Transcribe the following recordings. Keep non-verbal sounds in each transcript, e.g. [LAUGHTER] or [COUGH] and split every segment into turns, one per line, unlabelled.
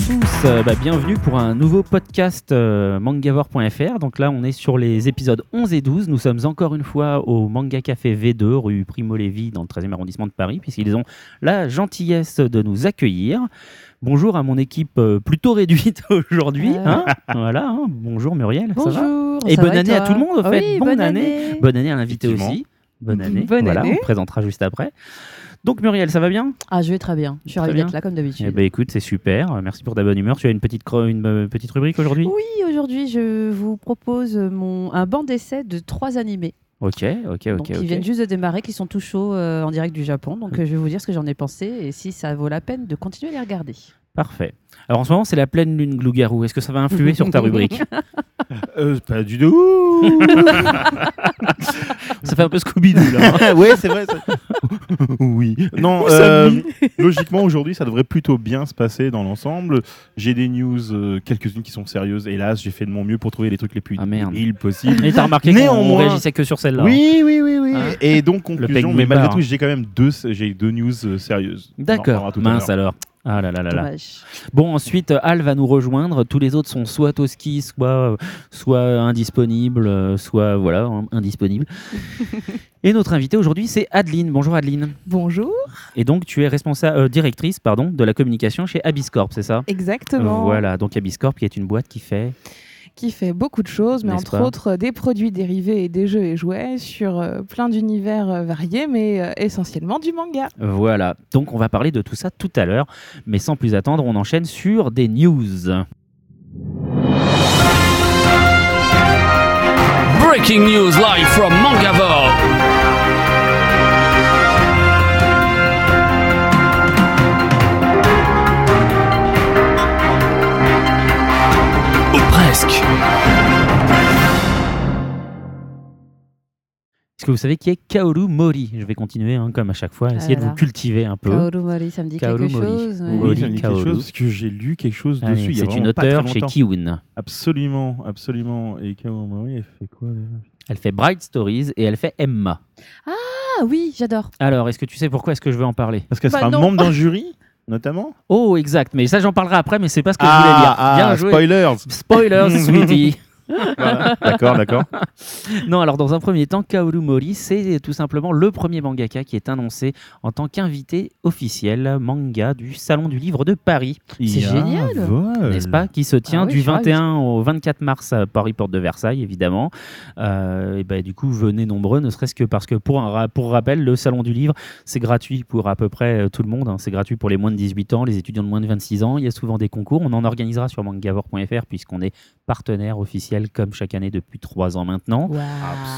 à tous, euh, bah, bienvenue pour un nouveau podcast euh, mangavore.fr. Donc là, on est sur les épisodes 11 et 12. Nous sommes encore une fois au Manga Café V2, rue Primo Levi, dans le 13e arrondissement de Paris, puisqu'ils ont la gentillesse de nous accueillir. Bonjour à mon équipe euh, plutôt réduite [LAUGHS] aujourd'hui.
Ouais.
hein. voilà, hein. bonjour Muriel, ça va
Bonjour.
Et
ça
bonne
va
année à tout le monde, au
Ah
fait.
oui,
bonne, année. Bonne année à l'invité aussi. Bonne année.
Bonne
voilà,
année.
on te présentera juste après. Donc Muriel, ça va bien?
Ah, je vais très bien. Je suis ravie d'être là comme
Eh
d'habitude.
ben écoute, c'est super. Euh, Merci pour ta bonne humeur. Tu as une petite, une, euh, petite rubrique aujourd'hui?
Oui, aujourd'hui, je vous propose mon, un banc d'essai de trois animés.
Ok, ok, ok.
qui viennent juste de démarrer, qui sont tout chauds euh, en direct du Japon. Donc, euh, je vais vous dire ce que j'en ai pensé et si ça vaut la peine de continuer à les regarder.
Parfait. Alors en ce moment, c'est la pleine lune Glougarou. Est-ce que ça va influer sur ta rubrique? [LAUGHS]
Euh, pas du tout. [LAUGHS]
Ça fait un peu Scooby-Doo là. [LAUGHS]
ouais, c'est vrai. ça- oui. Non, euh, logiquement, aujourd'hui, ça devrait plutôt bien se passer dans l'ensemble. J'ai des news, euh, quelques-unes qui sont sérieuses. Hélas, j'ai fait de mon mieux pour trouver les trucs les plus
Ah,
débiles possibles.
Et t'as remarqué qu'on réagissait que sur celle-là.
Oui, oui, oui, oui.
Hein
Et donc, conclusion, mais malgré tout, j'ai quand même deux, deux news sérieuses.
D'accord. Mince alors. Ah là là là. Bon, ensuite, Al va nous rejoindre. Tous les autres sont soit au ski, soit, euh, soit indisponibles, euh, soit voilà, hein, indisponibles. [LAUGHS] Et notre invité aujourd'hui, c'est Adeline. Bonjour Adeline.
Bonjour,
Et donc, tu es responsable, euh, directrice pardon, de la communication chez Abiscorp, c'est ça?
Exactement.
Voilà, donc Abiscorp qui est une boîte qui fait.
Qui fait beaucoup de choses, mais entre autres euh, des produits dérivés et des jeux et jouets sur euh, plein d'univers euh, variés, mais euh, essentiellement du manga.
Voilà, donc on va parler de tout ça tout à l'heure, mais sans plus attendre, on enchaîne sur des news.
Breaking news live from Mangavore.
Est-ce que vous savez qui est Kaoru Mori? Je vais continuer, hein, comme à chaque fois, essayer de
là
vous cultiver un peu.
Kaoru Mori, ça me dit
Kaoru
quelque
Mori.
chose.
Oui.
Oui, ça me dit quelque
Kaoru.
chose parce que j'ai lu quelque chose
Allez,
dessus. il y a
c'est une auteure chez. Kiun.
Absolument, absolument. Et Kawamori, elle fait quoi déjà
Elle fait Bright Stories et elle fait Emma.
Ah oui, j'adore.
Alors, est-ce que tu sais pourquoi est-ce que je veux en parler?
Parce qu'elle
Bah
sera
non.
membre d'un [LAUGHS] jury, notamment?
Oh, exact, mais ça j'en parlerai après, mais c'est pas ce que je voulais dire. Bien
ah,
joué.
spoilers
Spoilers, [LAUGHS] sweetie.
Voilà. [LAUGHS] D'accord, d'accord.
Non, alors dans un premier temps, Kaoru Mori, c'est tout simplement le premier mangaka qui est annoncé en tant qu'invité officiel manga du Salon du Livre de Paris,
C'est génial.
n'est-ce pas? Qui se tient
Ah oui,
du
je suis ravie.
21 au 24 mars à Paris Porte de Versailles, évidemment. Euh, et ben, du coup, venez nombreux, ne serait-ce que parce que pour, un ra- pour rappel, le Salon du Livre, c'est gratuit pour à peu près euh, tout le monde. hein. C'est gratuit pour les moins de 18 ans, les étudiants de moins de 26 ans. Il y a souvent des concours. On en organisera sur mangavore.fr puisqu'on est partenaire officiel comme chaque année depuis trois ans maintenant.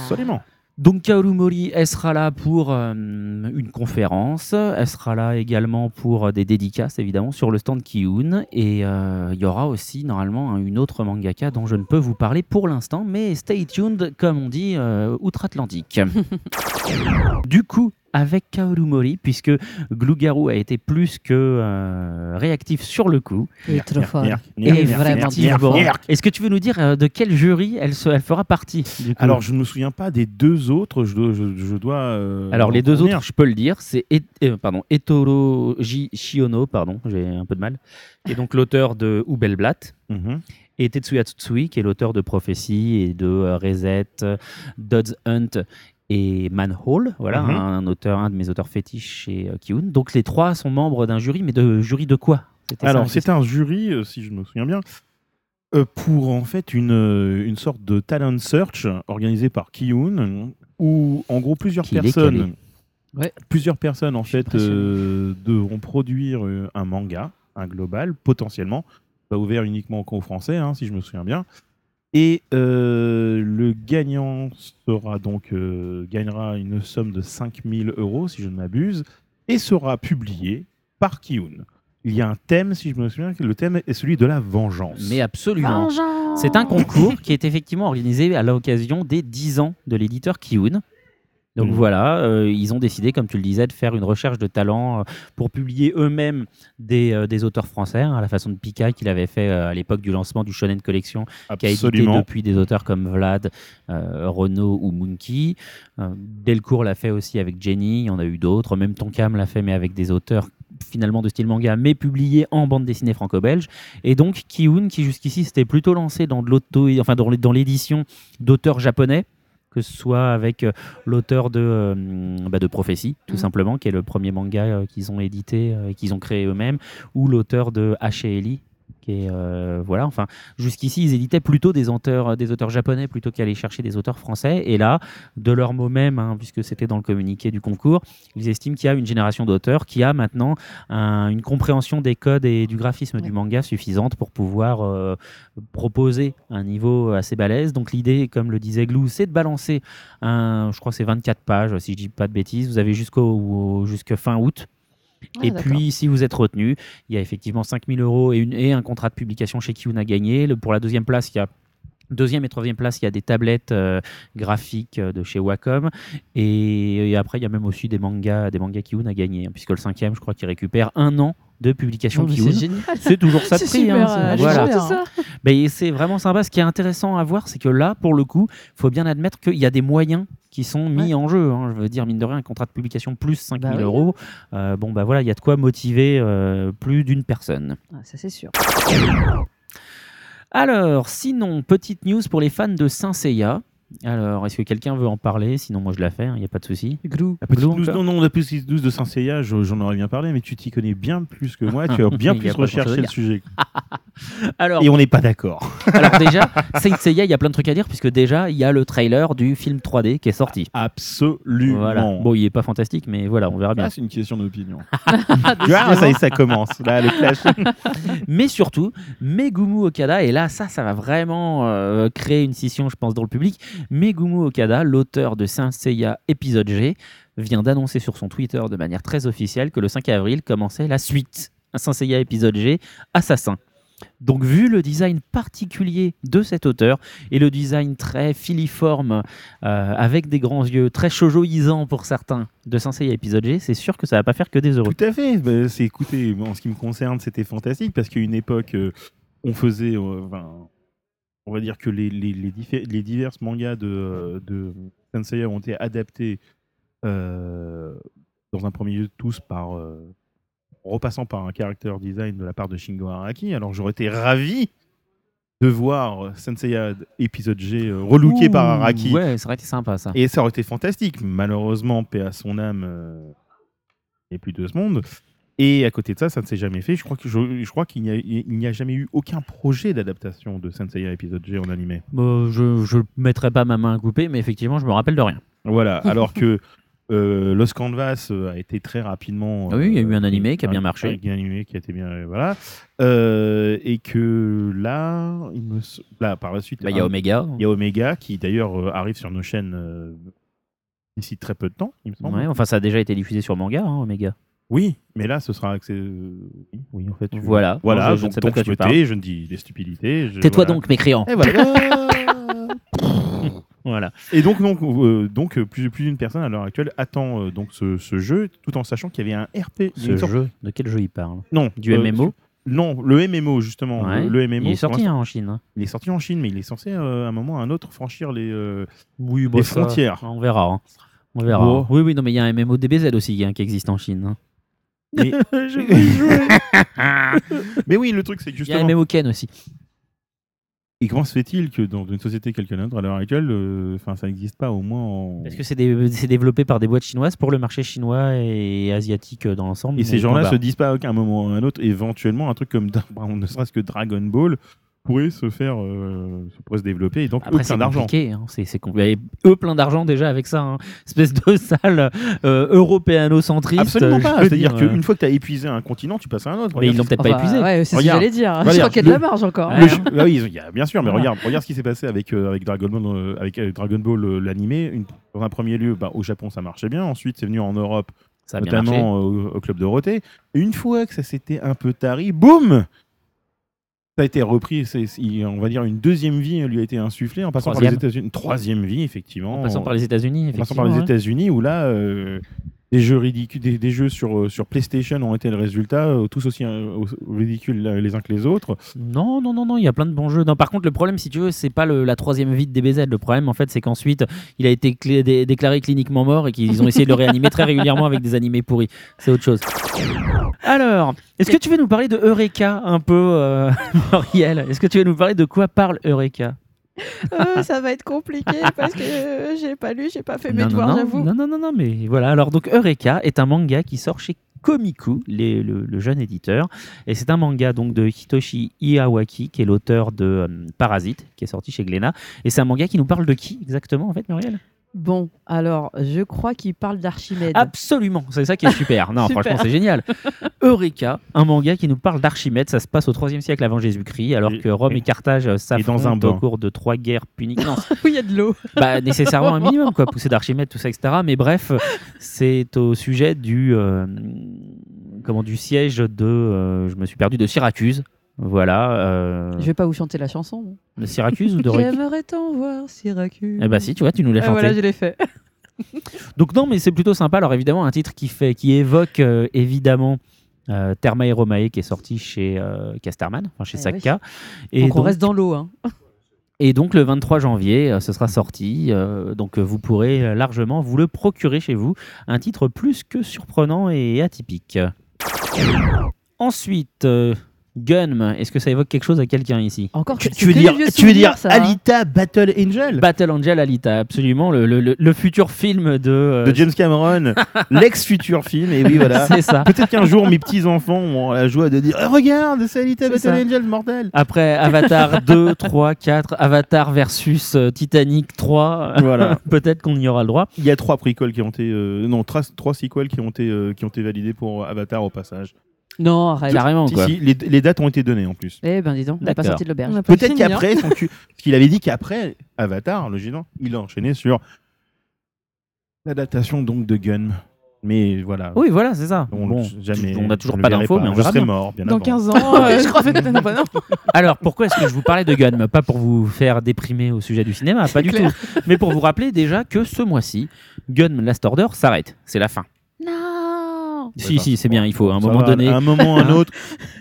Absolument.
Donc Kaoru Mori, elle sera là pour euh, une conférence, elle sera là également pour euh, des dédicaces évidemment sur le stand Kiun et euh, il y aura aussi normalement hein, une autre mangaka dont je ne peux vous parler pour l'instant, mais stay tuned comme on dit euh, outre-Atlantique. [LAUGHS] du coup, avec Kaoru Mori, puisque Glougarou a été plus que euh, réactif sur le coup.
Il est trop fort.
Et
vraiment
est-ce que tu veux nous dire euh, de quel jury elle, se- elle fera partie du coup?
Alors, je ne me souviens pas des deux autres. Je dois. Je, je dois euh,
Alors les deux autres, je peux le dire, c'est Et- euh, pardon, Etoro Shiono, pardon, j'ai un peu de mal, qui est donc l'auteur de Ubelblatt,
Mhm.
et Tetsuya Tsutsui, qui est l'auteur de Prophétie et de euh, Reset, euh, Dodds Hunt et Manhole, voilà,
Mhm.
un, auteur, un de mes auteurs fétiches chez euh, Kiun. Donc les trois sont membres d'un jury, mais de jury de quoi? C'était
Alors, c'est un jury, euh, si je me souviens bien, euh, pour en fait une, une sorte de talent search organisé par Kiun, où en gros plusieurs personnes.
Ouais.
plusieurs personnes en fait euh, devront produire un manga, un global potentiellement, pas ouvert uniquement qu'aux Français, hein, si je me souviens bien. Et euh, le gagnant sera donc euh, gagnera une somme de 5000 euros, si je ne m'abuse, et sera publié par Kiun. il y a un thème, si je me souviens, le thème est celui de la vengeance.
Mais absolument. C'est un concours qui est effectivement organisé à l'occasion des 10 ans de l'éditeur Kiun. Donc
Mhm.
voilà, euh, ils ont décidé, comme tu le disais, de faire une recherche de talent euh, pour publier eux-mêmes des, euh, des auteurs français, hein, à la façon de Pika qu'il avait fait euh, à l'époque du lancement du Shonen Collection, qui a édité depuis des auteurs comme Vlad, Renaud ou Monkey. Delcourt l'a fait aussi avec Jenny, il y en a eu d'autres. Même Tonkam l'a fait, mais avec des auteurs finalement de style manga, mais publiés en bande dessinée franco-belge. Et donc Kiun, qui jusqu'ici s'était plutôt lancé dans l'auto, enfin dans l'édition d'auteurs japonais, que ce soit avec euh, l'auteur de, euh, bah, de Prophétie, tout
Mhm.
simplement, qui est le premier manga euh, qu'ils ont édité et qu'ils ont créé eux-mêmes, ou l'auteur de H et Ellie, est euh, voilà, enfin jusqu'ici ils éditaient plutôt des auteurs, des auteurs japonais plutôt qu'aller chercher des auteurs français. Et là, de leur mot même, hein, puisque c'était dans le communiqué du concours, ils estiment qu'il y a une génération d'auteurs qui a maintenant un- une compréhension des codes et du graphisme du manga suffisante pour pouvoir euh, proposer un niveau assez balèze. Donc l'idée, comme le disait Glou, c'est de balancer un, je crois c'est 24 pages, si je dis pas de bêtises. Vous avez jusqu'au jusqu'à fin août.
Ah,
et
d'accord.
puis, si vous êtes retenu, il y a effectivement 5000 euros et, une, et un contrat de publication chez Kiun à gagner. Le- pour la deuxième place, il y a Deuxième et troisième place, il y a des tablettes euh, graphiques euh, de chez Wacom. Et, et après, il y a même aussi des mangas, des mangas Kiun à gagner. hein, puisque le cinquième, je crois qu'il récupère un an de publication Kiun.
c'est génial.
C'est toujours ça de prix.
super,
hein,
euh,
voilà.
ça.
Mais c'est vraiment sympa. Ce qui est intéressant à voir, c'est que là, pour le coup, il faut bien admettre qu'il y a des moyens qui sont mis en jeu. hein. Je veux dire, mine de rien, un contrat de publication plus 5000
Bah oui.
euros. euh, bon, bah voilà, il y a de quoi motiver euh, plus d'une personne.
Ah, ça c'est sûr.
Alors, sinon, petite news pour les fans de Saint Seiya. Alors, est-ce que quelqu'un veut en parler? Sinon, moi, je la fais, il n'y a pas de souci.
Glou.
La petite
Glou
douce,
encore
non, non, la petite douce de Saint Seiya, je- j'en aurais bien parlé, mais tu t'y connais bien plus que moi, tu as [LAUGHS] bien plus recherché le sujet. [LAUGHS]
Alors,
Et on n'est pas d'accord. [LAUGHS]
alors déjà, Saint Seiya, il y a plein de trucs à dire, puisque déjà, il y a le trailer du film 3D qui est sorti.
Absolument.
Voilà. Bon, il est pas fantastique, mais voilà, on verra bien.
Ah, c'est une question d'opinion. tu vois, ça, y est, ça commence. Là, le clash.
mais surtout Megumu Okada et là ça ça va vraiment euh, créer une scission je pense dans le public Megumu Okada l'auteur de Saint Seiya épisode G vient d'annoncer sur son Twitter de manière très officielle que le 5 avril commençait la suite. Saint Seiya épisode G Assassin. Donc vu le design particulier de cet auteur et le design très filiforme euh, avec des grands yeux très shoujoisants pour certains de Saint Seiya épisode G c'est sûr que ça va pas faire que des heureux.
Tout à fait. Bah, c'est, écoutez, en ce qui me concerne, c'était fantastique parce qu'à une époque, euh, on faisait, euh, on va dire que les, les, les, les divers mangas de, de Senseiya ont été adaptés euh, dans un premier lieu tous par, euh, en repassant par un character design de la part de Shingo Araki. Alors j'aurais été ravi de voir Senseiya épisode G euh, relooké par Araki.
ouais ça aurait été sympa ça
Et ça aurait été fantastique. Malheureusement, paix à son âme, euh, il n'y a plus de ce monde. Et à côté de ça, ça ne s'est jamais fait. Je crois que je, je crois qu'il n'y a, jamais eu aucun projet d'adaptation de Senseiya épisode G en animé.
Bon, je je mettrai pas ma main à couper, mais effectivement, je me rappelle de rien.
Voilà. [LAUGHS] Alors que euh, Los Canvas euh, a été très rapidement.
Ah oui, il y a eu un
euh,
animé qui a bien
un-
marché.
Un animé qui a été bien, euh, voilà. Et que là, il me, s- là, par la suite,
Bah, Il y a
un-
Omega.
il y a Omega qui d'ailleurs arrive sur nos chaînes d'ici très peu de temps, il me semble.
Ouais, enfin, ça a déjà été diffusé sur manga, hein, Omega.
Oui, mais là, ce sera accès. Oui, oui, en fait. tu-
Voilà.
Voilà,
Non, je- je ne
donc,
sais pas
donc
de quoi
je
tu
me
parles.
tais, je ne dis des stupidités. je-
Tais-toi
voilà.
donc, mécréant.
Et voilà. [LAUGHS]
Voilà.
Et donc, donc, euh, donc euh, plus, plus d'une personne à l'heure actuelle attend euh, donc ce, ce jeu, tout en sachant qu'il y avait un RP.
Ce
sorte-
jeu, de quel jeu il parle?
Non,
Du
euh,
MMO
Non, le MMO justement.
Ouais.
Le, MMO.
Il est sorti hein, en Chine. hein.
Il est sorti en Chine, mais il est censé à un moment ou à un autre franchir les.
Oui,
Les frontières.
On verra. hein. On verra. Oui, oui, non, mais il y a un MMO DBZ aussi hein, qui existe en Chine. hein.
Mais... [LAUGHS] [LAUGHS] mais oui, le truc c'est que
Il y a un
justement.
MMO Ken aussi.
Et comment se fait-il que dans une société quelqu'un d'autre, à l'heure actuelle, euh, enfin, ça n'existe pas au moins en.
Parce que c'est dé- c'est développé par des boîtes chinoises pour le marché chinois et asiatique euh, dans l'ensemble.
Et ces gens-là
combat.
se disent pas à un moment ou à un autre, éventuellement, un truc comme, [LAUGHS] ne serait-ce que Dragon Ball pourrait se faire, euh, se pourrait se développer, et donc eux,
Après,
plein
c'est
d'argent.
compliqué. hein. C'est c'est compli- Eux, plein d'argent déjà avec ça. hein. Espèce de salle euh, européano-centriste.
Absolument
je
pas. C'est-à-dire
dire, euh.
qu'une fois que tu as épuisé un continent, tu passes à un autre.
Mais ils l'ont peut-être pas épuisé.
Ouais, c'est ce que j'allais dire. je
Regarde,
crois qu'il y a de la marge encore.
Le ah oui, il y a, bien sûr, mais
Voilà.
regarde, regarde ce qui s'est passé avec, euh, avec Dragon Ball, euh, avec, euh, Dragon Ball euh, l'animé. Dans un premier lieu, bah, au Japon, ça marchait bien. Ensuite, c'est venu en Europe,
Ça
notamment euh, au, au club Dorothée. Et une fois que ça s'était un peu tari, boum ça a été repris, c'est- on va dire une deuxième vie lui a été insufflée en passant par les. États-Unis. Troisième vie, effectivement.
En passant par les États-Unis,
En passant par les
ouais.
États-Unis, où là, euh, des jeux ridicules, des, jeux sur, euh, sur PlayStation ont été le résultat, euh, tous aussi euh, ridicules les uns que les autres.
Non, non, non, non, il y a plein de bons jeux. Non, par contre, le problème, si tu veux, c'est pas le- la troisième vie de DBZ. Le problème, en fait, c'est qu'ensuite, il a été déclaré cliniquement mort et qu'ils ont essayé de le réanimer très régulièrement avec des animés pourris. C'est autre chose. Alors, est-ce que tu veux nous parler de Eureka un peu, euh, [LAUGHS] Est-ce que tu veux nous parler de quoi parle Eureka? [LAUGHS]
Euh, ça va être compliqué parce que euh, j'ai pas lu, j'ai pas fait mes
non,
devoirs,
non, non,
j'avoue.
non, non, non, non, mais voilà. Alors, donc, Eureka est un manga qui sort chez Komiku, les- le, le jeune éditeur. Et c'est un manga donc de Hitoshi Iawaki, qui est l'auteur de euh, Parasite, qui est sorti chez Glénat. Et c'est un manga qui nous parle de qui exactement, en fait, Muriel?
Bon, alors, je crois qu'il parle d'Archimède.
Absolument, c'est ça qui est super. Non, [LAUGHS]
Super.
franchement, c'est génial. Eureka, un manga qui nous parle d'Archimède. Ça se passe au 3 siècle avant Jésus-Christ, alors
Et-
que Rome et,
et-
Carthage
dans un
s'affrontent au cours de trois guerres puniques. Non, [LAUGHS]
Oui, il y a de l'eau. [LAUGHS]
bah, nécessairement un minimum, quoi, poussée d'Archimède, tout ça, etc. Mais bref, c'est au sujet du, euh, comment, du siège de, euh, je me suis perdu, de Syracuse. Voilà, euh,
Je vais pas vous chanter la chanson.
de Syracuse ou de [LAUGHS]
J'aimerais tant voir Syracuse.
Eh bah si, tu vois, tu nous l'as
Ah,
chanté.
voilà, je l'ai fait. [LAUGHS]
Donc non, mais c'est plutôt sympa. Alors évidemment, un titre qui fait, qui évoque euh, évidemment euh, Thermae Romae qui est sorti chez euh, Casterman, enfin chez
Eh
Sakka. Et,
donc, on
donc,
reste dans l'eau. Hein.
et donc le 23 janvier, euh, ce sera sorti. donc vous pourrez largement vous le procurer chez vous. Un titre plus que surprenant et atypique. Ensuite, Gunm, est-ce que ça évoque quelque chose à quelqu'un ici
Encore
Tu, tu veux dire, tu veux dire
ça, hein.
Alita Battle Angel
Battle Angel Alita, absolument, le, le- le- le futur film de... euh,
de James Cameron, [LAUGHS] l'ex-futur film, et oui voilà.
C'est ça.
Peut-être qu'un jour mes petits enfants ont la joie de dire Ah, Regarde, c'est Alita Battle
ça.
Angel, mortel
Après Avatar 2, 3, 4, Avatar versus euh, Titanic 3,
Voilà. [LAUGHS]
peut-être qu'on y aura le droit.
Il y a trois prequels qui ont été. euh, non, trois, trois sequels qui ont été, euh, qui ont été validés pour Avatar au passage.
Non, arrête.
Carrément,
Si,
quoi.
si, les, les dates ont été données en plus.
Eh ben dis donc, on n'a pas
D'accord.
sorti de l'auberge.
On n'a pas
Peut-être
fini, hein.
qu'après, son [LAUGHS] cul- parce qu'il avait dit qu'après Avatar, logiquement, il a enchaîné sur l'adaptation donc de Gun. Mais voilà.
Oui, voilà, c'est ça.
On,
Bon,
jamais,
on n'a toujours
le
pas d'infos, mais on
Je
verra
serai
bien.
mort, bien
Dans
avant.
15 ans, [LAUGHS] euh, je crois peut-être. Non, pas non. [LAUGHS]
Alors, pourquoi est-ce que je vous parlais de Gun Pas pour vous faire déprimer au sujet du cinéma, pas du
clair.
tout. Mais pour vous rappeler déjà que ce mois-ci, Gun Last Order s'arrête. C'est la fin. Si, si, c'est bien. Il faut à un
Ça
moment
va,
donné.
À un moment ou à un
Hein
autre,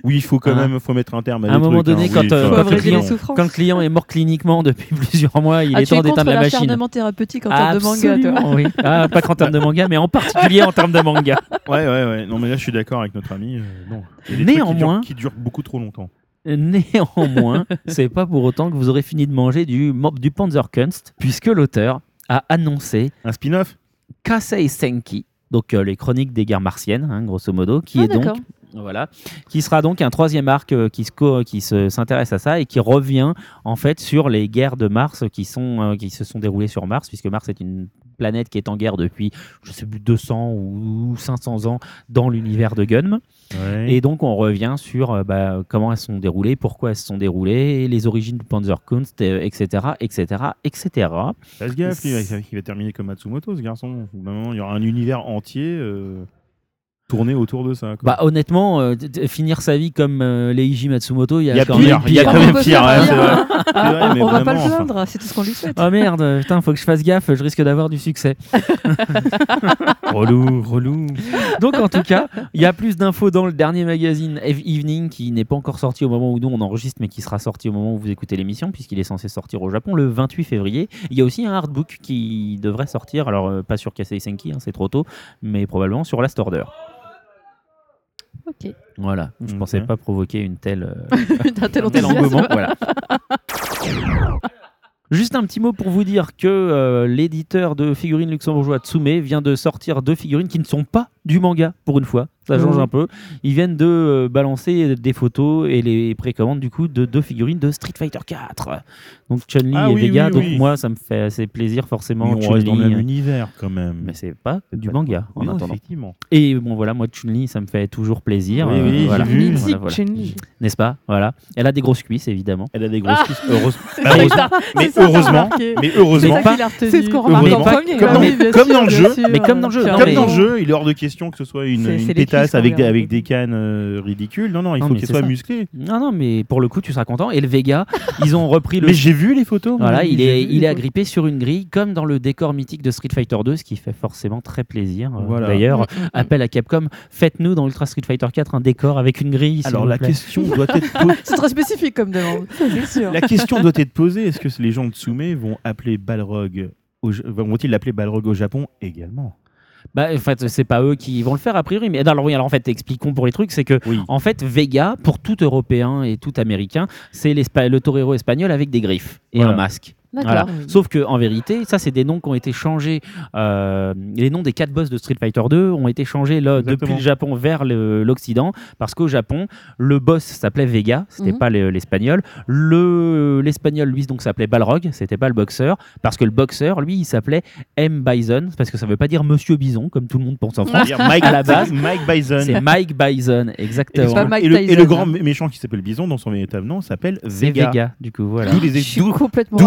oui, il faut quand
Hein
même faut mettre un terme à
À un
des
moment
trucs,
donné,
hein,
quand,
oui,
euh,
Faut
quand le
abréger
client-
les souffrances.
Quand le client est mort cliniquement depuis [LAUGHS] plusieurs mois, il
Ah,
est
tu es
temps
contre
d'éteindre la machine.
l'acharnement thérapeutique en termes de manga, toi
Absolument, oui. Ah, pas qu'en termes de manga, mais en particulier en termes de manga. [LAUGHS]
Ouais, ouais, ouais. Non, mais là, je suis d'accord avec notre ami. euh, non. Il y a des trucs qui
Néanmoins-
durent- qui durent beaucoup trop longtemps.
Néanmoins, [LAUGHS] c'est pas pour autant que vous aurez fini de manger du, mo- du Panzerkunst, puisque l'auteur a annoncé
Un spin-off?
Kasei Senki, donc euh, les chroniques des guerres martiennes, hein, grosso modo, qui
Ah,
est donc voilà, qui sera donc un troisième arc euh, qui se s'intéresse à ça et qui revient en fait sur les guerres de Mars qui sont euh, qui se sont déroulées sur Mars, puisque Mars est une planète qui est en guerre depuis je sais plus 200 ou 500 ans dans l'univers de Gunm. Et donc on revient sur euh, bah, comment elles sont déroulées, pourquoi elles se sont déroulées, les origines du Panzerkunst, etc., etc., etc.
Fais gaffe, il va- terminer comme Matsumoto, ce garçon. Il y aura un univers entier euh, tourné autour de ça. quoi.
Bah honnêtement, euh, finir sa vie comme euh, Leiji Matsumoto, il y a, quand
pire,
même
il y a
pire.
quand même
On peut
pire,
pire, hein. [LAUGHS] On va pas le
enfin.
plaindre, c'est tout ce qu'on lui souhaite.
Oh merde, putain, faut que je fasse gaffe, je risque d'avoir du succès. [LAUGHS]
relou, relou.
Donc en tout cas, il y a plus d'infos dans le dernier magazine Eve- Evening qui n'est pas encore sorti au moment où nous on enregistre, mais qui sera sorti au moment où vous écoutez l'émission, puisqu'il est censé sortir au Japon le 28 février. Il y a aussi un artbook qui devrait sortir, alors euh, pas sur Kasei Senki, hein, c'est trop tôt, mais probablement sur Last Order.
Ok.
Voilà, je
Ok.
pensais pas provoquer une telle, [LAUGHS] euh,
tel
un tel
enthousiasme.
engouement. Voilà. [LAUGHS] Juste un petit mot pour vous dire que euh, l'éditeur de figurines luxembourgeois Tsume vient de sortir deux figurines qui ne sont pas du manga pour une fois. Ça change
Mhm.
un peu. Ils viennent de euh, balancer des photos et les précommandes du coup de deux figurines de Street Fighter 4. Donc Chun-Li
Ah
et
oui,
Vega.
oui,
donc
oui.
moi, ça me fait assez plaisir forcément.
Mais on reste dans le même
euh,
univers quand même.
mais c'est pas du
Pas-
manga en
non,
attendant.
effectivement.
Et bon voilà, moi Chun-Li, ça me fait toujours plaisir.
Oui,
euh,
oui, j'ai
voilà.
vu.
Voilà, voilà.
Chun-Li.
N'est-ce pas? Voilà. Elle a des grosses cuisses évidemment.
Elle a des grosses
Ah
cuisses. Heureuse- [LAUGHS] Bah, Mais heureusement, mais heureusement.
C'est ce qu'on remarque en
pas-
premier.
comme
hein.
dans- le jeu,
mais comme dans le jeu,
Comme dans le jeu, il est hors de question que ce soit une,
C'est-
avec,
même.
avec des cannes euh, ridicules. Non, non, il
Non,
faut qu'il soit
ça.
musclé.
Non, non, mais pour le coup, tu seras content. Et le Vega, [LAUGHS] ils ont repris le
Mais j'ai vu les photos.
Voilà, il est, il est agrippé sur une grille, comme dans le décor mythique de Street Fighter 2, ce qui fait forcément très plaisir. Euh,
Voilà.
D'ailleurs, appel à Capcom, faites-nous dans Ultra Street Fighter 4 un décor avec une grille.
Alors la question doit [LAUGHS] être posée.
C'est très spécifique comme demande, sûr.
La question doit être posée. Est-ce que les gens de Tsume vont appeler Balrog vont-ils l'appeler Balrog au Japon également?
Bah, en fait, c'est pas eux qui vont le faire a priori. Mais alors, oui, alors en fait, expliquons pour les trucs, c'est que
Oui.
en fait, Vega, pour tout Européen et tout Américain, c'est l'espa- le torero espagnol avec des griffes et
Voilà.
un masque. Voilà. Sauf que en vérité, ça c'est des noms qui ont été changés. euh, les noms des quatre boss de Street Fighter 2 ont été changés là, depuis le Japon vers l'Occident, parce qu'au Japon, le boss s'appelait Vega, c'était
Mhm.
pas le- l'espagnol. Le l'espagnol lui donc s'appelait Balrog, c'était pas le boxeur, parce que le boxeur lui il s'appelait M Bison, parce que ça veut pas dire Monsieur Bison comme tout le monde pense en France.
Mike,
À la base,
Mike Bison.
C'est Mike Bison,
Et,
exactement.
pas Mike
et le, et le
Tyson,
grand mé- méchant qui s'appelle Bison dans son véritable nom s'appelle Vega.
Vega. du coup voilà.
D'où les-
Je suis
d'où-
complètement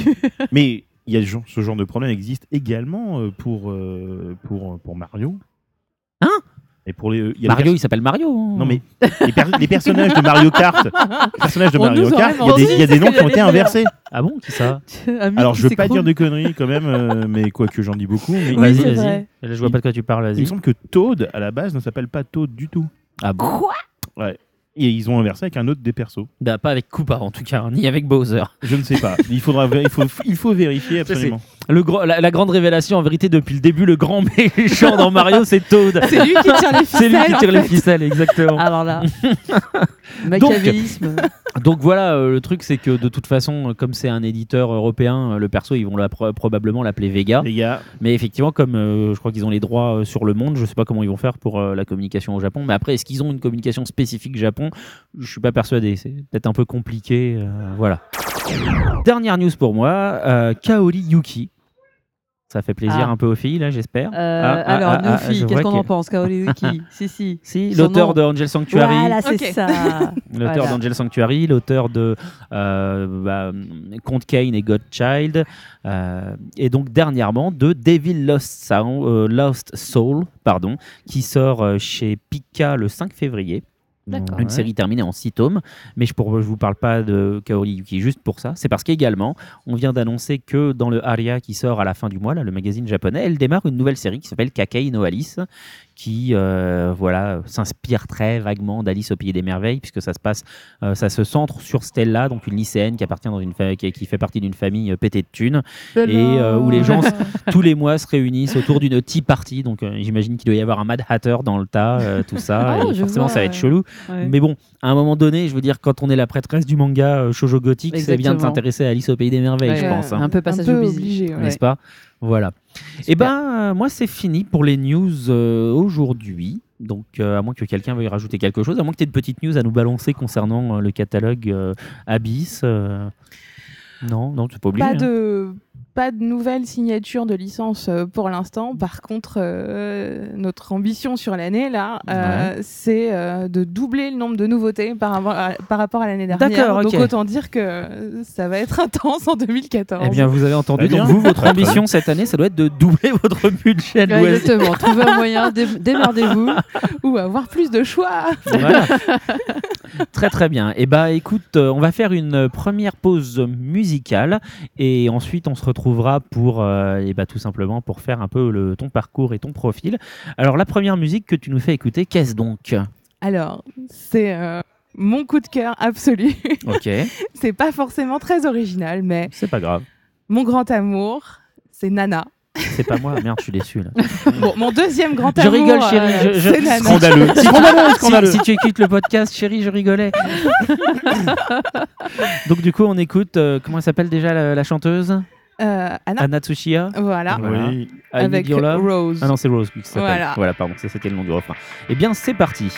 [LAUGHS]
Mais il y a ce genre- ce genre de problème existe également euh, pour, euh, pour, pour Mario.
Hein?
Et pour les, il y a
Mario,
les
il s'appelle Mario. hein.
Non mais les, per- les personnages de Mario Kart, les personnages de
On
Mario Kart, il y a des, il y a des noms qui ont été inversés.
Ah bon, qui ça?
Ami
Alors je veux pas dire de conneries quand même, euh, mais quoique j'en dis beaucoup. Mais
Oui,
Vas-y,
c'est
vas-y. Je vois pas de quoi tu parles,
il me semble que Toad à la base ne s'appelle pas Toad du tout.
Ah bon
Et ils ont inversé avec un autre des persos.
Bah, pas avec Koopa en tout cas, hein, ni avec Bowser.
Je ne sais pas. Il faudra, il faut, il faut vérifier
Ça,
absolument.
Le gro- la, la grande révélation en vérité depuis le début, le grand [LAUGHS] méchant dans Mario, c'est Toad.
C'est lui qui tire les ficelles.
C'est lui qui tire les ficelles, exactement.
Alors là, [LAUGHS] machiavélisme.
Donc voilà, euh, le truc c'est que de toute façon, comme c'est un éditeur européen, euh, le perso ils vont la- pro- probablement l'appeler Vega.
Gars,
Mais effectivement, comme euh, je crois qu'ils ont les droits euh, sur le monde, je sais pas comment ils vont faire pour euh, la communication au Japon. Mais après, est-ce qu'ils ont une communication spécifique Japon? Je suis pas persuadé. C'est peut-être un peu compliqué. euh, voilà. Dernière news pour moi euh, Kaori Yuki. Ça fait plaisir
Ah.
un peu aux filles, là, j'espère.
Euh,
Ah, ah,
alors,
ah,
nos filles, qu'est-ce qu'on en pense Kaori Yuki [LAUGHS] Si, si.
Si, l'auteur
nom.
de Angel Sanctuary.
Voilà, c'est ça. [LAUGHS]
L'auteur
Voilà.
d'Angel Sanctuary, l'auteur de euh, bah, Conte Kane et Godchild, euh, et donc dernièrement de Devil Lost, Sound- euh, Lost Soul, pardon, qui sort euh, chez Pika le 5 février.
D'accord.
Une série terminée en 6 tomes, mais je ne vous parle pas de Kaori Yuki juste pour ça. C'est parce qu'également, on vient d'annoncer que dans le Aria qui sort à la fin du mois, là, le magazine japonais, elle démarre une nouvelle série qui s'appelle Kakei no Alice, qui euh, voilà s'inspire très vaguement d'Alice au pays des merveilles, puisque ça se passe, euh, ça se centre sur Stella, donc une lycéenne qui appartient dans une qui, qui fait partie d'une famille euh, pétée de thunes, et euh, où les gens [LAUGHS] tous les mois se réunissent autour d'une tea party. Donc euh, j'imagine qu'il doit y avoir un Mad Hatter dans le tas, euh, tout ça.
Ah,
et forcément,
vois,
ça va être chelou.
Ouais.
Mais bon, à un moment donné, je veux dire, quand on est la prêtresse du manga euh, shoujo gothique, c'est bien de s'intéresser à Alice au pays des merveilles,
Ouais,
je pense. hein.
Un peu
Un
passage
peu
obligé.
obligé. ouais.
N'est-ce pas? Voilà. Et ben, euh, moi, c'est fini pour les news euh, aujourd'hui. Donc, euh, à moins que quelqu'un veuille rajouter quelque chose, à moins que tu aies de petites news à nous balancer concernant euh, le catalogue euh, Abyss. euh, Non, non, tu pas obligé.
Pas
hein.
Pas de nouvelles signatures de licence euh, pour l'instant. Par contre, euh, notre ambition sur l'année, là, euh, c'est euh, de doubler le nombre de nouveautés par, rapport à- par rapport à l'année dernière.
D'accord, ok.
Donc autant dire que ça va être [LAUGHS] intense en 2014.
Eh bien, vous avez entendu.
Très
Donc, vous, votre ambition cette année, ça doit être de doubler [LAUGHS] votre budget
Ouais, exactement. Trouvez un moyen, dé- démerdez-vous. [LAUGHS]
Ou avoir plus de choix.
Voilà. très très bien. Et bah écoute, euh, on va faire une première pause musicale et ensuite on se retrouvera pour euh, et bah, tout simplement pour faire un peu le, ton parcours et ton profil. Alors la première musique que tu nous fais écouter, qu'est-ce donc?
Alors, c'est euh, mon coup de cœur absolu. [LAUGHS]
Ok,
c'est pas forcément très original, mais
c'est pas grave.
mon grand amour, c'est Nana.
C'est pas moi. Merde, je suis déçu là. [LAUGHS]
Bon, mon deuxième grand
Je
amour,
rigole, chérie,
euh,
je- je-
c'est Nana.
scandaleux. [LAUGHS] scandaleux,
Si,
scandaleux.
si tu écoutes le podcast, chérie, je rigolais. Donc du coup, on écoute. euh, comment elle s'appelle déjà la, la chanteuse?
Euh, Anna.
Anna Tsuchiya
Voilà.
Oui.
Avec Rose.
Ah non, c'est Rose qui s'appelle.
Voilà.
Voilà. pardon, ça c'était le nom du refrain. Eh bien, c'est parti.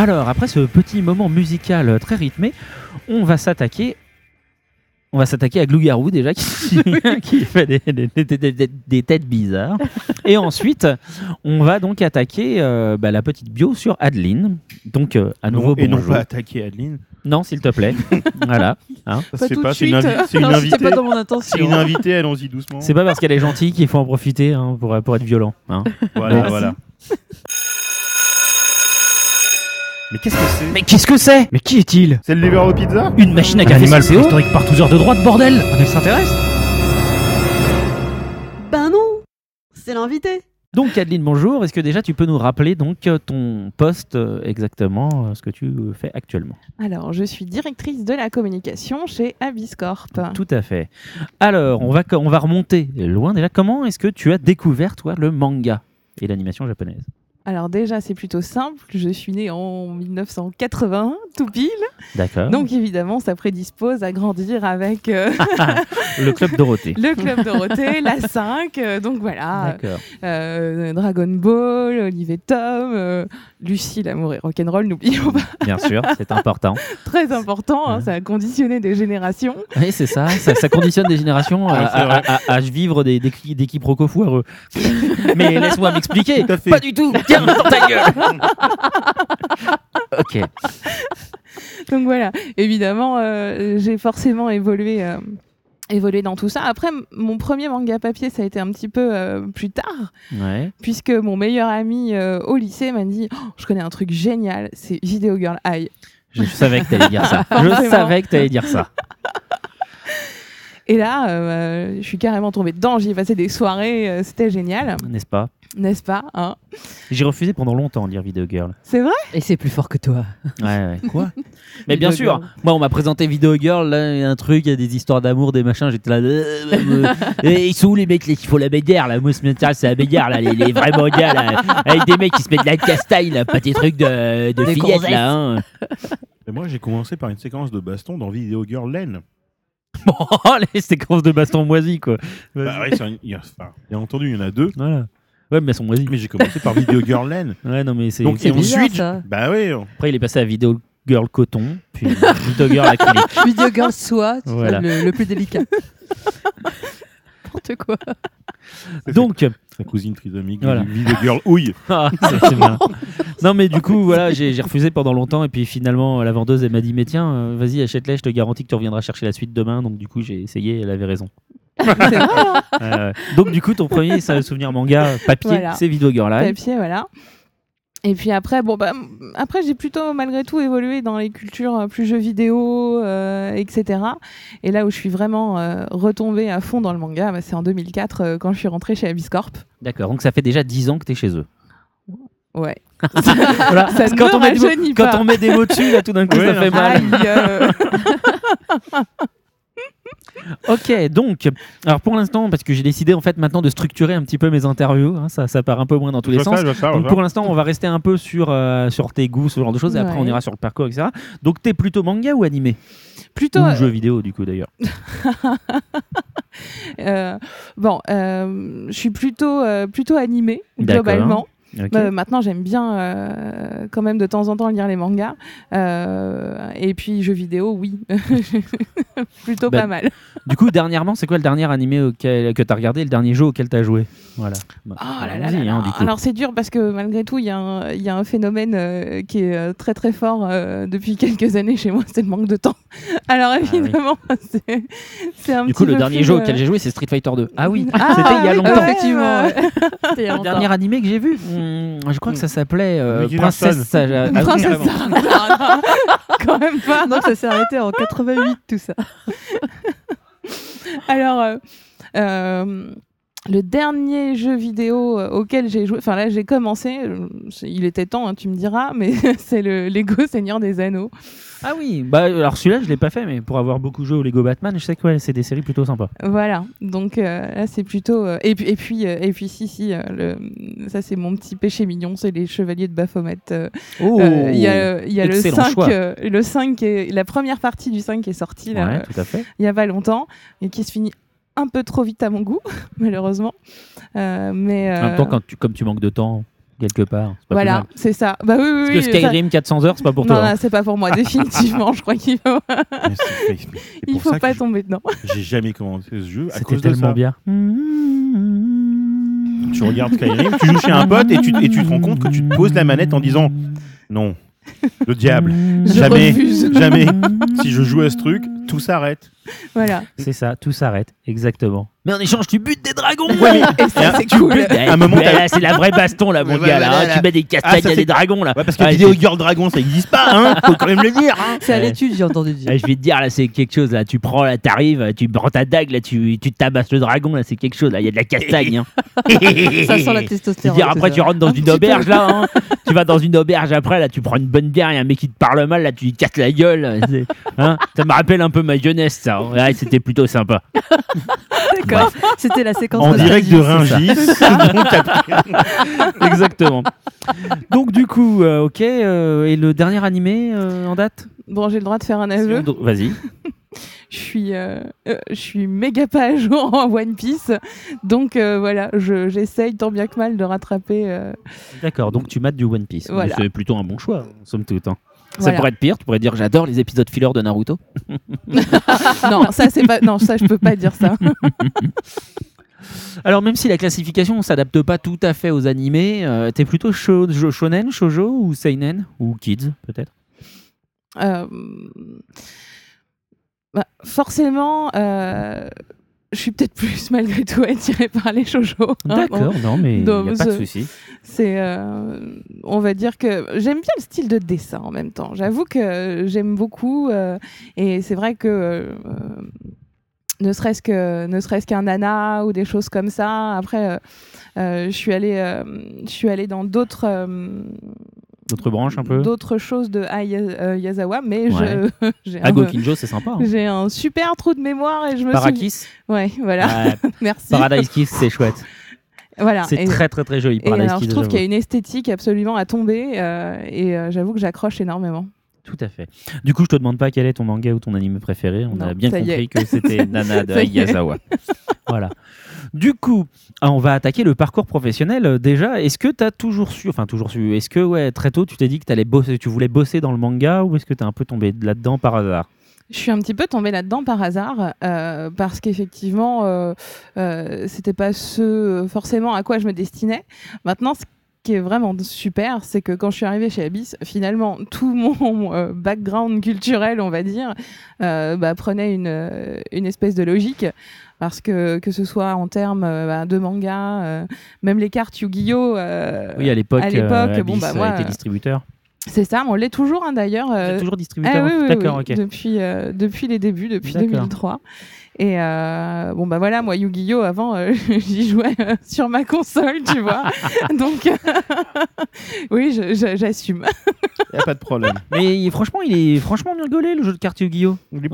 Alors, après ce petit moment musical euh, très rythmé, on va s'attaquer. On va s'attaquer à Glougarou déjà qui, [LAUGHS] [LAUGHS] qui fait des, des- des- des- des- des têtes bizarres. Et ensuite, on va donc attaquer euh, bah, la petite bio sur Adeline. Donc, euh, à nouveau,
Non, et non pas attaquer Adeline.
Non, s'il te plaît. [LAUGHS] voilà. hein.
Ça
Pas
se fait
tout
pas.
de
C'est une,
suite.
invi- une invitée.
pas dans mon
C'est
intention.
une invitée, allons-y doucement.
C'est pas parce qu'elle est gentille qu'il faut en profiter hein, pour, pour être violent. hein.
Voilà, voilà. Mais qu'est-ce que c'est?
Mais qu'est-ce que c'est? Mais qui est-il?
C'est le livreur de pizza
Une machine à
Un
café
animal
CCO
préhistorique par tous heures de droite, bordel! Un extraterrestre
Ben non! C'est l'invité!
Donc Adeline, bonjour. Est-ce que déjà tu peux nous rappeler donc ton poste euh, exactement, euh, ce que tu euh, fais actuellement?
Alors, je suis directrice de la communication chez Abiscorp.
Tout à fait. Alors, on va, on va remonter loin déjà. Comment est-ce que tu as découvert, toi, le manga et l'animation japonaise?
Alors déjà, c'est plutôt simple. Je suis née en 1980, tout pile.
D'accord.
Donc évidemment, ça prédispose à grandir avec euh, [LAUGHS]
le club Dorothée. [LAUGHS]
le Club Dorothée, la 5. euh, donc voilà,
D'accord.
euh, Dragon Ball, Olivier Tom, euh, Lucie, l'amour et rock'n'roll, n'oublions pas.
Bien sûr, c'est important. [LAUGHS]
Très important, hein,
Ouais.
ça a conditionné des générations.
Oui, c'est ça. ça. ça conditionne des générations à,
vrai.
à- à- à vivre des, des, des quiproquos foireux. Mais laisse-moi m'expliquer.
Tout à fait.
Pas du tout. Tiens, dans ta gueule. [LAUGHS] ok.
Donc voilà, évidemment, euh, j'ai forcément évolué, euh, évolué dans tout ça. Après, mon premier manga papier, ça a été un petit peu euh, plus tard,
Ouais.
puisque mon meilleur ami euh, au lycée m'a dit Oh, Je connais un truc génial, c'est Video Girl Eye.
Je savais que t'allais dire ça. [LAUGHS] Je savais que t'allais dire ça.
Et là, euh, je suis carrément tombée dedans, j'y ai passé des soirées, euh, c'était génial,
N'est-ce pas?
N'est-ce pas hein
J'ai refusé pendant longtemps de lire Video Girl.
C'est vrai
Et c'est plus fort que toi.
Ouais, ouais. [LAUGHS] Quoi Mais bien
Video
sûr,
Girl.
moi on m'a présenté Video Girl, là, il y a un truc, il y a des histoires d'amour, des machins, j'étais là. euh, euh, euh, [LAUGHS] et ils sont où les mecs qui font la bagarre là Moi ce m'intéresse c'est la bagarre là, les, les vrais mangas là, avec des mecs qui se mettent de la castagne là, pas des trucs de, de
Des
fillettes
gonzesses.
là. hein. [LAUGHS]
Et moi, j'ai commencé par une séquence de baston dans Video Girl Len.
Bon, les séquences de baston moisies, quoi.
Bah ouais, c'est un- il y a- enfin, bien entendu, il y en a deux.
Voilà. Ouais, mais elles sont moisies.
Mais j'ai commencé par Video Girl Land. [LAUGHS]
Ouais, non, mais c'est.
Donc,
c'est
et
bizarre, ça.
Bah on-
Après, il est passé à Video Girl Coton, puis Video Girl Acrylique. [LAUGHS]
Video Girl
Voilà.
le, le plus délicat. [LAUGHS] N'importe quoi.
Donc,
Sa cousine trisomique.
Voilà.
Video Girl Ouille.
Ah, c'est- c'est bien. Non, mais du coup, voilà, j'ai j'ai refusé pendant longtemps. Et puis finalement, la vendeuse, elle m'a dit Mais tiens, euh, vas-y, achète-les, je te garantis que tu reviendras chercher la suite demain. Donc, du coup, j'ai essayé, elle avait raison.
Hein [LAUGHS]
Euh, donc, du coup, ton premier souvenir manga papier,
Voilà.
c'est Video Girl Live.
papier, voilà. Et puis après, bon, bah, après j'ai plutôt malgré tout évolué dans les cultures euh, plus jeux vidéo, euh, etc. Et là où je suis vraiment euh, retombée à fond dans le manga, bah, c'est en 2004 euh, quand je suis rentrée chez Abiscorp.
D'accord, donc ça fait déjà 10 ans que tu es chez eux.
Ouais. [LAUGHS]
Voilà.
Ça
Parce que
ne
quand, on met des mots, quand
pas.
on met des mots dessus, là, tout d'un coup,
Ouais,
ça fait mal. [LAUGHS] [LAUGHS] Ok, donc, alors pour l'instant, parce que j'ai décidé en fait maintenant de structurer un petit peu mes interviews, hein, ça, ça part un peu moins dans tous
Je
les sens.
ça, ça,
Donc pour l'instant, on va rester un peu sur, euh, sur tes goûts, ce genre de choses, et après on ira sur le parcours, etc. Donc t'es plutôt manga ou animé?
Plutôt.
Ou
euh,
jeu vidéo du coup d'ailleurs [LAUGHS]
euh, bon, euh, je suis plutôt, euh, plutôt
D'accord.
globalement. Euh, maintenant, j'aime bien euh, quand même de temps en temps lire les mangas. Euh, et puis, jeux vidéo, oui. [LAUGHS] Plutôt
Bah,
pas mal.
Du coup, dernièrement, c'est quoi le dernier animé auquel, que t'as regardé, et le dernier jeu auquel t'as joué? Voilà. Bah,
Oh là là
hein.
Alors c'est dur parce que malgré tout, il y, a un- il y a un phénomène euh, qui est euh, très très fort euh, depuis [LAUGHS] quelques années chez moi, c'est le manque de temps. [LAUGHS] Alors
oui.
évidemment, c'est c'est un
Du
petit
coup, le dernier jeu
euh,
auquel j'ai joué, c'est Street Fighter 2. Ah oui,
Ah,
c'était il y a
oui,
longtemps.
Effectivement,
Le dernier animé que j'ai vu, hmm, je crois que ça s'appelait euh, Princesse
Larson.
Saga. Ah
Princesse. Sarah. [LAUGHS] Quand même pas.
Non, ça s'est arrêté en 88, tout ça. [LAUGHS]
Alors, euh, euh, le dernier jeu vidéo euh, auquel j'ai joué, enfin là j'ai commencé, il était temps, hein, tu me diras, mais [LAUGHS] c'est le Lego Seigneur des Anneaux.
Ah oui, bah alors celui-là je l'ai pas fait, mais pour avoir beaucoup joué au Lego Batman, je sais que ouais, c'est des séries plutôt sympas.
Voilà, donc euh, là c'est plutôt. euh, et puis, et puis, euh, et puis si, si, le... ça c'est mon petit péché mignon, c'est les Chevaliers de Baphomet.
Oh,
Il y a, il y a le
excellent
5,
choix.
euh, le 5 qui est- la première partie du 5 qui est sortie là,
ouais, tout à fait.
il y a pas longtemps et qui se finit un peu trop vite à mon goût, [LAUGHS] malheureusement. Mais
En même temps, quand tu, comme tu manques de temps quelque part,
voilà, c'est ça. Bah oui, oui,
Parce
oui.
que
ça-
Skyrim 400 heures, c'est pas pour
non,
toi. hein.
non, c'est pas pour moi, [LAUGHS] définitivement. je crois qu'il faut, il faut pas tomber dedans. [LAUGHS]
J'ai jamais commencé ce jeu à
C'était
cause de
tellement
ça.
bien.
Tu regardes Skyrim, tu joues chez un pote et tu, et tu te rends compte que tu te poses la manette en disant non, le diable,
Je
jamais,
refuse.
jamais. Si je joue à ce truc, tout s'arrête. [LAUGHS]
Voilà.
C'est ça, tout s'arrête, exactement. Mais en échange, tu butes des dragons
Ouais, mais-
Et ça, c'est
tu
cool.
butes- À un moment, t'as-
là, c'est la vraie baston là, mon
Ouais,
gars. là, hein.
là.
Tu mets des
Ah,
castagnes
ça,
à des dragons là.
Ouais, parce que
Ouais,
Video
c'est-
Girl Dragon, ça existe pas, hein Faut quand même le dire, hein
C'est à l'étude, j'ai entendu dire.
Ah, je vais te dire, là, c'est quelque chose. Là, tu prends, là, t'arrives, tu prends ta dague, là, tu, tu tabasses le dragon, là, c'est quelque chose. Là, il y a de la castagne. hein. [LAUGHS]
Ça sent la testostérone.
dire, après,
ça.
tu rentres dans
Un
une auberge, là. hein. tu vas dans une auberge après, là, tu prends une bonne bière, il y a un mec qui te parle mal, là, tu lui casses la gueule. hein. ça me rappelle un peu ma jeunesse, ça. hein. Ouais, c'était plutôt sympa. [LAUGHS]
D'accord. C'était la séquence
En direct de t'as- [LAUGHS]
Exactement. Donc, du coup, euh, ok. euh, et le dernier animé euh, en date?
Bon, j'ai le droit de faire un aveu.
Vas-y. [LAUGHS]
Je suis, euh, euh, je suis méga pas à jour en One Piece. Donc euh, voilà, je- j'essaye tant bien que mal de rattraper. euh,
D'accord, donc tu mates du One Piece.
Voilà.
C'est plutôt un bon choix, somme toute. hein. Ça pourrait être pire, tu pourrais dire j'adore les épisodes filler de Naruto. [LAUGHS]
non, ça c'est pas. Non, ça je peux pas dire ça. [LAUGHS]
Alors même si la classification ne s'adapte pas tout à fait aux animés, euh, t'es plutôt sho- shonen, shojo ou seinen ou kids peut-être?
Euh, bah, forcément, euh, je suis peut-être plus [LAUGHS] malgré tout attirée par les shoujo. hein.
D'accord, non mais il n'y a pas de
ce-
souci.
C'est, euh, on va dire que j'aime bien le style de dessin en même temps. J'avoue que j'aime beaucoup euh, et c'est vrai que euh, ne serait-ce que ne serait-ce qu'un nana ou des choses comme ça. Après, euh, euh, je suis allée, euh, je suis allée dans d'autres.
D'autres branches un peu
D'autres choses de Ai euh, Yazawa, mais
Ouais.
je, [LAUGHS] j'ai,
Ah,
un,
Gokinjo c'est sympa. hein.
j'ai un super trou de mémoire et je me suis.
Parakis
Ouais, voilà. [LAUGHS] Merci.
Paradise Kiss c'est chouette.
Voilà.
C'est très très très joli
Et
Paradise
je trouve qu'il y a une esthétique absolument à tomber euh, et euh, j'avoue que j'accroche énormément.
Tout à fait. Du coup, je te demande pas quel est ton manga ou ton anime préféré. On a bien compris que c'était [LAUGHS] Nana de
Ça y est.
Ayazawa. voilà. Du coup, ah, on va attaquer le parcours professionnel. Euh, Déjà, est-ce que tu as toujours su, enfin toujours su, est-ce que ouais, très tôt tu t'es dit que bosser, tu voulais bosser dans le manga ou est-ce que tu es un peu tombé là-dedans par hasard?
Je suis un petit peu tombée là-dedans par hasard euh, parce qu'effectivement, euh, euh, c'était pas ce forcément à quoi je me destinais. Maintenant, ce qui est vraiment super, c'est que quand je suis arrivée chez Abyss, finalement, tout mon euh, background culturel, on va dire, bah, prenait une espèce de logique. Parce que que ce soit en termes euh, bah, de manga, euh, même les cartes Yu-Gi-Oh! euh,
Oui, à l'époque,
à l'époque,
euh,
bon, bah, moi, euh,
distributeur.
c'est ça, on l'est toujours hein, d'ailleurs. Euh,
toujours distributeur
ah oui, oui,
D'accord,
oui,
ok.
Depuis, euh, depuis les débuts, depuis
D'accord.
2003. Et euh, bon, bah voilà, moi, Yu-Gi-Oh! avant, euh, [LAUGHS] j'y jouais euh, sur ma console, tu vois. [LAUGHS] Donc, [LAUGHS] oui, j'assume.
Y a pas de problème.
Mais franchement, il est franchement bien gaulé le jeu de cartes Yu-Gi-Oh!
Il est.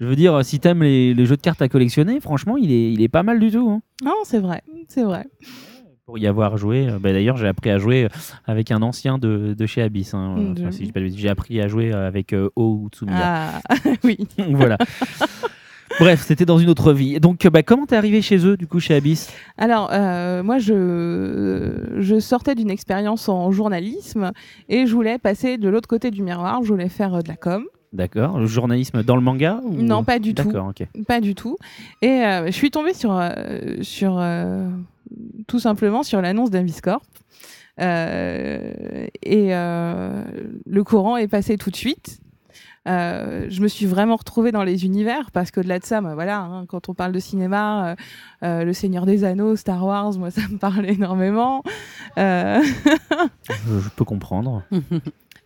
Je veux dire, si t'aimes les, les jeux de cartes à collectionner, franchement, il est, il est pas mal du tout. hein.
Non, c'est vrai, c'est vrai.
Pour y avoir joué, euh, bah, d'ailleurs, j'ai appris à jouer avec un ancien de, de chez Abyss. hein.
Mm,
Enfin,
je-
si je dis pas de bêtises, j'ai appris à jouer euh, avec euh, O Utsumiya.
Ah, [LAUGHS] oui. [LAUGHS]
voilà. Bref, c'était dans une autre vie. Donc, euh, bah, comment t'es arrivé chez eux, du coup, chez Abyss?
Alors, euh, moi, je, je sortais d'une expérience en journalisme et je voulais passer de l'autre côté du miroir. Je voulais faire euh, de la com.
D'accord. Le journalisme dans le manga ou-
Non, pas du tout.
D'accord, ok.
Pas du tout. Et euh, je suis tombée sur, euh, sur euh, tout simplement sur l'annonce d'Inviscorp. Euh, et euh, le courant est passé tout de suite. Euh, je me suis vraiment retrouvée dans les univers parce qu'au-delà de ça, bah, voilà, hein, quand on parle de cinéma, euh, euh, Le Seigneur des Anneaux, Star Wars, moi ça me [LAUGHS] parle énormément. Euh, [LAUGHS]
Je, je peux comprendre. [LAUGHS]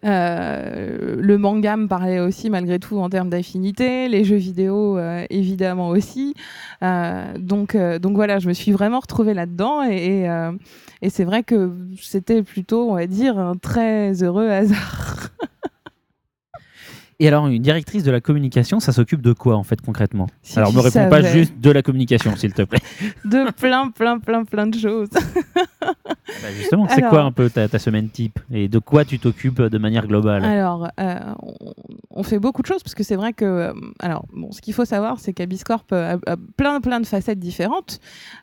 euh, le manga me parlait aussi malgré tout en termes d'affinité, les jeux vidéo euh, évidemment aussi. Euh, donc, donc voilà, je me suis vraiment retrouvée là-dedans et, et, et c'est vrai que c'était plutôt, on va dire, un très heureux hasard. [LAUGHS]
Et alors, une directrice de la communication, ça s'occupe de quoi, en fait, concrètement?
Si
Alors,
tu
me réponds pas juste de la communication, s'il te plaît.
de plein, plein, plein, plein de choses. [LAUGHS]
Bah, justement, c'est quoi un peu ta, ta semaine type Et de quoi tu t'occupes de manière globale?
Alors, euh, on, fait beaucoup de choses parce que c'est vrai que, euh, alors, bon, ce qu'il faut savoir, c'est qu'Abiscorp a, a plein, plein de facettes différentes,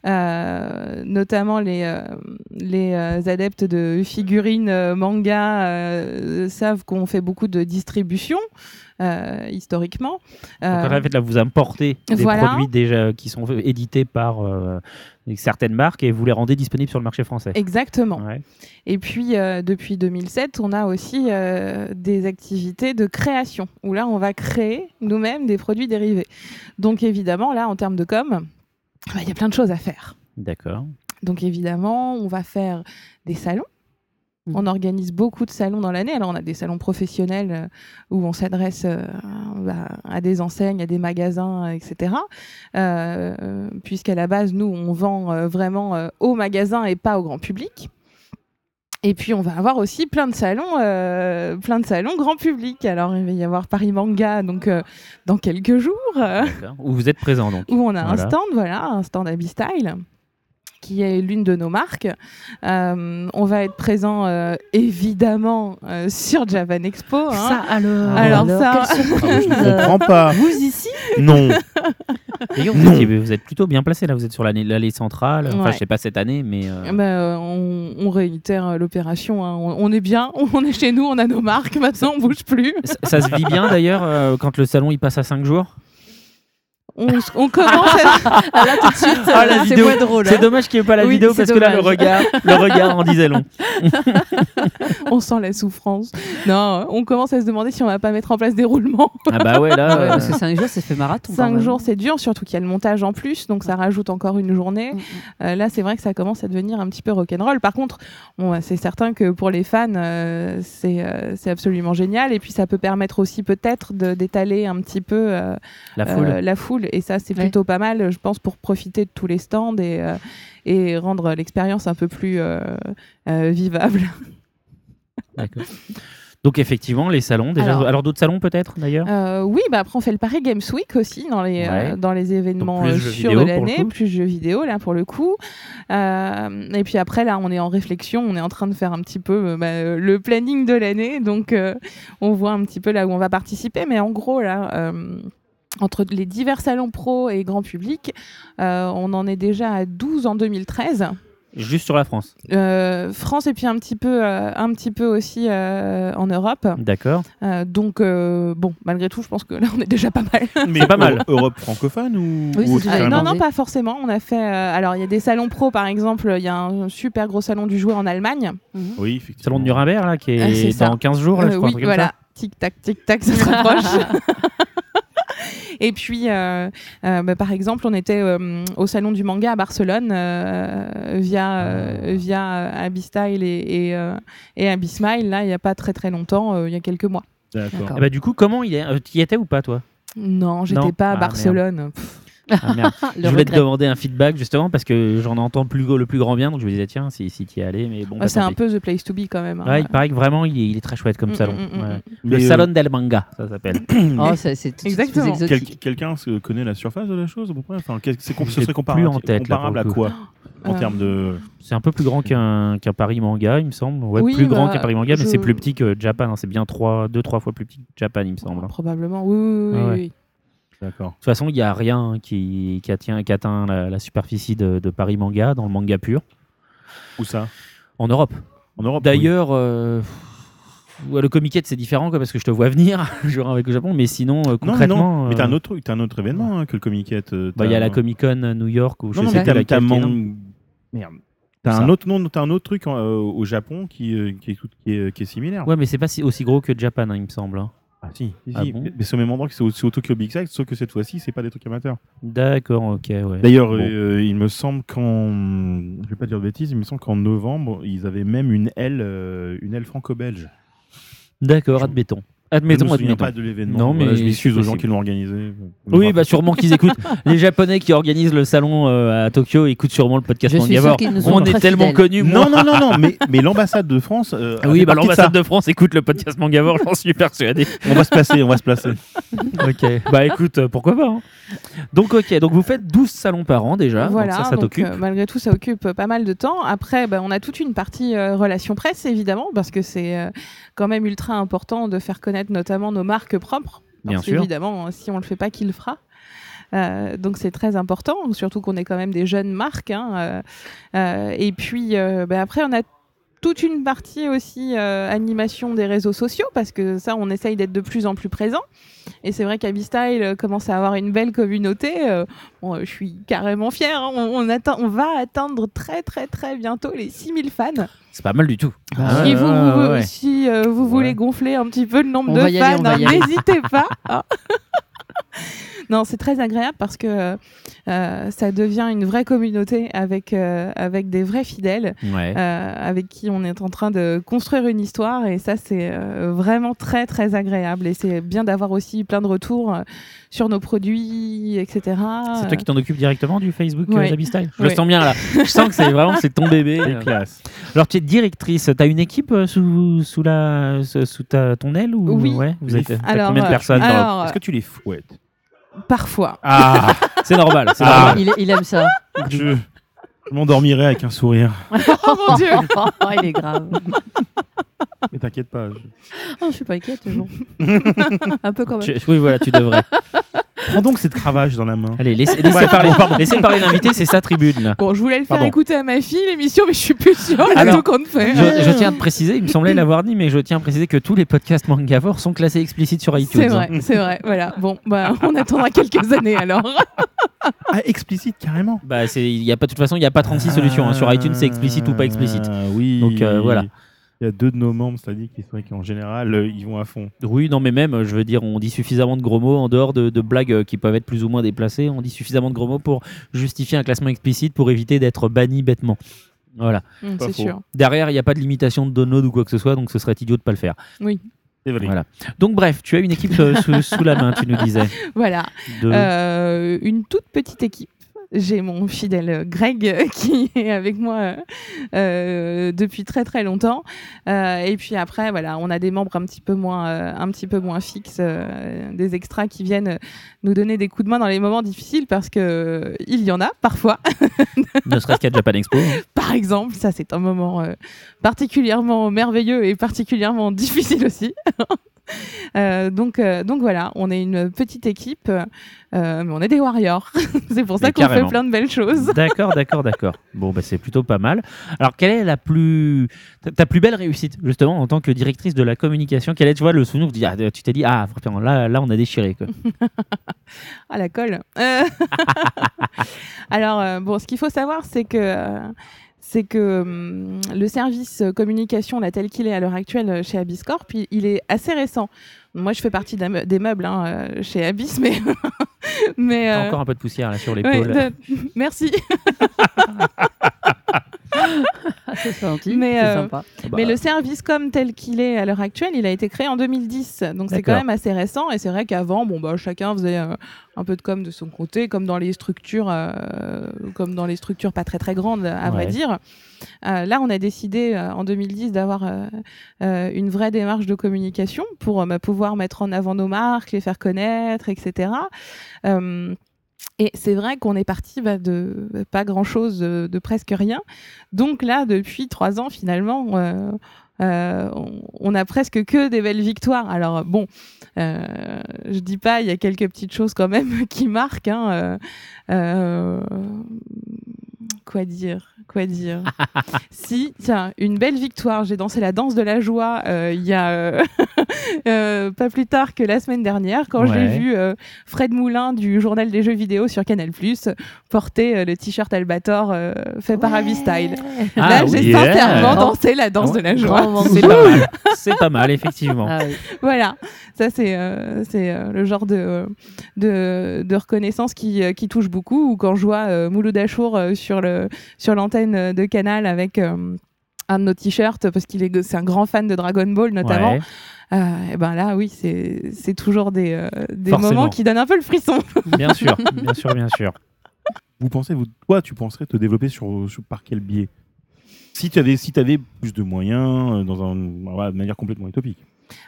euh, notamment les, euh, les euh, adeptes de figurines euh, manga euh, savent qu'on fait beaucoup de distribution. euh, historiquement.
Donc,
Euh,
en fait, là, vous importez des
voilà.
produits déjà qui sont édités par euh, certaines marques et vous les rendez disponibles sur le marché français.
Exactement.
Ouais.
Et puis, euh, depuis 2007, on a aussi euh, des activités de création, où là, on va créer nous-mêmes des produits dérivés. Donc, évidemment, là, en termes de com, bah, il y a plein de choses à faire.
D'accord.
Donc, évidemment, on va faire des salons.
Mhm.
On organise beaucoup de salons dans l'année. Alors, on a des salons professionnels euh, où on s'adresse euh, bah, à des enseignes, à des magasins, euh, etc. Puisqu'à la base, nous, on vend vraiment aux magasins et pas au grand public. Et puis, on va avoir aussi plein de salons, euh, plein de salons grand public. Alors, il va y avoir Paris Manga, donc euh, dans quelques jours, euh.
Où vous êtes présent, donc.
où on a
Voilà.
un stand, voilà, un stand Abby-Style qui est l'une de nos marques. Euh, on va être présent euh, évidemment euh, sur Japan Expo. hein.
alors
Alors ça-
Ah, je ne comprends pas. [LAUGHS]
Vous ici
Non. [LAUGHS]
D'ailleurs,
Non.
vous, étiez- vous êtes plutôt bien placé là. Vous êtes sur l'allée centrale. Enfin,
Ouais.
je sais pas cette année, mais euh,
on, on réitère l'opération. hein. On, on est bien, [LAUGHS] on est chez nous, on a nos marques. Maintenant, on bouge plus.
ça, ça se vit bien d'ailleurs euh, quand le salon il passe à 5 jours?
On, commence à...
Là, [LAUGHS] tout de suite,
Ah,
euh, c'est moins drôle.
C'est
hein.
dommage qu'il n'y ait pas la
Oui,
vidéo parce que là le regard, le regard en disait long. [LAUGHS]
on sent la souffrance. Non, on commence à se demander si on va pas mettre en place des roulements.
Ah bah ouais là.
Ouais, [LAUGHS]
euh,
parce que 5 jours, c'est fait marathon. quand
Cinq
même.
jours, c'est dur, surtout qu'il y a le montage en plus, donc ça rajoute encore une journée.
Mm, mm.
Euh, là, c'est vrai que ça commence à devenir un petit peu rock'n'roll. Par contre, bon, c'est certain que pour les fans, euh, c'est euh, absolument génial. Et puis, ça peut permettre aussi peut-être de- d'étaler un petit peu euh,
la foule.
euh, la foule. Et ça, c'est
Ouais.
plutôt pas mal, je pense, pour profiter de tous les stands et, euh, et rendre l'expérience un peu plus euh, euh, vivable. [LAUGHS]
D'accord. Donc effectivement, les salons, déjà. Alors,
Alors-
d'autres salons peut-être d'ailleurs?
Euh, oui, bah après on fait le Paris Games Week aussi dans les,
Ouais.
euh, dans les événements euh, sur de l'année,
coup.
plus jeux vidéo là pour le coup. Euh, et puis après là on est en réflexion, on est en train de faire un petit peu bah, le planning de l'année, donc euh, on voit un petit peu là où on va participer, mais en gros là. Entre les divers salons pro et grand public, euh, on en est déjà à 12 en 2013.
Juste sur la France.
Euh, France et puis un petit peu, euh, un petit peu aussi euh, en Europe.
D'accord.
Euh, donc euh, bon, malgré tout, je pense que là on est déjà pas mal. [LAUGHS]
Mais
pas mal.
Eu- Europe francophone ou,
Oui,
ou
Euh, non, non, pas forcément. On a fait. euh, alors, il y a des salons pro, par exemple. Il y a un super gros salon du jouet en Allemagne.
Oui, effectivement.
Salon de Nuremberg là qui
Ah, c'est
est
ça.
dans 15 jours là, je crois.
oui, voilà. Tic tac, tic tac, ça se rapproche. [LAUGHS] Et puis, euh, euh, bah, par exemple, on était euh, au salon du manga à Barcelone euh, via euh, via Abystyle et et, euh, et Abysmile. Là, il n'y a pas très très longtemps, euh, il y a quelques mois.
D'accord.
Et bah, du coup, comment il est Tu y étais ou pas toi?
Non, j'étais
Non.
pas à
Ah,
Barcelone. Pff,
Ah, merde. [LAUGHS] Je voulais te demander un feedback justement parce que j'en entends le plus, le plus grand bien, donc je me disais tiens si, si tu y allais, mais bon.
ouais,
bah,
c'est un peu the place to be quand même. hein.
Ouais, il paraît que vraiment il est, il est très chouette comme
Mm,
salon.
mm, mm,
Ouais. Le
euh,
salon del manga, ça s'appelle. [COUGHS]
Oh, c'est tout
Exactement.
Quel-. Quelqu'un connaît la surface de la chose à peu près? Enfin, c'est com- Ce comparable,
en tête,
comparable à quoi En
Euh,
termes de.
C'est un peu plus grand qu'un qu'un Paris manga, il me semble. Ouais,
Oui,
plus grand
bah,
qu'un Paris manga, mais c'est plus petit que Japan. hein. C'est bien 3, 2-3 fois plus petit que Japan, il me semble. De
Probablement, oui, oui, oui,
Ah ouais.
oui.
D'accord.
toute façon, il n'y a rien qui, qui, atteint, qui atteint la, la superficie de, de Paris manga dans le manga pur
Où ça?
En Europe.
En Europe
D'ailleurs, euh, ouais, le Comiket c'est différent quoi, parce que je te vois venir [LAUGHS] genre avec le Japon, mais sinon euh,
oui. Non,
concrètement,
non. Mais t'as un
euh,
autre truc, t'as un autre événement hein, que le Comiket. euh,
bah, il y a la Comic Con New York ou je
Non,
sais
mais
plus
t'as
non
Merde. T'as un autre nom, t'as un autre truc en- euh, au Japon qui, euh, qui, est, tout- qui, est, qui est similaire.
Ouais, mais c'est pas si- aussi gros que Japan, hein, il me semble. hein.
Ah si, si,
Ah
si.
bon
mais c'est au même endroit que c'est au, Tokyo Big Sight, sauf que cette fois-ci, c'est pas des trucs amateurs.
D'accord, ok, ouais.
D'ailleurs,
Bon.
euh, il me semble qu'en, je vais pas dire de bêtises, il me semble qu'en novembre, ils avaient même une aile, euh, une aile franco-belge.
D'accord, admettons.
Je me souviens
admettons.
pas de l'événement.
Non,
Voilà,
mais
je m'excuse aux gens qui l'ont organisé.
Oui, bah sûrement qu'ils écoutent. [LAUGHS] Les Japonais qui organisent le salon euh, à Tokyo écoutent sûrement le podcast
Je suis
Mangavore.
sûr qu'ils nous
On est tellement
fidèles.
connus. moi.
Non, non, non, non, mais, mais [LAUGHS] l'ambassade de France. euh, a
Oui, bah
de
l'ambassade
ça.
de France écoute le podcast Mangavore, j'en suis persuadé.
On va se placer, on va se placer. [LAUGHS]
ok. Bah écoute, euh, pourquoi pas. hein. Donc ok, donc vous faites 12 salons par an déjà. donc
voilà,
ça, ça
donc,
t'occupe.
euh, malgré tout, ça occupe pas mal de temps. Après, bah, on a toute une partie euh, relations presse, évidemment, parce que c'est euh, quand même ultra important de faire connaître notamment nos marques propres.
Bien
Parce
sûr.
Évidemment, si on le fait pas, qui le fera Euh, donc c'est très important, surtout qu'on est quand même des jeunes marques. hein, euh, euh, et puis bah, après, on a toute une partie aussi euh, animation des réseaux sociaux, parce que ça, on essaye d'être de plus en plus présent. Et c'est vrai qu'Abystyle euh, commence à avoir une belle communauté. euh, bon, je suis carrément fière. hein. On, on, atteint- on va atteindre très très très bientôt les 6000 fans.
C'est pas mal du tout. Ah
si
ouais,
vous,
ouais,
vous-
ouais, ouais.
si, euh, vous
Ouais.
voulez gonfler un petit peu le nombre
On
de fans, hein, n'hésitez pas. hein. [LAUGHS] non, c'est très agréable parce que euh, ça devient une vraie communauté avec, euh, avec des vrais fidèles.
Ouais.
euh, avec qui on est en train de construire une histoire et ça c'est euh, vraiment très très agréable et c'est bien d'avoir aussi plein de retours euh, sur nos produits etc
C'est toi qui t'en occupes directement du Facebook euh,
Ouais.
d'Abystyle [LAUGHS] Je le sens bien là. Je sens que c'est vraiment c'est ton bébé. Euh.
classe.
Alors tu es directrice, tu as une équipe euh, sous, sous, la, sous ta, ton aile ou
Oui.
ouais, vous êtes
Alors,
combien de
euh,
personnes dans-
Est-ce que tu les fouettes?
Parfois
Ah, [LAUGHS] c'est normal, c'est
Ah.
normal.
Il, il aime ça.
Je, je m'endormirai avec un sourire. [LAUGHS]
oh mon dieu
Oh, il est grave.
Mais t'inquiète pas. je-
Oh, je suis pas inquiète, non. [LAUGHS] Un peu quand même.
Tu- oui, voilà, tu devrais.
Prends donc cette cravache dans la main.
Allez, laissez, laissez
Ouais,
parler,
pardon.
laissez parler l'invité, c'est sa tribune. Là.
bon je voulais le faire
Pardon.
écouter à ma fille l'émission mais je suis plus sûre
Alors,
qu'on fait
Je, je tiens à préciser, il me semblait l'avoir dit, mais je tiens à préciser que tous les podcasts Mangavore sont classés explicites sur iTunes.
c'est vrai c'est vrai voilà bon bah on attendra quelques années alors
Ah, explicite carrément.
Bah, c'est, il y a pas, de toute façon, il n'y a pas 36 solutions. hein. Sur iTunes, c'est explicite ou pas explicite.
Ah, oui.
Donc, euh, voilà.
Il y a deux de nos membres, c'est-à-dire qui sont qu'en général, euh, ils vont à fond.
Oui, non, mais même, je veux dire, on dit suffisamment de gros mots en dehors de, de blagues euh, qui peuvent être plus ou moins déplacées. On dit suffisamment de gros mots pour justifier un classement explicite pour éviter d'être banni bêtement. Voilà.
Pas
c'est
faux.
sûr
Derrière, il n'y a pas de limitation de download ou quoi que ce soit, donc ce serait idiot de pas le faire.
C'est vrai.
Voilà. Donc, bref, tu as une équipe euh, sous, sous la main, tu nous disais. [LAUGHS]
voilà
De...
Euh, une toute petite équipe j'ai mon fidèle Greg euh, [LAUGHS] qui est avec moi euh, euh, depuis très très longtemps. Euh, et puis après, voilà, on a des membres un petit peu moins, euh, un petit peu moins fixes, euh, des extras qui viennent nous donner des coups de main dans les moments difficiles parce que euh, il y en a parfois. [LAUGHS]
Ne serait-ce qu'à Japan Expo. [LAUGHS]
Par exemple, ça c'est un moment euh, particulièrement merveilleux et particulièrement difficile aussi. Euh, donc, euh, donc voilà, on est une petite équipe, euh, mais on est des warriors. [LAUGHS] c'est pour ça qu'on fait plein de belles choses.
D'accord, d'accord, d'accord. Bon, bah, c'est plutôt pas mal. Alors, quelle est la plus ta- plus belle réussite justement en tant que directrice de la communication? Quel est, tu vois, le souvenir dis, ah, tu t'es dit, ah, là, là, on a déchiré. Quoi. [LAUGHS]
Ah, la colle. [LAUGHS] Alors, bon, ce qu'il faut savoir, c'est que, c'est que hum, le service euh, communication, là, tel qu'il est à l'heure actuelle euh, chez Abiscorp, il, il est assez récent. Moi, je fais partie des meubles hein, euh, chez Abyss, mais. [LAUGHS] mais euh,
Encore un peu de poussière là sur
ouais,
l'épaule.
de- [LAUGHS] Merci. [LAUGHS]
Ah, [LAUGHS] c'est gentil,
Mais,
c'est
euh,
sympa.
Bah,
Mais le service comme tel qu'il est à l'heure actuelle, il a été créé en 2010. Donc c'est quand même assez récent. Et c'est vrai qu'avant, bon, bah, chacun faisait euh, un peu de com de son côté, comme dans les structures, euh, comme dans les structures pas très très grandes, à vrai dire. Euh, là, on a décidé euh, en 2010 d'avoir euh, euh, une vraie démarche de communication pour euh, bah, pouvoir mettre en avant nos marques, les faire connaître, etc. Euh, et c'est vrai qu'on est parti bah, de pas grand chose, de, presque rien. Donc là, depuis trois ans, finalement, euh, euh, on, a presque que des belles victoires. Alors bon, euh, je dis pas, il y a quelques petites choses quand même [LAUGHS] qui marquent. hein, euh, euh, quoi dire Quoi dire [LAUGHS] Si, tiens, une belle victoire. J'ai dansé la danse de la joie euh, il y a euh, [LAUGHS] euh, pas plus tard que la semaine dernière quand j'ai vu euh, Fred Moulin du journal des jeux vidéo sur Canal porter euh, le t-shirt Albator euh, fait par Abby Style.
Ah,
Là,
oui.
j'ai
Yeah.
sincèrement dansé la danse de la joie.
C'est pas [LAUGHS] mal. C'est pas mal, effectivement.
Ah oui.
Voilà, ça c'est euh, c'est euh, le genre de, de, de reconnaissance qui, euh, qui touche beaucoup. Ou quand je vois euh, Mouloud Achour euh, sur le sur l'antenne euh, de Canal avec euh, un de nos t-shirts parce qu'il est c'est un grand fan de Dragon Ball notamment.
Ouais.
euh, et ben là oui c'est c'est toujours des, euh, des moments qui donnent un peu le frisson. [LAUGHS]
Bien sûr, bien sûr, bien sûr.
Vous pensez, vous, toi, tu penserais te développer sur, sur- par quel biais? Si tu avais, si avais plus de moyens, euh, dans un, voilà, de manière complètement utopique.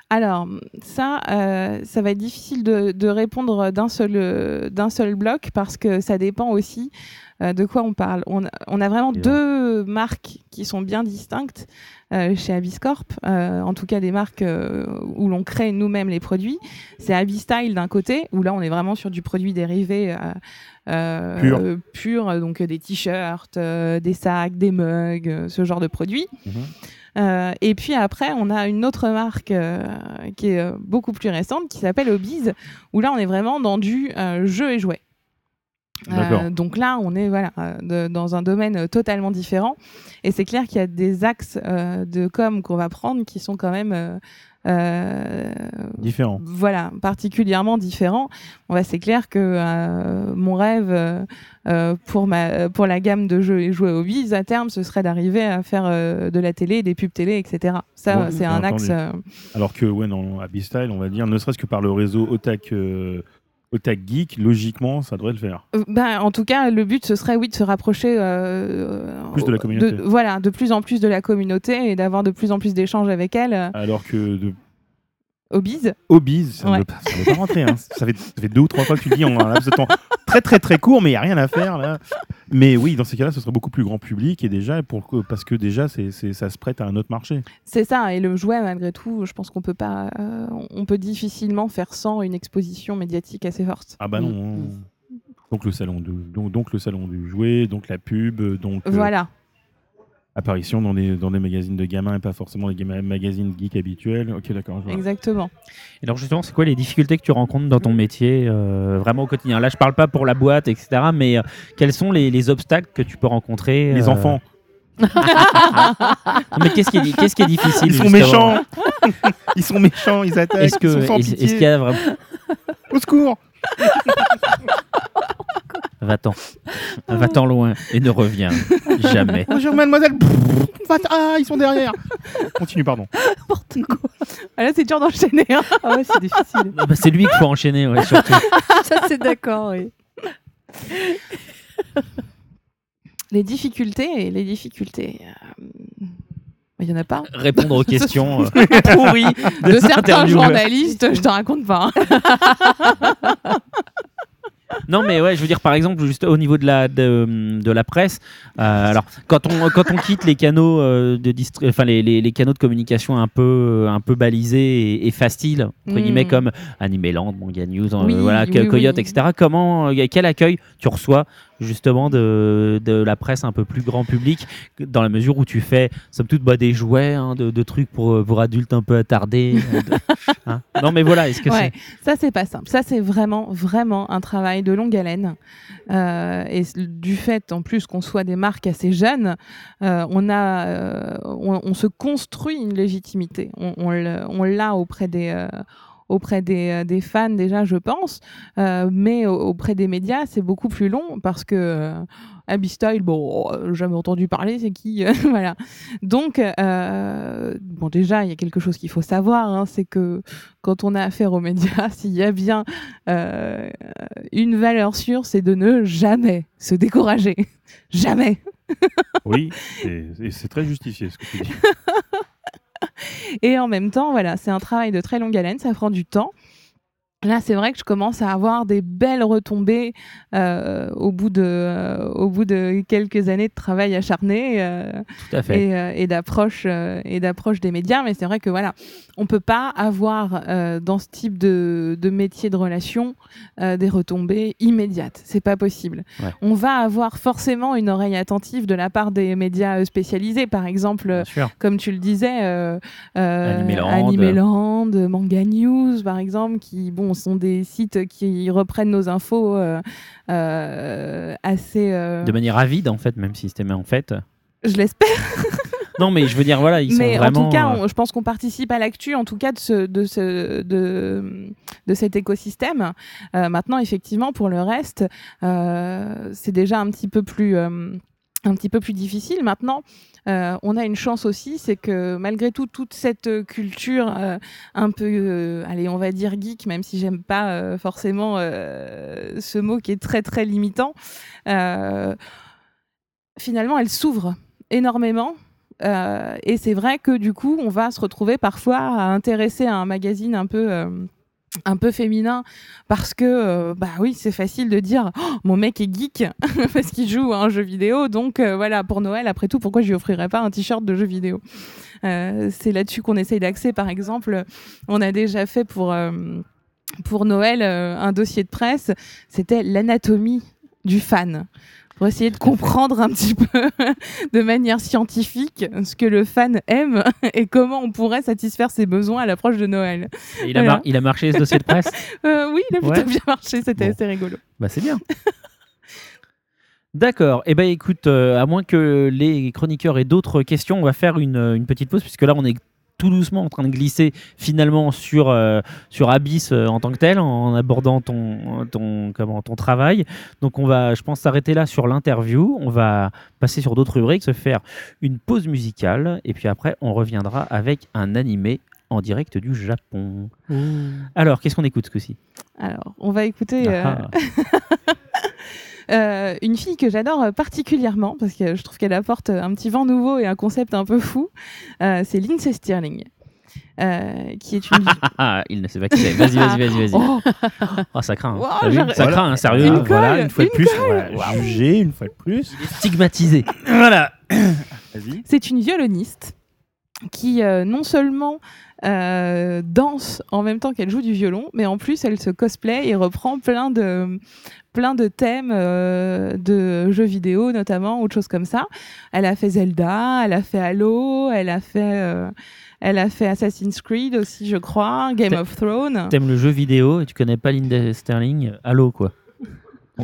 Alors, ça, euh, ça va être difficile de, de répondre d'un seul, euh, d'un seul bloc parce que ça dépend aussi euh, de quoi on parle. On a, on a vraiment deux marques qui sont bien distinctes euh, chez Abiscorp, euh, en tout cas des marques où l'on crée nous-mêmes les produits. C'est Abistyle d'un côté, où là on est vraiment sur du produit dérivé.
Pur.
pur, donc des t-shirts, des sacs, des mugs, ce genre de produits.
Mhm.
Euh, et puis après, on a une autre marque euh, qui est euh, beaucoup plus récente, qui s'appelle Obiz, où là, on est vraiment dans du jeu et jouet.
D'accord.
donc là, on est voilà euh, de- dans un domaine euh, totalement différent. Et c'est clair qu'il y a des axes euh, de com qu'on va prendre qui sont quand même euh, euh,
Différent.
voilà, particulièrement différent. On va c'est clair que euh, mon rêve euh, euh, pour ma pour la gamme de jeux et jouets hobbies à terme, ce serait d'arriver à faire euh, de la télé, des pubs télé, etc. Ça,
Ouais,
c'est un axe.
entendu.
euh,
Alors que, ouais, dans Abyss Style, on va dire, ne serait-ce que par le réseau Otak, euh, Otak Geek, logiquement, ça devrait le faire.
euh, ben, en tout cas, le but ce serait oui de se rapprocher euh,
Plus de la communauté.
voilà, de plus en plus de la communauté et d'avoir de plus en plus d'échanges avec elle.
Alors que de
hobbies.
Hobbies, ça ne
Ouais.
veut pas, ça veut pas rentrer. hein. ça, fait, ça fait deux ou trois fois que tu le dis en un laps de temps très très très court, mais il n'y a rien à faire là. Mais oui, dans ces cas-là, ce serait beaucoup plus grand public et déjà pour parce que déjà c'est c'est- ça se prête à un autre marché.
C'est ça, et le jouet, malgré tout, je pense qu'on peut pas, euh, on peut difficilement faire sans une exposition médiatique assez forte.
Ah bah non. hein. Donc le salon du donc, donc le salon du jouet, donc la pub, donc euh,
Voilà.
Apparition dans des dans des magazines de gamins et pas forcément les gama- magazines geeks habituels. Ok, d'accord.
Exactement.
Et alors justement, c'est quoi les difficultés que tu rencontres dans ton métier, euh, vraiment au quotidien? Là, je parle pas pour la boîte, etc. Mais euh, quels sont les, les obstacles que tu peux rencontrer
Les
euh,
enfants, [LAUGHS] [LAUGHS]
Mais qu'est-ce qui, est, qu'est-ce qui est difficile
ils sont méchants. [LAUGHS] ils sont méchants, ils attaquent.
Est-ce que
ils sont sans
est-ce
pitié.
est-ce qu'il y a vraiment
Au secours [LAUGHS]
Va-t'en, va-t'en loin et ne reviens jamais.
Bonjour mademoiselle. Ah, ils sont derrière. Continue, pardon.
Ah, là, c'est dur d'enchaîner. hein.
Ah ouais, c'est difficile.
Ah bah, c'est lui qu'il faut enchaîner, ouais, surtout. [LAUGHS]
Ça, c'est d'accord, oui.
les difficultés, les difficultés. euh, Il y en a pas.
Répondre aux [LAUGHS] questions euh, pourries [LAUGHS] de,
certains journalistes, je te raconte pas. hein. [LAUGHS]
Non, mais ouais, je veux dire, par exemple, juste au niveau de la, de, de la presse, euh, alors, quand on, quand on quitte les canaux, euh, de distri- enfin, les, les, les canaux de communication un peu, un peu balisés et, et faciles, entre
Mm.
guillemets, comme Animeland, Manga News, euh, voilà,
oui,
Coyote,
oui.
etc., comment, quel accueil tu reçois justement de, de la presse un peu plus grand public, dans la mesure où tu fais, somme toute, bah, des jouets, hein, de, de trucs pour, pour adultes un peu attardés. euh, de- [LAUGHS] hein. Non, mais voilà, est-ce que
Ouais,
c'est.
ça c'est pas simple. Ça c'est vraiment vraiment un travail de longue haleine. Euh, et du fait en plus qu'on soit des marques assez jeunes, euh, on a, euh, on, on se construit une légitimité. On, on l'a auprès des euh, auprès des, euh, des fans déjà, je pense, Euh, mais au- auprès des médias, c'est beaucoup plus long parce que euh, Abby Style, bon, euh, jamais entendu parler, c'est qui [LAUGHS] Voilà. Donc, euh, bon, déjà, il y a quelque chose qu'il faut savoir, hein, c'est que quand on a affaire aux médias, [LAUGHS] s'il y a bien une valeur sûre, c'est de ne jamais se décourager. [LAUGHS] jamais.
Oui, et, et c'est très justifié ce que tu dis.
Et en même temps, voilà, c'est un travail de très longue haleine, ça prend du temps. Là, c'est vrai que je commence à avoir des belles retombées euh, au, bout de, euh, au bout de quelques années de travail acharné. euh,
Tout à fait.
et, d'approche et d'approche des médias mais c'est vrai que voilà on peut pas avoir dans ce type de, de métier de relation des retombées immédiates c'est pas possible
Ouais.
on va avoir forcément une oreille attentive de la part des médias spécialisés par exemple comme tu le disais
Animeland.
Animeland, Manga News par exemple qui bon sont des sites qui reprennent nos infos euh, euh, assez euh,
De manière avide, en fait, même si c'était en fait.
je l'espère [LAUGHS]
Non, mais je veux dire, voilà, ils
mais
sont vraiment.
en tout cas, on- je pense qu'on participe à l'actu, en tout cas de, ce, de, ce, de, de cet écosystème. Euh, maintenant, effectivement, pour le reste, euh, c'est déjà un petit peu plus, euh, un petit peu plus difficile. Maintenant, euh, on a une chance aussi, c'est que malgré tout, toute cette culture euh, un peu, euh, allez, on va dire geek, même si j'aime pas forcément ce mot qui est très très limitant, finalement, elle s'ouvre énormément. Et c'est vrai que du coup, on va se retrouver parfois à intéresser à un magazine un peu. Un peu féminin parce que euh, bah oui c'est facile de dire Oh, mon mec est geek [LAUGHS] parce qu'il joue à un jeu vidéo. Donc euh, voilà pour Noël après tout pourquoi je lui offrirais pas un t-shirt de jeu vidéo? Euh, c'est là-dessus qu'on essaye d'axer. Par exemple on a déjà fait pour Noël un dossier de presse. C'était l'anatomie du fan pour essayer de comprendre un petit peu [LAUGHS] de manière scientifique ce que le fan aime [LAUGHS] et comment on pourrait satisfaire ses besoins à l'approche de Noël.
et il, a
voilà.
mar- il a marché ce dossier de presse [LAUGHS]
Euh, oui, il a plutôt
Ouais.
bien marché, c'était
Bon.
assez rigolo.
Bah, c'est bien. D'accord. Eh ben, écoute, euh, à moins que les chroniqueurs aient d'autres questions, on va faire une, une petite pause, puisque là, on est tout doucement en train de glisser finalement sur, euh, sur Abyss euh, en tant que tel, en abordant ton, ton, comment, ton travail. Donc, on va, je pense, s'arrêter là sur l'interview. On va passer sur d'autres rubriques, se faire une pause musicale, et puis après, on reviendra avec un animé en direct du Japon. Alors, qu'est-ce qu'on écoute ce coup-ci?
Alors, on va écouter euh,
Ah, [LAUGHS]
euh, une fille que j'adore euh, particulièrement parce que je trouve qu'elle apporte un petit vent nouveau et un concept un peu fou. Euh, c'est Lindsay Stirling. euh, qui est une. [LAUGHS]
il ne sait pas qui c'est. Vas-y, vas-y, vas-y, vas-y.
Oh,
Oh, ça craint. hein.
Wow,
vu
j'arrête-
ça craint, hein, sérieux.
Une colle,
voilà.
Voilà, une fois de plus, va juger une fois de plus.
Stigmatisé.
Voilà. [COUGHS] Vas-y.
c'est une violoniste qui euh, non seulement euh, danse en même temps qu'elle joue du violon, mais en plus elle se cosplay et reprend plein de plein de thèmes euh, de jeux vidéo notamment ou de choses comme ça. Elle a fait Zelda, elle a fait Halo, elle a fait euh, elle a fait Assassin's Creed aussi, je crois, Game of Thrones.
T'aimes le jeu vidéo et tu connais pas Linda Sterling Allô, quoi.
Oh.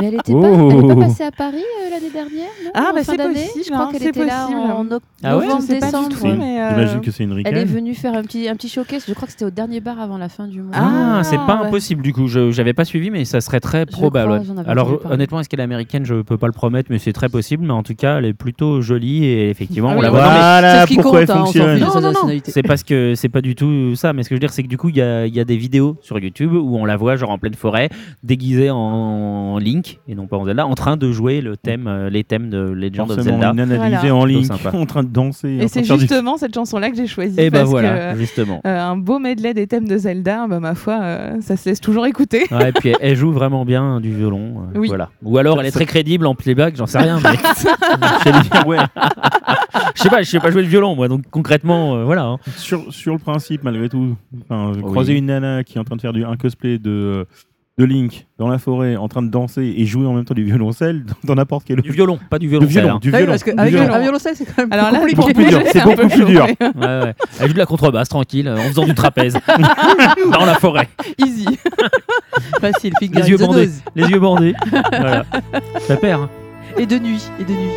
Mais elle était,
Oh.
pas, elle est pas passée à Paris euh, l'année dernière non
Ah, bah, c'est possible,
Je crois
hein,
qu'elle était là en oc-
Ah ouais
Je
novembre,
sais pas du
décembre.
tout, mais, euh,
J'imagine que c'est une
Elle est venue faire un petit, un petit showcase. Je crois que c'était au dernier bar avant la fin du mois.
Ah,
Ah,
c'est pas
ouais.
impossible du coup. Je j'avais pas suivi, mais ça serait très probable.
crois,
Alors honnêtement, est-ce qu'elle est américaine Je peux pas le promettre, mais c'est très possible. Mais en tout cas, elle est plutôt jolie et effectivement,
Ah
on
oui,
la voit.
Voilà
C'est ce qui
pourquoi
compte,
elle fonctionne.
Non, non, non. C'est parce que c'est pas du tout ça, mais ce que je veux dire, c'est que du coup, il y a, il y a des vidéos sur YouTube où on la voit genre en pleine forêt, déguisé en Link et non pas en Zelda, en train de jouer le thème, euh, les thèmes de Legend of
Forcément,
Zelda.
une
Voilà.
en Link, [LAUGHS] en train de danser.
Et c'est
du-
justement cette chanson-là que j'ai choisie.
Et ben
parce
voilà,
que,
justement.
euh, un beau medley des thèmes de Zelda, bah, ma foi, euh, ça se laisse toujours écouter.
Ouais, et puis elle, elle joue vraiment bien du violon. euh,
Oui.
Voilà. Ou alors elle est très crédible en playback, j'en sais rien. Mais... [LAUGHS] Dire, ouais. Je sais pas, je sais pas jouer le violon moi, donc concrètement, euh, voilà. hein.
sur, sur le principe, malgré tout, enfin,
Oui.
croiser une nana qui est en train de faire du, un cosplay de, de Link dans la forêt, en train de danser et jouer en même temps du violoncelle dans n'importe quel
Du violon, pas du violon.
Du violon, du
Ah oui,
violon.
parce
du violon.
un violoncelle, c'est quand même
Alors là, pour
plus dur, c'est beaucoup plus dur. [LAUGHS]
Ouais, ouais. Elle joue de la contrebasse tranquille, en faisant du trapèze [LAUGHS] dans la forêt.
Easy. [LAUGHS]
Facile,
Les yeux bandés. Les yeux bandés. voilà. Ça perd. hein.
Et de nuit, et de nuit.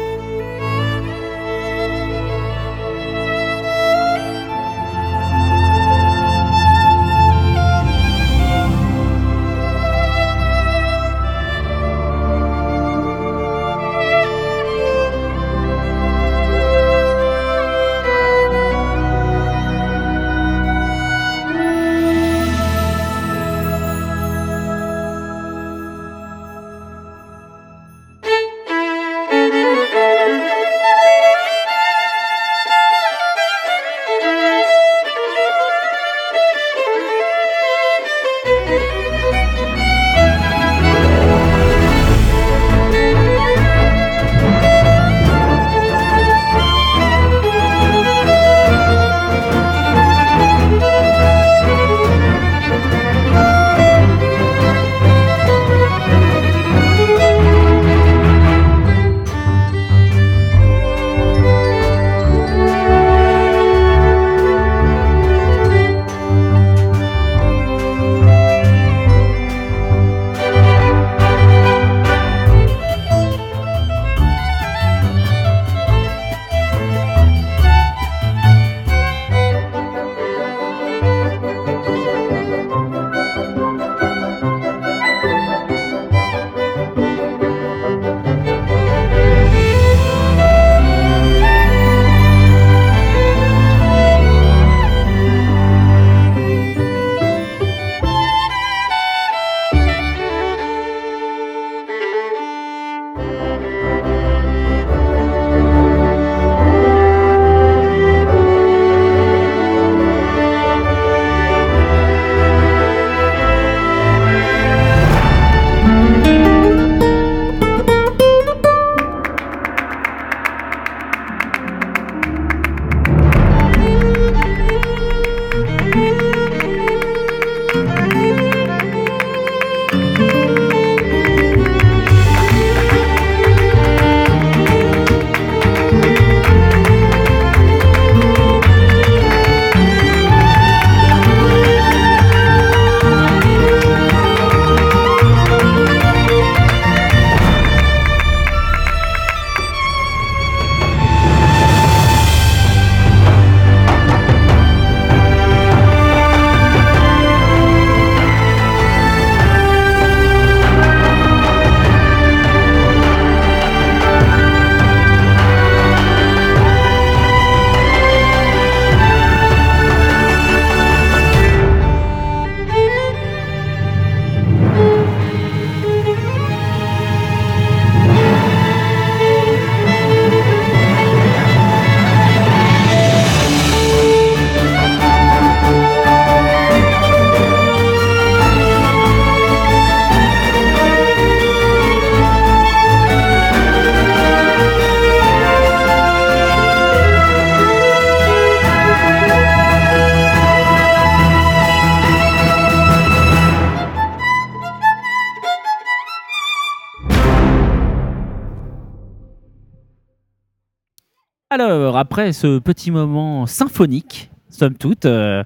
Après ce petit moment symphonique, somme toute, euh,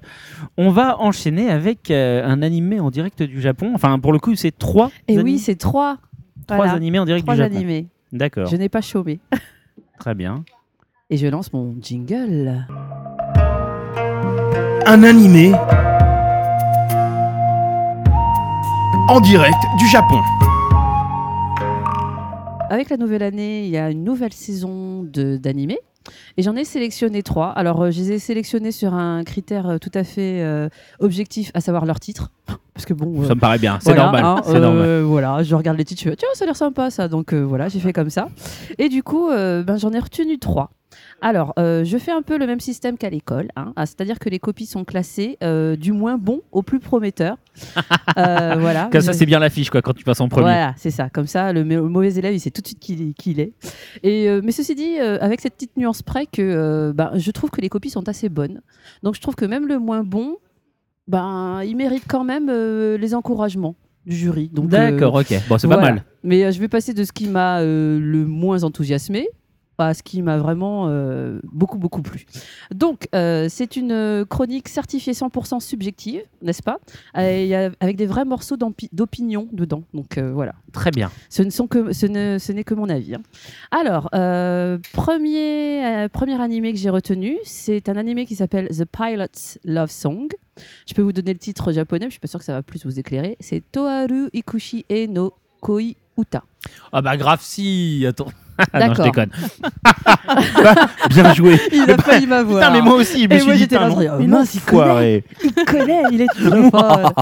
on va enchaîner avec euh, un animé en direct du Japon. Enfin, pour le coup, c'est trois,
Et
ani-
oui, c'est trois.
trois
Voilà,
animés en direct
trois
du Japon.
animés.
D'accord,
Je n'ai pas chômé. [LAUGHS]
très bien.
Et je lance mon jingle.
Un animé en direct du Japon.
Avec la nouvelle année, il y a une nouvelle saison de- d'animés. Et j'en ai sélectionné trois. Alors, euh, je les ai sélectionnés sur un critère euh, tout à fait euh, objectif, à savoir leur titre. [LAUGHS] parce que bon.
Ça me paraît bien, c'est
voilà,
normal.
hein,
c'est normal.
Voilà, je regarde les titres, je fais tiens, ça a l'air sympa ça. Donc voilà, j'ai fait comme ça. Et du coup, ben, j'en ai retenu trois. Alors, euh, je fais un peu le même système qu'à l'école, hein. Ah, c'est-à-dire que les copies sont classées euh, du moins bon au plus prometteur. [LAUGHS] Euh, voilà.
Comme ça, c'est bien l'affiche quoi, quand tu passes en premier.
Voilà, c'est ça. Comme ça, le, ma- mauvais élève, il sait tout de suite qui, il est- qui il est. Et, mais ceci dit, avec cette petite nuance près que ben, je trouve que les copies sont assez bonnes. Donc je trouve que même le moins bon, ben, il mérite quand même les encouragements du jury.
D'accord, ok. Bon, c'est
voilà.
pas mal.
Mais je vais passer de ce qui m'a le moins enthousiasmé à ce qui m'a vraiment euh, beaucoup, beaucoup plu. Donc, euh, c'est une euh, chronique certifiée 100% subjective, n'est-ce pas? Euh, Avec des vrais morceaux d'opinion dedans. Donc, voilà.
Très bien.
Ce ne sont que, ce ne- ce n'est que mon avis. hein. Alors, premier, premier animé que j'ai retenu, c'est un animé qui s'appelle The Pilot's Love Song. Je peux vous donner le titre japonais, mais je suis pas sûre que ça va plus vous éclairer. C'est Toharu Ikushi e no Koi Uta.
Ah bah grave si. Attends. Ah non, je déconne. [LAUGHS]
Bien joué. [LAUGHS]
Il a failli m'avoir.
Putain, mais moi aussi, je me
Et
suis
moi,
dit,
là, oh, mince, il
l'enfoiré.
Il connaît, il est [LAUGHS] trop fort.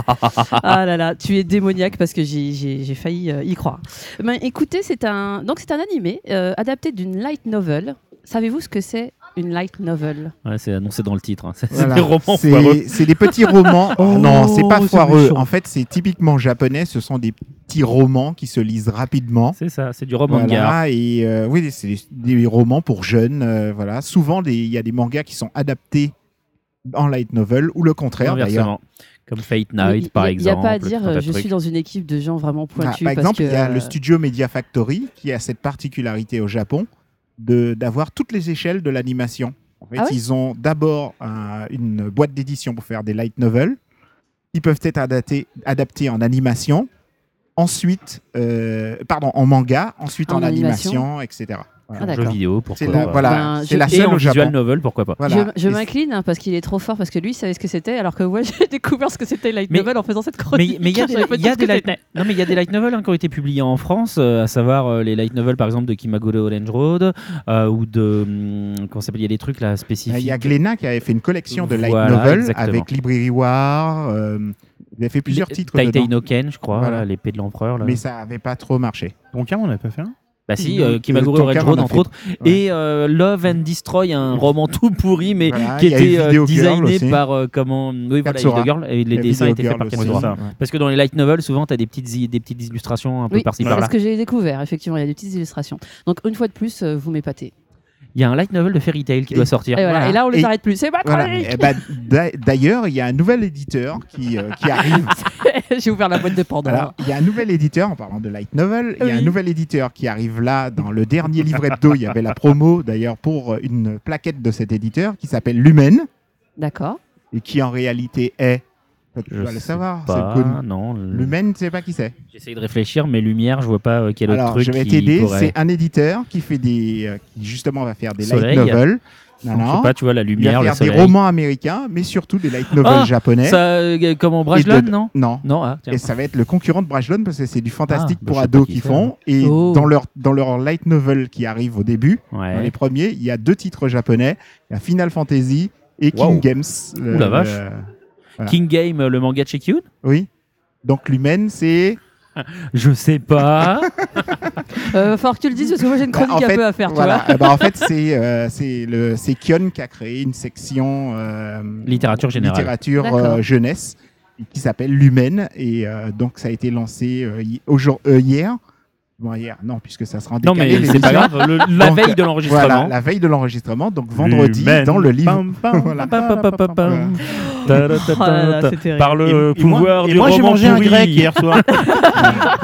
Ah là là, tu es démoniaque parce que j'ai failli euh, y croire. Ben, écoutez, c'est un, donc c'est un animé euh, adapté d'une light novel. Savez-vous ce que c'est? Une light novel
Ouais, c'est annoncé dans le titre. hein. [LAUGHS] C'est
Voilà.
des romans
C'est-
foireux.
C'est des petits romans. [LAUGHS]
Oh,
non, c'est pas
c'est
foireux.
méchant.
En fait, c'est typiquement japonais. Ce sont des petits romans qui se lisent rapidement.
C'est ça, c'est du roman de gare.
Voilà, et euh, oui, c'est des, des romans pour jeunes. euh, voilà. Souvent, il y a des mangas qui sont adaptés en light novel ou le contraire d'ailleurs.
Comme Fate Night, par
Il n'y a
exemple.
pas à dire, euh, je
trucs.
suis dans une équipe de gens vraiment
Ah,
pointus.
par
parce
exemple, il y a le studio Media Factory qui a cette particularité au Japon d'avoir toutes les échelles de l'animation. En fait,
Ah
ils ont d'abord un- une boîte d'édition pour faire des light novels qui peuvent être adaptés, adaptés en animation, ensuite, euh, pardon, en manga, ensuite en,
En animation.
animation, etc. Voilà.
Ah, d'accord.
vidéo,
C'est
pourquoi
la,
pas.
voilà,
Ben,
c'est la
Et
seule
en
au
visual
Japon.
novel, pourquoi pas.
Voilà.
Je, m'incline hein, parce qu'il est trop fort, parce que lui il savait ce que c'était, alors que moi [LAUGHS] j'ai découvert ce que c'était light
Mais-
novel en faisant cette chronique.
mais il y a des, y a light,
c'était.
non mais il y a des light novels hein, qui ont été publiés en France, euh, à savoir euh, les light novels par exemple de Kimagure Orange Road euh, ou de hum, comment s'appelle il y a des trucs là spécifiques.
Il y a Glénat qui avait fait une collection de light
Voilà,
novels
exactement.
avec Librairie War. euh, il a fait plusieurs
Les-
titres dedans,
no Ken, je crois,
Voilà.
l'épée de l'empereur.
mais ça n'avait pas trop marché.
Cas, on n'a pas fait un?
Bah si,
Euh,
Kimagure Orange entre autres,
Ouais.
et euh, Love and Destroy, un roman tout pourri mais
Voilà,
qui était euh, designé
aussi.
par euh, comment oui voilà
Katsura.
Video Girl et les dessins étaient faits
Girl
par. Katsura.
c'est.
Ouais.
Parce que dans les light novels, souvent, tu as des petites, des petites illustrations un peu
Oui,
par-ci
c'est
par-là.
ce que j'ai découvert, effectivement, il y a des petites illustrations. Donc une fois de plus, euh, vous m'épatez.
Il y a un light novel de Fairy Tail qui
Et-
doit sortir.
Et, voilà.
Voilà.
Et là on les
Et-
arrête plus. C'est pas
Voilà. d'a- D'ailleurs, il y a un nouvel éditeur qui, euh, qui arrive. [LAUGHS]
J'ai ouvert la boîte de Pandore.
Alors, il y a un nouvel éditeur, en parlant de light novel, il y a un nouvel éditeur qui arrive là. Dans le dernier livre hebdo, il y avait la promo d'ailleurs pour euh, une plaquette de cet éditeur qui s'appelle Lumen
D'accord.
et qui en réalité est. Tu dois le savoir.
Pas,
connu.
non. le-
tu sais pas qui c'est
J'essaye de réfléchir, mais Lumière, je vois pas euh, quel autre
Alors,
truc
je vais t'aider.
pourrait-
C'est un éditeur qui fait des, euh, qui justement va faire des
Soleil.
light novels. Non,
Je sais
non.
pas, tu vois, la
Il
lumière,
va
le
faire des romans américains, mais surtout des light novels
Ah,
japonais.
Ça, euh, comment
Et
Brajlon,
de-
non
Non.
Non, ah, tiens.
Et ça va être le concurrent de Brajlon parce que c'est du fantastique
Ah, bah,
pour ados qu'ils font. Et
Oh.
dans, leur, dans leur light novel qui arrive au début, dans les premiers, il y a deux titres japonais. Il y a Final Fantasy et King. Games.
Ouh la vache.
Voilà.
King Game, euh, le manga de chez Kyun?
Oui. Donc Lumen, c'est... [LAUGHS]
Je sais pas. [LAUGHS]
Euh, falloir que tu le dises parce que moi j'ai une
Bah,
chronique
en
un peu à faire, tu
voilà.
vois.
Eh ben, en fait, c'est euh, c'est le c'est Kion qui a créé une section euh,
Littérature générale.
littérature euh, jeunesse qui s'appelle Lumen et euh, donc ça a été lancé euh, hi- aujourd- euh, hier. Bon, hier, non, puisque ça sera en
Non,
décalé.
mais c'est pas [LAUGHS] grave. le- la
Donc,
veille de l'enregistrement.
Voilà, la veille de l'enregistrement, donc vendredi dans le livre.
pam, pam,
Voilà.
Pam,
Oh.
Par le
Et-
euh,
et moi-
pouvoir
et
du
moi, j'ai
roman
mangé un
pourri,
grec hier [LAUGHS] soir.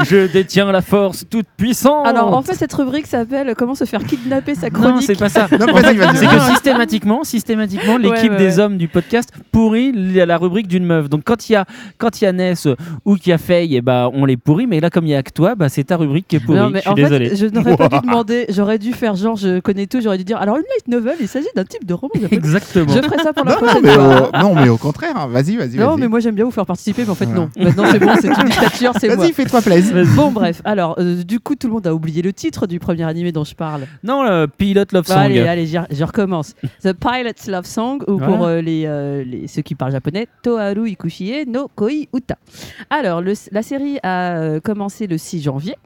je détiens la force toute puissante.
Alors en fait cette rubrique s'appelle Comment se faire kidnapper sa
non,
chronique.
c'est pas ça.
Non,
c'est que systématiquement, systématiquement, l'équipe
ouais,
des
ouais.
hommes du podcast pourrit la, la rubrique d'une meuf. Donc quand il y a quand il y a Ness ou qu'il y a Faye, et bah on les pourrit. Mais là, comme il y a que toi, bah c'est ta rubrique qui est pourrie.
Non, mais
je suis
en
désolé.
fait, je n'aurais pas dû demander, j'aurais dû faire genre je connais tout, j'aurais dû dire alors une light novel, il s'agit d'un type de roman.
Exactement.
Je ferai ça pour la
Non, non,
prochaine
mais
fois.
au, non, mais au contraire. hein. Vas-y, vas-y,
Non, mais moi j'aime bien vous faire participer, mais en fait
Voilà.
non. Maintenant c'est bon, c'est une [LAUGHS] dictature, c'est moi.
Vas-y, fais-toi plaisir.
Bon bref, alors euh, du coup tout le monde a oublié le titre du premier animé dont je parle.
Non, le Pilot Love
Bah,
Song.
allez, allez, je recommence. [LAUGHS] The Pilot's Love Song, ou pour euh, les, euh, les- ceux qui parlent japonais, Toharu Ikushie no Koi Uta. Alors, le- la série a commencé le 6 janvier.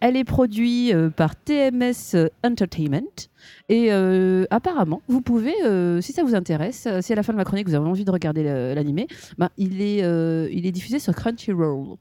Elle est produite euh, par TMS Entertainment. Et euh, apparemment, vous pouvez, euh, si ça vous intéresse, euh, si à la fin de ma chronique vous avez envie de regarder l'animé, ben, il, est, euh, il est diffusé sur Crunchyroll.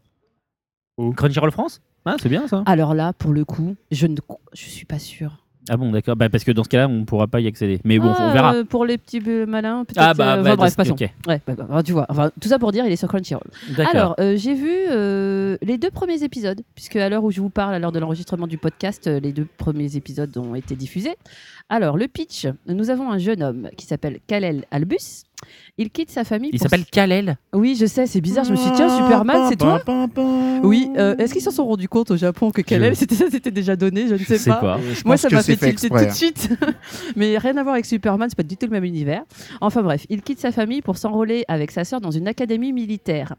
Crunchyroll France? Ah, c'est bien ça.
Alors là, pour le coup, je ne je suis pas sûre.
Ah bon, d'accord. Bah, parce que dans ce cas-là, on pourra pas y accéder. Mais bon,
Ah,
on verra.
euh, pour les petits malins, peut-être.
Ah, bah,
euh,
bah,
enfin, bref,
dans-
passons.
ok.
Ouais, bah, bah, tu vois. Enfin, tout ça pour dire, il est sur Crunchyroll.
D'accord.
Alors, euh, j'ai vu euh, les deux premiers épisodes, puisque à l'heure où je vous parle, à l'heure de l'enregistrement du podcast, les deux premiers épisodes ont été diffusés. Alors, le pitch nous avons un jeune homme qui s'appelle Kalel Albus. Il quitte sa famille.
Il
pour
s'appelle Kalel.
Oui, je sais, c'est bizarre. Je me suis dit, tiens, Superman, c'est toi Oui. euh, Est-ce qu'ils s'en sont rendus compte au Japon que Kalel,
Je-
c'était ça, c'était déjà donné Je ne sais
sais
pas. Moi, ça m'a fait tilter tout de suite. [LAUGHS] Mais rien à voir avec Superman, c'est pas du tout le même univers. Enfin bref, il quitte sa famille pour s'enrôler avec sa sœur dans une académie militaire.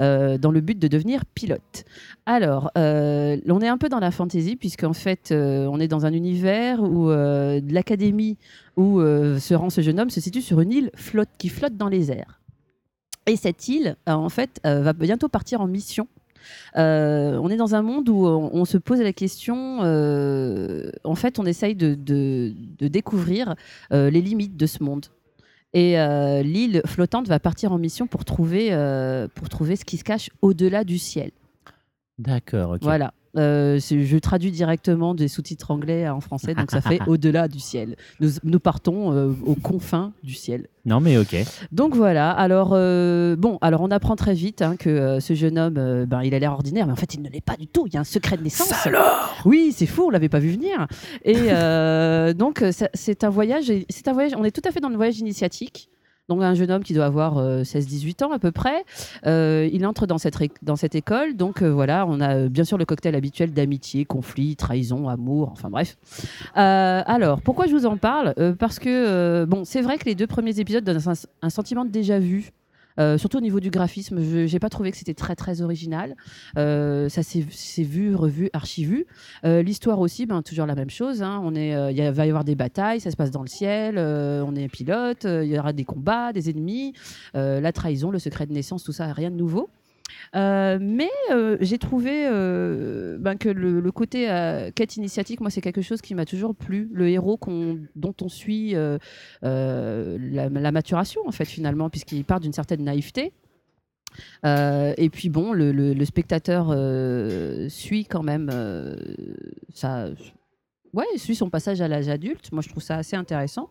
Euh, dans le but de devenir pilote. Alors, euh, on est un peu dans la fantasy, puisqu'en fait, euh, on est dans un univers où l'académie où se rend ce jeune homme se situe sur une île flotte, qui flotte dans les airs. Et cette île, en fait, va bientôt partir en mission. On est dans un monde où on, se pose la question. en fait, on essaye de, découvrir les limites de ce monde. Et euh, l'île flottante va partir en mission pour trouver, euh, pour trouver ce qui se cache au-delà du ciel.
D'accord, ok.
Voilà. Euh, je traduis directement des sous-titres anglais en français, donc ça fait [LAUGHS] au-delà du ciel. Nous, nous partons euh, aux confins du ciel.
Non, mais ok.
Donc voilà, alors euh, bon, alors on apprend très vite hein, que ce jeune homme, ben, il a l'air ordinaire, mais en fait il ne l'est pas du tout, il y a un secret de naissance. Oui, c'est fou, on l'avait pas vu venir. Et [LAUGHS] donc c'est un voyage, c'est un voyage, on est tout à fait dans le voyage initiatique. Donc un jeune homme qui doit avoir euh, 16-18 ans à peu près, Euh, il entre dans cette, dans cette école, donc euh, voilà, on a euh, bien sûr le cocktail habituel d'amitié, conflit, trahison, amour, enfin bref. Euh, alors, pourquoi je vous en parle? Euh, Parce que, euh, bon, c'est vrai que les deux premiers épisodes donnent un, un sentiment de déjà-vu. Euh, surtout au niveau du graphisme, je n'ai pas trouvé que c'était très très original. Euh, ça s'est vu, revu, archivu. Euh, L'histoire aussi, ben, toujours la même chose. hein. On est, euh, il va y avoir des batailles, ça se passe dans le ciel, euh, on est pilote, euh, il y aura des combats, des ennemis, la trahison, le secret de naissance, tout ça, rien de nouveau. Euh, mais euh, j'ai trouvé euh, ben, que le, côté quête initiatique, moi, c'est quelque chose qui m'a toujours plu. Le héros dont on suit la, maturation, en fait, finalement, puisqu'il part d'une certaine naïveté. Et puis bon, le, spectateur suit quand même. Ouais, suit son passage à l'âge adulte. Moi, je trouve ça assez intéressant.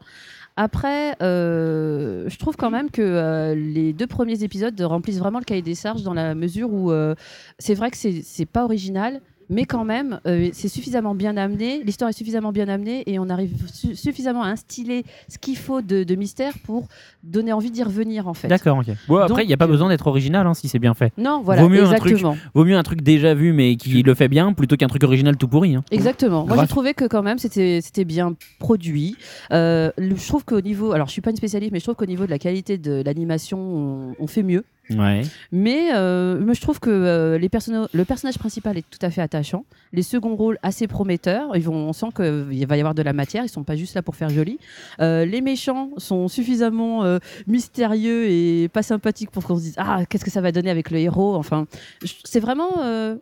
Après, euh, je trouve quand même que euh, les deux premiers épisodes remplissent vraiment le cahier des charges dans la mesure où euh, c'est vrai que c'est pas original, mais quand même, euh, c'est suffisamment bien amené, l'histoire est suffisamment bien amenée et on arrive su- suffisamment à instiller ce qu'il faut de, de mystère pour donner envie d'y revenir en fait.
D'accord, ok. Bon, après, il n'y a pas
Donc,
besoin d'être original hein, si c'est bien fait.
Non, voilà,
Vaut mieux un truc-
exactement.
Vaut mieux un truc déjà vu mais qui le fait bien plutôt qu'un truc original tout pourri. hein.
Exactement. Moi, j'ai trouvé que quand même, c'était bien produit. Euh, je trouve qu'au niveau, alors je suis pas une spécialiste, mais je trouve qu'au niveau de la qualité de l'animation, on, on fait mieux.
Ouais.
Mais euh, je trouve que euh, les perso- le personnage principal est tout à fait attachant. Les seconds rôles assez prometteurs. Ils vont, on sent qu'il va y avoir de la matière. Ils sont pas juste là pour faire joli. Euh, les méchants sont suffisamment mystérieux et pas sympathiques pour qu'on se dise ah qu'est-ce que ça va donner avec le héros. Enfin, c'est vraiment,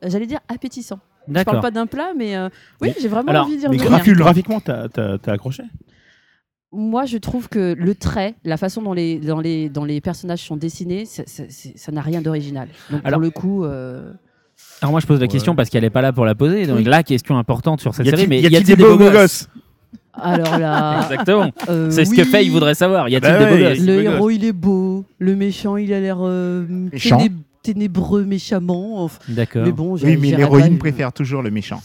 j'allais dire appétissant. Je parle pas d'un plat, mais oui,
Mais-
j'ai vraiment
alors,
envie d'y
Mais
revenir.
graphi- graphiquement, t'as accroché?
Moi, je trouve que le trait, la façon dont les, dans les, dans les personnages sont dessinés, ça- ça c'est- ça n'a rien d'original. Donc,
Alors-
pour le coup. euh,
Alors moi je pose la
Ouais.
question parce qu'elle est pas là pour la poser. Donc
Oui.
la question importante sur cette série, mais
y a-t-il des beaux gosses
Alors là. [LAUGHS]
Exactement.
euh,
C'est ce
oui,
que Faye voudrait savoir. Y a-t-il
Bah
des
ouais,
beaux gosses
Le héros, il est beau. Le méchant, il a l'air euh, ténébreux méchamment. Enfin,
D'accord.
mais bon,
Oui,
j'ai-
mais
j'irai
l'héroïne préfère toujours le méchant.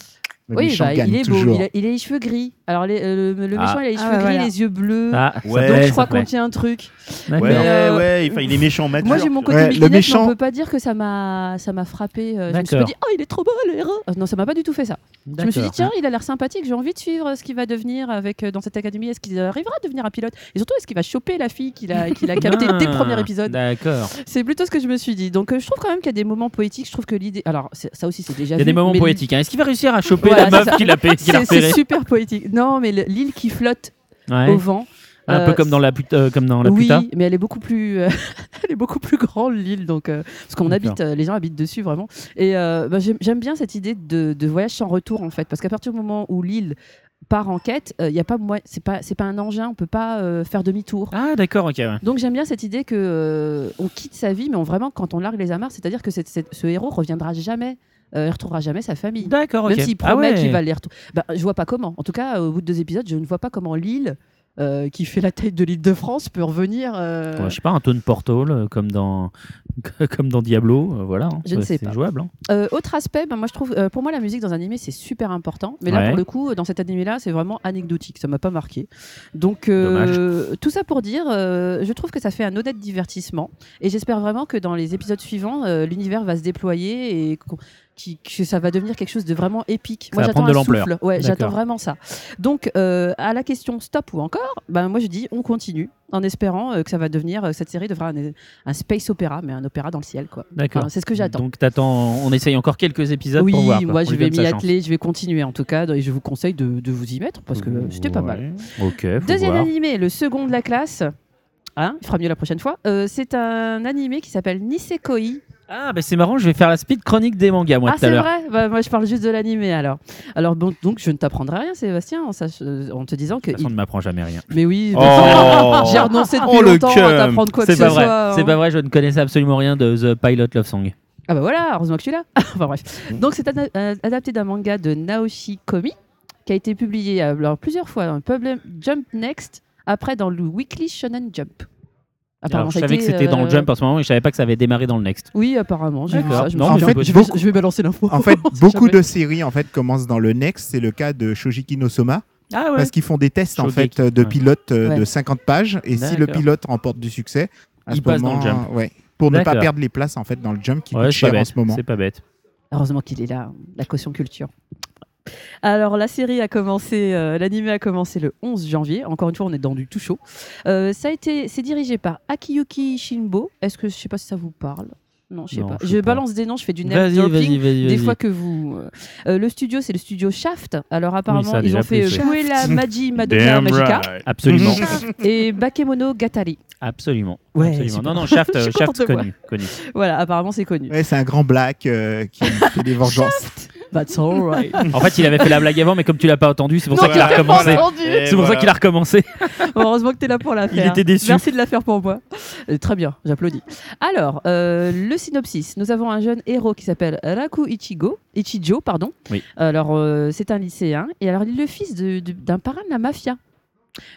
Le
Oui,
méchant
bah,
gagne
il est
toujours.
beau. Il a, il a les cheveux gris. Alors les- euh, le, le
Ah.
méchant, il a les
Ah,
cheveux
bah,
gris,
voilà.
les yeux bleus.
Ah, ça
Ouais,
Donc je crois qu'on tient un truc.
D'accord.
Ouais,
euh,
ouais, enfin, il est méchant mature.
Moi j'ai mon côté
Ouais, le
Mickey Mouse, mais
méchant-
on peut pas dire que ça m'a ça m'a frappé. euh, Je me suis pas
D'accord.
dit oh il est trop beau le héros. Euh, Non ça m'a pas du tout fait ça. Je me suis dit
D'accord.
tiens il a l'air sympathique, j'ai envie de suivre ce qu'il va devenir avec euh, dans cette académie. Est-ce qu'il arrivera à devenir un pilote? Et surtout est-ce qu'il va choper la fille qu'il a qu'il a captée dès le
Ah,
premier épisode?
D'accord.
C'est plutôt ce que je me suis dit. Donc euh, je trouve quand même qu'il y a des moments poétiques. Je trouve que l'idée alors c'est- ça aussi c'est déjà
Il y a
vu,
des moments
mais
poétiques. hein. Est-ce qu'il va réussir à choper
Voilà,
la
c'est
meuf
ça.
qu'il a, payé- qu'il a
C'est super poétique. Non mais le- l'île qui flotte
Ouais.
au vent.
Un
euh,
peu comme dans la pute- euh, comme dans la
oui,
puta.
mais elle est beaucoup plus, euh, [LAUGHS] elle est beaucoup plus grande l'île, donc euh, parce qu'on habite, euh, les gens habitent dessus vraiment. Et euh, bah, j'aime bien cette idée de, de voyage sans retour en fait, parce qu'à partir du moment où l'île part en quête, il y a pas moi, c'est pas, c'est pas un engin, on peut pas euh, faire demi-tour.
Ah d'accord, ok. ouais.
Donc j'aime bien cette idée que euh, on quitte sa vie, mais on, vraiment quand on largue les amarres, c'est-à-dire que ce héros reviendra jamais, euh, il retrouvera jamais sa famille.
D'accord, ok.
Même s'il
Ah
promet
ouais.
qu'il va les retrouver. Bah, je vois pas comment. En tout cas, au bout de deux épisodes, je ne vois pas comment l'île, euh, qui fait la taille de l'île de France, peut revenir. euh,
Ouais, je sais pas, un tone portal euh, comme dans [LAUGHS] comme dans Diablo, euh, voilà. hein.
Je ne sais
c'est
pas.
jouable. hein.
Euh, autre aspect, bah, moi je trouve, euh, pour moi la musique dans un animé c'est super important, mais là
Ouais.
pour le coup dans cet animé là c'est vraiment anecdotique, ça m'a pas marqué. Donc euh, tout ça pour dire, euh, je trouve que ça fait un honnête divertissement et j'espère vraiment que dans les épisodes suivants euh, l'univers va se déployer et qui- que ça va devenir quelque chose de vraiment épique.
Ça
moi j'attends un
l'ampleur.
souffle, ouais, j'attends vraiment ça. Donc euh, à la question stop ou encore, bah, moi je dis on continue en espérant euh, que ça va devenir euh, cette série devra un, un space opéra, mais un opéra dans le ciel quoi.
D'accord.
Enfin, c'est ce que j'attends.
Donc t'attends, on essaye encore quelques épisodes
Oui,
pour voir. quoi.
moi je vais m'y atteler, je vais continuer en tout cas, et je vous conseille de, de vous y mettre parce que c'était pas mal.
Ok.
Deuxième
voir.
animé, le second de la classe. Hein, il fera mieux la prochaine fois. C'est un animé qui s'appelle Nisekoi.
Ah bah c'est marrant, je vais faire la speed chronique des mangas moi
ah,
tout à
c'est
l'heure.
vrai bah, Moi, je parle juste de l'animé alors. Alors, bon, donc, je ne t'apprendrai rien, Sébastien, en, sach- euh, en te disant que.
De toute façon, on
il-
ne m'apprend jamais rien.
Mais oui,
Oh. [LAUGHS]
j'ai renoncé depuis
Oh, le
longtemps à t'apprendre quoi que
C'est
ce
pas vrai.
soit.
C'est
hein.
pas vrai, je ne connaissais absolument rien de The Pilot Love Song.
Ah bah voilà, heureusement que je suis là. [LAUGHS] enfin bref.
Mm.
Donc c'est euh, adapté d'un manga de Naoshi Komi qui a été publié alors, plusieurs fois dans Problem Jump Next, après dans le Weekly Shonen Jump.
Alors, je
ça a
savais que c'était dans le
euh,
Jump en ce moment et je savais pas que ça avait démarré dans le Next.
Oui, apparemment. J'ai vu
D'accord.
ça. Je me
Non,
suis
mais
dit,
on
je,
peut-
je vais, je vais balancer l'info.
En fait, [LAUGHS] beaucoup de séries en fait commencent dans le Next. C'est le cas de Shojiki no Soma.
Ah ouais.
Parce qu'ils font des tests en
Shogeki,
fait de
ouais.
pilotes euh,
Ouais.
de 50 pages et si le
D'accord.
pilote remporte du succès, à
Il
ce
passe dans
moment,
le jump.
ouais, pour ne pas
D'accord.
perdre les places en fait dans le jump qui
Ouais,
coûte
c'est pas
cher en
bête.
ce moment.
C'est pas bête.
Heureusement qu'il est là, la caution culture. Alors la série a commencé, euh, l'anime a commencé le 11 janvier. Encore une fois, on est dans du tout chaud. Euh, ça a été, c'est dirigé par Akiyuki Shinbo. Est-ce que je sais pas si ça vous parle Non, je sais
Non,
pas.
je
Je,
sais pas.
balance des noms, je fais du name
Vas-y,
dropping.
vas-y, vas-y.
Des fois que vous. euh, euh, le studio, c'est le studio Shaft. Alors apparemment, ils ont fait. Puella [LAUGHS] Magi Madoka Magica
Absolument. [LAUGHS]
et Bakemono Gatari.
Absolument.
Ouais,
Absolument. Non, non, [LAUGHS] Shaft, Shaft connu, connu.
Voilà, apparemment c'est connu.
Ouais, c'est un grand black euh, qui fait des vengeances.
That's alright. [LAUGHS]
En fait, il avait fait la blague avant, mais comme tu l'as pas entendu, c'est pour ça qu'il a recommencé.
entendu.
C'est pour ça qu'il a recommencé.
Heureusement que tu es là pour la
Il
faire.
était déçu.
Merci de la faire pour moi. Euh, très bien, j'applaudis. Alors, euh, le synopsis. Nous avons un jeune héros qui s'appelle Raku Ichigo, Ichijo. Pardon.
Oui.
Alors, euh, c'est un lycéen. Et alors, il est le fils d'un parrain de la mafia.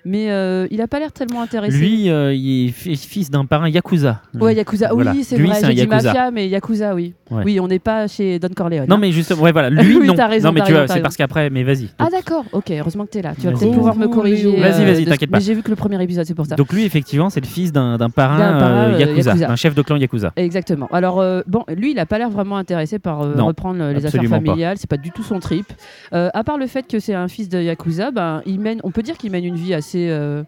Mais euh, il n'a pas l'air tellement intéressé.
Lui, euh, il est fi- fils d'un parrain Yakuza.
Ouais, Yakuza.
Voilà.
Oui, c'est
Lui,
vrai.
c'est un
J'ai dit mafia, mais Yakuza, oui.
Ouais.
Oui, on n'est pas chez Don Corleone.
Non,
hein.
mais justement, ouais, voilà. [LAUGHS] Lui,
Oui,
non.
raison,
non, mais tu vois, c'est parce qu'après, mais vas-y.
Ah d'accord, ok, heureusement que tu es là. Tu vas
Vas-y.
peut-être pouvoir me corriger.
Vas-y,
euh,
vas-y,
de-
t'inquiète pas.
Mais j'ai vu que le premier épisode, c'est pour ça.
Donc lui, effectivement, c'est le fils d'un d'un parrain, Yakuza,
Yakuza.
d'un chef de clan Yakuza.
Exactement. Alors, euh, bon, lui, il n'a pas l'air vraiment intéressé par euh,
Non,
reprendre les affaires familiales. C'est pas du tout son trip. À part le fait que c'est un fils de Yakuza, ben, il mène, on peut dire qu'il mène une vie assez, euh,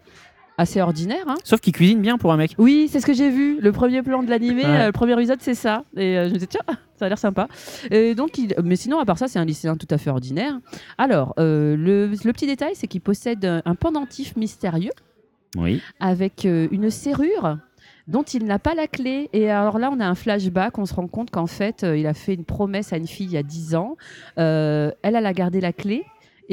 assez ordinaire. hein.
Sauf qu'il cuisine bien pour un mec.
Oui, c'est ce que j'ai vu. Le premier plan de l'animé,
Ouais.
euh, le premier épisode, c'est ça. Et euh, je me disais, tiens, [LAUGHS] ça a l'air sympa. Et donc, il... Mais sinon, à part ça, c'est un lycéen tout à fait ordinaire. Alors, euh, le, le petit détail, c'est qu'il possède un pendentif mystérieux
Oui.
avec une serrure dont il n'a pas la clé. Et alors là, on a un flashback, on se rend compte qu'en fait, il a fait une promesse à une fille il y a 10 ans. Elle, elle a gardé la clé.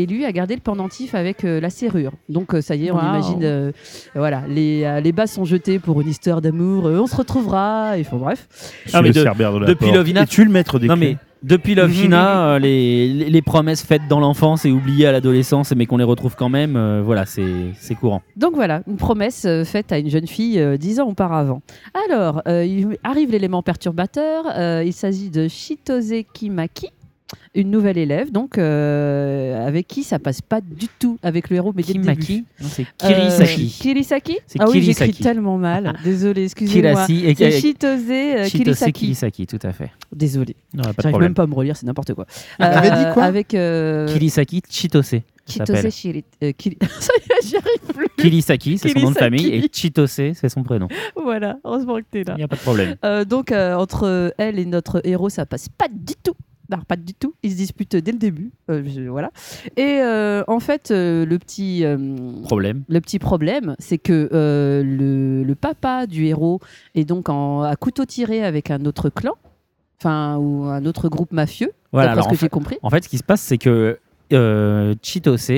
Et lui a gardé le pendentif avec euh, la serrure. Donc euh, ça y est, on imagine, euh, voilà, les, euh, les bases sont jetées pour une histoire d'amour. euh, on se retrouvera. Et enfin bref.
Ah, mais
le
de-
de la
depuis. Lovina-
Es-tu le maître des
Non,
clés
mais depuis Love Hina, euh, les, les, les promesses faites dans l'enfance et oubliées à l'adolescence, mais qu'on les retrouve quand même, euh, voilà, c'est c'est courant.
Donc voilà, une promesse euh, faite à une jeune fille euh, dix ans auparavant. Alors, euh, il arrive l'élément perturbateur. euh, il s'agit de Shitose Kimaki. Une nouvelle élève, donc euh, avec qui ça passe pas du tout avec le héros, mais.
Kimaki c'est
Euh,
Kirisaki.
Kirisaki?
C'est
Ah oui, j'écris
Kirisaki.
tellement mal. [LAUGHS] Désolé, excusez-moi. C'est Chitose euh,
Chitose
Kirisaki.
Kirisaki, tout à fait.
Désolé. J'arrive même pas à me relire, c'est n'importe quoi. [LAUGHS]
Avait dit quoi?
Avec euh,
Kirisaki Chitose.
Chitose
s'appelle.
Shiri- euh, Kiri- [LAUGHS] Ça y est, j'y arrive plus.
Kirisaki, c'est son nom de
Kirisaki.
famille, et Chitose, c'est son prénom.
Voilà, heureusement que t'es là.
Il n'y a pas de problème.
Euh, donc euh, entre elle et notre héros, ça passe pas du tout. Non, pas du tout. Ils se disputent dès le début. Euh, je- voilà. Et euh, en fait, euh, le petit
Problème.
le petit problème, c'est que le, le papa du héros est donc en, à couteau tiré avec un autre clan, enfin ou un autre groupe mafieux.
Voilà,
d'après
alors,
ce que j'ai compris.
En fait, ce qui se passe, c'est que euh, Chitose,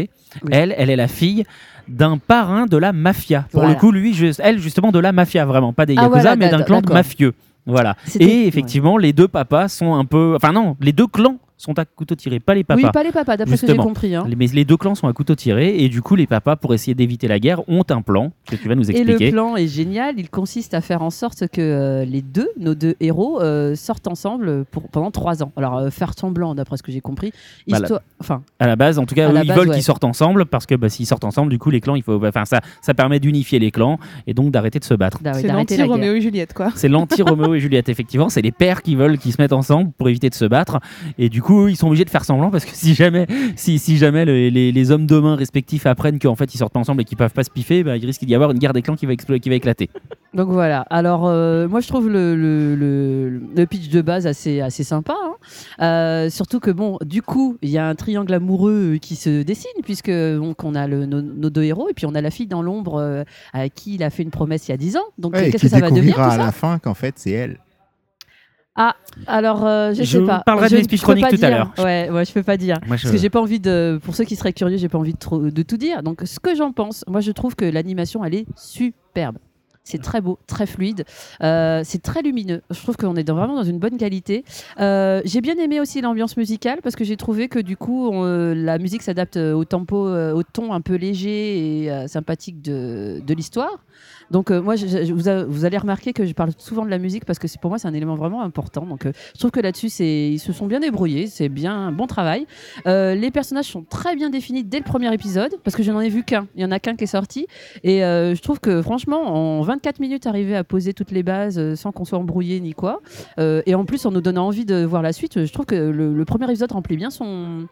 elle, elle est la fille d'un parrain de la mafia. Pour
Voilà.
le coup, lui, je- elle, justement, de la mafia, vraiment. Pas des
Ah,
Yakuza,
voilà,
mais d'un clan de mafieux. Voilà. Et effectivement, les deux papas sont un peu. Enfin, non, les deux clans sont à couteau tiré, pas les papas.
Oui, pas les papas, d'après ce que j'ai compris. hein.
Mais les deux clans sont à couteau tiré et du coup les papas pour essayer d'éviter la guerre ont un plan que tu vas nous
Et
expliquer.
le plan est génial. Il consiste à faire en sorte que euh, les deux, nos deux héros, euh, sortent ensemble pour, pendant trois ans. Alors, euh, faire semblant, d'après ce que j'ai compris. Histoire... Enfin,
À la base, en tout cas, eux, ils
base,
veulent
ouais.
qu'ils sortent ensemble parce que bah, s'ils sortent ensemble, du coup les clans, il faut, enfin ça, ça permet d'unifier les clans et donc d'arrêter de se battre.
C'est l'anti-Roméo et Juliette, quoi.
C'est l'anti-Roméo et Juliette, effectivement. C'est les pères qui veulent qu'ils se mettent ensemble pour éviter de se battre. Et du coup, ils sont obligés de faire semblant parce que si jamais, si, si jamais le- les, les hommes de main respectifs apprennent qu'en fait ils sortent pas ensemble et qu'ils peuvent pas se piffer, bah, il risque d'y avoir une guerre des clans qui va, qui va éclater.
Donc voilà. Alors, euh, moi, je trouve le, le, le- le pitch de base assez, assez sympa. hein. Euh, surtout que, bon, du coup, il y a un triangle amoureux qui se dessine, puisque donc, on a le- nos, nos deux héros, et puis on a la fille dans l'ombre euh, à qui il a fait une promesse il y a 10 ans. Donc,
Ouais,
qu'est-ce que ça va devenir tout
à
ça?
la fin qu'en fait c'est elle.
Alors, euh, je,
Je
sais pas.
parlerai de
Je
speech
peux
chroniques
pas
tout à l'heure.
Ouais, ouais, je peux pas dire.
Moi, je-
Parce que j'ai pas envie de. Pour ceux qui seraient curieux, j'ai pas envie de, trop- de tout dire. Donc, ce que j'en pense, moi, je trouve que l'animation, elle est superbe. C'est très beau, très fluide. Euh, c'est très lumineux. Je trouve qu'on est dans- vraiment dans une bonne qualité. Euh, j'ai bien aimé aussi l'ambiance musicale parce que j'ai trouvé que du coup, on- euh, la musique s'adapte au tempo, au ton un peu léger et sympathique de, de l'histoire. Donc euh, moi, je- je- vous, vous allez remarquer que je parle souvent de la musique parce que c'est- pour moi, c'est un élément vraiment important. Donc euh, je trouve que là-dessus, ils se sont bien débrouillés. C'est bien un bon travail. Euh, les personnages sont très bien définis dès le premier épisode parce que je n'en ai vu qu'un. Il y en a qu'un qui est sorti. Et euh, je trouve que franchement, en 24 minutes, arriver à poser toutes les bases euh, sans qu'on soit embrouillé ni quoi. Euh, et en plus, en nous donnant envie de voir la suite, je trouve que le, le premier épisode remplit bien son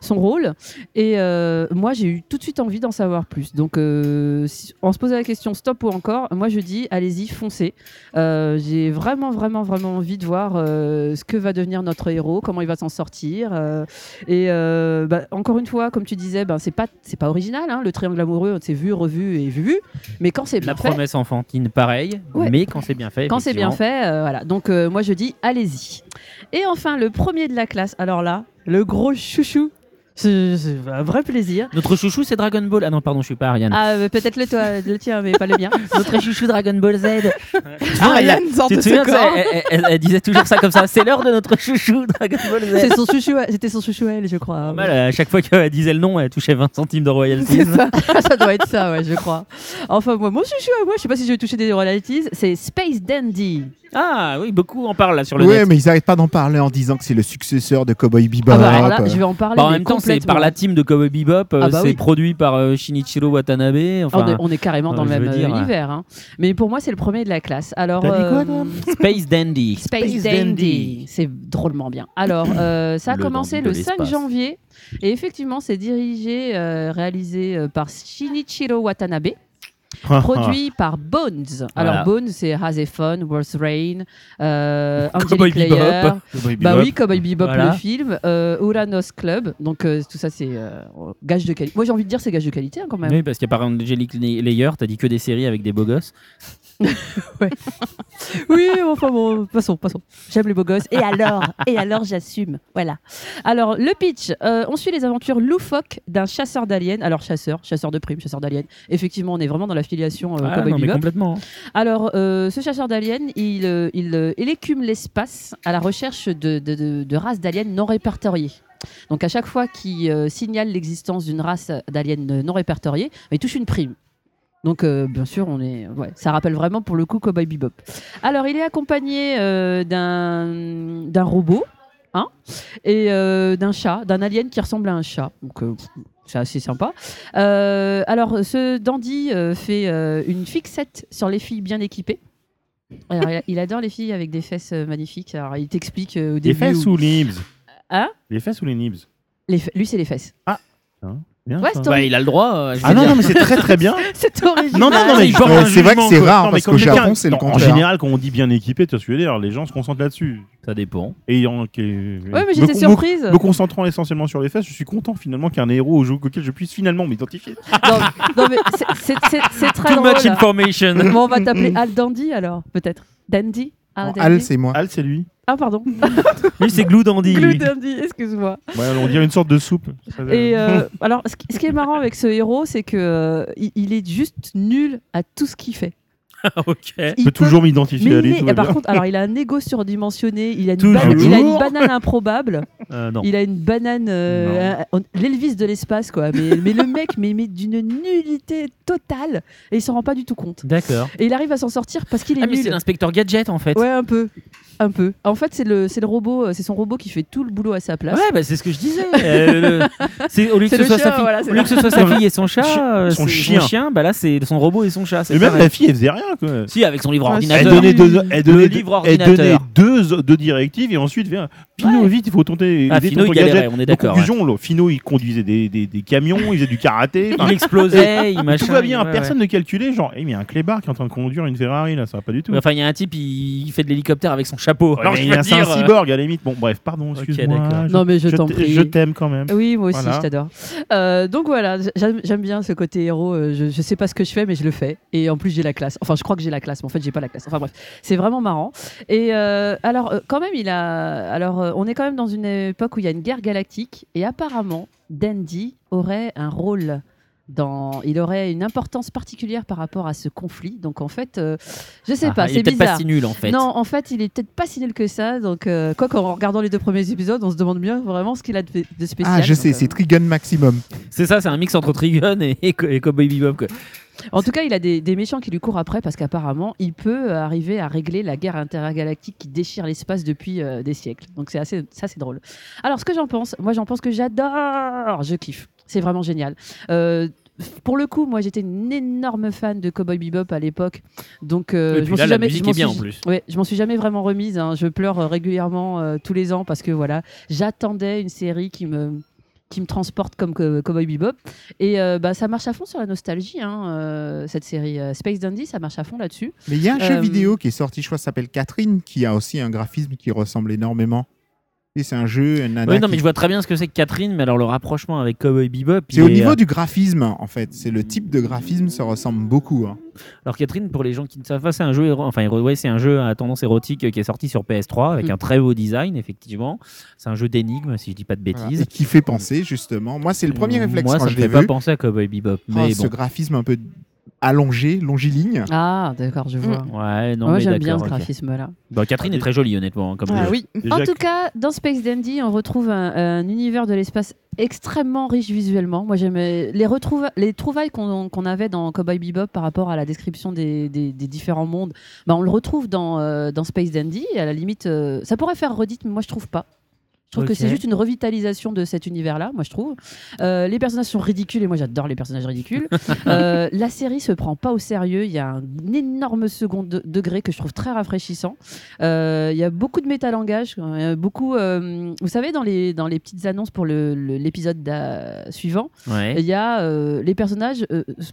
son rôle et euh, moi j'ai eu tout de suite envie d'en savoir plus donc euh, si- on se posait la question stop ou encore moi je dis allez-y foncez Euh, j'ai vraiment vraiment vraiment envie de voir euh, ce que va devenir notre héros comment il va s'en sortir euh, et euh, bah, encore une fois comme tu disais ben c'est pas pas original hein, le triangle amoureux c'est vu revu et vu mais quand c'est bien
La
fait
promesse enfantine, pareil,
Ouais.
mais quand c'est bien fait.
quand c'est bien fait, euh, voilà. Donc euh, moi je dis allez-y. Et enfin le premier de la classe. Alors là, le gros chouchou. C'est c'est un vrai plaisir.
Notre chouchou, c'est Dragon Ball. Ah non, pardon, je suis pas Ariane.
Ah, euh, peut-être le, toi, le tien, mais pas le mien. [LAUGHS]
Notre chouchou Dragon Ball Z. [LAUGHS]
Ariane sort
tu
de
te souviens
ce
de ça elle, elle- elle- elle disait toujours ça comme ça. C'est l'heure de notre chouchou Dragon Ball Z.
C'est son chouchou, c'était son chouchou, elle, je crois.
Normal, à chaque fois qu'elle disait le nom, elle touchait 20 centimes de royalties. [LAUGHS]
Ça
doit être ça, ouais, je crois. Enfin, moi, mon chouchou, moi, je sais pas si je vais toucher des royalties. C'est Space Dandy.
Ah oui, beaucoup en parlent là sur le
Ouais,
net.
mais ils arrêtent pas d'en parler en disant que c'est le successeur de Cowboy Bebop.
Ah bah, alors là,
euh.
je vais en parler.
Bah, en
mais
même temps, c'est par la team de Cowboy Bebop, euh,
Ah bah
c'est
oui.
produit par euh, Shinichiro Watanabe.
On est, on est carrément dans
euh,
le
je
même
dire,
euh, univers. hein. Mais pour moi, c'est le premier de la classe. Alors,
T'as dit quoi,
Space Dandy. [LAUGHS]
Space,
Space
Dandy. C'est drôlement bien. Alors, euh, [CLEARS THROAT] ça a
Le
commencé le
de
5
l'espace.
janvier. Et effectivement, c'est dirigé, euh, réalisé euh, par Shinichiro Watanabe. [LAUGHS] Produit par Bones. Alors,
Voilà.
Bones, c'est Hazephone, Worth Rain, euh,
Cowboy. Bebop.
Bah oui, Cowboy Bebop,
Voilà.
le film. Euh, Uranos Club. Donc, euh, tout ça, c'est euh, gage de qualité. Moi, j'ai envie de dire c'est gage de qualité hein, quand même.
Oui, parce qu'il y a par Angelic Layer, t'as dit que des séries avec des beaux gosses. [LAUGHS]
Oui, enfin bon, passons, passons. J'aime les beaux gosses. Et alors Et alors, j'assume. Voilà. Alors, le pitch. euh, on suit les aventures loufoques d'un chasseur d'aliens. Alors, chasseur, chasseur de primes, chasseur d'aliens. Effectivement, on est vraiment dans la filiation euh,
Ah, non, mais complètement.
Alors, euh, ce chasseur d'aliens, il, il, il écume l'espace à la recherche de, de- de- de races d'aliens non répertoriées. Donc, à chaque fois qu'il euh, signale l'existence d'une race d'aliens non répertoriée, il touche une prime. Donc, euh, bien sûr, on est, ouais, ça rappelle vraiment pour le coup Cowboy Bebop. Alors, il est accompagné euh, d'un d'un robot hein, et euh, d'un chat, d'un alien qui ressemble à un chat. Donc euh, c'est assez sympa. Euh, alors ce dandy euh, fait euh, une fixette sur les filles bien équipées. Alors, il- adore les filles avec des fesses magnifiques. Alors il t'explique euh, au
Les
début.
fesses
où-
ou les nibs?
Hein?
Les fesses ou les nibs?
Les Lui c'est les fesses.
Bien,
Ouais,
Bah, il a le droit. euh, je
Ah non,
dire.
non, mais c'est très très bien. [LAUGHS]
C'est original.
Non, non, non, mais
un
c'est vrai que c'est rare,
Non,
parce qu'au Japon, c'est le
non, En
contraire.
général, quand on dit bien équipé, tu vois ce que je veux dire, les gens se concentrent là-dessus.
Ça dépend.
Et en,
Ouais, mais
me-
j'étais
me-
surprise.
Me concentrant essentiellement sur les fesses, je suis content finalement qu'il y ait un héros au jeu auquel je puisse finalement m'identifier. [LAUGHS]
non, non, mais c'est- très
Too
drôle.
much information.
Bon, on va t'appeler Al Dandy alors, peut-être. Dandy? Al
Non,
Dandy?
Al, c'est moi.
Al, c'est lui.
Ah, pardon. [LAUGHS]
Lui, c'est Glue Dandy.
Glue. Dandy, excuse-moi.
Ouais, on dirait une sorte de soupe.
Et euh, [LAUGHS] alors, ce qui, ce qui est marrant avec ce héros, c'est que euh, il, il est juste nul à tout ce qu'il fait. [LAUGHS]
ok.
Je
Il
peux toujours m'identifier
Mais
à
il
lui.
est-
tout va
par
bien.
contre, alors il a un ego surdimensionné, il a une,
Toujours.
banane, il a une banane improbable,
Euh, non.
il a une banane, euh, un- l'Elvis de l'espace quoi. Mais, mais le mec, mais, mais d'une nullité totale et il s'en rend pas du tout compte.
D'accord.
Et il arrive à s'en sortir parce qu'il est
Ah, mais
nul.
c'est l'inspecteur Gadget en fait.
Ouais, un peu. Un peu. En fait, c'est le, c'est le robot, euh, c'est son robot qui fait tout le boulot à sa place.
Ouais, bah, c'est ce que je disais. [LAUGHS] Euh, le- c'est- au lieu que
C'est
ce
le
soit
chien,
sa fille,
voilà, c'est
au lieu que ce soit sa fille et son chat,
Chi-
euh,
son
c'est
chien.
bah là c'est son robot et son chat. c'est
Et même
pareil.
la fille, elle faisait rien. Quoi.
Si, avec son livre
Ouais,
Elle
ordinateur.
donnait deux, elle donnait
Le
deux-
livre
elle donnait
ordinateur.
deux, deux directives et ensuite, viens, Fino,
Ouais.
vite, il faut tenter.
Ah,
aider
Fino, il galérait, on est
Donc,
d'accord,
conclusion, là, Fino, il conduisait des, des, des camions, il faisait du karaté.
Il explosait, il machin.
tout va bien,
ouais,
personne ne calculait, genre, eh, mais il y a un clébard qui est en train de conduire une Ferrari, là, ça va pas du tout.
Enfin, il y a un type, il, il fait de l'hélicoptère avec son chapeau.
Ouais,
Alors,
mais
je
il y
veux
a- c'est un
dire, euh,
cyborg à la limite. Bon, bref, pardon, excuse-moi. je-
Non, mais je t'en prie.
Je t'aime quand même.
Oui, moi aussi,
Voilà.
je t'adore. Euh, donc voilà, j'aime bien ce côté héros. euh, Je, je sais pas ce que je fais, mais je le fais. Et en plus, j'ai la classe. Enfin, je crois que j'ai la classe, mais en fait, j'ai pas la classe. Enfin bref, c'est vraiment marrant. Et euh, alors, quand même, il a. Alors, on est quand même dans une époque où il y a une guerre galactique. Et apparemment, Dandy aurait un rôle. Dans, il aurait une importance particulière par rapport à ce conflit. Donc en fait, euh, je sais
ah,
pas,
il est peut-être pas si nul en fait.
Non, en fait, il est peut-être pas si nul que ça. Donc, euh, quoi qu'en regardant les deux premiers épisodes, on se demande bien vraiment ce qu'il a de, de spécial.
Ah, je sais,
euh,
c'est Trigun Maximum.
C'est ça, c'est un mix entre Trigun et, et, et Cowboy Bebop. quoi.
En tout cas, il a des, des méchants qui lui courent après parce qu'apparemment, il peut arriver à régler la guerre intergalactique qui déchire l'espace depuis euh, des siècles. Donc c'est assez, ça c'est drôle. Alors ce que j'en pense, moi j'en pense que j'adore, je kiffe. C'est vraiment génial. Euh, pour le coup, moi j'étais une énorme fan de Cowboy Bebop à l'époque, donc euh, je m'en suis jamais, je m'en
bien,
suis-
en plus.
Ouais, je m'en suis jamais vraiment remise. hein. Je pleure euh, régulièrement euh, tous les ans parce que voilà, j'attendais une série qui me qui me transporte comme Co- Cowboy Bebop et euh, bah, ça marche à fond sur la nostalgie hein, euh, cette série Euh, Space Dandy ça marche à fond là-dessus
Mais il y a un jeu vidéo qui est sorti, je crois, s'appelle Catherine, qui a aussi un graphisme qui ressemble énormément. C'est un jeu, un nana
Oui, non,
qui-
mais je vois très bien ce que c'est que Catherine, mais alors le rapprochement avec Cowboy Bebop.
C'est au niveau
euh,
du graphisme, en fait. C'est le type de graphisme, ça ressemble beaucoup. hein.
Alors Catherine, pour les gens qui ne savent pas, c'est un jeu, éro- enfin ouais, c'est un jeu à tendance érotique qui est sorti sur PS3 avec
Mm.
un très beau design, effectivement. C'est un jeu d'énigmes, si je dis pas de
Voilà.
bêtises.
Et qui fait penser, justement. Moi, c'est le premier réflexe
Moi,
quand
ça
je
me fait pas penser à Cowboy Bebop,
Oh,
mais
ce graphisme un peu allongé, longiligne.
ah d'accord je vois
Ouais, non,
moi
mais
j'aime bien ce
d'accord, ok.
graphisme là
Bah, Catherine est très jolie, honnêtement, hein, comme
Ah oui.
En tout cas dans Space Dandy on retrouve un, un univers de l'espace extrêmement riche visuellement moi j'aimais les, retrouva- les trouvailles qu'on avait dans Cowboy Bebop par rapport à la description des, des- des différents mondes bah, on le retrouve dans, euh, dans Space Dandy à la limite euh, ça pourrait faire redite mais moi je trouve pas je trouve que c'est juste une revitalisation de cet univers-là, moi je trouve. Euh, les personnages sont ridicules et moi j'adore les personnages ridicules. [LAUGHS] Euh, la série se prend pas au sérieux. Il y a un énorme second de- degré que je trouve très rafraîchissant. Euh, Il y a beaucoup de métalangage, beaucoup. vous savez dans les dans les petites annonces pour le- le- l'épisode d'a- suivant,
Ouais.
il y a les personnages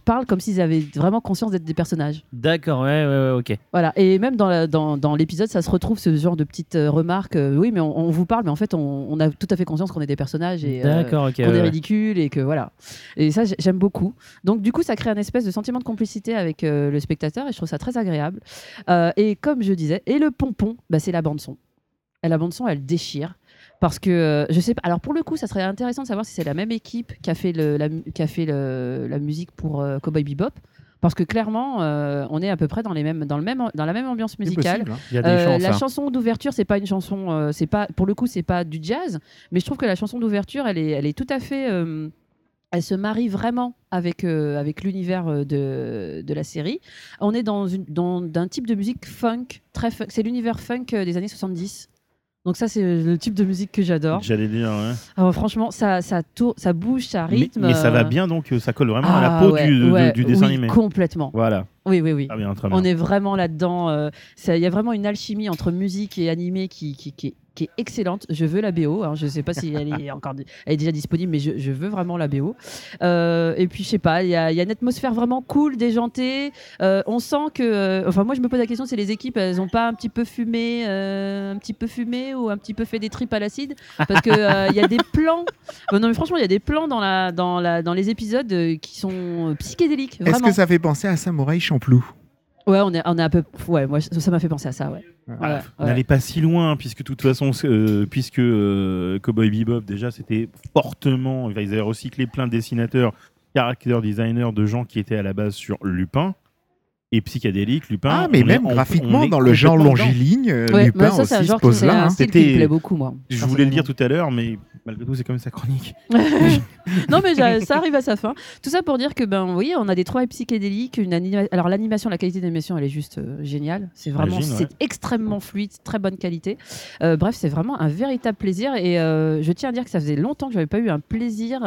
parlent comme s'ils avaient vraiment conscience d'être des personnages.
D'accord, ouais, ouais, ouais, ok.
Voilà. Et même dans la- dans, dans l'épisode, ça se retrouve ce genre de petites remarques. oui, mais on, on vous parle, mais en fait, on, on a tout à fait conscience qu'on est des personnages et euh, qu'on
ouais,
est ridicule et que voilà. Et ça, j'ai- j'aime beaucoup. Donc, du coup, ça crée un espèce de sentiment de complicité avec euh, le spectateur et je trouve ça très agréable. Euh, et comme je disais, et le pompon, bah, c'est la bande-son. La bande-son, elle déchire. Parce que euh, je sais pas. Alors pour le coup, ça serait intéressant de savoir si c'est la même équipe qui a fait, le, la, qui a fait le- la musique pour euh, Cowboy Bebop. Parce que clairement, euh, on est à peu près dans, les mêmes, dans, le même, dans la même ambiance musicale.
possible, hein.
Il y a des
Euh,
chances.
la
hein.
chanson d'ouverture, c'est pas une chanson, euh, c'est pas pour le coup, c'est pas du jazz, mais je trouve que la chanson d'ouverture, elle est, elle est tout à fait, euh, elle se marie vraiment avec euh, avec l'univers de, de la série. On est dans une dans d'un type de musique funk très funk. C'est l'univers funk des années 70. Donc ça, c'est le type de musique que j'adore.
J'allais dire, ouais.
Alors, franchement, ça, ça, tourne, ça bouge, ça rythme.
mais ça va
euh,
bien donc, euh, ça colle vraiment à la
ah
peau
ouais,
du,
ouais,
du dessin
oui,
animé.
Complètement.
Voilà.
Oui, oui, oui.
Ah bien, bien.
On est vraiment là-dedans. euh, Il y a vraiment une alchimie entre musique et animé qui, qui, qui est, qui est excellente. Je veux la BO. hein. Je ne sais pas si elle est encore, elle est déjà disponible, mais je, je veux vraiment la BO. Euh, et puis je sais pas, il y, y a une atmosphère vraiment cool, déjantée. Euh, on sent que, euh, enfin moi je me pose la question, c'est les équipes, elles ont pas un petit peu fumé, euh, un petit peu fumé ou un petit peu fait des tripes à l'acide, parce que euh, il y a des plans. Bon, [LAUGHS] non mais franchement, il y a des plans dans la, dans la, dans les épisodes qui sont psychédéliques.
Est-ce que ça fait penser à Samouraï Champloo?
Ouais, on est, on est un peu. Ouais, moi ça m'a fait penser à ça, ouais.
Voilà.
Ouais,
n'allait pas si loin, puisque de toute façon, euh, puisque euh, Cowboy Bebop, déjà, c'était fortement. Ils avaient recyclé plein de dessinateurs, character designers de gens qui étaient à la base sur Lupin. Et psychédélique, Lupin.
Ah, mais
est-
même
on- on
graphiquement,
est
dans le genre longiligne, euh,
Ouais,
Lupin
mais ça, c'est un
aussi
genre
se pose là.
un
hein.
qui
C'était-
me plaît beaucoup, moi.
Je voulais le dire tout à l'heure, mais malgré tout, c'est comme sa chronique. [LAUGHS] [LAUGHS]
non, mais ça arrive à sa fin. Tout ça pour dire que, ben oui, on a des trouvailles psychédéliques. Une anima- Alors, l'animation, la qualité d'animation, elle est juste euh, géniale. C'est vraiment, c'est
ouais.
extrêmement fluide, très bonne qualité. Euh, bref, c'est vraiment un véritable plaisir. Et euh, je tiens à dire que ça faisait longtemps que j'avais pas eu un plaisir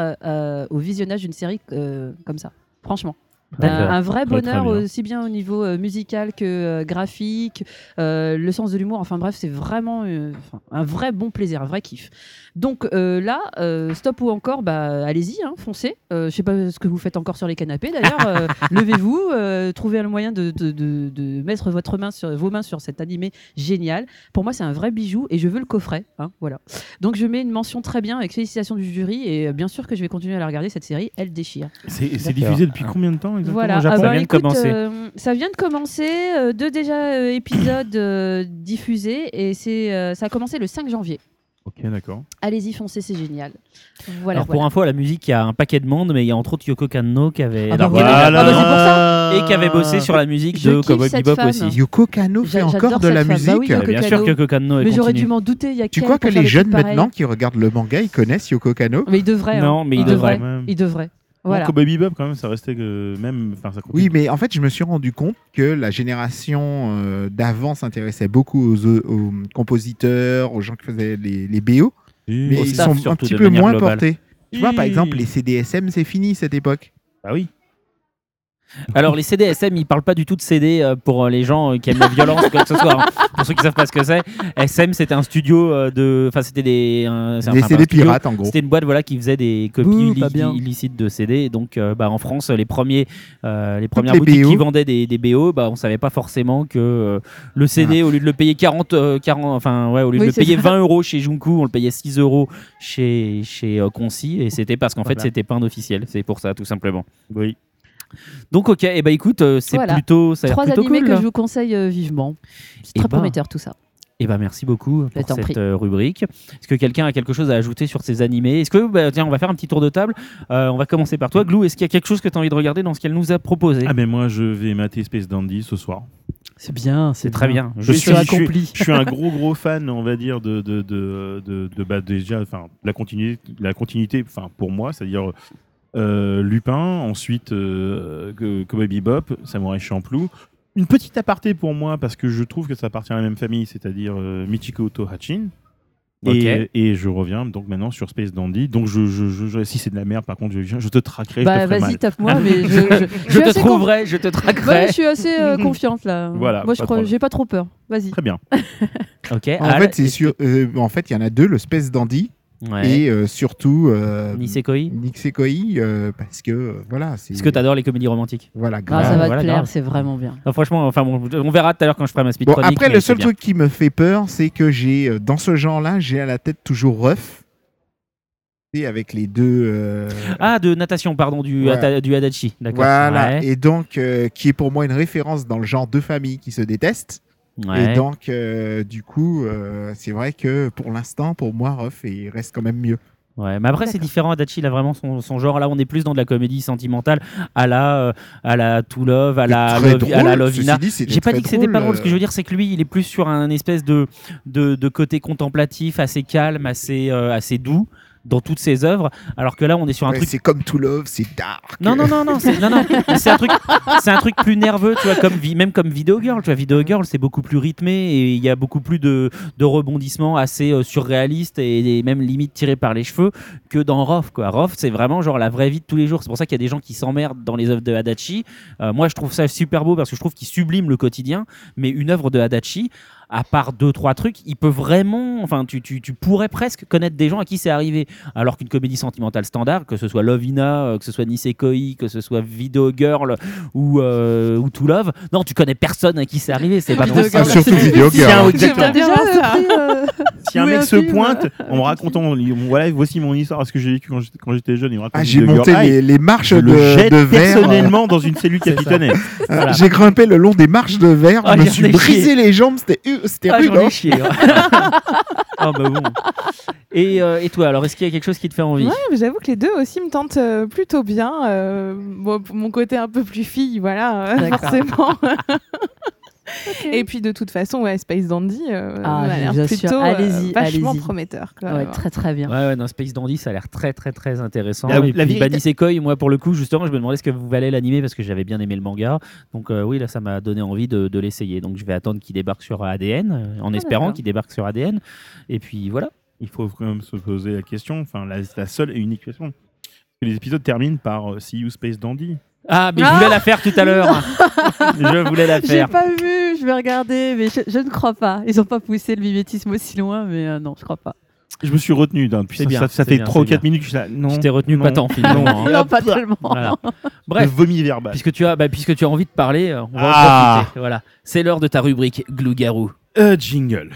au visionnage d'une série euh, comme ça. Franchement. Un, vrai bonheur
bien.
aussi bien au niveau euh, musical que euh, graphique, euh, le sens de l'humour. Enfin bref, c'est vraiment euh, un vrai bon plaisir, un vrai kiff. Donc euh, là, euh, stop ou encore, bah, allez-y, hein, foncez. Euh, je sais pas ce que vous faites encore sur les canapés d'ailleurs. Euh, [LAUGHS] Levez-vous, euh, trouvez le moyen de, de- de- de mettre votre main sur, vos mains sur cet animé génial. Pour moi, c'est un vrai bijou et je veux le coffret. hein, voilà. Donc je mets une mention très bien avec félicitations du jury et bien sûr que je vais continuer à la regarder. Cette série, elle déchire.
C'est diffusé depuis combien de temps exactement
Voilà,
Japon
Ah
Ça
bah,
vient de
écoute,
commencer.
euh, ça vient de commencer, euh, deux déjà euh, épisodes euh, diffusés et c'est euh, ça a commencé le 5 janvier.
Ok, d'accord.
Allez-y, foncez, c'est génial. Voilà.
Alors pour
voilà.
info, à la musique, il y a un paquet de monde, mais il y a entre autres Yoko Kanno qui avait
Ah bah voilà.
la-
Ah bah c'est pour ça.
et qui avait bossé sur la musique
Je
de Cowboy Bebop
femme.
aussi.
Yoko Kano fait encore de la
femme. Bah oui,
musique.
Yoko
Bien
Kanno.
sûr que Yoko Kanno est
Mais j'aurais dû m'en douter. Il y a
Tu crois que les jeunes maintenant qui regardent le manga, ils connaissent Yoko Kano
Mais ils devraient. hein.
Non, mais il
ils devraient. Ils devraient.
Voilà. Cowboy Bebop, quand même, ça restait que même. Enfin, ça
Oui, mais en fait, je me suis rendu compte que la génération euh, d'avant s'intéressait beaucoup aux, aux compositeurs, aux gens qui faisaient les, les BO, mais ils sont un petit peu moins
globale.
portés. Tu vois, par exemple, les CDSM, c'est fini cette époque.
Ah oui.
Alors les CDSM, ils parlent pas du tout de CD euh, pour euh, les gens euh, qui aiment la violence ou quoi que ce soit. hein. Pour ceux qui savent pas ce que c'est, SM c'était un studio de, enfin c'était des, un-
Des
enfin,
CD
studio,
pirates, en gros.
C'était une boîte voilà qui faisait des copies illi- illicites de CD. Et donc euh, bah, en France, les premiers, euh, les premières
les
boutiques
BO.
qui vendaient des, des BO, bah on savait pas forcément que euh, le CD au lieu de le payer 40, euh, 40 enfin ouais, au lieu de
Oui,
le
c'est
payer
ça.
20 euros chez Junku, on le payait 6 euros chez chez euh, Conci et c'était parce qu'en fait c'était pas un officiel. C'est pour ça tout simplement.
Oui.
Donc ok, et bah écoute, euh, c'est
Voilà.
plutôt, ça a
Trois
plutôt
animés
cool.
que je vous conseille euh, vivement. C'est
Eh
très
ben.
prometteur tout ça.
Et bah merci beaucoup
Je
pour cette
prie.
euh, rubrique. Est-ce que quelqu'un a quelque chose à ajouter sur ces animés? Est-ce que bah, tiens, on va faire un petit tour de table. Euh, on va commencer par toi, Glou. Est-ce qu'il y a quelque chose que tu as envie de regarder dans ce qu'elle nous a proposé?
Ah, ben moi, je vais mater Space Dandy ce soir.
C'est bien,
C'est très bien.
Je
Je
suis,
suis
je suis-
accompli.
je suis un [LAUGHS] gros gros fan, on va dire, de de de, de, de- bah, déjà, enfin la continuité, la continuité, enfin pour moi, c'est-à-dire Lupin, ensuite euh, Cowboy Bebop, Samurai Champloo. Une petite aparté pour moi parce que je trouve que ça appartient à la même famille, c'est-à-dire euh, Michiko Tohachin. Et, et je reviens donc maintenant sur Space Dandy. Donc je, je, je- je- si c'est de la merde, par contre, je, je te traquerai.
Bah vas-y, tape-moi, mais [LAUGHS] je, je, je
Je
suis
te
assez
trouverai, je te traquerai.
Ouais, je suis assez euh, [LAUGHS] confiante là.
Voilà,
Moi, je crois, j'ai pas trop peur. Vas-y.
Très bien. [LAUGHS]
Ok.
En
Al,
fait, c'est
est-ce
sûr. euh, en fait, il y en a deux, le Space Dandy
Ouais.
et euh, surtout euh,
Nisekoi.
Nisekoi, euh, parce que euh, voilà, c'est.
Est-ce que tu adores les comédies romantiques
Voilà,
Ah,
grave.
ça va
voilà,
te plaire,
grave.
c'est vraiment bien.
Non, Franchement, enfin bon, on verra tout à l'heure quand je ferai ma speed
Bon,
chronique,
après, le seul truc qui me fait peur, c'est que j'ai, euh, dans ce genre-là, j'ai à la tête toujours Ruff. Et avec les deux. euh,
Ah, de natation, pardon, du,
Ouais.
Ata- du Adachi. D'accord.
voilà.
Ouais.
Et donc, euh, qui est pour moi une référence dans le genre de famille qui se détestent.
Ouais.
Et donc, euh, du coup, euh, c'est vrai que pour l'instant, pour moi, Ruff, il reste quand même mieux.
Ouais, mais après c'est différent. Adachi, il a vraiment son, son genre. Là, on est plus dans de la comédie sentimentale, à la, euh, à la To Love, à la, Love- à la
drôle,
Lovina. J'ai pas dit que c'était pas drôle. Ce que je veux dire, c'est que lui, il est plus sur un espèce de, de, de côté contemplatif, assez calme, assez, euh, assez doux. Dans toutes ses œuvres, alors que là on est sur un
Ouais,
truc
C'est comme To Love, c'est dark.
non, non, non, non, c'est non, non, un truc, c'est un truc plus nerveux, tu vois, comme même comme Video Girl, tu vois, Video Girl, c'est beaucoup plus rythmé et il y a beaucoup plus de, de rebondissements assez euh, surréalistes et, et même limite tirés par les cheveux que dans Roth, quoi. Roth, c'est vraiment genre la vraie vie de tous les jours. C'est pour ça qu'il y a des gens qui s'emmerdent dans les œuvres de Hadachi. Euh, moi, je trouve ça super beau parce que je trouve qu'il sublime le quotidien, mais une œuvre de Hadachi, à part deux trois trucs, il peut vraiment, enfin, tu, tu, tu pourrais presque connaître des gens à qui c'est arrivé. Alors qu'une comédie sentimentale standard, que ce soit Lovina, euh, que ce soit Nisekoi, que ce soit Video Girl ou, euh, ou To Love, non, tu connais personne à qui c'est arrivé. C'est pas possible.
Ah, surtout Video Girl.
euh,
Si un mec se pointe en me racontant, voilà, voici mon histoire, ce que j'ai vécu quand j'étais- jeune, il me raconte
Ah, j'ai monté
Girl.
les, les marches
je
de,
le jette
de verre.
personnellement dans une cellule capitonnelle.
Euh,
Voilà.
J'ai grimpé le long des marches de verre.
Ah,
je me suis brisé les jambes. C'était c'était
Ah,
rude.
j'en ai
hein.
chié. ouais. [LAUGHS] ah bah bon. Et, euh, et toi, alors, est-ce qu'il y a quelque chose qui te fait envie?
Ouais, mais j'avoue que les deux aussi me tentent euh, plutôt bien. euh, bon, pour mon côté un peu plus fille, voilà, euh,
D'accord.
forcément. [LAUGHS] Et puis de toute façon, ouais, Space Dandy euh,
Ah,
l'air plutôt euh,
Allez-y,
vachement
allez-y.
prometteur. quoi.
ouais, très très bien.
Ouais, ouais, non, Space Dandy, ça a l'air très, très, très intéressant.
La-
et
la
Bani Sekoi, moi, pour le coup, justement, je me demandais ce que vous valait l'animer parce que j'avais bien aimé le manga. Donc, euh, oui, là, ça m'a donné envie de, de l'essayer. Donc, je vais attendre qu'il débarque sur ADN, euh, en espérant
d'accord.
qu'il débarque sur ADN. Et puis, voilà.
Il faut quand même se poser la question, enfin la, la seule et unique question. Que les épisodes terminent par euh, See You Space Dandy.
Ah, mais je
Ah
voulais la faire tout à l'heure. je voulais la
J'ai
faire.
pas vu, je vais regarder, mais je, je ne crois pas. Ils ont pas poussé le mimétisme aussi loin, mais euh, non, je crois pas.
Je me suis retenu,
C'est
ça,
bien,
ça, fait
bien,
3 ou
c'est
4
bien.
minutes que je. Non,
Je t'ai retenu
non,
pas tant, finalement. hein.
non, pas tellement.
Voilà. [LAUGHS] Bref.
vomi verbal.
Puisque tu, as, bah, puisque tu as envie de parler, euh, on va en
Ah.
profiter. Voilà. C'est l'heure de ta rubrique Glou-Garou.
Euh, jingle.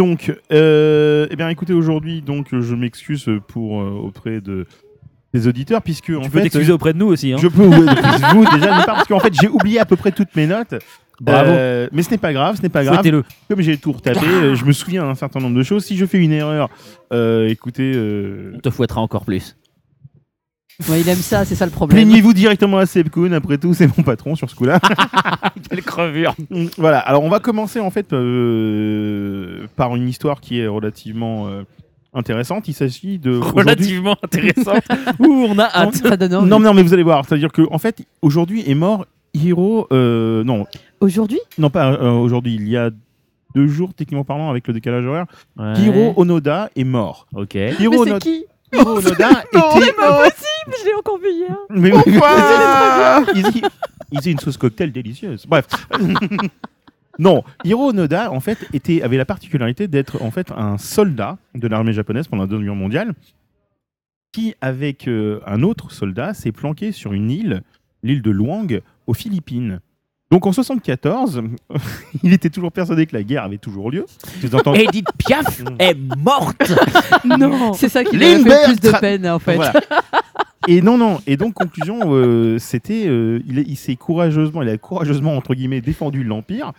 Donc, euh, eh bien, écoutez, aujourd'hui, donc, je m'excuse pour euh, auprès de des auditeurs, puisque en
Tu
fait,
peux t'excuser auprès de nous aussi. hein.
je peux vous, [LAUGHS] vous déjà, d'une part, parce qu'en fait, j'ai oublié à peu près toutes mes notes.
Bravo.
Euh, mais ce n'est pas grave, ce n'est pas grave.
Fouettez-le.
Comme j'ai tout retapé, [LAUGHS] je me souviens d'un certain nombre de choses. Si je fais une erreur, écoutez,
On te fouettera encore plus.
Ouais, il aime ça, c'est ça le problème.
plaignez-vous directement à Seb Kuhn. Après tout, c'est mon patron sur ce coup-là. [LAUGHS]
Quelle crevure.
Mm, Voilà, alors on va commencer en fait euh, par une histoire qui est relativement euh, intéressante. Il s'agit de. aujourd'hui-
Relativement intéressante. [LAUGHS] Ouh, on a hâte.
Ça donne envie.
Non, mais non, mais vous allez voir. C'est-à-dire que en fait, aujourd'hui est mort Hiro. euh, non,
Aujourd'hui?
Non pas euh, aujourd'hui. Il y a deux jours, techniquement parlant, avec le décalage horaire.
Ouais.
Hiro Onoda est mort.
Ok.
Hiro
Mais c'est
Onoda,
qui?
Hiro Onoda
Non,
était.
c'est pas possible, je l'ai encore vu hier.
Mais Pourquoi il, il- il faisait une sauce cocktail délicieuse. Bref. [LAUGHS] non, Hiro Onoda, en fait, était, avait la particularité d'être en fait un soldat de l'armée japonaise pendant la Deuxième Guerre mondiale, qui, avec euh, un autre soldat, s'est planqué sur une île, l'île de Luang, aux Philippines. Donc en 74, [LAUGHS] il était toujours persuadé que la guerre avait toujours lieu. Vous entendez
Edith Piaf [LAUGHS] est morte. [LAUGHS]
Non C'est ça qui lui a fait plus de peine, en fait.
Voilà. Et non, non. Et donc, conclusion, euh, c'était. euh, il est- il s'est courageusement, il a courageusement, entre guillemets, défendu l'Empire.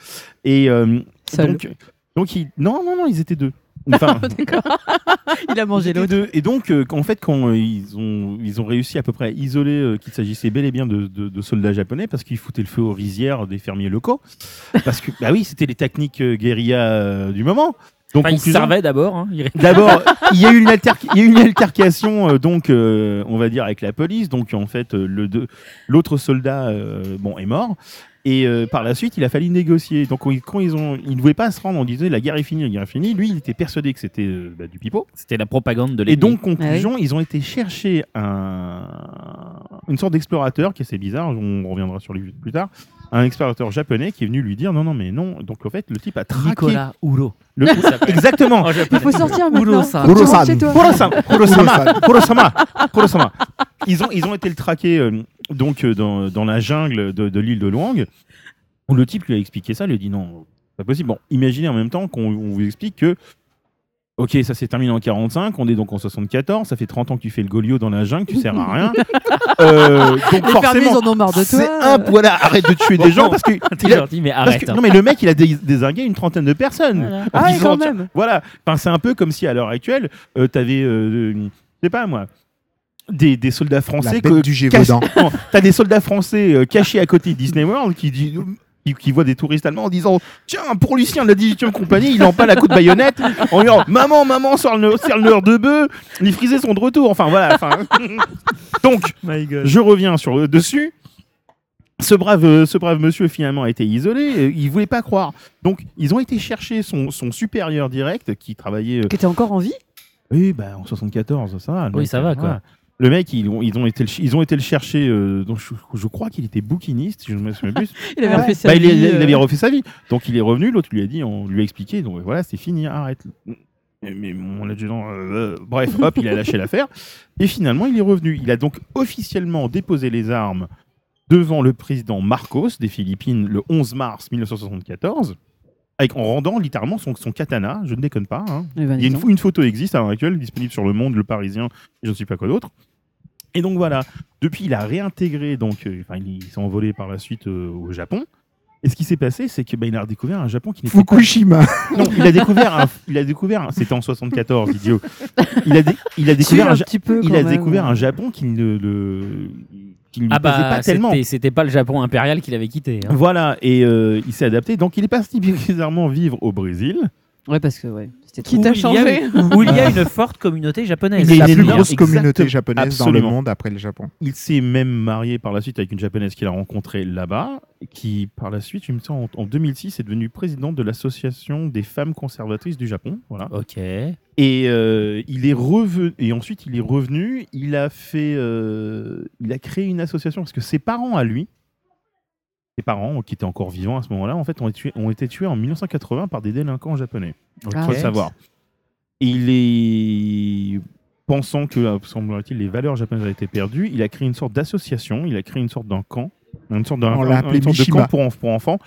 Et euh, donc, donc il, non, non, non, ils étaient deux. Enfin. [LAUGHS]
Il a mangé l'autre.
Et donc, euh, en fait, quand euh, ils, ont, ils ont réussi à peu près à isoler euh, qu'il s'agissait bel et bien de, de- de soldats japonais parce qu'ils foutaient le feu aux rizières des fermiers locaux. Parce que, bah oui, c'était les techniques euh, guérilla euh, du moment. Donc,
Enfin,
conclusion-
d'abord. hein. Il-
D'abord, [LAUGHS] il y a eu une, alterc- il y a eu une altercation, euh, donc, euh, on va dire, avec la police. Donc, en fait, euh, le deux- l'autre soldat euh, bon, est mort. Et euh, par la suite, il a fallu négocier. Donc, quand ils, ont, ils ne pouvaient pas se rendre, on disait la guerre est finie, la guerre est finie. Lui, il était persuadé que c'était euh, bah, du pipeau.
C'était la propagande de
Et
l'ennemi.
donc, conclusion, ils ont été chercher un, une sorte d'explorateur qui est assez bizarre. On reviendra sur lui plus tard. Un explorateur japonais qui est venu lui dire non, non, mais non. Donc, en fait, le type a traqué.
Nicolas Uro.
Le... Exactement.
Il faut sortir maintenant.
Uro-san.
Uro-san.
Kurosama, Kurosama. Ils ont, ils ont été le traquer euh, donc euh, dans, dans la jungle de, de l'île de Luang. Où le type lui a expliqué ça, lui a dit non, pas possible. Bon, imaginez en même temps qu'on on vous explique que Ok, ça s'est terminé en 45, on est donc en 74, ça fait 30 ans que tu fais le Golio dans la jungle, tu sers à rien. [LAUGHS] Euh, donc
Les
forcément,
en ont marre de
c'est
toi.
un voilà, arrête de tuer des gens parce que, [LAUGHS]
T'es
a-
mais arrête.
que-
hein.
non mais le mec il a dés- désingué une trentaine de personnes.
Voilà.
Ah ouais, quand même.
Voilà, enfin, c'est un peu comme si à l'heure actuelle, tu avais, je sais pas moi, des, des soldats
La
français
bête
que-
du
cachés-
Gévaudan.
T'as des soldats français euh, cachés à côté de Disney World qui disent qui, qui voit des touristes allemands en disant Tiens, pour Lucien de la 18e compagnie, il en pas la coup de baïonnette en lui disant Maman, maman, sort le, le heure de bœuf, les frisés sont de retour. Enfin voilà. enfin. [LAUGHS] Donc, je reviens sur le dessus. Ce brave, euh, ce brave monsieur finalement a été isolé, euh, il voulait pas croire. Donc ils ont été chercher son, son supérieur direct qui travaillait.
Qui était encore en vie?
Oui, bah en 74, ça va.
Oui, ça va, quoi.
voilà. Le mec, ils ont, ils ont, été, ils ont été le chercher. euh, donc je, je crois qu'il était bouquiniste, je ne me souviens plus. [LAUGHS]
Il avait
Ouais.
refait sa
Bah,
vie,
il- il
euh,
avait refait sa vie. Donc il est revenu, l'autre lui a dit, on lui a expliqué, donc voilà, c'est fini, arrête. Mais, mais mon adjudant, euh, bref, hop, il a lâché [LAUGHS] l'affaire. Et finalement, il est revenu. Il a donc officiellement déposé les armes devant le président Marcos des Philippines le 11 mars 1974, avec, en rendant littéralement son, son katana, je ne déconne pas. hein.
eh ben,
Il y a une, une photo existe à l'heure actuelle, disponible sur Le Monde, Le Parisien, et je ne sais pas quoi d'autre. Et donc voilà, depuis il a réintégré, donc, euh, enfin il, s'est envolé par la suite euh, au Japon. Et ce qui s'est passé, c'est que bah, il a découvert un Japon qui n'était pas.
Fukushima. [LAUGHS]
Non, il a découvert, un- il a découvert, un- c'était en 74, idiot. Il a, dé- il a découvert, un,
petit peu
il a
même.
découvert un Japon qui ne le, qui ne
Ah bah,
pas tellement.
c'était c'était pas le Japon impérial qu'il avait quitté. hein.
Voilà, et euh, il s'est adapté. Donc il est parti [LAUGHS] bizarrement vivre au Brésil.
Ouais, parce que ouais,
Qui t'a
Où il y a-
changé [LAUGHS]
Où il y a une forte communauté japonaise.
Il est
la plus grosse communauté japonaise dans le monde après le Japon.
Il s'est même marié par la suite avec une japonaise qu'il a rencontrée là-bas, qui par la suite, je me sens en, en 2006, est devenue présidente de l'association des femmes conservatrices du Japon. Voilà.
Ok.
Et euh, il est revenu. Et ensuite, il est revenu. Il a fait. euh, il a créé une association parce que ses parents à lui, ses parents qui étaient encore vivants à ce moment-là, en fait, ont été, tués, ont été tués en 1980 par des délinquants japonais. Il
Ah
faut
ouais.
le savoir. Et il est pensant que, euh, semblerait-il, les valeurs japonaises avaient été perdues, il a créé une sorte d'association, il a créé une sorte d'un camp, une sorte d'un un- camp pour enfants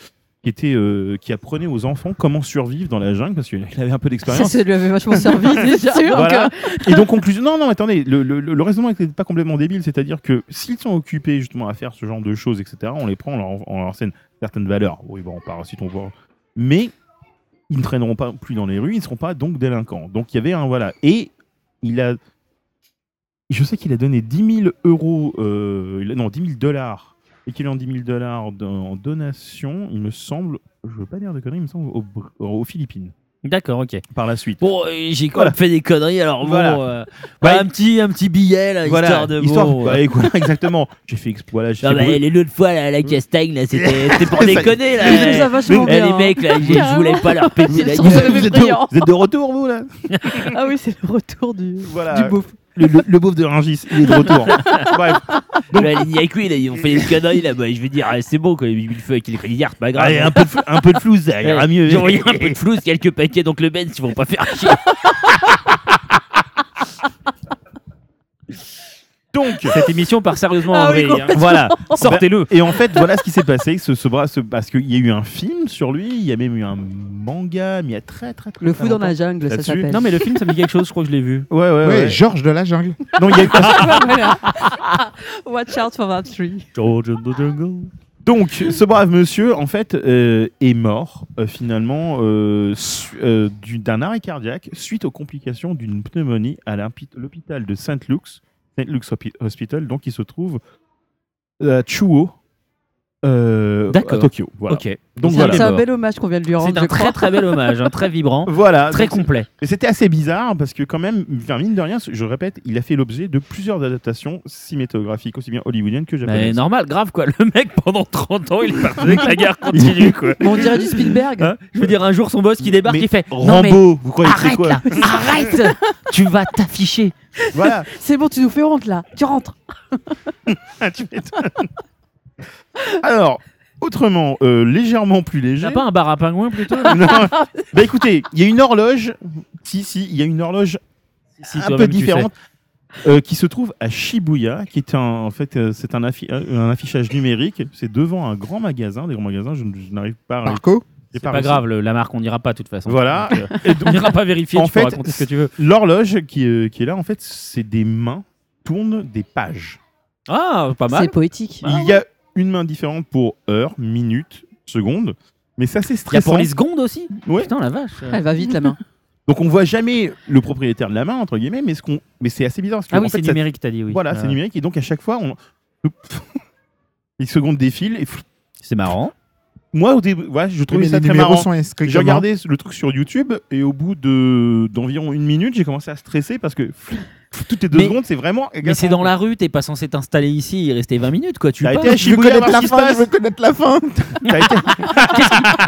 qui était euh, qui apprenait aux enfants comment survivre dans la jungle parce qu'il avait un peu
Ça,
d'expérience.
ça lui avait vachement servi [LAUGHS] déjà.
sûr.
Voilà.
euh,
Et donc conclusion, non non attendez, le, le, le raisonnement n'était pas complètement débile, c'est-à-dire que s'ils sont occupés justement à faire ce genre de choses, etc., on les prend, on leur, on leur enseigne certaines valeurs. Oui bon, par la suite on voit, mais ils ne traîneront pas plus dans les rues, ils ne seront pas donc délinquants. Donc il y avait un voilà et il a, je sais qu'il a donné 10 000 euros, euh, non 10 000 dollars, équivalent de 10 000 dollars en donation, il me semble, je veux pas dire de conneries, il me semble aux Philippines
D'accord, ok.
par la suite.
Bon, euh, j'ai quand
Voilà.
même fait des conneries, alors bon,
Voilà.
euh,
Ouais.
un, petit, un petit billet, là, histoire de bon.
bah, quoi, [LAUGHS] exactement. J'ai fait expo là, j'ai
Non,
fait
bah, l'autre fois, là, la castagne, là, [LAUGHS] c'était pour déconner, là.
faisait ça vachement bien.
les mecs, là, je voulais pas leur péter [LAUGHS] la gueule.
êtes, vous êtes de, vous êtes de retour, vous, là?
Ah oui, c'est le retour du,
Voilà.
du beauf.
Le, le, le beauf de Rungis, il est de retour. [LAUGHS] Bref.
Là, les Niakui, là, ils ont fait des conneries, là, bah, je vais dire, ah, c'est bon, quand ont mis le feu avec les c'est pas grave.
Allez, un peu de, un peu de flou, ça ira mieux.
J'ai envoyé un peu de flou, quelques paquets, donc le Ben, ils vont pas faire chier. [LAUGHS]
Donc,
Cette émission part sérieusement
Ah
en
oui,
vrille, hein.
voilà. [LAUGHS]
Sortez-le.
Et en fait, voilà ce qui s'est passé. Ce, ce bras, ce- parce qu'il y a eu un film sur lui, il y a même eu un manga, mais il y a très très très
Le fou dans la jungle, ça s'appelle.
Non, mais le film, ça me dit quelque chose, je crois que je l'ai vu.
Ouais, ouais,
Ouais,
ouais.
Georges de la jungle.
Non, il y a- [LAUGHS]
Watch out for that tree.
George in the jungle.
Donc, ce brave monsieur, en fait, euh, est mort euh, finalement euh, euh, d'un arrêt cardiaque suite aux complications d'une pneumonie à l'hôpi- l'hôpital de Saint Saint Luke's Hospital, donc qui se trouve à Chuo, euh, à
D'accord.
Tokyo. Voilà.
Ok.
Donc
C'est
voilà.
un bel hommage qu'on vient de lui rendre.
C'est un très très bel hommage, très vibrant, [LAUGHS]
Voilà.
très complet.
Et c'était assez bizarre parce que quand même, enfin, mine de rien, je répète, il a fait l'objet de plusieurs adaptations cinématographiques, aussi bien hollywoodiennes que
Mais
japonaises.
normal, grave quoi. Le mec pendant 30 ans, il est parti avec la guerre [LAUGHS] continue quoi.
Mais on dirait du Spielberg.
Hein Je veux dire, un jour son boss qui débarque,
Mais
il fait Non mais
Rambo, vous croyez que c'est
arrête
quoi
là, arrête [LAUGHS] Tu vas t'afficher.
Voilà.
C'est bon, tu nous fais honte là. Tu rentres.
Ah, tu m'étonnes. [LAUGHS] Alors, autrement, euh, légèrement plus léger.
T'as pas un bar à pingouins plutôt [LAUGHS]
Non. Bah écoutez, il y a une horloge. Si, si, il y a une horloge
Si,
un
toi-même,
peu
tu
différente euh, qui se trouve à Shibuya, qui est un, en fait, euh, c'est un, affi- un affichage numérique. C'est devant un grand magasin, des grands magasins. Je, je n'arrive pas. à-
Marco
j'ai
C'est pas
réussi.
grave, le- la marque, on n'ira pas de toute façon.
Voilà.
Donc, euh,
Et donc, [LAUGHS]
on n'ira pas vérifier,
En
tu peux
fait,
raconter ce que tu veux.
l'horloge qui, euh, qui est là, en fait, c'est des mains tournent des pages.
Ah, pas mal.
C'est poétique.
Ah
il y a une main différente pour heure, minute, seconde. Mais ça, c'est
Il y a
stressant.
pour les secondes aussi
Ouais.
Putain, la vache.
Elle va vite la main. [LAUGHS]
Donc on voit jamais le propriétaire de la main entre guillemets, mais ce qu'on, mais c'est assez bizarre parce que
Ah oui, c'est
ça-
numérique, t'as dit, oui.
Voilà, c'est numérique et donc à chaque fois on, [LAUGHS] les secondes défilent et
C'est marrant.
moi, au début, ouais, je trouvais
Mais
ça
les
très marrant. J'ai regardé le truc sur YouTube et au bout de d'environ une minute, j'ai commencé à stresser parce que toutes les deux
Mais-
secondes, c'est vraiment.
Mais c'est dans la rue, t'es pas censé t'installer ici et rester 20 minutes, quoi. Tu passes.
été à
Je veux
Shibuya
connaître la fin, je veux connaître la fin. [LAUGHS]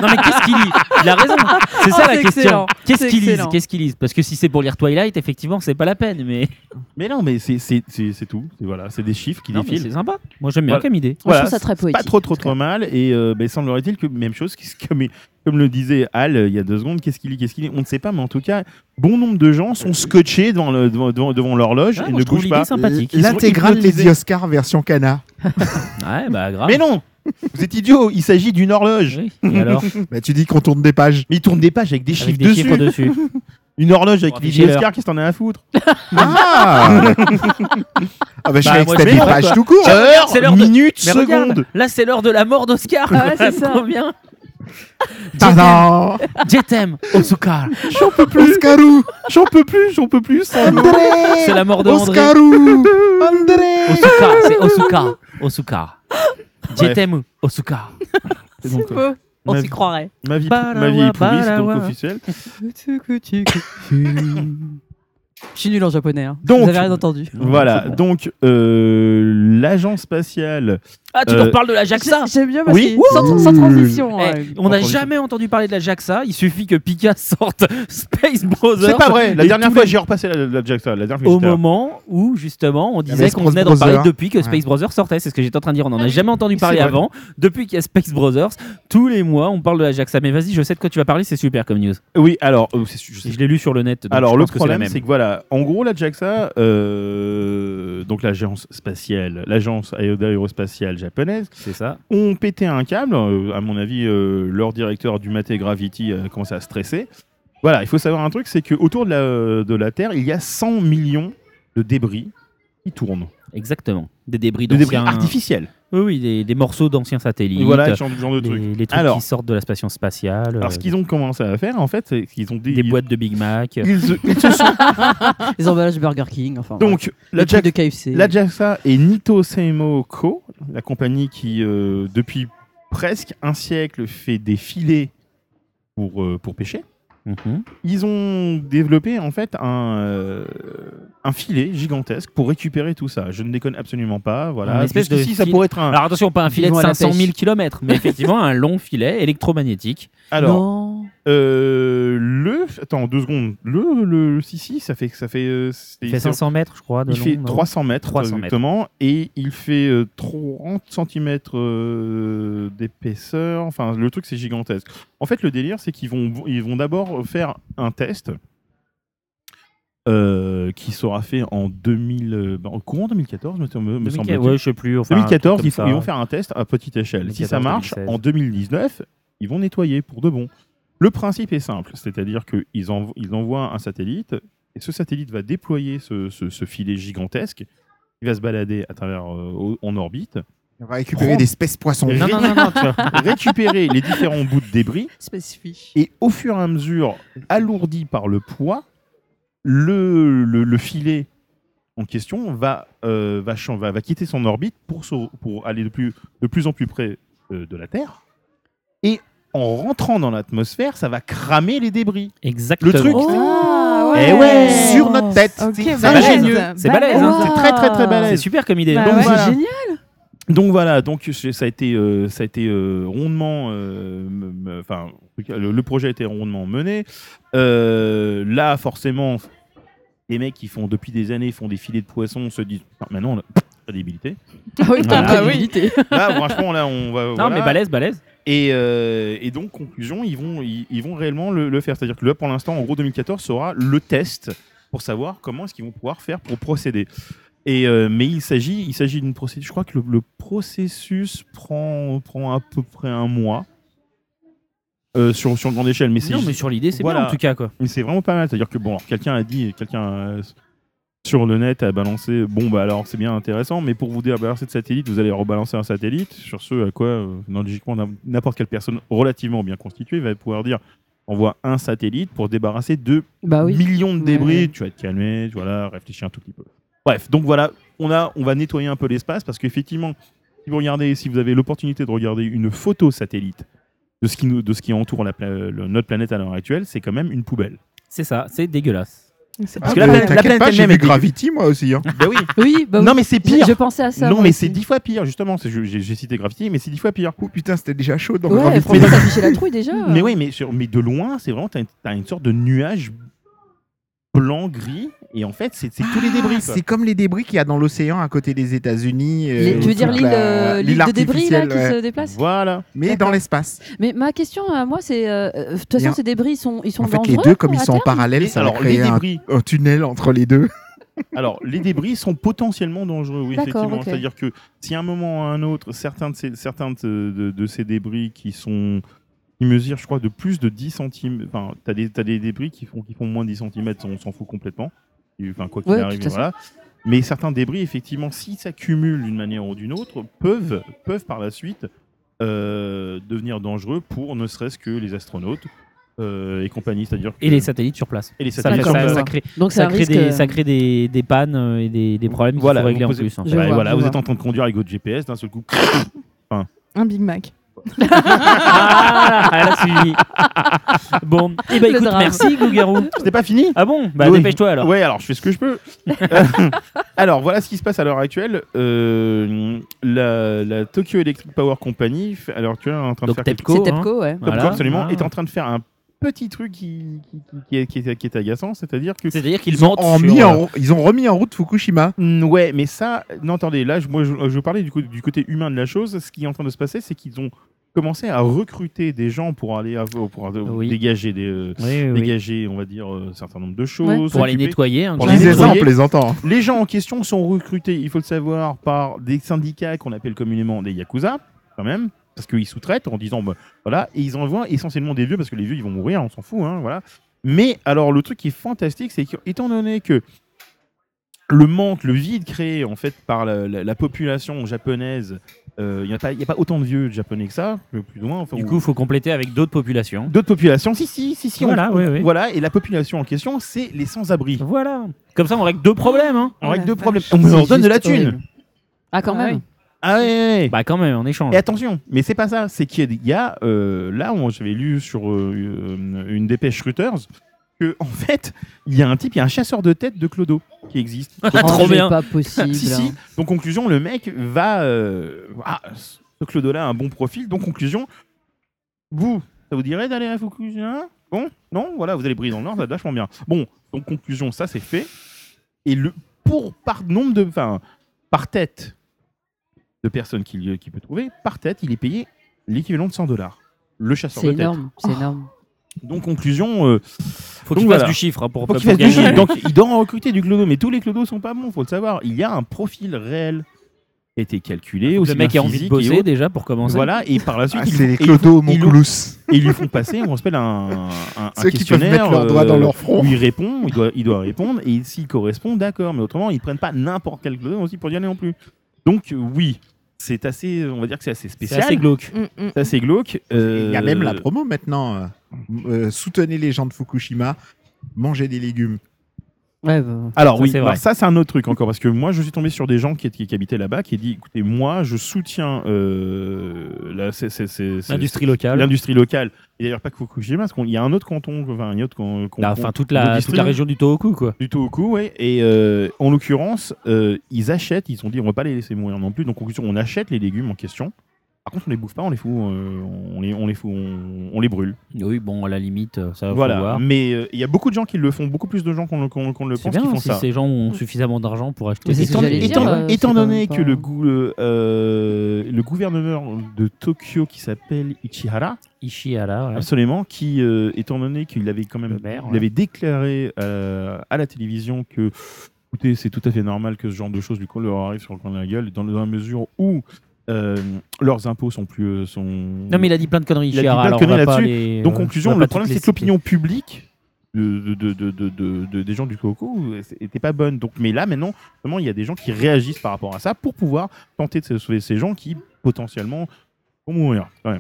Non mais qu'est-ce qu'il lit? Il a raison. C'est ça
Oh,
la question. Qu'est-ce qu'il lise. Qu'est-ce qu'il lise Parce que si c'est pour lire Twilight, effectivement, c'est pas la peine. Mais
Mais non, mais c'est c'est- c'est- c'est tout. C'est voilà, c'est des chiffres qui défilent.
c'est sympa. Moi j'aime bien
Voilà.
comme idée.
Moi, je trouve ça très poétique.
Pas trop trop trop mal. Et euh, ben, semblerait-il que même chose, [LAUGHS] comme, comme le disait Al euh, il y a deux secondes, qu'est-ce qu'il lit, qu'est-ce qu'il lit, on ne sait pas, mais en tout cas, bon nombre de gens sont scotchés devant le devant, devant, devant l'horloge
Ah,
et ne bougent pas.
sympathique.
Ils sont
L'intégrale
hypnotisés.
Lady Oscar version Cana. [LAUGHS]
Ouais, bah grave.
Mais non, vous êtes idiot. Il s'agit d'une horloge.
Oui. Et alors [LAUGHS]
Bah, tu dis qu'on tourne des pages.
Mais il tourne des pages avec des chiffres
des
dessus.
chiffres dessus. [LAUGHS]
Une horloge avec
afficher
Oscar, qu'est-ce que t'en as à foutre?
Ah Ah bah je
Bah,
suis avec des
quoi.
tout court.
Heure,
c'est l'heure de-
minute, seconde.
là c'est l'heure de la mort d'Oscar.
Ah ouais, c'est ça.
trop bien. [LAUGHS]
Tadam
Je t'aime, Oscar.
J'en peux plus.
Oscarou
J'en peux plus. J'en peux plus. l'eau.
C'est la mort de André.
Oscarou André
Osukar, c'est Osukar. Osukar. Je
Bref.
t'aime, Osukar.
C'est donc,
Beau. On s'y croirait.
Ma vie, ma vie est pourrie, c'est donc
balawa.
officiel. [LAUGHS]
Je suis nul en japonais. hein.
Donc-
Vous avez rien entendu.
Voilà, donc euh, l'agence spatiale.
Ah, tu
Euh,
nous reparles de la JAXA
J'ai- J'aime bien parce
Oui.
que sans, sans transition.
Eh,
ouais.
on n'a jamais entendu parler de la JAXA. Il suffit que Pika [LAUGHS] sorte Space Brothers.
C'est pas vrai, la dernière fois
les-
j'ai repassé la, la JAXA. La dernière fois
Au moment où justement on disait qu'on venait d'en parler depuis que Space
Ouais.
Brothers sortait, c'est ce que j'étais en train de dire, on n'en a jamais entendu parler avant. Depuis qu'il y a Space Brothers, tous les mois on parle de la JAXA. Mais vas-y, je sais de quoi tu vas parler, c'est super comme news.
Oui, alors, euh, c'est- je
Je l'ai lu sur le net.
Alors le problème, c'est que voilà, en gros la JAXA, euh, donc l'agence spatiale, l'agence aérospatiale japonaise,
c'est ça.
ont pété un câble. euh, à mon avis, euh, leur directeur du Maté Gravity a commencé à stresser. Voilà, il faut savoir un truc, c'est que autour de la, de la Terre, il y a 100 millions de débris qui tournent,
Exactement. Des débris
de débris
d'anciens.
artificiels.
Oui, oui, des, des morceaux d'anciens satellites.
Voilà, ce genre, genre de
les,
trucs.
les trucs
Alors-
qui sortent de la station spatiale.
Alors
euh,
ce qu'ils ont commencé à faire, en fait, c'est qu'ils ont dit-
des boîtes de Big Mac. [LAUGHS]
Ils, se- [LAUGHS] ils se sont
Les emballages Burger King. Enfin,
donc la
la
JAXA
de KFC.
La JAXA et Nito Seimo Co, la compagnie qui, euh, depuis presque un siècle, fait des filets pour, euh, pour pêcher.
Mhm.
Ils ont développé en fait un, euh, un filet gigantesque pour récupérer tout ça. Je ne déconne absolument pas. Voilà.
espèce de
ça pourrait être un.
Alors attention, pas un filet de
vont à la
500 000
pêche.
km, mais effectivement un long filet électromagnétique.
Alors,
Non.
euh, le. Attends, deux secondes. Le, le, si, si, ça fait. Ça fait, euh,
Il fait
c'est-
500 mètres, je crois. De
Il
long,
fait
non
300 mètres
300 mètres.
exactement et il fait euh, 30 cm d'épaisseur. Enfin, le truc c'est gigantesque. En fait, le délire c'est qu'ils vont ils vont d'abord faire un test euh, qui sera fait en 2000 euh, bah, en courant 2014 me, me, me
2014,
semble-t-il.
ouais, je sais plus. Enfin, un truc
2014,
comme
ils, vont faire un test à petite échelle. Si ça
2014,
marche,
2016.
en 2019, ils vont nettoyer pour de bon. Le principe est simple, c'est-à-dire qu'ils envo- ils envoient un satellite et ce satellite va déployer ce, ce- ce filet gigantesque. Il va se balader à travers euh, en orbite,
On va récupérer
Prends-
des espèces poissons.
Non, non, non, non, [LAUGHS]
récupérer les différents bouts de débris
Spécifique.
et au fur et à mesure, alourdi par le poids, le, le, le filet en question va, euh, va, chan- va, va quitter son orbite pour, se- pour aller de plus, de plus en plus près euh, de la Terre. Et en rentrant dans l'atmosphère, ça va cramer les débris.
Exactement.
Le truc,
Ah,
Eh ouais,
sur notre tête.
Ok,
C'est
balèze.
ingénieux.
C'est balèze, hein.
C'est très très très
C'est
balèze.
super comme idée.
Bah
Donc,
ouais.
voilà.
C'est génial.
Donc voilà, donc c'est- ça a été, euh, ça a été euh, rondement, me- me- enfin, le, le projet a été rondement mené. Euh, là, forcément, les mecs qui font depuis des années font des filets de poissons se disent maintenant on a crédibilité.
Ah oui, t'as
Voilà.
une crédibilité.
Là, franchement, là, on va.
Non,
voilà.
mais balèze, balèze.
Et, euh, et donc, conclusion, ils vont, ils, ils vont réellement le, le faire. C'est-à-dire que là, pour l'instant, en gros, 2014 sera le test pour savoir comment est-ce qu'ils vont pouvoir faire pour procéder. Et, euh, mais il s'agit, il s'agit d'une procédure. Je crois que le, le processus prend, prend à peu près un mois euh, sur, sur grande échelle. Mais c'est
Non, mais sur l'idée, c'est
Voilà.
bien en tout cas, quoi.
mais c'est vraiment pas mal. C'est-à-dire que bon, quelqu'un a dit, quelqu'un euh, sur le net a balancé. Bon, bah alors c'est bien intéressant, mais pour vous débarrasser de satellite, vous allez rebalancer un satellite. Sur ce à quoi, euh, non, logiquement, n'im- n'importe quelle personne relativement bien constituée va pouvoir dire envoie un satellite pour se débarrasser de
Bah oui.
millions de débris.
Ouais.
Tu vas te calmer, tu vas là, réfléchir un tout petit peu. Bref, donc voilà, on, a, on va nettoyer un peu l'espace parce qu'effectivement, si vous regardez, si vous avez l'opportunité de regarder une photo satellite de ce qui, nous, de ce qui entoure la pla- le- notre planète à l'heure actuelle, c'est quand même une poubelle.
C'est ça, c'est dégueulasse.
Parce
Ah,
que la
bah,
planète- la planète
pas, j'ai
elle-même
vu Gravity moi aussi. hein.
Ben oui.
Oui, bah
non,
oui.
mais c'est pire.
Je pensais à ça.
non, mais c'est dix fois pire, justement. J'ai cité Graffiti, mais c'est dix fois pire.
Oh putain, c'était déjà chaud dans
Ouais,
Gravity.
ça fichait la trouille déjà.
Mais oui, mais, sur- mais de loin, c'est vraiment, t'as une, t'as une sorte de nuage blanc, gris, et en fait, c'est tous les débris.
Ah,
quoi.
C'est comme les débris qu'il y a dans l'océan à côté des États-Unis. euh,
tu veux dire
toute
l'île
la-
euh, l'île de débris là, qui
ouais.
se déplace
Voilà.
Mais dans l'espace.
Mais ma question à moi, c'est euh, euh, de toute façon, ces débris, ils sont, ils sont
En fait,
dangereux.
les deux, comme ils sont en parallèle, ça
alors, les
créer un,
débris,
un tunnel entre les deux. [LAUGHS]
alors, les débris sont potentiellement dangereux, oui, effectivement. C'est-à-dire que si à un moment ou à un autre, certains de ces, certains de, de- de ces débris qui sont qui mesurent, je crois, de plus de 10 cm. Enfin, tu as, des- t'as des débris qui font, qui font moins de 10 cm, on s'en fout complètement. Et, Enfin, quoi qu'il
Ouais,
arrive,
tout à fait.
voilà. Mais certains débris, effectivement, s'ils s'accumulent d'une manière ou d'une autre, peuvent, peuvent par la suite euh, devenir dangereux pour ne serait-ce que les astronautes euh, et compagnie. C'est-à-dire
Et les satellites sur place.
et les
Ça,
satellites
fait-
sur
ça-
place.
ça crée,
Donc
ça crée
risque.
des,
euh,
ça crée des, des pannes et des, des problèmes qu'il
Voilà,
faut régler
vous
en
posez-
plus. en fait.
Je
Ouais,
vois,
voilà,
je
vous
vois.
êtes en train de conduire avec votre GPS, d'un seul coup. [COUGHS]
Un Big Mac. [LAUGHS]
Ah, elle a suivi. Bon, et écoute,
drame.
merci Gougarou.
C'était pas fini
Ah bon Bah
Oui.
dépêche-toi alors.
Ouais, alors je fais ce que je peux. [LAUGHS] alors voilà ce qui se passe à l'heure actuelle. Euh, la, la Tokyo Electric Power Company, l'heure actuelle, est en train de faire
TEPCO, hein.
TEPCO, ouais.
Voilà.
absolument,
Ah.
est en train de faire un petit truc qui, qui, qui- qui est, qui est- qui est agaçant, c'est-à-dire que
C'est-à-dire qu'ils
Ils ont,
sur,
mis
euh,
en- ils ont remis en route Fukushima.
Mm, Ouais, mais ça, non, attendez, là, je, moi, je, je parlais du, côté humain de la chose. Ce qui est en train de se passer, c'est qu'ils ont commencé à recruter des gens pour aller pour
Oui.
dégager des, euh,
Oui, oui, oui.
dégager, on va dire, euh, un certain nombre de choses.
Ouais.
Pour aller nettoyer. hein,
Pour les nettoyer.
plaisantant.
Les gens en question sont recrutés, il faut le savoir, par des syndicats qu'on appelle communément des yakuza, quand même, parce qu'ils sous-traitent en disant, bah, voilà, et ils envoient essentiellement des vieux, parce que les vieux, ils vont mourir, on s'en fout, hein, voilà. Mais alors, le truc qui est fantastique, c'est qu'étant donné que le manque, le vide créé en fait par la, la- la population japonaise, euh, il n'y a, pas- il y a pas autant de vieux japonais que ça, plus ou moins. Enfin,
Du
ou-
coup, il faut compléter avec d'autres populations.
d'autres populations, si, si, si, si. on-
Voilà, oui, oui.
Voilà, et la population en question, c'est les sans-abri.
Voilà. Comme ça, on règle deux problèmes. Hein.
On règle deux problèmes. On leur donne de la thune.
horrible. Ah, quand
Ah
même.
oui.
Ah ouais, ouais, ouais.
Bah quand même, on échange.
Et attention, mais c'est pas ça. C'est qu'il y a, euh, là, on- j'avais lu sur euh, euh, une dépêche Reuters que en fait, il y a un type, il y a un chasseur de tête de Clodo qui existe. [LAUGHS]
Oh,
Trop
c'est
bien.
pas possible. [LAUGHS]
si si. Donc conclusion, le mec va, euh, ah, ce Clodo-là a un bon profil. Donc conclusion, vous, ça vous dirait d'aller à Fukushima Bon, non, voilà, vous allez briller dans le nord, ça va vachement bien. Bon, donc conclusion, ça c'est fait. Et le pour par nombre de, enfin, par tête de personnes qu'il qu'il peut trouver, par tête, il est payé l'équivalent de 100 dollars. Le chasseur
C'est
de tête.
énorme. C'est énorme.
Donc conclusion, euh,
Faut qu'il
voilà.
fasse du chiffre hein, pour,
faut
pour
qu'il fasse du chiffre. Donc il doit en recruter du clodo, mais tous les clodos sont pas bons, faut le savoir. Il y a un profil réel qui a été calculé. aussi
le mec
bien
a envie de bosser déjà pour commencer.
Voilà, et par la suite,
Ah,
ils
c'est
lui-
les clodos
font- ils lui-
Monclous.
et ils lui font passer, on s'appelle un, un, un
Ceux qui peuvent
questionnaire.
mettre leurs doigts dans leur front.
Où il répond, il doit, il doit répondre, et s'il correspond, d'accord. Mais autrement, ils prennent pas n'importe quel clodo aussi pour y aller non plus. Donc euh, oui, c'est assez, on va dire que c'est assez
C'est
spécial.
assez glauque.
Mm, mm.
C'est assez glauque.
Il y a même la
Euh,
promo maintenant. euh, soutenez les gens de Fukushima, mangez des légumes.
Ouais, bah,
Alors
Ça,
oui,
c'est
alors
vrai.
ça c'est un autre truc encore parce que moi je suis tombé sur des gens qui, qui, qui habitaient là-bas qui dit écoutez moi je soutiens euh,
L'industrie locale.
l'industrie locale. Et d'ailleurs pas que Fukushima parce qu'il y a un autre canton enfin un autre
Bah, enfin, toute la, toute la région du Tohoku, quoi.
du Tohoku ouais. Et euh, en l'occurrence euh, ils achètent ils ont dit on va pas les laisser mourir non plus. Donc en conclusion on achète les légumes en question par contre on les bouffe pas on les fout euh, on les on les fout on, on les brûle
Oui, bon, à la limite, euh, ça va
voilà
voir.
mais euh, il y a beaucoup de gens qui le font beaucoup plus de gens qu'on qu'on le
C'est
pense qui
bien
font
si
ça
ces gens ont suffisamment d'argent pour acheter des
étant,
dire,
étant- donné que le, euh, gouverneur de Tokyo qui s'appelle Ichihara,
Ishihara. ouais.
absolument, qui, euh, étant donné qu'il avait quand même
Le maire,
il
ouais.
avait déclaré euh, à la télévision que écoutez, c'est tout à fait normal que ce genre de choses du coup leur arrive sur le coin de la gueule, dans, dans la mesure où euh, leurs impôts sont plus. euh, sont...
Non, mais il a dit plein de conneries,
Il a dit plein de conneries là-dessus.
les-
Donc,
on
conclusion, le problème, c'est que l'opinion publique de, de, de, de, de- de- des gens du Coco n'était pas bonne. Donc, mais là, maintenant, vraiment, il y a des gens qui réagissent par rapport à ça pour pouvoir tenter de sauver ces gens qui, potentiellement, vont mourir.
Euh,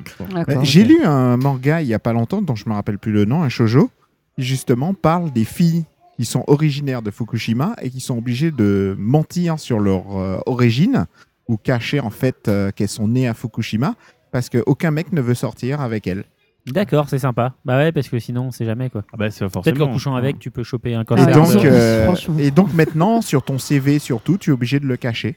J'ai lu un manga il y a pas longtemps, dont je me rappelle plus le nom, un shojo, qui justement parle des filles qui sont originaires de Fukushima et qui sont obligées de mentir sur leur euh, origine ou cacher en fait euh, qu'elles sont nées à Fukushima parce qu'aucun mec ne veut sortir avec elle.
D'accord, c'est sympa. Bah ouais, parce que sinon, on sait jamais quoi.
Ah bah, c'est
Peut-être qu'en couchant avec, tu peux choper un
Et,
cancer.
ouais,
donc,
c'est-
euh, [LAUGHS]
franchement.
et donc maintenant, sur ton CV surtout, tu es obligé de le cacher.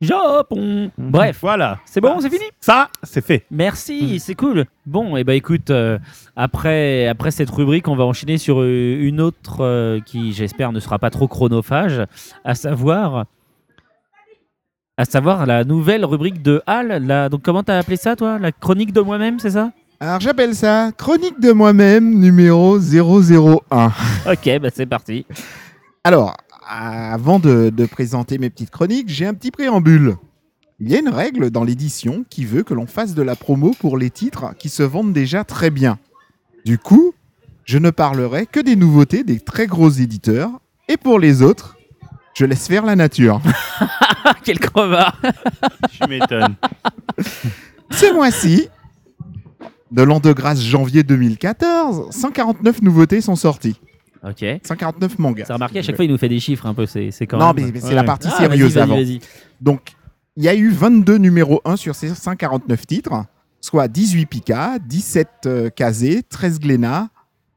Japon. Bref,
Voilà.
c'est bon, c'est fini.
Ça, c'est fait.
Merci, c'est cool. Bon, et bah écoute, euh, après, après cette rubrique, on va enchaîner sur euh, une autre euh, qui, j'espère, ne sera pas trop chronophage, à savoir, à savoir la nouvelle rubrique de Hal. La, donc comment t'as appelé ça, toi? La chronique de moi-même, c'est ça?
Alors j'appelle ça Chronique de moi-même numéro 001. [LAUGHS]
Ok, bah c'est parti.
Alors, avant de, de présenter mes petites chroniques, j'ai un petit préambule. Il y a une règle dans l'édition qui veut que l'on fasse de la promo pour les titres qui se vendent déjà très bien. Du coup, je ne parlerai que des nouveautés des très gros éditeurs, et pour les autres, je laisse faire la nature. [LAUGHS] [LAUGHS]
Quel crevard
Tu m'étonnes.
Ce mois-ci, de l'an de grâce janvier 2014, 149 nouveautés sont sorties.
Ok.
149 mangas.
Ça remarqué, à chaque fois, il nous fait des chiffres un peu, c'est c'est quand
Non,
même...
mais, mais c'est
Ouais.
la partie
Ah,
sérieuse
vas-y, vas-y,
avant.
vas-y.
Donc, il y a eu 22 numéros 1 sur ces 149 titres, soit 18 Pika, 17 euh, Kazé, 13 Glénat,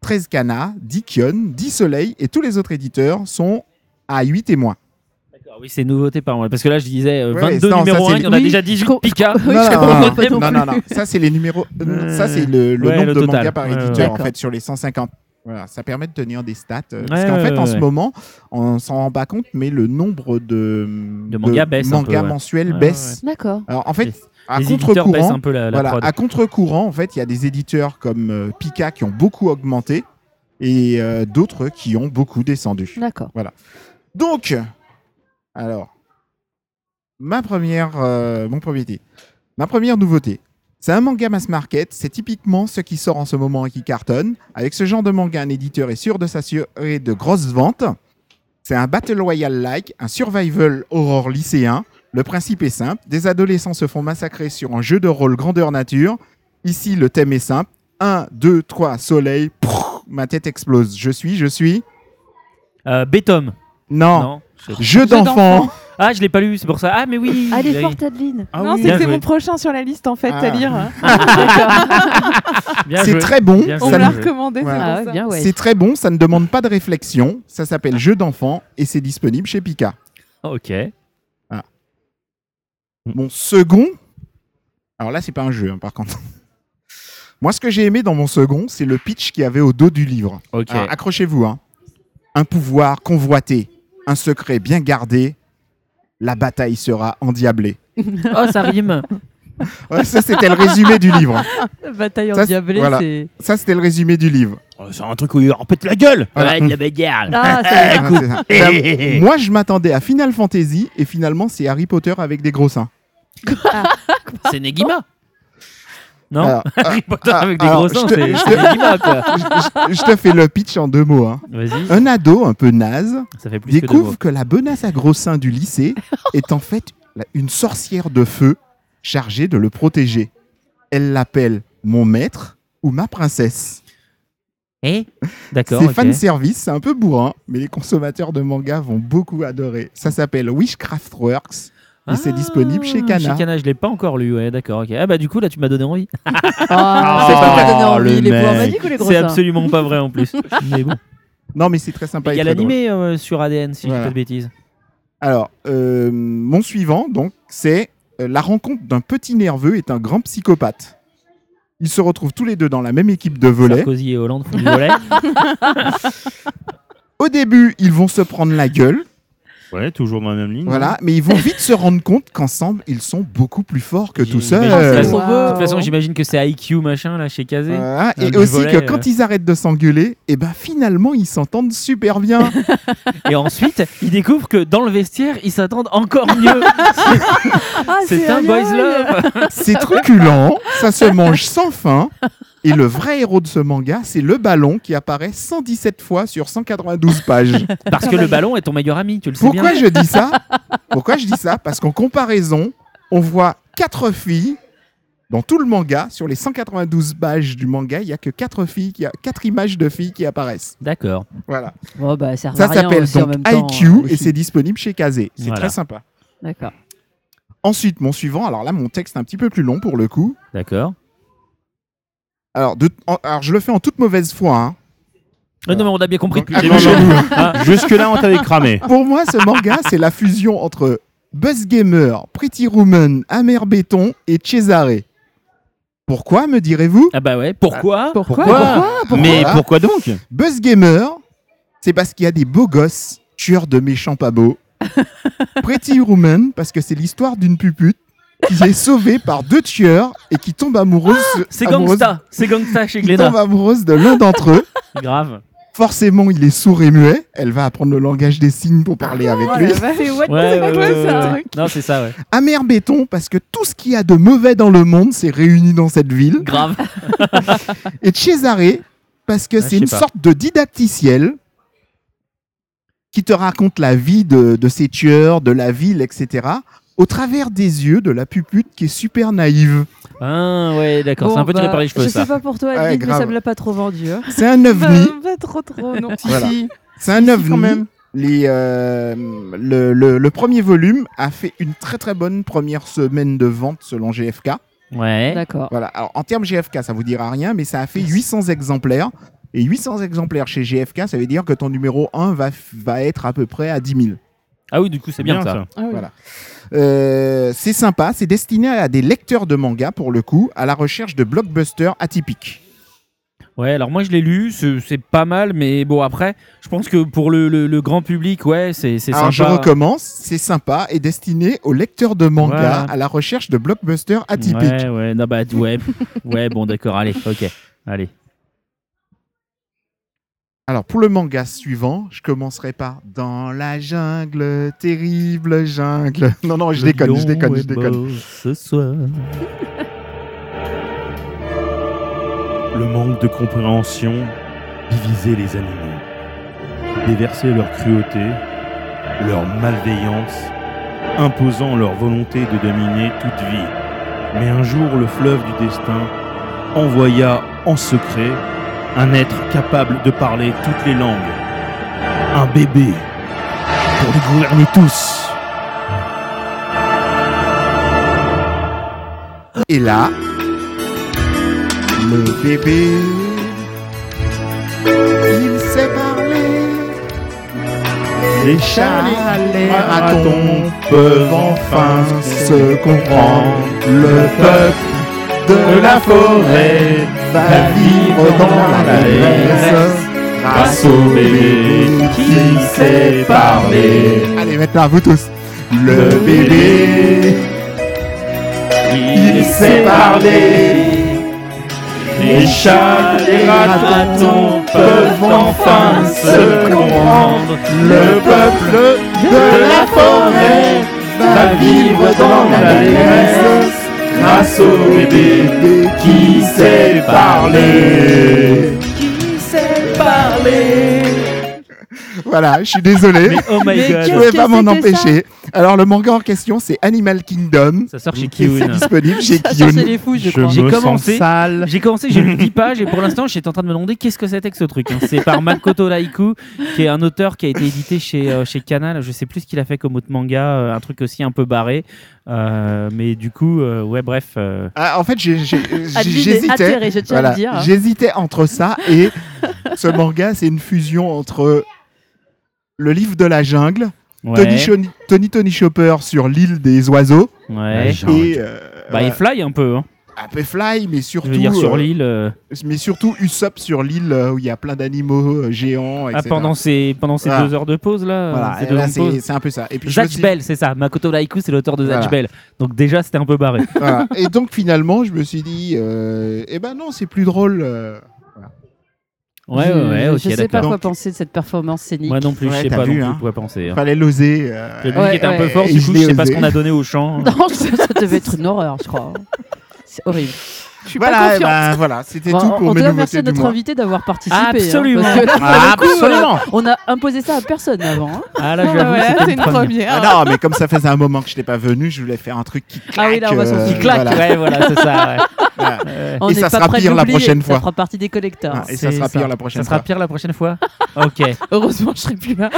13 Kana, 10 Kion, 10 Soleil, et tous les autres éditeurs sont à 8 et moins.
Oui, c'est nouveauté par mois. Parce que là, je disais euh,
Ouais,
22
non, ça,
numéro
c'est
1, il y en a [LAUGHS]
oui,
déjà
je
18
com-
Pika.
Non, non, non,
pas non
non, non,
plus.
non, ça c'est les numéros, euh, ça c'est le, le
ouais,
nombre
le
de
total.
mangas par
Ouais, ouais,
éditeur en fait sur les 150. Voilà, ça permet de tenir des stats. euh,
Ouais,
parce qu'en
ouais,
fait, en
ouais,
ce moment, on s'en rend pas compte, mais le nombre de,
De mangas baisse peu,
mensuels baisse.
D'accord.
Alors en fait, à contre-courant, Voilà, à en fait, il y a des éditeurs comme euh, Pika qui ont beaucoup augmenté et euh, d'autres qui ont beaucoup descendu.
D'accord.
Donc, alors, ma première, euh, mon premier titre. Ma première nouveauté, c'est un manga mass market. C'est typiquement ce qui sort en ce moment et qui cartonne. Avec ce genre de manga, un éditeur est sûr de s'assurer de grosses ventes. C'est un Battle Royale-like, un survival horror lycéen. Le principe est simple. Des adolescents se font massacrer sur un jeu de rôle grandeur nature. Ici, le thème est simple. 1, 2, 3, soleil. Prrr, ma tête explose. Je suis, je suis.
Euh, Bétom.
Non.
sais-
Jeu d'enfant.
Ah, je l'ai pas lu, c'est pour ça. Ah, mais oui.
Allez,
oui.
forte Adeline.
Ah
non,
oui.
c'est mon prochain sur la liste en fait
Ah.
à lire. [LAUGHS]
Bien
C'est très bon.
Bien
On me l'a recommandé,
Voilà.
c'est
Ah ouais,
très bon, ça ne demande pas de réflexion. Ça s'appelle Jeu d'enfant et c'est disponible chez Pika.
Ok.
Mon second. Alors là, c'est pas un jeu, hein, par contre. [LAUGHS] Moi, ce que j'ai aimé dans mon second, c'est le pitch qu'il y avait au dos du livre. Accrochez-vous. hein. Un pouvoir convoité, un secret bien gardé. La bataille sera endiablée. [LAUGHS]
oh, ça rime.
Ouais, ça, c'était le résumé du livre.
Bataille
Ça,
en
c'est-
diablé,
voilà.
c'est.
Ça, c'était le résumé du livre.
Oh, c'est un truc où il leur pète la gueule.
Voilà.
Ouais, de la bagarre.
Ah, [LAUGHS]
Ah. Ben, Moi, je m'attendais à Final Fantasy et finalement, c'est Harry Potter avec des gros seins.
C'est Negima. Non
Alors, [LAUGHS]
Harry Potter
ah,
avec des
alors,
gros seins,
je te-
c'est
je te- fais le pitch en deux mots. hein. Un ado un peu naze
Ça fait plus
découvre que la bonasse à gros seins du lycée [LAUGHS] est en fait une sorcière de feu chargée de le protéger. Elle l'appelle mon maître ou ma princesse.
Eh D'accord.
C'est fan service, c'est un peu bourrin, mais les consommateurs de manga vont beaucoup adorer. Ça s'appelle Wishcraft Works et c'est
Ah,
disponible chez Kana.
Chez Kana, je l'ai pas encore lu, ouais, d'accord. ok. Ah bah du coup là tu m'as donné envie.
Ah,
Oh, [LAUGHS]
c'est pas donné
le
envie. Les
mec.
pouvoirs magiques ou les gros
C'est absolument pas vrai en plus. [LAUGHS] Mais bon.
Non, mais c'est très sympa.
Il y a l'animé euh, sur ADN si je dis
Voilà.
pas de bêtises.
Alors, euh, mon suivant, donc, c'est euh, la rencontre d'un petit nerveux et un grand psychopathe. Ils se retrouvent tous les deux dans la même équipe de volet.
Sarkozy et Hollande font du volet. [LAUGHS]
Au début, ils vont se prendre la gueule,
Ouais, toujours dans la même ligne.
voilà, mais ils vont vite se rendre compte qu'ensemble, ils sont beaucoup plus forts que tout seuls.
que ça-
Wow.
De toute façon, j'imagine que c'est IQ machin là chez Kazé.
Voilà, Et aussi
volet,
que
euh.
quand ils arrêtent de s'engueuler, et ben finalement ils s'entendent super bien. [LAUGHS]
Et ensuite, ils découvrent que dans le vestiaire, ils s'attendent encore mieux. [LAUGHS]
Ah,
c'est un boys love. [LAUGHS]
C'est truculent, ça se mange sans fin. Et le vrai héros de ce manga, c'est le ballon qui apparaît 117 fois sur 192 pages.
Parce que le ballon est ton meilleur ami, tu le sais
Pourquoi je dis ça [LAUGHS] Pourquoi je dis ça Parce qu'en comparaison, on voit quatre filles dans tout le manga. Sur les 192 pages du manga, il y a que quatre filles, qui a quatre images de filles qui apparaissent.
D'accord.
Voilà.
Bon, bah, ça
s'appelle donc
temps,
IQ
euh,
et c'est disponible chez Kazé. C'est
Voilà.
très sympa.
D'accord.
Ensuite, mon suivant, alors là, mon texte est un petit peu plus long pour le coup.
D'accord.
Alors, de- en- alors je le fais en toute mauvaise foi. hein.
Ah non, mais on a bien compris depuis le. Ah,
Jusque-là, on t'avait cramé. [LAUGHS]
Pour moi, ce manga, c'est la fusion entre Buzz Gamer, Pretty Woman, Amer Béton et Cesare. Pourquoi, me direz-vous?
Ah bah ouais, pourquoi?
Pourquoi,
Pourquoi? Mais
Voilà.
pourquoi donc?
Buzz Gamer, c'est parce qu'il y a des beaux gosses, tueurs de méchants pas beaux. [LAUGHS] Pretty Woman, parce que c'est l'histoire d'une pupute qui est sauvée par deux tueurs et qui tombe amoureuse,
C'est
amoureuse-
gangsta, c'est gangsta chez
qui
Glénat.
tombe amoureuse de l'un d'entre eux.
Grave.
Forcément, il est sourd et muet. Elle va apprendre le langage des signes pour parler avec
Oh
lui. [LAUGHS]
C'est what
Ouais,
the
ouais,
fuck,
ouais,
ça
ouais, ouais. Non, c'est ça, ouais.
Amer béton parce que tout ce qu'il y a de mauvais dans le monde s'est réuni dans cette ville.
Grave. [LAUGHS]
Et Cesare parce que
Ah,
c'est une
pas.
sorte de didacticiel qui te raconte la vie de, de ces tueurs, de la ville, etc. au travers des yeux de la pupute qui est super naïve.
Ah ouais, d'accord,
Bon,
c'est un peu tiré
bah,
par les cheveux
Je
ça.
sais pas pour toi,
Ouais,
Adeline, mais
grave.
ça me l'a pas trop vendu. hein.
C'est un ovni.
Pas, [LAUGHS] pas trop trop, non.
Voilà. C'est un ovni.
quand même.
Les, euh, le, le- le premier volume a fait une très très bonne première semaine de vente selon GFK.
Ouais.
D'accord.
Voilà. Alors, en termes GFK, ça vous dira rien, mais ça a fait 800 exemplaires. Et 800 exemplaires chez GFK, ça veut dire que ton numéro 1 va, va être à peu près à 10 000.
Ah oui, du coup, c'est bien, ça.
Ah oui.
Voilà. Euh, c'est sympa, c'est destiné à des lecteurs de manga pour le coup, à la recherche de blockbusters atypiques.
Ouais, alors moi je l'ai lu, c'est pas mal, mais bon après, je pense que pour le, le- le grand public, ouais, c'est c'est
Alors je
sympa.
recommence, c'est sympa et destiné aux lecteurs de manga
Voilà.
à la recherche de blockbusters atypiques.
Ouais, ouais, non, bah, ouais, [LAUGHS] ouais, bon, d'accord, allez, ok, allez.
Alors pour le manga suivant, je commencerai par Dans la jungle, terrible jungle. [LAUGHS] Non, non, je déconne, je déconne, je déconne.
Ce soir.
Le manque de compréhension divisait les animaux, déversait leur cruauté, leur malveillance, imposant leur volonté de dominer toute vie. Mais un jour, le fleuve du destin envoya en secret un être capable de parler toutes les langues. Un bébé pour les gouverner tous.
Et là, le bébé, il sait parler. Les chats, les ratons peuvent enfin se comprendre. Le peuple de la forêt va vivre dans la détresse grâce au bébé qui sait parler. Allez, maintenant vous tous. Le bébé, il sait parler. Les chats, les ratons peuvent enfin se comprendre. Le peuple de la forêt va vivre dans la détresse grâce au bébé qui sait parler. Qui sait parler. Voilà, je suis désolé.
Mais oh my god.
Je pouvais pas m'en empêcher. Alors le manga en question, c'est Animal Kingdom.
Ça sort chez Kiyun.
disponible chez
Ça, ça,
Kiyun.
c'est les fous, je, crois.
J'ai
me
commencé-
sens sale.
J'ai commencé, j'ai lu 10 pages et pour l'instant j'étais en train de me demander qu'est-ce que c'était que ce truc. hein. C'est par Makoto Laiku, qui est un auteur qui a été édité chez, euh, chez Canal. Je sais plus ce qu'il a fait comme autre manga, euh, un truc aussi un peu barré. Euh, mais du coup, euh, ouais, bref. euh,
Ah, en fait, [LAUGHS] j'hésitais. Voilà. J'hésitais entre ça et ce manga, c'est une fusion entre le livre de la jungle,
ouais,
Tony, Tony Tony Chopper sur l'île des oiseaux
ouais.
et euh,
Bah, il fly un peu. Hein.
un peu Fly, mais
Je
surtout,
veux dire, sur
euh,
l'île. euh,
mais surtout Usopp sur l'île où il y a plein d'animaux euh, géants.
ah,
etc.
pendant ces, pendant ces
Voilà.
deux heures de pause là.
Voilà,
ces
là, c'est un peu ça. Et puis suis-
Bell, c'est ça. Makoto Laiku, c'est l'auteur de Zatch
Voilà.
Bell. Donc déjà, c'était un peu barré.
voilà. Et donc finalement, je me suis dit, euh, eh ben non, c'est plus drôle.
Ouais,
je,
ouais, ouais, ok,
je sais pas quoi penser de cette performance scénique.
Moi non plus,
Ouais,
je sais pas
vu,
non
hein.
plus quoi penser. hein.
Fallait l'oser. euh.
Le
Ouais,
était un peu fort, du
je
coup, je sais pas ce qu'on a donné au chant.
Non, ça, ça devait être une horreur, je crois. C'est horrible.
Je suis pas
Voilà, eh
confiante.
ben, voilà, c'était
Bon,
tout
on
pour mes
doit merci
nouveautés
à
du
notre
mois.
invité d'avoir participé. hein, parce que
Ah,
coup,
absolument.
euh, on a imposé ça à personne avant. hein.
Ah là,
bah,
j'avoue,
voilà,
c'était
c'est
une
une
première.
première.
Ah non, mais comme ça faisait un moment que je n'étais pas venu, je voulais faire un truc qui claque.
Ah oui, là, on va
euh,
Qui claque,
voilà.
ouais, voilà, c'est ça. ouais. Ouais.
On
Et ça
pas
sera pire la prochaine fois.
Ça fera partie des collecteurs.
Ah, et ça
C'est
sera pire la prochaine
Ça sera
fois.
pire la prochaine fois Ok. [LAUGHS]
Heureusement, je serai plus là.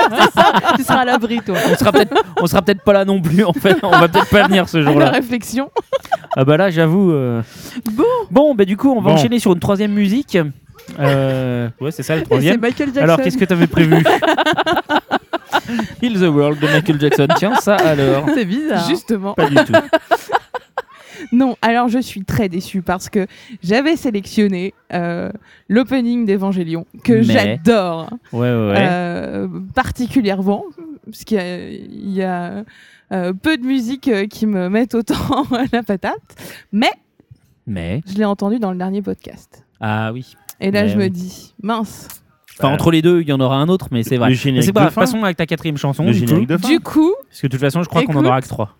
[LAUGHS]
tu seras à l'abri, toi.
On sera peut-être on sera peut-être pas là non plus en fait. On va peut-être pas venir ce
À la
jour-là.
réflexion.
Ah bah là, j'avoue.
Bon.
Bon, bah du coup, on va
Bon.
enchaîner sur une troisième musique. Euh, Ouais, c'est ça le [LAUGHS]
C'est
troisième.
Michael Jackson.
Alors, qu'est-ce que t'avais prévu [LAUGHS] Heal the World de Michael Jackson. Tiens, ça alors.
C'est bizarre.
Justement.
Pas du tout. [LAUGHS]
Non, alors je suis très déçue parce que j'avais sélectionné euh, l'opening d'Evangélion, que
Mais-
j'adore
Ouais, ouais, ouais.
euh, particulièrement, parce qu'il y a, il y a, euh, peu de musique euh, qui me mettent autant la patate, mais
Mais.
je l'ai entendu dans le dernier podcast.
Ah oui.
Et là,
Mais
je me dis, mince.
Enfin, entre les deux, il y en aura un autre, mais c'est vrai. C'est pas
de fin.
Passons avec ta quatrième chanson.
Le
du coup.
de fin.
Du coup,
Parce que de toute façon, je crois qu'on en aura que trois.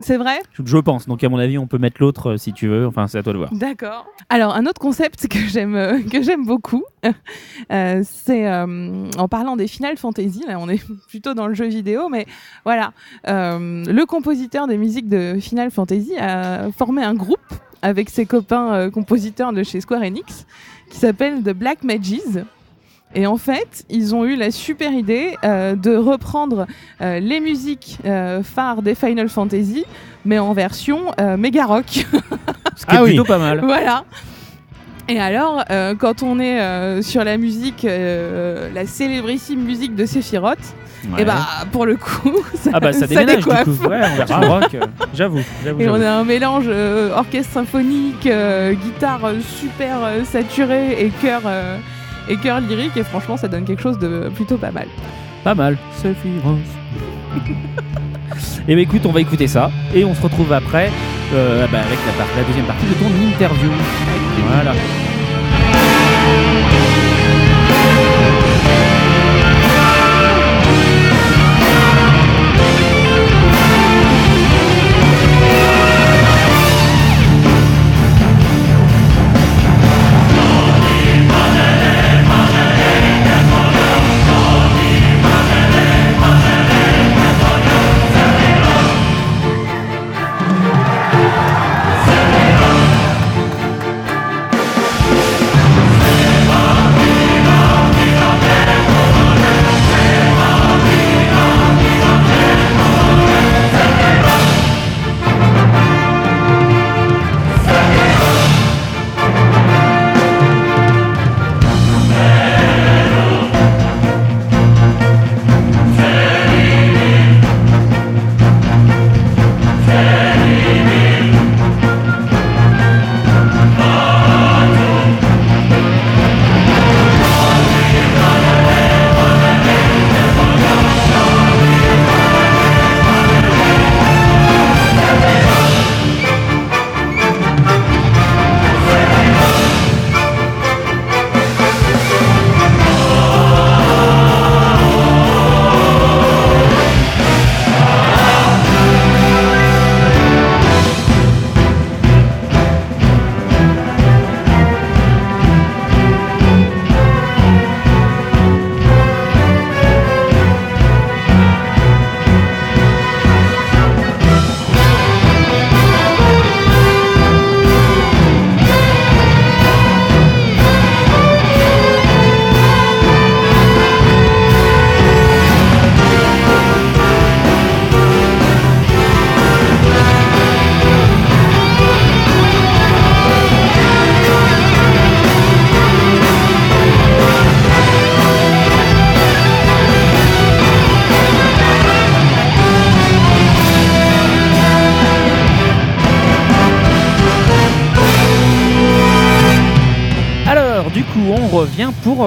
c'est vrai
Je- pense. Donc, à mon avis, on peut mettre l'autre euh, si tu veux. Enfin, c'est à toi de voir.
D'accord. Alors, un autre concept que j'aime euh, [LAUGHS] que j'aime beaucoup, [LAUGHS] euh, c'est euh, en parlant des Final Fantasy. Là, on est [LAUGHS] plutôt dans le jeu vidéo, mais voilà, euh, le compositeur des musiques de Final Fantasy a formé un groupe avec ses copains euh, compositeurs de chez Square Enix qui s'appelle The Black Mages. Et en fait, ils ont eu la super idée euh, de reprendre euh, les musiques euh, phares des Final Fantasy, mais en version euh, méga rock.
Ce qui
Ah
est
oui.
plutôt pas mal.
Voilà. Et alors, euh, quand on est euh, sur la musique, euh, la célébrissime musique de Sephiroth,
Ouais.
et bah pour le coup, [LAUGHS] ça,
ah bah ça déménage
décoiffe.
du coup. Ouais, en version rock. [LAUGHS] J'avoue.
Et on a un mélange euh, orchestre symphonique, euh, guitare euh, super euh, saturée et chœur euh, et chœur lyrique. Et franchement, ça donne quelque chose de plutôt pas mal.
Pas mal. Sephiroth. Et bah écoute, on va écouter ça et on se retrouve après euh, bah, avec la, part- la deuxième partie de ton interview. Voilà.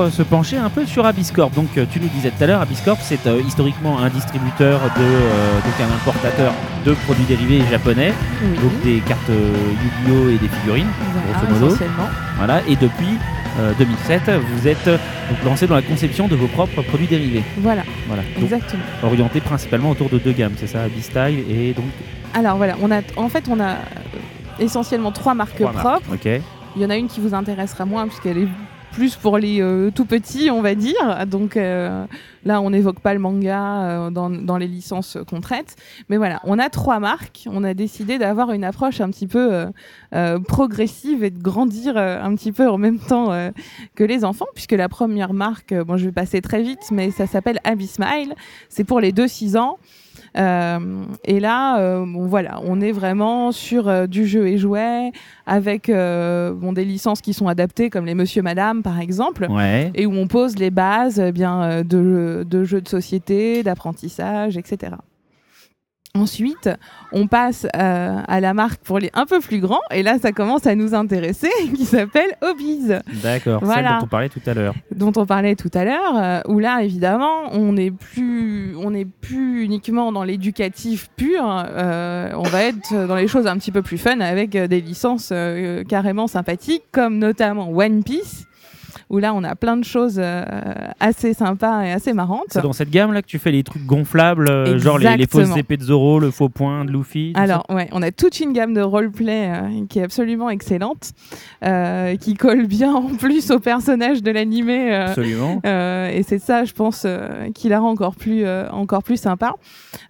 Se pencher un peu sur Abiscorp. Donc, euh, tu nous disais tout à l'heure, Abiscorp, c'est euh, historiquement un distributeur de, euh, donc un importateur de produits dérivés japonais, donc des cartes Yu-Gi-Oh et des figurines, grosso modo. Voilà. Et depuis euh, 2007, vous êtes donc lancé dans la conception de vos propres produits dérivés.
Voilà,
Voilà. Donc,
exactement.
orienté principalement autour de deux gammes, c'est ça, Abistyle et donc.
Alors voilà, on a, en fait, on a, essentiellement trois marques
Trois marques.
propres.
Ok.
Il y en a une qui vous intéressera moins puisqu'elle est plus pour les euh, tout petits, on va dire. Donc euh, là, on n'évoque pas le manga euh, dans, les licences qu'on traite. Mais voilà, on a trois marques. On a décidé d'avoir une approche un petit peu progressive et de grandir un petit peu en même temps que les enfants, puisque la première marque, bon, je vais passer très vite, mais ça s'appelle Abby Smile. C'est pour les 2-6 ans. Euh, et là, euh, bon, voilà, on est vraiment sur euh, du jeu et jouet avec bon, des licences qui sont adaptées, comme les Monsieur Madame par exemple,
Ouais.
et où on pose les bases eh bien, de, de jeux de société, d'apprentissage, etc. Ensuite, on passe euh, à la marque pour les un peu plus grands, et là, ça commence à nous intéresser, [LAUGHS] qui s'appelle Hobbies
D'accord.
Voilà.
Celle dont on parlait tout à l'heure.
dont on parlait tout à l'heure, euh, où là, évidemment, on n'est plus, on plus uniquement dans l'éducatif pur, euh, on va être dans les choses un petit peu plus fun avec des licences carrément sympathiques, comme notamment One Piece, où là, on a plein de choses euh, assez sympas et assez marrantes.
C'est dans cette gamme là que tu fais les trucs gonflables, euh, genre les, les fausses épées de Zoro, le faux point de Luffy.
Alors, ouais, on a toute une gamme de roleplay euh, qui est absolument excellente, qui colle bien en plus au personnage de l'animé.
Absolument.
Et c'est ça, je pense, qui la rend encore plus, encore plus sympa.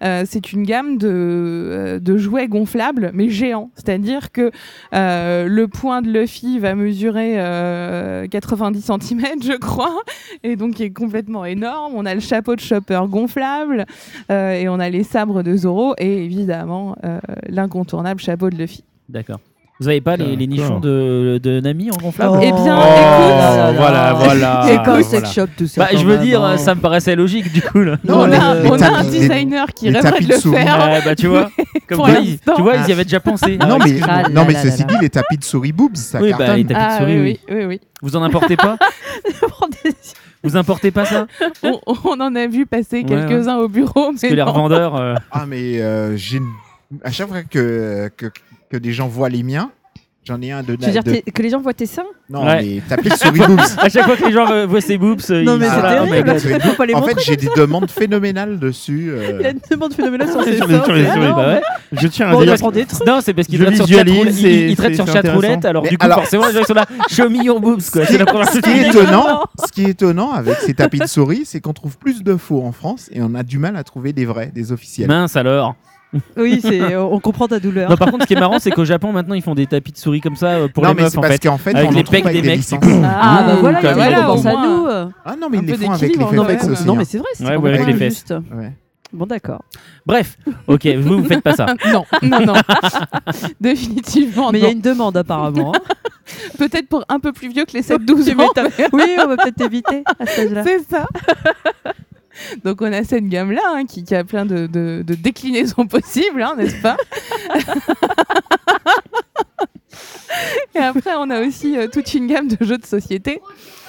C'est une gamme de, de jouets gonflables, mais géants. C'est-à-dire que le point de Luffy va mesurer euh, 90 je crois, et donc il est complètement énorme. On a le chapeau de Chopper gonflable, euh, et on a les sabres de Zoro, et évidemment euh, l'incontournable chapeau de Luffy.
D'accord. Vous avez pas les, nichons de, de Nami en gonflable
Oh.
Eh bien,
Oh,
écoute,
voilà, voilà.
C'est
voilà.
sex shop tout ça
Bah, je veux dire, ça me paraissait logique du coup là.
Non,
on
les-
a,
les
on a un
les-
designer qui
les
rêverait de le
souris.
faire.
Bah tu vois, [LAUGHS] comme quoi, ils- tu vois, ils y avaient déjà pensé.
non, mais,
Ah
non, mais
là
ceci
là
dit, les tapis de souris boobs, ça
Oui, bah,
cartonne.
les tapis de
Ah
souris,
oui,
oui.
oui.
Vous en importez [LAUGHS] pas Vous importez pas ça
on, on en a vu passer quelques-uns au bureau,
Parce
mais
que les revendeurs. euh,
Ah, mais euh, j'ai une- à chaque fois que, que, que des gens voient les miens, j'en ai un de.
Tu veux dire
de-
que les gens voient tes seins
Non,
Ouais.
mais tapis de souris boobs.
À chaque fois que les gens euh, voient ces boobs, euh,
Non
ils
mais
disent,
c'est
ah, oh my
terrible,
God.
faut pas les
En
montrer.
fait, j'ai des demandes phénoménales dessus. [LAUGHS] euh.
Il a une demande phénoménale sur [LAUGHS] ses
Sur
seins.
les- sur les- sur les-
énorme.
Bah ouais.
Je tiens à
Bon, on
dire.
apprend des trucs.
Non, c'est parce qu'ils
Je
traitent sur
visualise,
chatroulette.
c'est-
Ils, ils traitent
c'est-
sur
c'est
chatroulette.
intéressant.
Alors
Mais
du coup,
alors-
forcément, les gens ils sont là. Show me your boobs, quoi. C'est la première chose
Ce qui
qu'ils
est
disent.
étonnant, ce qui est étonnant avec ces tapis de souris, c'est qu'on trouve plus de faux en France et on a du mal à trouver des vrais, des officiels.
Mince alors.
Oui, c'est- on comprend ta douleur.
Non, par contre, ce qui est marrant, c'est qu'au Japon, maintenant, ils font des tapis de souris comme ça euh, pour
non,
les
mais
meufs en
parce
fait.
qu'en fait,
Avec
on
les
en
pecs
avec
des
des
mecs, coup.
Ah bah voilà, voilà,
ils
pense à nous.
Ah non, mais ils les font avec les
d'équilibre,
Non mais,
fesses aussi.
non,
hein.
mais c'est vrai, c'est
Ouais, ouais, avec les.
Ouais.
Bon d'accord.
Bref, ok, vous, vous faites pas ça. [LAUGHS]
non, non, non. [LAUGHS] Définitivement
Mais il y a une demande apparemment. hein.
Peut-être pour un peu plus vieux que les 7-12
Tu
ans. [LAUGHS]
oui, on va peut-être éviter à cet âge-là.
C'est ça. Donc on a cette gamme-là hein, qui, qui a plein de, de- de déclinaisons [LAUGHS] possibles, hein, n'est-ce pas? [LAUGHS] Et après on a aussi euh, toute une gamme de jeux de société.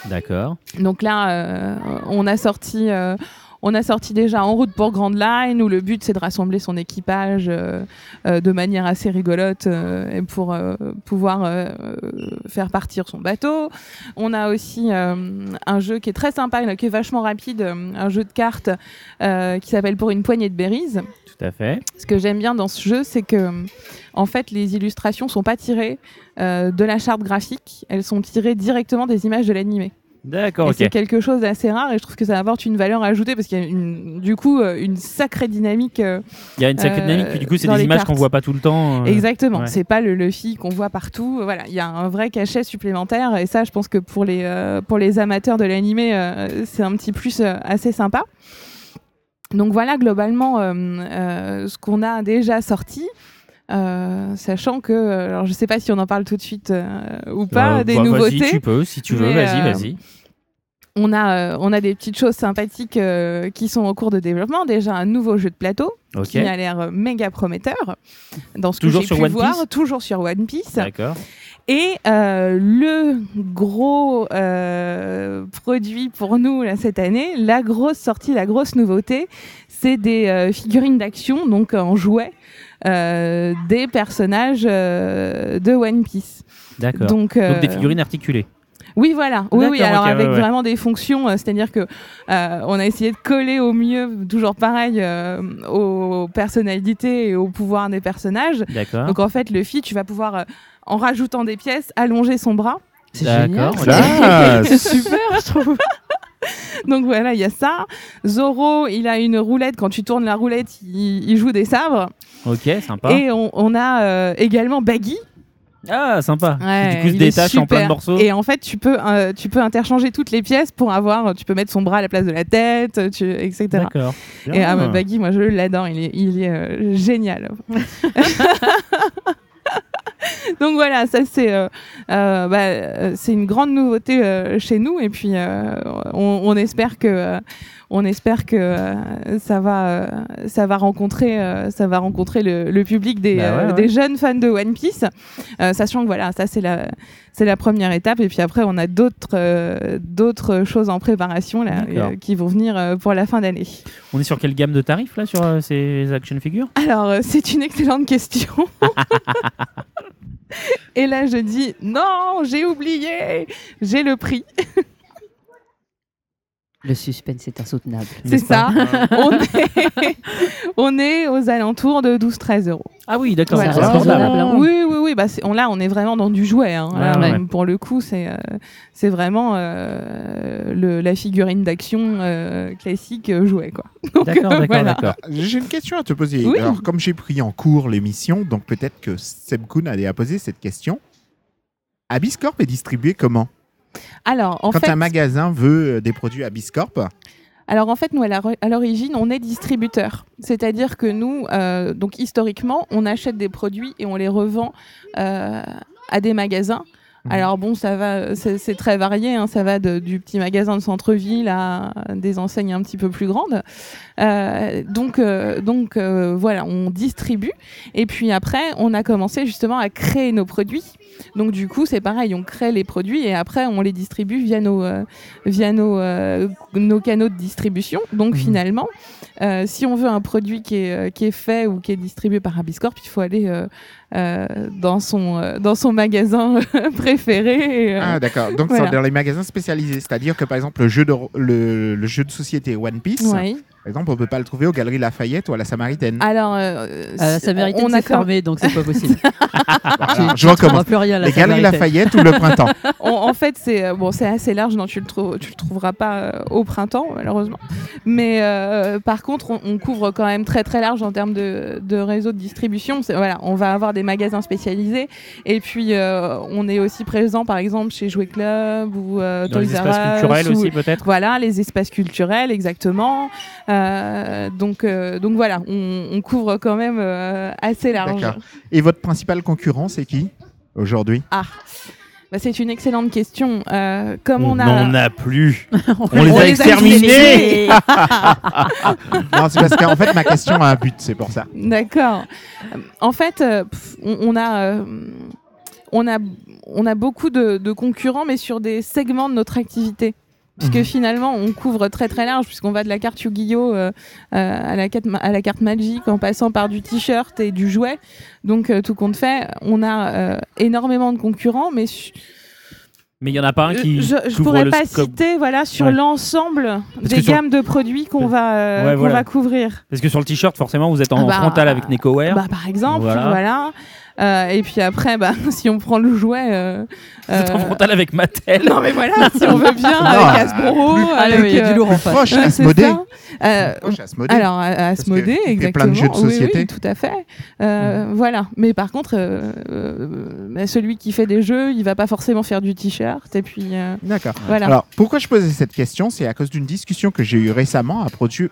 D'accord.
Donc là, euh, on a sorti. euh, on a sorti déjà En route pour Grand Line où le but c'est de rassembler son équipage euh, euh, de manière assez rigolote euh, et pour pouvoir faire partir son bateau. On a aussi un jeu qui est très sympa, qui est vachement rapide, un jeu de cartes qui s'appelle Pour une poignée de berries.
Tout à fait.
Ce que j'aime bien dans ce jeu, c'est que en fait les illustrations sont pas tirées euh, de la charte graphique, elles sont tirées directement des images de l'animé.
D'accord,
Et
ok.
c'est quelque chose d'assez rare et je trouve que ça apporte une valeur ajoutée parce qu'il y a une, du coup euh, une sacrée dynamique. euh,
Il y a une sacrée
euh,
dynamique, puis du coup, c'est des images qu'on voit pas tout le temps. euh,
Exactement,
ouais.
c'est pas le Luffy qu'on voit partout. Voilà, il y a un vrai cachet supplémentaire et ça, je pense que pour les, euh, pour les amateurs de l'animé, c'est un petit plus assez sympa. Donc voilà globalement ce qu'on a déjà sorti. Euh, sachant que, alors je sais pas si on en parle tout de suite euh, ou pas,
Euh,
des
bah,
nouveautés.
Vas-y, tu peux, si tu veux, vas-y, vas-y.
On a, on a des petites choses sympathiques qui sont en cours de développement. Déjà, un nouveau jeu de plateau qui a l'air méga prometteur dans ce
Toujours
que j'ai
sur
pu
One
voir,
Piece
toujours sur One Piece.
D'accord.
Et euh, le gros euh, produit pour nous là, cette année, la grosse sortie, la grosse nouveauté, c'est des euh, figurines d'action, donc en jouets, des personnages euh, de One Piece.
D'accord.
Donc,
Donc des
euh,
figurines articulées.
Oui, voilà. Oui, oui. Alors avec
ouais, ouais.
vraiment des fonctions, euh, c'est-à-dire que euh, on a essayé de coller au mieux, toujours pareil, euh, aux personnalités et au pouvoir des personnages.
D'accord.
Donc en fait, le feat, tu vas pouvoir, euh, en rajoutant des pièces, allonger son bras.
C'est génial. [LAUGHS] C'est super, je trouve.
Donc voilà, il y a ça. Zoro, il a une roulette. Quand tu tournes la roulette, il, il joue des sabres.
Ok, sympa.
Et on, on a euh, également Baggy.
Ah, sympa.
Ouais,
du coup, se détache en plein de morceaux.
Et en fait, tu peux, euh, tu peux interchanger toutes les pièces pour avoir. Tu peux mettre son bras à la place de la tête, tu, etc.
D'accord.
Et ah, Baggy, moi, je l'adore. Il est, il est euh, génial. [LAUGHS] Donc voilà, ça c'est euh, euh, bah, c'est une grande nouveauté euh, chez nous et puis on, on espère que on espère que euh, ça va euh, ça va rencontrer euh, ça va rencontrer le, le public des,
Bah ouais, ouais.
des jeunes fans de One Piece, sachant que voilà ça c'est la c'est la première étape et puis après on a d'autres d'autres choses en préparation là qui vont venir pour la fin d'année.
On est sur quelle gamme de tarifs là sur ces action figures?
Alors, c'est une excellente question. [LAUGHS] Et là, je dis non, j'ai oublié, j'ai le prix. [LAUGHS]
Le suspense est insoutenable.
C'est ça. [LAUGHS] on, est, on est aux alentours de 12-13 euros.
Ah oui, d'accord.
Voilà.
c'est
raisonnable, hein.
Oui, oui, oui. Bah, on, là, on est vraiment dans du jouet. hein. Là,
Ouais, ouais.
même Pour le coup, c'est euh, c'est vraiment euh, le, la figurine d'action euh, classique jouet. [LAUGHS]
D'accord, d'accord,
voilà.
d'accord.
J'ai une question à te poser.
Oui.
Alors, comme j'ai pris en cours l'émission, donc peut-être que Seb Kuhn allait à poser cette question. Abiscorp est distribué comment?
Alors, en
Quand
fait,
un magasin veut euh, des produits Abiscorp,
Alors en fait, nous, à à l'origine, on est distributeur. C'est-à-dire que nous, euh, donc historiquement, on achète des produits et on les revend euh, à des magasins.
Mhm.
Alors bon, ça va, c'est très varié. hein, ça va de- du petit magasin de centre-ville à des enseignes un petit peu plus grandes. Euh, donc, euh, donc euh, voilà, on distribue. Et puis après, on a commencé justement à créer nos produits. Donc du coup, c'est pareil, on crée les produits et après, on les distribue via nos, via nos, nos canaux de distribution. Donc
Mhm.
finalement, si on veut un produit qui est, qui est fait ou qui est distribué par Abiscorp, il faut aller dans, son, euh, dans son magasin [LAUGHS] préféré. et, euh,
Ah d'accord. Donc
voilà.
dans les magasins spécialisés. C'est-à-dire que par exemple le jeu de, le, le jeu de société One Piece,
ouais.
Par exemple, on peut pas le trouver aux Galeries Lafayette ou à la Samaritaine.
Alors, euh,
Euh,
c'est-
ça méritait
on a
se fermer, donc c'est pas possible. [LAUGHS]
Voilà, je recommence.
plus rien à la
Les Galeries
Samaritaine.
Lafayette ou le printemps. [LAUGHS]
On- en fait, c'est euh, bon, c'est assez large. Non, tu le trou- tu le trouveras pas euh, au printemps, malheureusement. Mais euh, par contre, on, on couvre quand même très très large en termes de, de réseau de distribution. Voilà, on va avoir des magasins spécialisés, et puis euh, on est aussi présent, par exemple, chez Jouet Club ou euh,
Dans les espaces culturels
ou-
aussi, peut-être
Voilà, les espaces culturels, exactement. Euh, donc, euh, donc voilà, on, on couvre quand même euh, assez large.
Et votre principal concurrent, c'est qui aujourd'hui?
Ah, bah, c'est une excellente question. Euh, comme on, a,
n'en a plus. [LAUGHS]
On
On les a exterminés.
Non, c'est parce qu'en fait ma question a un but, c'est pour ça.
D'accord. En fait, on, on a, on a, on a beaucoup de, de concurrents, mais sur des segments de notre activité. Puisque
Mhm.
finalement, on couvre très très large, puisqu'on va de la carte Yu-Gi-Oh euh, euh, à, la carte, à la carte Magic, en passant par du t-shirt et du jouet. Donc, euh, tout compte fait, on a euh, énormément de concurrents, mais
Mais il n'y en a pas un qui.
je, je
couvre
pourrais
le
pas citer voilà, sur
Ouais.
l'ensemble des
sur-
gammes de produits qu'on va, euh,
Ouais,
qu'on
voilà.
va couvrir.
Parce que sur le t-shirt, forcément, vous êtes en
Ah bah,
frontal avec NecoWare.
Bah, par exemple,
Voilà.
voilà. Euh, et puis après, bah, [LAUGHS] si on prend le jouet. euh,
vous êtes en
euh,
frontal avec Mattel.
Non, mais voilà, si on veut bien,
Non,
avec
euh,
Hasbro,
Ah
avec.
il y a du
euh,
lourd en face.
Proche,
Euh,
Asmodée.
alors, à- à Asmodée, exactement.
plein de jeux de
Oui, oui,
société.
tout à fait. Euh, Voilà. Mais par contre, euh, euh, bah, celui qui fait des jeux, il va pas forcément faire du t-shirt. Et puis,
D'accord.
voilà.
Alors, pourquoi je posais cette question? C'est à cause d'une discussion que j'ai eue récemment à,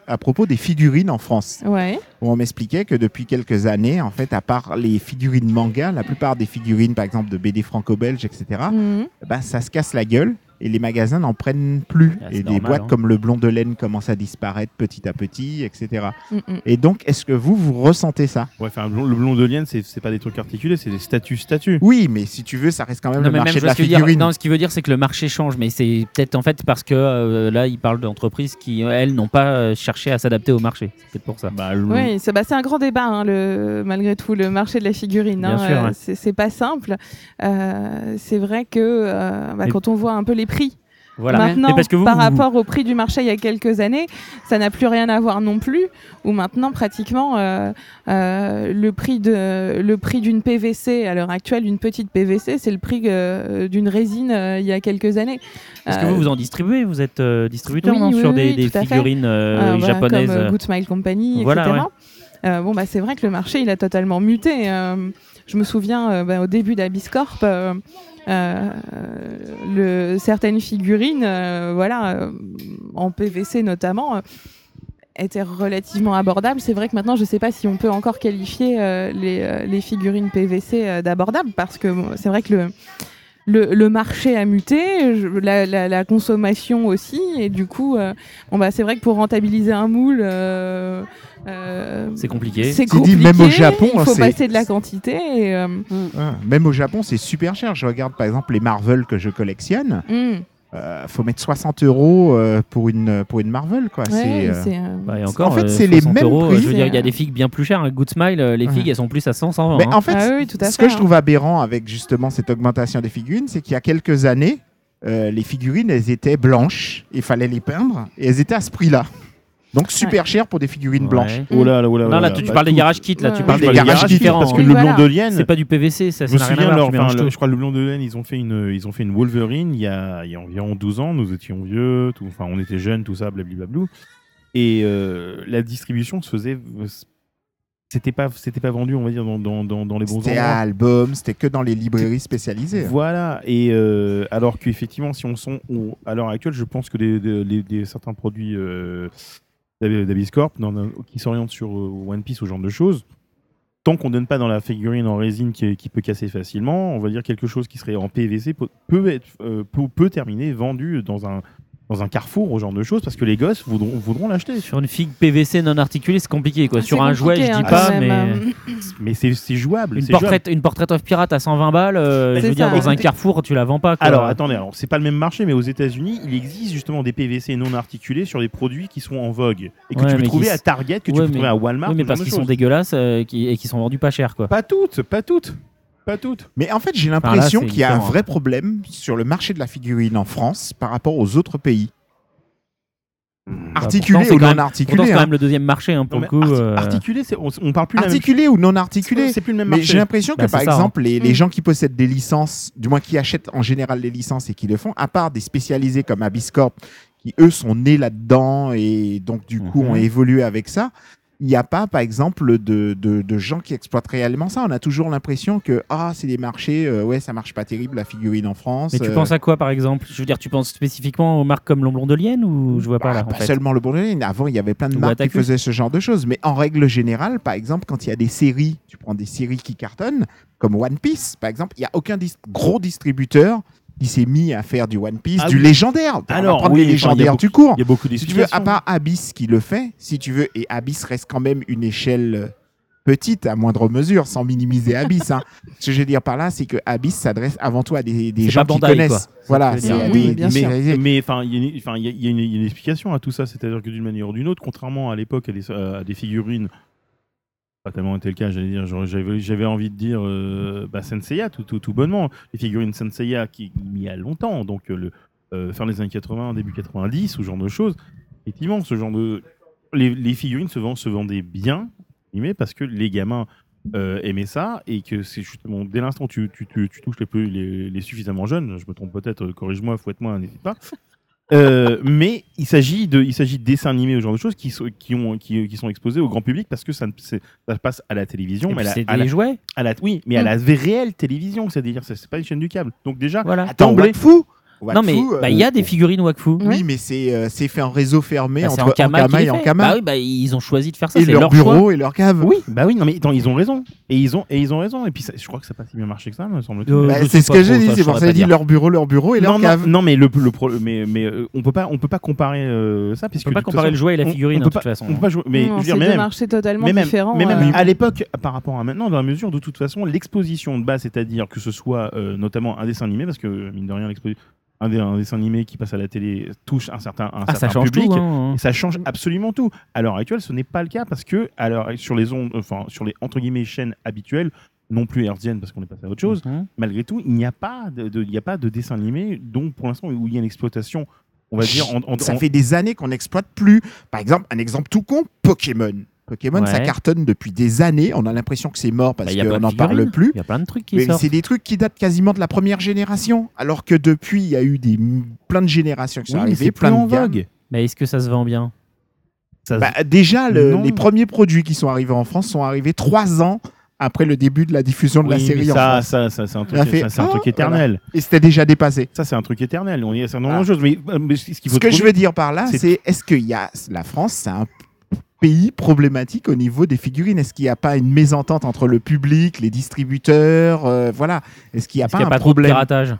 à propos des figurines en France.
ouais.
Où on m'expliquait que depuis quelques années, en fait, à part les figurines manga, la plupart des figurines, par exemple, de BD franco-belge, etc.,
Mhm.
bah, ça se casse la gueule et les magasins n'en prennent plus.
Ah,
et des
normal,
boîtes
hein.
comme le blond de laine commencent à disparaître petit à petit, etc.
Mm, mm.
Et donc, est-ce que vous, vous ressentez ça?
Ouais, enfin, le blond- le blond de lienne, c'est pas des trucs articulés, c'est des statues statues.
Oui, mais si tu veux, ça reste quand même
Non,
le marché
même,
de la
veux dire-
figurine.
non, ce qui veut dire, c'est que le marché change, mais c'est peut-être en fait parce que euh, là, il parle d'entreprises qui, elles, n'ont pas euh, cherché à s'adapter au marché. C'est peut-être pour ça.
Bah, le-
Oui, c'est bah, c'est un grand débat, hein, le, malgré tout, le marché de la figurine. Hein, euh,
ouais.
c'est pas simple. Euh, c'est vrai que euh, bah, quand on voit un peu les prix
Voilà.
maintenant
Mais parce que vous,
par
vous-
rapport au prix du marché il y a quelques années, ça n'a plus rien à voir non plus. Où maintenant, pratiquement, euh, euh, le prix de le prix d'une PVC à l'heure actuelle, une petite PVC, c'est le prix euh, d'une résine il y a quelques années.
Est-ce que vous vous en distribuez? Vous êtes distributeur
oui,
non,
oui,
sur
oui,
des, figurines
voilà,
japonaises
comme Good Smile Company,
Voilà,
etc.
ouais.
Bon, bah, c'est vrai que le marché, il a totalement muté. Je me souviens, bah, au début d'Abiscorp, le, certaines figurines, euh, voilà, euh, en PVC notamment, euh, étaient relativement abordables. C'est vrai que maintenant, je ne sais pas si on peut encore qualifier euh, les, euh, figurines PVC euh, d'abordables, parce que c'est vrai que le, le, le marché a muté, je- la, la- la consommation aussi, et du coup, euh, bon, bah, c'est vrai que pour rentabiliser un moule, euh, euh,
C'est compliqué.
c'est compliqué.
même au Japon,
il faut passer de la quantité. Et, euh,
Ah, Même au Japon, c'est super cher. Je regarde par exemple les Marvel que je collectionne.
hmm,
Euh, faut mettre 60 euros euh, pour une pour une Marvel, quoi.
ouais,
c'est, euh,
c'est, euh,
Bah, et encore,
En fait, c'est les
60
mêmes
euros,
prix.
Je veux dire, il y a
C'est-
des figues bien plus chères. Good Smile, les
Ouais.
figues, elles sont plus à 100, 120.
Mais
hein.
en fait,
Ah oui, tout à
ce
fait,
que je
hein.
trouve aberrant avec justement cette augmentation des figurines, c'est qu'il y a quelques années, euh, les figurines, elles étaient blanches, il fallait les peindre, et elles étaient à ce prix-là. Donc super cher pour des figurines
Ouais.
blanches.
Oh là là, oh là
Non,
là
tu, tu
bah,
parles des garage kits, là,
Ouais.
tu parles des garage
kits,
différents.
Parce que
Oui,
le
voilà.
blond de lienne,
C'est pas du PVC, ça
Je me
ça rien
le- je crois le blond de laine, ils ont fait une, ils ont fait une Wolverine il y a, il y a environ 12 ans. Nous étions vieux, tout, enfin on était jeunes, tout ça, blablablou. Et euh, la distribution se faisait, c'était pas, c'était pas vendu, on va dire, dans, dans, dans, dans les bons
C'était à
endroits.
album, c'était que dans les librairies spécialisées.
Voilà. Et euh, alors qu'effectivement, si on sont, on- à l'heure actuelle, je pense que des, des- les- des- certains produits euh, d'Ab- d'Abiscorp, dans un- qui s'orientent sur euh, One Piece, ce genre de choses. Tant qu'on donne pas dans la figurine en résine qui, peut casser facilement, on va dire quelque chose qui serait en PVC peut, peut être euh, peut, peut terminer vendu dans un dans un carrefour, au genre de choses, parce que les gosses voudront, voudront l'acheter.
Sur une figue PVC non articulée, c'est compliqué. Quoi.
Ah,
Sur un jouet, je dis
hein,
pas, mais [LAUGHS]
Mais c'est jouable.
une portrait, une portrait of pirate à 120 balles, euh, je veux dire, dans un carrefour, tu la vends pas. Quoi.
Alors attendez, alors c'est pas le même marché, mais aux États-Unis, il existe justement des PVC non articulés sur des produits qui sont en vogue et que
Ouais,
tu peux trouver à Target, que tu peux trouver à Walmart.
oui, mais
ce
parce qu'ils sont dégueulasses euh, qui- et qui sont vendus pas cher. Quoi.
Pas toutes, pas toutes, pas toutes.
Mais en fait, j'ai l'impression qu'il y a un vrai problème sur le marché de la figurine en France par rapport aux autres pays. Articulé
pourtant, c'est
ou non
même-
articulé.
Pourtant, c'est quand
hein.
même le deuxième marché hein, pour
Non,
le coup.
arti-
euh,
Articulé, on, on parle plus de la même
Articulé ou non articulé
C'est plus le même
Mais
marché.
j'ai l'impression que,
Bah,
par
ça,
exemple, les, les
Mm.
gens qui possèdent des licences, du moins qui achètent en général les licences et qui le font, à part des spécialisés comme Abiscorp, qui eux sont nés là-dedans et donc du coup
Mhm.
ont évolué avec ça, il n'y a pas, par exemple, de, de, de gens qui exploitent réellement ça. On a toujours l'impression que ah, c'est des marchés, euh, ouais, ça marche pas terrible la figurine en France.
Mais tu
euh,
penses à quoi par exemple? Je veux dire, tu penses spécifiquement aux marques comme L'Omblon de Lienne ou je vois pas
bah,
là en
pas
fait?
seulement le avant il y avait plein de
Ou
marques qui faisaient ce genre de choses. Mais en règle générale, par exemple, quand il y a des séries, tu prends des séries qui cartonnent, comme One Piece, par exemple, il n'y a aucun dis- gros distributeur qui s'est mis à faire du One Piece,
Ah
du
oui.
légendaire. On va
Alors,
prendre
oui,
les
enfin, il y a
légendaires du cours.
Il y a beaucoup
Si tu veux, à part Abyss qui le fait, si tu veux, et Abyss reste quand même une échelle euh, petite à moindre mesure, sans minimiser Abyss. hein. [LAUGHS] Ce que je veux dire par là, c'est que Abyss s'adresse avant tout à des, gens qui connaissent.
quoi.
Voilà,
Oui, bien sûr.
Mais enfin, il y, a une- il y il y a il explication à tout ça, c'est-à-dire que d'une manière ou d'une autre, contrairement à l'époque à, des- à des figurines, pas tellement été le cas, j'allais dire, j'avais envie de dire euh, bah, Senseiya, tout, tout, tout bonnement. Les figurines Senseiya qui il y a longtemps, donc euh, le euh, fin des années 80, début 90, ce genre de choses. Effectivement, ce genre de les, figurines se, vendent, se vendaient bien, parce que les gamins aimaient ça et que c'est justement dès l'instant tu, touches les, peu- les, suffisamment jeunes, je me trompe peut-être, corrige-moi, fouette-moi, n'hésite pas. Euh, mais il s'agit de, il s'agit de dessins animés, ce genre de choses qui sont, qui ont, qui, qui sont exposés au grand public parce que ça, ne- c'est- ça passe à la télévision,
Et
mais à la,
c'est
à la-
des jouets.
à la- oui, mais à la vraie réelle télévision, c'est-à-dire, c'est c'est pas une chaîne du câble. Donc déjà,
Voilà.
Attends,
d'emblée-
Wakfu
Non, mais
Wakfu,
bah, il y a
euh,
des figurines Wakfu.
Oui, mais c'est euh, c'est fait en réseau fermé
Bah, c'est
entre
Ankama qui
et. Ankama.
Bah oui, bah, ils ont choisi de faire ça.
et
c'est
leur,
leur
bureau
choix.
et leur cave.
Oui, bah oui, non mais attends, ils ont raison. Et ils ont, et ils ont raison. Et puis ça- je crois que ça n'a pas si bien marché que ça, me semble-t-il.
Euh,
Bah, c'est ce que j'ai dit, c'est pour ça que
pas
j'ai dit
dire.
leur bureau, leur bureau et leur
non,
cave.
non, mais le, le pro- mais, mais euh, on peut pas, on peut pas comparer euh, ça puisque
On peut pas comparer le jouet et la
on-
figurine,
on peut
de toute
pas-
façon.
on peut pas jouer- mais je veux
marchés totalement
mais même,
différents.
mais même
euh.
à l'époque, par rapport à maintenant, dans la mesure de toute façon, l'exposition de base, c'est-à-dire que ce soit euh, notamment un dessin animé, parce que mine de rien, l'expo- un, dessin animé qui passe à la télé touche un certain, un
Ah, ça
certain
change
public.
tout. hein.
Et ça change absolument tout. À l'heure actuelle, ce n'est pas le cas parce que l'heure- sur les ondes, enfin sur les entre guillemets chaînes habituelles, non plus hertziennes parce qu'on est passé à autre chose.
Mhm.
Malgré tout, il n'y a pas de, de- il n'y a pas de dessin animé dont pour l'instant où il y a une exploitation, on va dire en, en-
Ça
en-
fait des années qu'on n'exploite plus. Par exemple, un exemple tout con, Pokémon. Pokémon, ça cartonne depuis des années. On a l'impression que c'est mort parce
Bah,
qu'on
de
n'en parle plus.
Il y a plein de trucs qui
Mais
sortent.
c'est des trucs qui datent quasiment de la première génération. Alors que depuis, il y a eu des, plein de générations qui sont
Oui,
arrivées,
c'est
plein de
en
gammes.
vogue.
Mais est-ce que ça se vend bien?
Ça se-
Bah, déjà, le- les premiers produits qui sont arrivés en France sont arrivés trois ans après le début de la diffusion de la série
mais
en
ça,
France.
ça, ça, c'est un truc,
Ça fait,
ça, c'est un
ah,
truc éternel.
Et c'était déjà dépassé.
Ça, c'est un truc éternel. On y nombre
Ah.
de. Mais, euh, mais ce faut
Ce que je veux dire par là,
c'est-
c'est est-ce qu'il y a la France, c'est un pays problématique au niveau des figurines Est-ce qu'il n'y a pas une mésentente entre le public, les distributeurs euh, Voilà. Est-ce qu'il n'y a pas
a
un
pas trop de piratage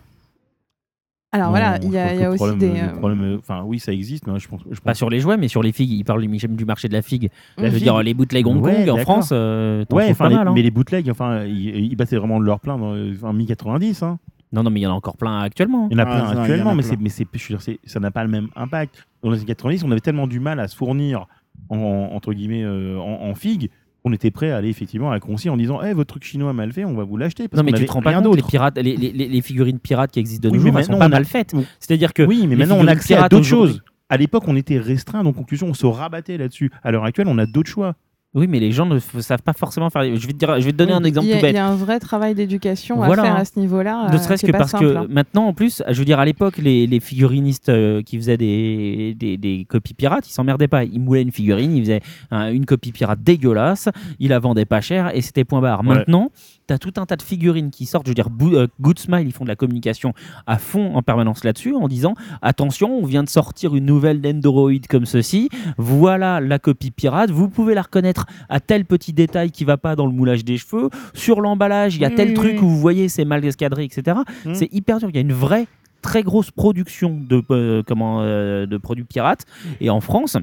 Alors
Non,
voilà, il y a, y aussi
problème-
des. euh,
problème, Enfin, oui, ça existe, mais je pense. Je
Pas sur les jouets, mais sur les figues. Il parle du marché de la figue. Là, je veux
Figue.
dire, les bootlegs Hong
Ouais,
Kong en. France, euh, t'en
Ouais, enfin,
pas
les-
mal. hein.
mais les bootlegs, enfin, ils, ils battaient vraiment de leur plein dans en mi-90. Hein.
Non, non, mais il y en a encore plein actuellement.
Il y en a
Ah,
plein
a
actuellement, mais,
plein.
c'est, mais c'est, je veux dire, c'est- ça n'a pas le même impact. Dans les années 90, on avait tellement du mal à se fournir, en, entre guillemets, euh, en, en figues, qu'on était prêt à aller effectivement à Concy en disant Eh, votre truc chinois mal fait, on va vous l'acheter.
Non, mais tu te rends pas compte, les, pirates, les, les- figurines pirates qui existent de nos jours, elles sont pas
on a-
mal faites.
Oui.
C'est-à-dire que
Oui, mais maintenant on a accès à d'autres choses. À l'époque, on était restreint, donc conclusion, on se rabattait là-dessus. À l'heure actuelle, on a d'autres choix.
Oui, mais les gens ne savent pas forcément faire. Je vais te, dire, je vais te donner un exemple
il y, a,
tout bête.
il y a un vrai travail d'éducation
Voilà.
à faire à ce niveau-là.
Ne
euh,
serait-ce que parce
simple,
que
hein.
maintenant, en plus, je veux dire, à l'époque, les, les figurinistes euh, qui faisaient des, des, des copies pirates, ils s'emmerdaient pas. Ils moulaient une figurine, ils faisaient un- une copie pirate dégueulasse, ils la vendaient pas cher et c'était point barre.
Ouais.
Maintenant, tu as tout un tas de figurines qui sortent. Je veux dire, euh, Good Smile, ils font de la communication à fond en permanence là-dessus en disant attention, on vient de sortir une nouvelle Nendoroid comme ceci. Voilà la copie pirate. Vous pouvez la reconnaître à tel petit détail qui va pas dans le moulage des cheveux. Sur l'emballage, il y a tel
oui,
truc où vous voyez, c'est mal escadré, etc.
Mm.
C'est hyper dur. Il y a une vraie très grosse production de, euh, comment, euh, de produits pirates. Et en France,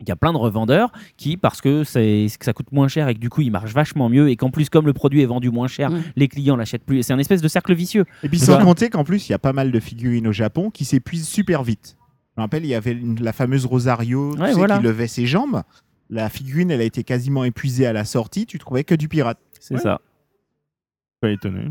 il y a plein de revendeurs qui, parce que, c'est, que ça coûte moins cher et que du coup il marche vachement mieux et qu'en plus comme le produit est vendu moins cher,
Mm.
les clients l'achètent plus. C'est un espèce de cercle vicieux.
Et puis sans
ça.
compter qu'en plus, il y a pas mal de figurines au Japon qui s'épuisent super vite. Je me rappelle, il y avait une- la fameuse Rosario tu
Ouais,
sais,
voilà.
qui levait ses jambes. La figurine, elle a été quasiment épuisée à la sortie. Tu trouvais que du pirate.
C'est
Ouais.
ça.
Pas étonné.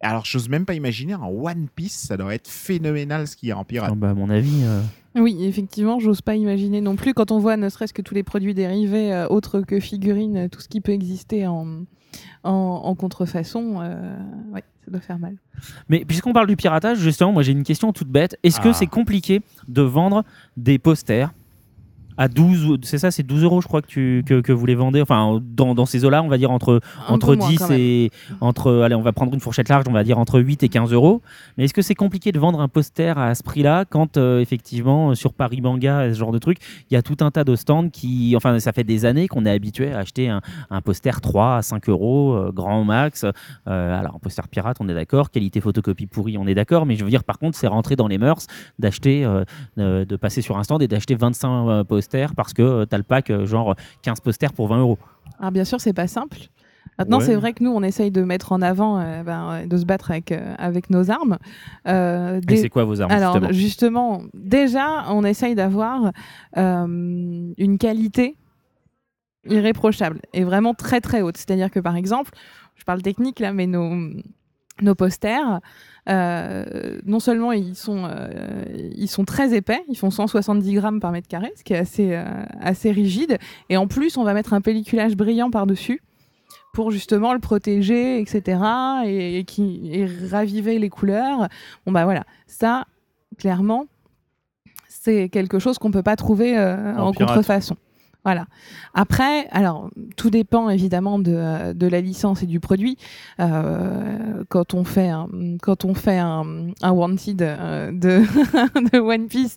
Alors, j'ose même pas imaginer en One Piece, ça doit être phénoménal ce qu'il y a en pirate.
Ah bah, à mon avis. euh,
Oui, effectivement, j'ose pas imaginer non plus quand on voit ne serait-ce que tous les produits dérivés euh, autres que figurines, euh, tout ce qui peut exister en, en, en contrefaçon, euh, ouais, ça doit faire mal.
Mais puisqu'on parle du piratage, justement, moi j'ai une question toute bête. Est-ce que
Ah.
c'est compliqué de vendre des posters à 12, ou- c'est ça, c'est 12 euros, je crois que, tu, que, que vous les vendez, enfin, dans, dans ces eaux-là, on va dire entre,
Un
entre
peu moins,
10
quand même.
et. Entre, allez, on va prendre une fourchette large, on va dire entre 8 et 15 euros. Mais est-ce que c'est compliqué de vendre un poster à ce prix-là quand, euh, effectivement, euh, sur Paris Manga, ce genre de truc, il y a tout un tas de stands qui. Enfin, ça fait des années qu'on est habitué à acheter un, un poster 3 à 5 euros, euh, grand max. Euh, alors, un poster pirate, on est d'accord. Qualité photocopie pourrie, on est d'accord. Mais je veux dire, par contre, c'est rentré dans les mœurs d'acheter, de passer sur un stand et d'acheter 25 euh, posters parce que tu as le pack, euh, genre 15 posters pour 20 euros.
Alors bien sûr, c'est pas simple. Maintenant,
Ouais.
c'est vrai que nous, on essaye de mettre en avant, euh, ben, euh, de se battre avec, euh, avec nos armes. Euh,
Et c'est quoi vos armes,
Alors
justement
justement, déjà, on essaye d'avoir euh, une qualité irréprochable et vraiment très très haute. C'est-à-dire que par exemple, je parle technique là, mais nos, nos posters, euh, non seulement ils sont, euh, ils sont très épais, ils font 170 grammes par mètre carré, ce qui est assez, euh, assez rigide, et en plus on va mettre un pelliculage brillant par-dessus pour justement le protéger, etc. et, et qui et raviver les couleurs. Bon bah voilà, ça clairement c'est quelque chose qu'on peut pas trouver
En
contrefaçon. Voilà. Après, alors tout dépend évidemment de, euh, de la licence et du produit. Euh, quand on fait un, quand on fait un, un wanted euh, de, [LAUGHS] de One Piece,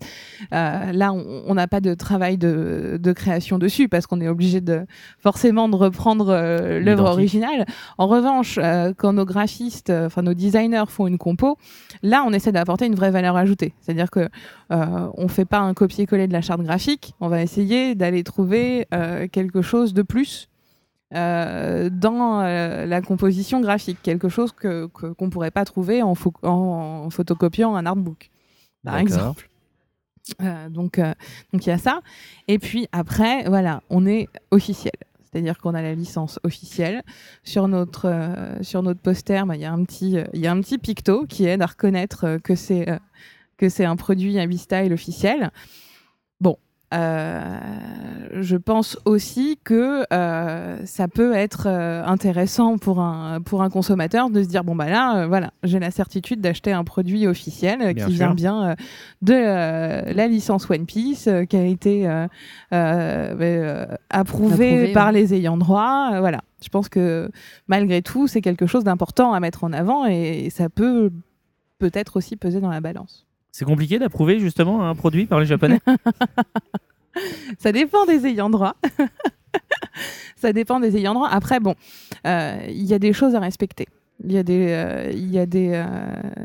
euh, là on n'a pas de travail de, de création dessus parce qu'on est obligé de forcément de reprendre l'œuvre originale. En revanche, quand nos graphistes, enfin nos designers font une compo, là on essaie d'apporter une vraie valeur ajoutée. C'est-à-dire que on fait pas un copier-coller de la charte graphique, on va essayer d'aller trouver euh, quelque chose de plus euh, dans euh, la composition graphique, quelque chose que que- qu'on pourrait pas trouver en, pho- en photocopiant un artbook, par exemple. Euh, donc donc il y a ça. Et puis après, voilà, on est officiel. C'est-à-dire qu'on a la licence officielle. Sur notre, sur notre poster, bah, il y, a un petit, il y a un petit picto qui aide à reconnaître que c'est que c'est un produit Abby-Style officiel. Euh, je pense aussi que euh, ça peut être euh, intéressant pour un, pour un consommateur de se dire bon bah là euh, voilà j'ai la certitude d'acheter un produit officiel euh,
Bien
qui
sûr.
vient bien euh, de euh, la licence One Piece euh, qui a été euh, euh, euh, approuvé,
Approuvé,
par
ouais.
les ayants droit euh, voilà je pense que malgré tout c'est quelque chose d'important à mettre en avant et ça peut peut-être aussi peser dans la balance
C'est compliqué d'approuver justement un produit par les Japonais [LAUGHS]
ça dépend des ayants droit. [LAUGHS] ça dépend des ayants droit. Après, bon, euh, il y a des choses à respecter. Il y a des, euh, y a euh,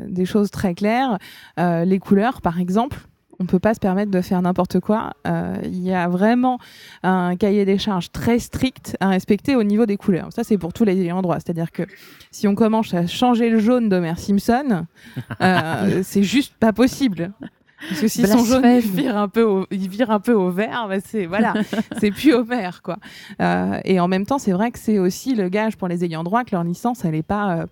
des choses très claires. Les couleurs, par exemple, on ne peut pas se permettre de faire n'importe quoi. Euh, Il y a vraiment un cahier des charges très strict à respecter au niveau des couleurs. Ça, c'est pour tous les ayants droit. C'est-à-dire que si on commence à changer le jaune d'Homer Simpson, euh, [LAUGHS] c'est juste pas possible. Parce que si son jaune il vire un peu au, il vire un peu au vert, bah c'est voilà, [LAUGHS] c'est plus au vert quoi. Euh, et en même temps, c'est vrai que c'est aussi le gage pour les ayants droit que leur licence elle est pas euh,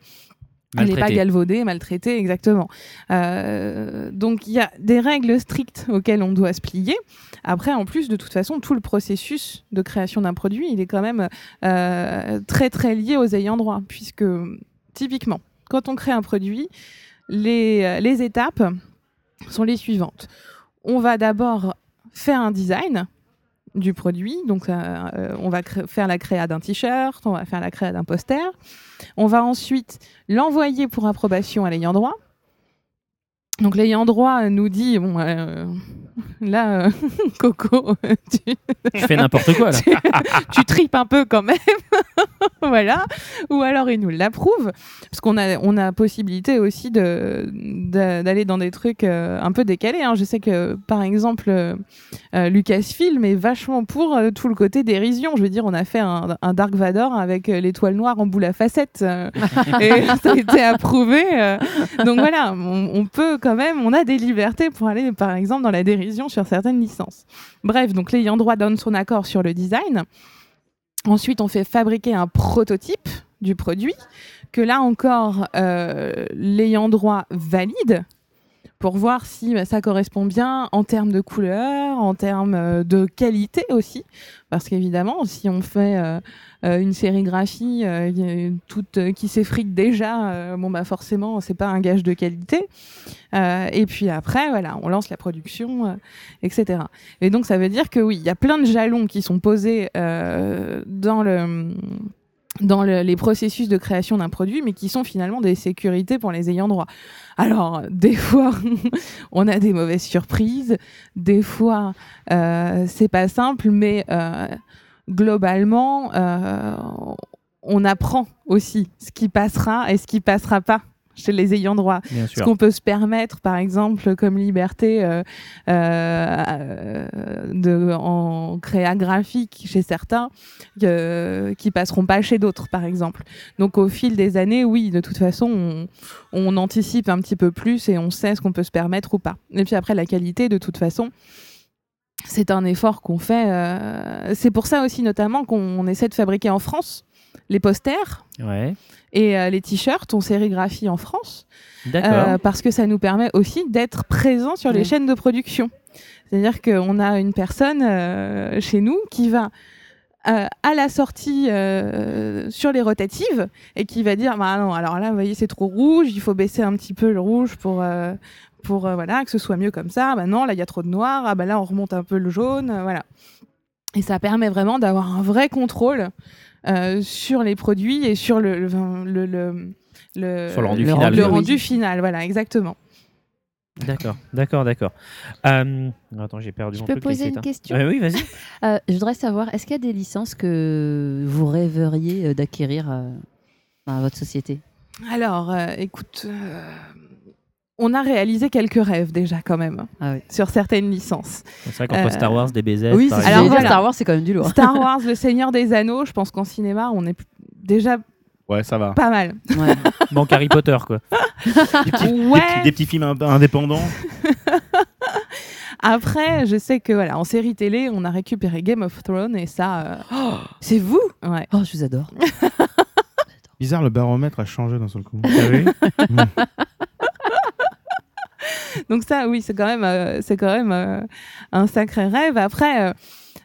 elle n'est pas
Maltraité.
galvaudée, maltraitée, exactement. Euh, donc il y a des règles strictes auxquelles on doit se plier. Après, en plus, de toute façon, tout le processus de création d'un produit, il est quand même euh, très très lié aux ayants droit, puisque typiquement, quand on crée un produit, les, les étapes sont les suivantes. On va d'abord faire un design du produit, donc euh, euh, on va faire la créa d'un t-shirt, on va faire la créa d'un poster, on va ensuite l'envoyer pour approbation à l'ayant droit. Donc l'ayant droit nous dit bon euh, là euh, [LAUGHS] Coco tu,
Je fais n'importe quoi là. [LAUGHS]
tu, tu tripes un peu quand même. [LAUGHS] voilà. Ou alors il nous l'approuve. Parce qu'on a, on a possibilité aussi de, d'aller dans des trucs euh, un peu décalés. hein. Je sais que, par exemple, euh, euh, Lucasfilm est vachement pour euh, tout le côté dérision. Je veux dire, on a fait un, un Dark Vador avec euh, l'étoile noire en boule à facettes. euh, et ça a été approuvé. euh. donc voilà, on, on peut quand même, on a des libertés pour aller, par exemple, dans la dérision sur certaines licences. Bref, donc l'ayant droit donne son accord sur le design. Ensuite, on fait fabriquer un prototype du produit que là encore, euh, l'ayant droit valide pour voir si bah, ça correspond bien en termes de couleur, en termes euh, de qualité aussi. Parce qu'évidemment, si on fait euh, une sérigraphie euh, euh, qui s'effrite déjà, euh, bon bah forcément, c'est pas un gage de qualité. Euh, et puis après, voilà, on lance la production, euh, etc. Et donc, ça veut dire que oui, il y a plein de jalons qui sont posés euh, dans le dans le- les processus de création d'un produit, mais qui sont finalement des sécurités pour les ayants droit. Alors, des fois, [LAUGHS] on a des mauvaises surprises, des fois, euh, c'est pas simple, mais euh, globalement, euh, on apprend aussi ce qui passera et ce qui passera pas chez les ayants droit ce qu'on peut se permettre, par exemple, comme liberté euh, euh, de, en créa graphique chez certains, euh, qui passeront pas chez d'autres, par exemple. Donc, au fil des années, oui, de toute façon, on, on anticipe un petit peu plus et on sait ce qu'on peut se permettre ou pas. Et puis après, la qualité, de toute façon, c'est un effort qu'on fait. euh, c'est pour ça aussi, notamment, qu'on essaie de fabriquer en France les posters
Ouais.
et euh, les t-shirts, on sérigraphie en France. Euh, parce que ça nous permet aussi d'être présent sur les chaînes de production. C'est-à-dire qu'on a une personne euh, chez nous qui va euh, à la sortie euh, sur les rotatives et qui va dire bah non alors là vous voyez c'est trop rouge il faut baisser un petit peu le rouge pour euh, pour euh, voilà que ce soit mieux comme ça bah non là il y a trop de noir ah bah là on remonte un peu le jaune euh, voilà Et ça permet vraiment d'avoir un vrai contrôle euh, sur les produits et sur le, le, le, le- le-
Sur le rendu
le
final.
le
Oui.
rendu final, voilà, exactement.
D'accord, d'accord, d'accord. Euh, Attends, j'ai perdu
Je
mon
peux
truc,
poser une question
Oui, vas-y. [LAUGHS]
Euh, je voudrais savoir, est-ce qu'il y a des licences que vous rêveriez d'acquérir euh, dans votre société?
Alors, euh, écoute, euh, on a réalisé quelques rêves déjà quand même
Ah oui.
sur certaines licences.
C'est vrai qu'entre
Euh,
Star Wars, DBZ,
Oui,
Alors, voilà.
Star Wars, c'est quand même du lourd.
Star [LAUGHS] Wars, Le Seigneur des Anneaux, je pense qu'en cinéma, on est déjà
Ouais, ça va.
pas mal.
Ouais. [LAUGHS]
Manque Harry Potter, quoi.
Des petits, des
Ouais.
petits- des petits films ind- indépendants. [LAUGHS]
Après, je sais que voilà, en série télé, on a récupéré Game of Thrones et ça, euh, [GASPS]
c'est vous
ouais.
Oh, je vous adore.
Bizarre, le baromètre a changé d'un seul coup.
T'as vu
Donc ça, oui, c'est quand même, euh, c'est quand même euh, un sacré rêve. Après,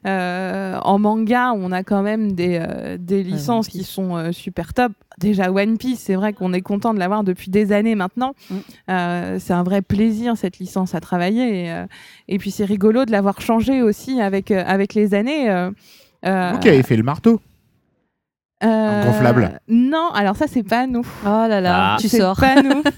euh, en manga, on a quand même des, euh, des licences qui sont euh, super top. Déjà One Piece, c'est vrai qu'on est content de l'avoir depuis des années maintenant.
Mm.
Euh, c'est un vrai plaisir cette licence à travailler. Et, euh, et puis c'est rigolo de l'avoir changé aussi avec euh, avec les années. euh, euh,
Vous qui avez fait le marteau.
euh,
gonflable.
Non, alors ça c'est pas nous.
Oh là là,
Ah.
tu
C'est
sors.
pas nous. [LAUGHS]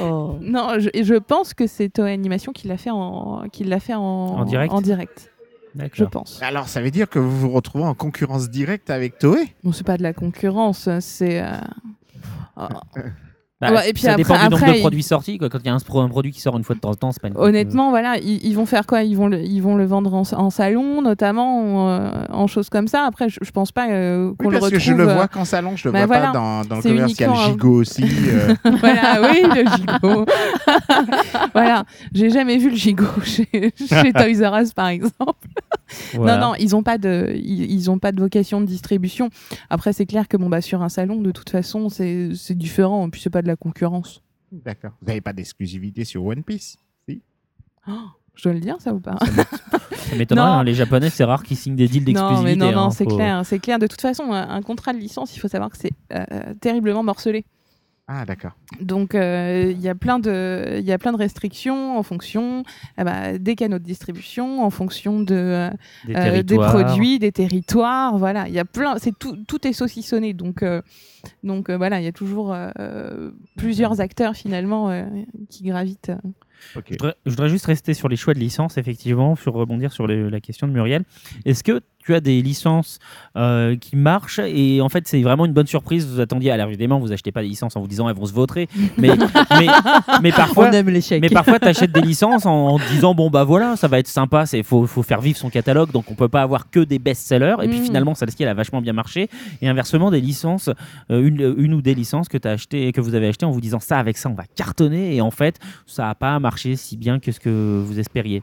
Oh.
Non, je, pense que c'est Toei Animation qui l'a fait en, qui l'a fait en,
En direct
En direct, je
D'accord.
pense.
Alors, ça veut dire que vous vous retrouvez en concurrence directe avec Toei?
Bon, c'est pas de la concurrence, c'est. euh, oh, [LAUGHS]
Bah,
Ouais, et puis
ça dépend
après-
du nombre
après,
de
il-
produits sortis. Quoi. Quand il y a un, pro- un produit qui sort une fois de temps en temps, c'est pas une
Honnêtement, voilà, ils, ils vont faire quoi? Ils vont, le, ils vont le vendre en, en salon, notamment, euh, en choses comme ça. Après, je, je pense pas euh, qu'on
Oui,
le
parce
retrouve.
que je le
euh,
vois qu'en salon, je le
bah
vois
voilà.
pas dans, dans le
C'est
commercial
uniquement un-
Gigot aussi. euh. [LAUGHS]
voilà, oui, le gigot. [LAUGHS] voilà, j'ai jamais vu le gigot [LAUGHS] chez, chez Toys R Us, par exemple.
Voilà.
Non, non, ils n'ont pas de, ils, ils ont pas de vocation de distribution. Après, c'est clair que bon, bah, sur un salon, de toute façon, c'est c'est différent. Puis, c'est pas de la concurrence.
D'accord. Vous n'avez pas d'exclusivité sur One Piece
Oh, je dois le dire, ça ou pas?
Ça m'étonnerait, hein, les Japonais, c'est rare qu'ils signent des deals
Non, mais
d'exclusivité.
non, non,
hein,
c'est
faut-
clair, c'est clair. De toute façon, un, un contrat de licence, il faut savoir que c'est euh, terriblement morcelé.
Ah, d'accord.
Donc, euh, il y a plein de, il y a plein de restrictions en fonction eh ben, des canaux de distribution, en fonction de, euh,
Des
euh, des produits, des territoires. Voilà, il y a plein, c'est tout, tout est saucissonné. Donc, euh, donc euh, voilà, il y a toujours euh, plusieurs acteurs finalement euh, qui gravitent.
Je voudrais, je voudrais juste rester sur les choix de licences, effectivement, sur rebondir sur les- la question de Muriel. Est-ce que tu as des licences euh, qui marchent et en fait c'est vraiment une bonne surprise Vous attendiez, alors évidemment vous achetez pas des licences en vous disant elles vont se vautrer, mais, [LAUGHS] mais, mais parfois
On aime.
Mais parfois, tu achètes des licences en, disant bon bah voilà, ça va être sympa, il faut, faut faire vivre son catalogue, donc on peut pas avoir que des best-sellers. Et puis
Mhm.
finalement, celle-ci elle a vachement bien marché. Et inversement, des licences, euh, une, une ou des licences que, as acheté, que vous avez acheté en vous disant ça avec ça on va cartonner, et en fait ça a pas marché si bien que ce que vous espériez.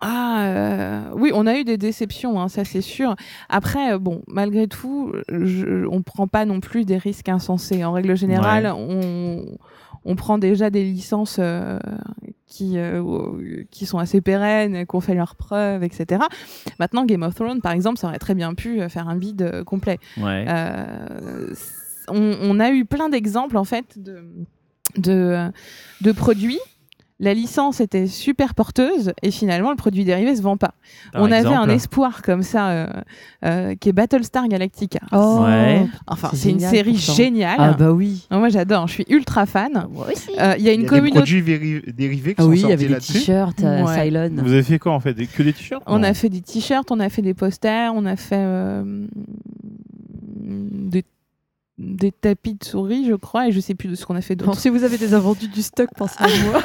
Ah euh, oui, on a eu des déceptions, hein, ça c'est sûr. Après, euh, bon, malgré tout, je, on prend pas non plus des risques insensés. En règle générale, on, on prend déjà des licences euh, qui, euh, qui sont assez pérennes, qui ont fait leurs preuves, etc. Maintenant, Game of Thrones, par exemple, ça aurait très bien pu faire un bid euh, complet.
Ouais.
On, on a eu plein d'exemples en fait de, de, de produits. La licence était super porteuse et finalement le produit dérivé se vend pas.
Par
on avait un espoir comme ça euh, euh, qui est Battlestar Galactica.
Oh.
Ouais.
Enfin,
c'est
une série
pourtant.
géniale.
Ah bah oui.
Ah, Moi j'adore, je suis ultra fan.
Moi aussi.
Euh, Il y a une
y a des
communauté.
produits véri- dérivés qui
Ah
sont
oui, des t-shirts, euh,
Ouais.
Cylon.
Vous avez fait quoi en fait? Des- Que des t-shirts?
On a fait des t-shirts, on a fait des posters, on a fait euh, des, des tapis de souris, je crois, et je sais plus de ce qu'on a fait d'autre.
si vous avez des invendus du stock, pensez à moi.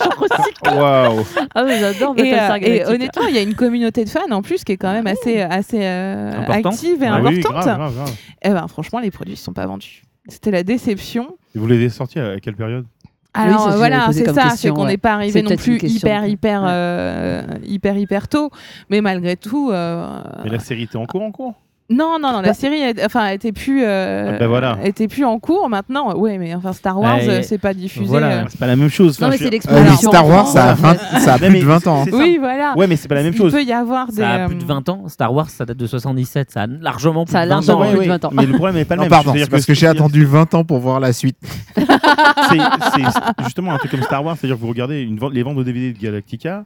[LAUGHS]
Waouh
Ah mais j'adore
Et, euh, et honnêtement, il y a une communauté de fans en plus qui est quand même assez, assez euh,
Importante.
active et
Ah oui,
importante.
grave, grave, grave.
Et ben, franchement, les produits ne sont pas vendus. C'était la déception.
Et vous l'avez sorti à quelle période?
Alors
ça, je
euh,
l'avais
voilà,
posé
c'est
comme
ça,
question,
c'est qu'on
ouais.
n'est pas arrivé
C'est
non
peut-être
plus
une question.
hyper, hyper,
Ouais.
euh, hyper, hyper tôt. Mais malgré tout, euh,
Mais la série était en cours en cours?
Non, non, non, la
Bah-
série, est- enfin, était plus, euh,
Ah, bah voilà.
était plus en cours maintenant. Ouais, mais enfin, Star Wars, euh, c'est pas diffusé.
voilà.
euh.
C'est pas la même chose.
Non mais
je
c'est
veux-
Euh, oui. Star Wars, ça a, 20 [LAUGHS] ça a
Non,
plus
mais
de 20 ans.
ça.
Oui, voilà.
Ouais, mais c'est pas la même
Il
chose.
peut y avoir des.
Ça a plus de 20 ans. Star Wars, ça date de 77. Ça a largement plus
Ça a
de 20
largement
ans.
plus de
ouais,
20 ans.
Mais le problème n'est pas le
Non,
même.
pardon, parce
ce
que j'ai attendu 20 ans pour voir la suite. [LAUGHS]
c'est justement un truc comme Star Wars, c'est-à-dire que vous regardez les ventes de DVD de Galactica,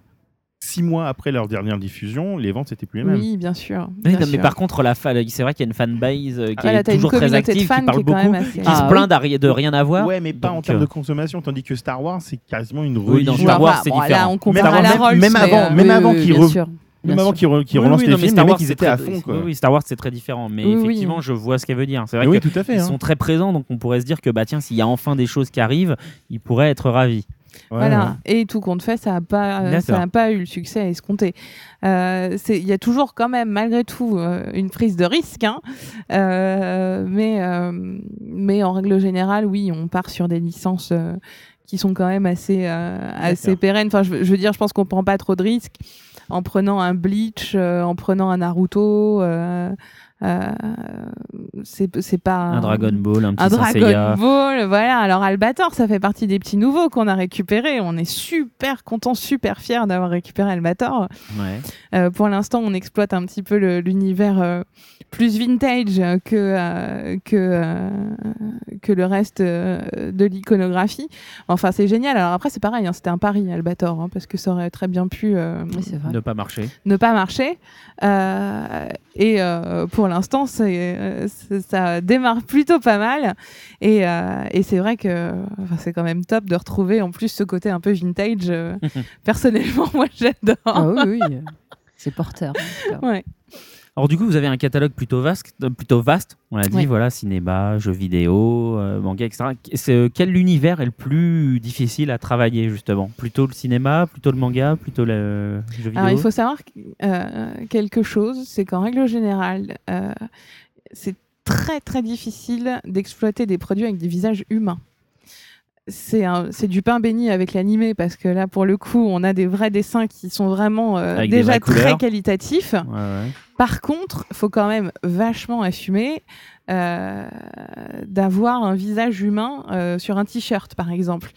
six mois après leur dernière diffusion, les ventes c'était plus les mêmes.
Oui, bien sûr.
Oui,
bien
mais
sûr.
par contre, la fa- c'est vrai qu'il y a une fanbase euh, qui est toujours très active, qui parle
qui est quand
beaucoup, qui
Ah
se
oui.
plaint de rien avoir.
Ouais, mais pas en termes
euh,
de consommation, tandis que Star Wars c'est quasiment une
Oui, dans
religion.
Star Wars, c'est
bon,
différent.
Là, on
Même
compare
avant-
à la
même-
Rolls,
même
mais,
avant-
euh,
même
Oui,
avant
oui,
qu'ils. Même avant qu'ils re- qu'ils
Oui,
relancent
oui,
les
non,
films,
Star Wars,
ils
c'est
étaient à
très-
fond. Quoi.
Oui, oui, Star Wars, c'est très différent. Mais
Oui, oui.
effectivement, je vois ce qu'elle veut dire. C'est vrai
Oui,
que
tout à fait.
ils
hein.
sont très présents, donc on pourrait se dire que bah tiens, s'il y a enfin des choses qui arrivent, ils pourraient être ravis.
Ouais,
Voilà. Et tout compte fait, ça n'a pas, euh, ça pas eu le succès à escompter. Euh, Il y a toujours quand même, malgré tout, euh, une prise de risque. hein. Euh, mais, euh, mais en règle générale, oui, on part sur des licences euh, qui sont quand même assez, euh, assez pérennes. Enfin, je, veux- je veux dire, je pense qu'on prend pas trop de risques en prenant un Bleach, euh, en prenant un Naruto. Euh, c'est c'est pas
Un Dragon Ball, un petit
un Dragon
Seiya.
Ball, voilà. Alors Albator, ça fait partie des petits nouveaux qu'on a récupérés. On est super content, super fiers d'avoir récupéré Albator.
Ouais.
Euh, pour l'instant, on exploite un petit peu l'univers euh, plus vintage que euh, que euh, que le reste euh, de l'iconographie. Enfin, c'est génial. Alors après, c'est pareil. hein, C'était un pari Albator, hein, parce que ça aurait très bien pu. euh,
vrai.
Ne pas marcher.
ne pas marcher. Euh, et euh, pour l'instant, c'est, euh, ça démarre plutôt pas mal. Et, euh, et c'est vrai que enfin, c'est quand même top de retrouver en plus ce côté un peu vintage. euh, [LAUGHS] personnellement, [LAUGHS] moi, j'adore.
Ah oui, oui. C'est porteur.
Ouais.
Alors du coup, vous avez un catalogue plutôt vaste, euh, plutôt vaste. On l'a dit, voilà, cinéma, jeux vidéo, euh, manga, etc. C'est, euh, quel univers est le plus difficile à travailler justement? Plutôt le cinéma, plutôt le manga, plutôt le jeu vidéo
Alors, il faut savoir euh, quelque chose, c'est qu'en règle générale, euh, c'est très très difficile d'exploiter des produits avec des visages humains. C'est du pain béni avec l'animé parce que là, pour le coup, on a des vrais dessins qui sont vraiment euh, déjà très
couleurs.
qualitatifs.
Ouais, ouais.
Par contre, faut quand même vachement assumer euh, d'avoir un visage humain euh, sur un t-shirt, par exemple.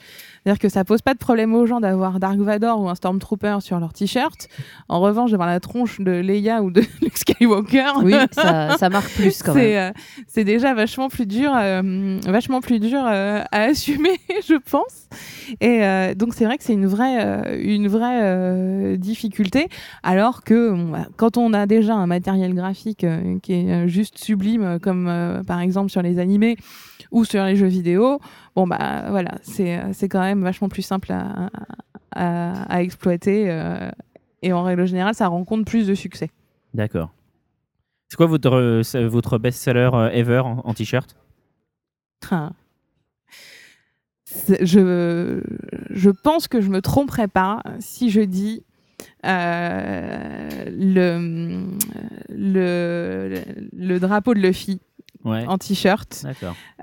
C'est-à-dire que ça pose pas de problème aux gens d'avoir Dark Vador ou un Stormtrooper sur leur t-shirt. En revanche, d'avoir la tronche de Leia ou de [LAUGHS] Luke Skywalker.
Oui, [LAUGHS] ça, ça marque plus quand même.
C'est euh, c'est déjà vachement plus dur, euh, vachement plus dur euh, à [LAUGHS] assumer, je pense. Et donc c'est vrai que c'est une vraie, une vraie difficulté. Alors que bah, quand on a déjà un matériel graphique qui est juste sublime, comme par exemple sur les animés ou sur les jeux vidéo, bon bah voilà, c'est euh, quand même vachement plus simple à, à, à exploiter. euh, et en règle générale, ça rencontre plus de succès.
D'accord. C'est quoi votre, euh, votre best-seller ever en, en t-shirt?
Ah. Je, je pense que je me tromperai pas si je dis euh, le, le, le drapeau de Luffy
Ouais.
en t-shirt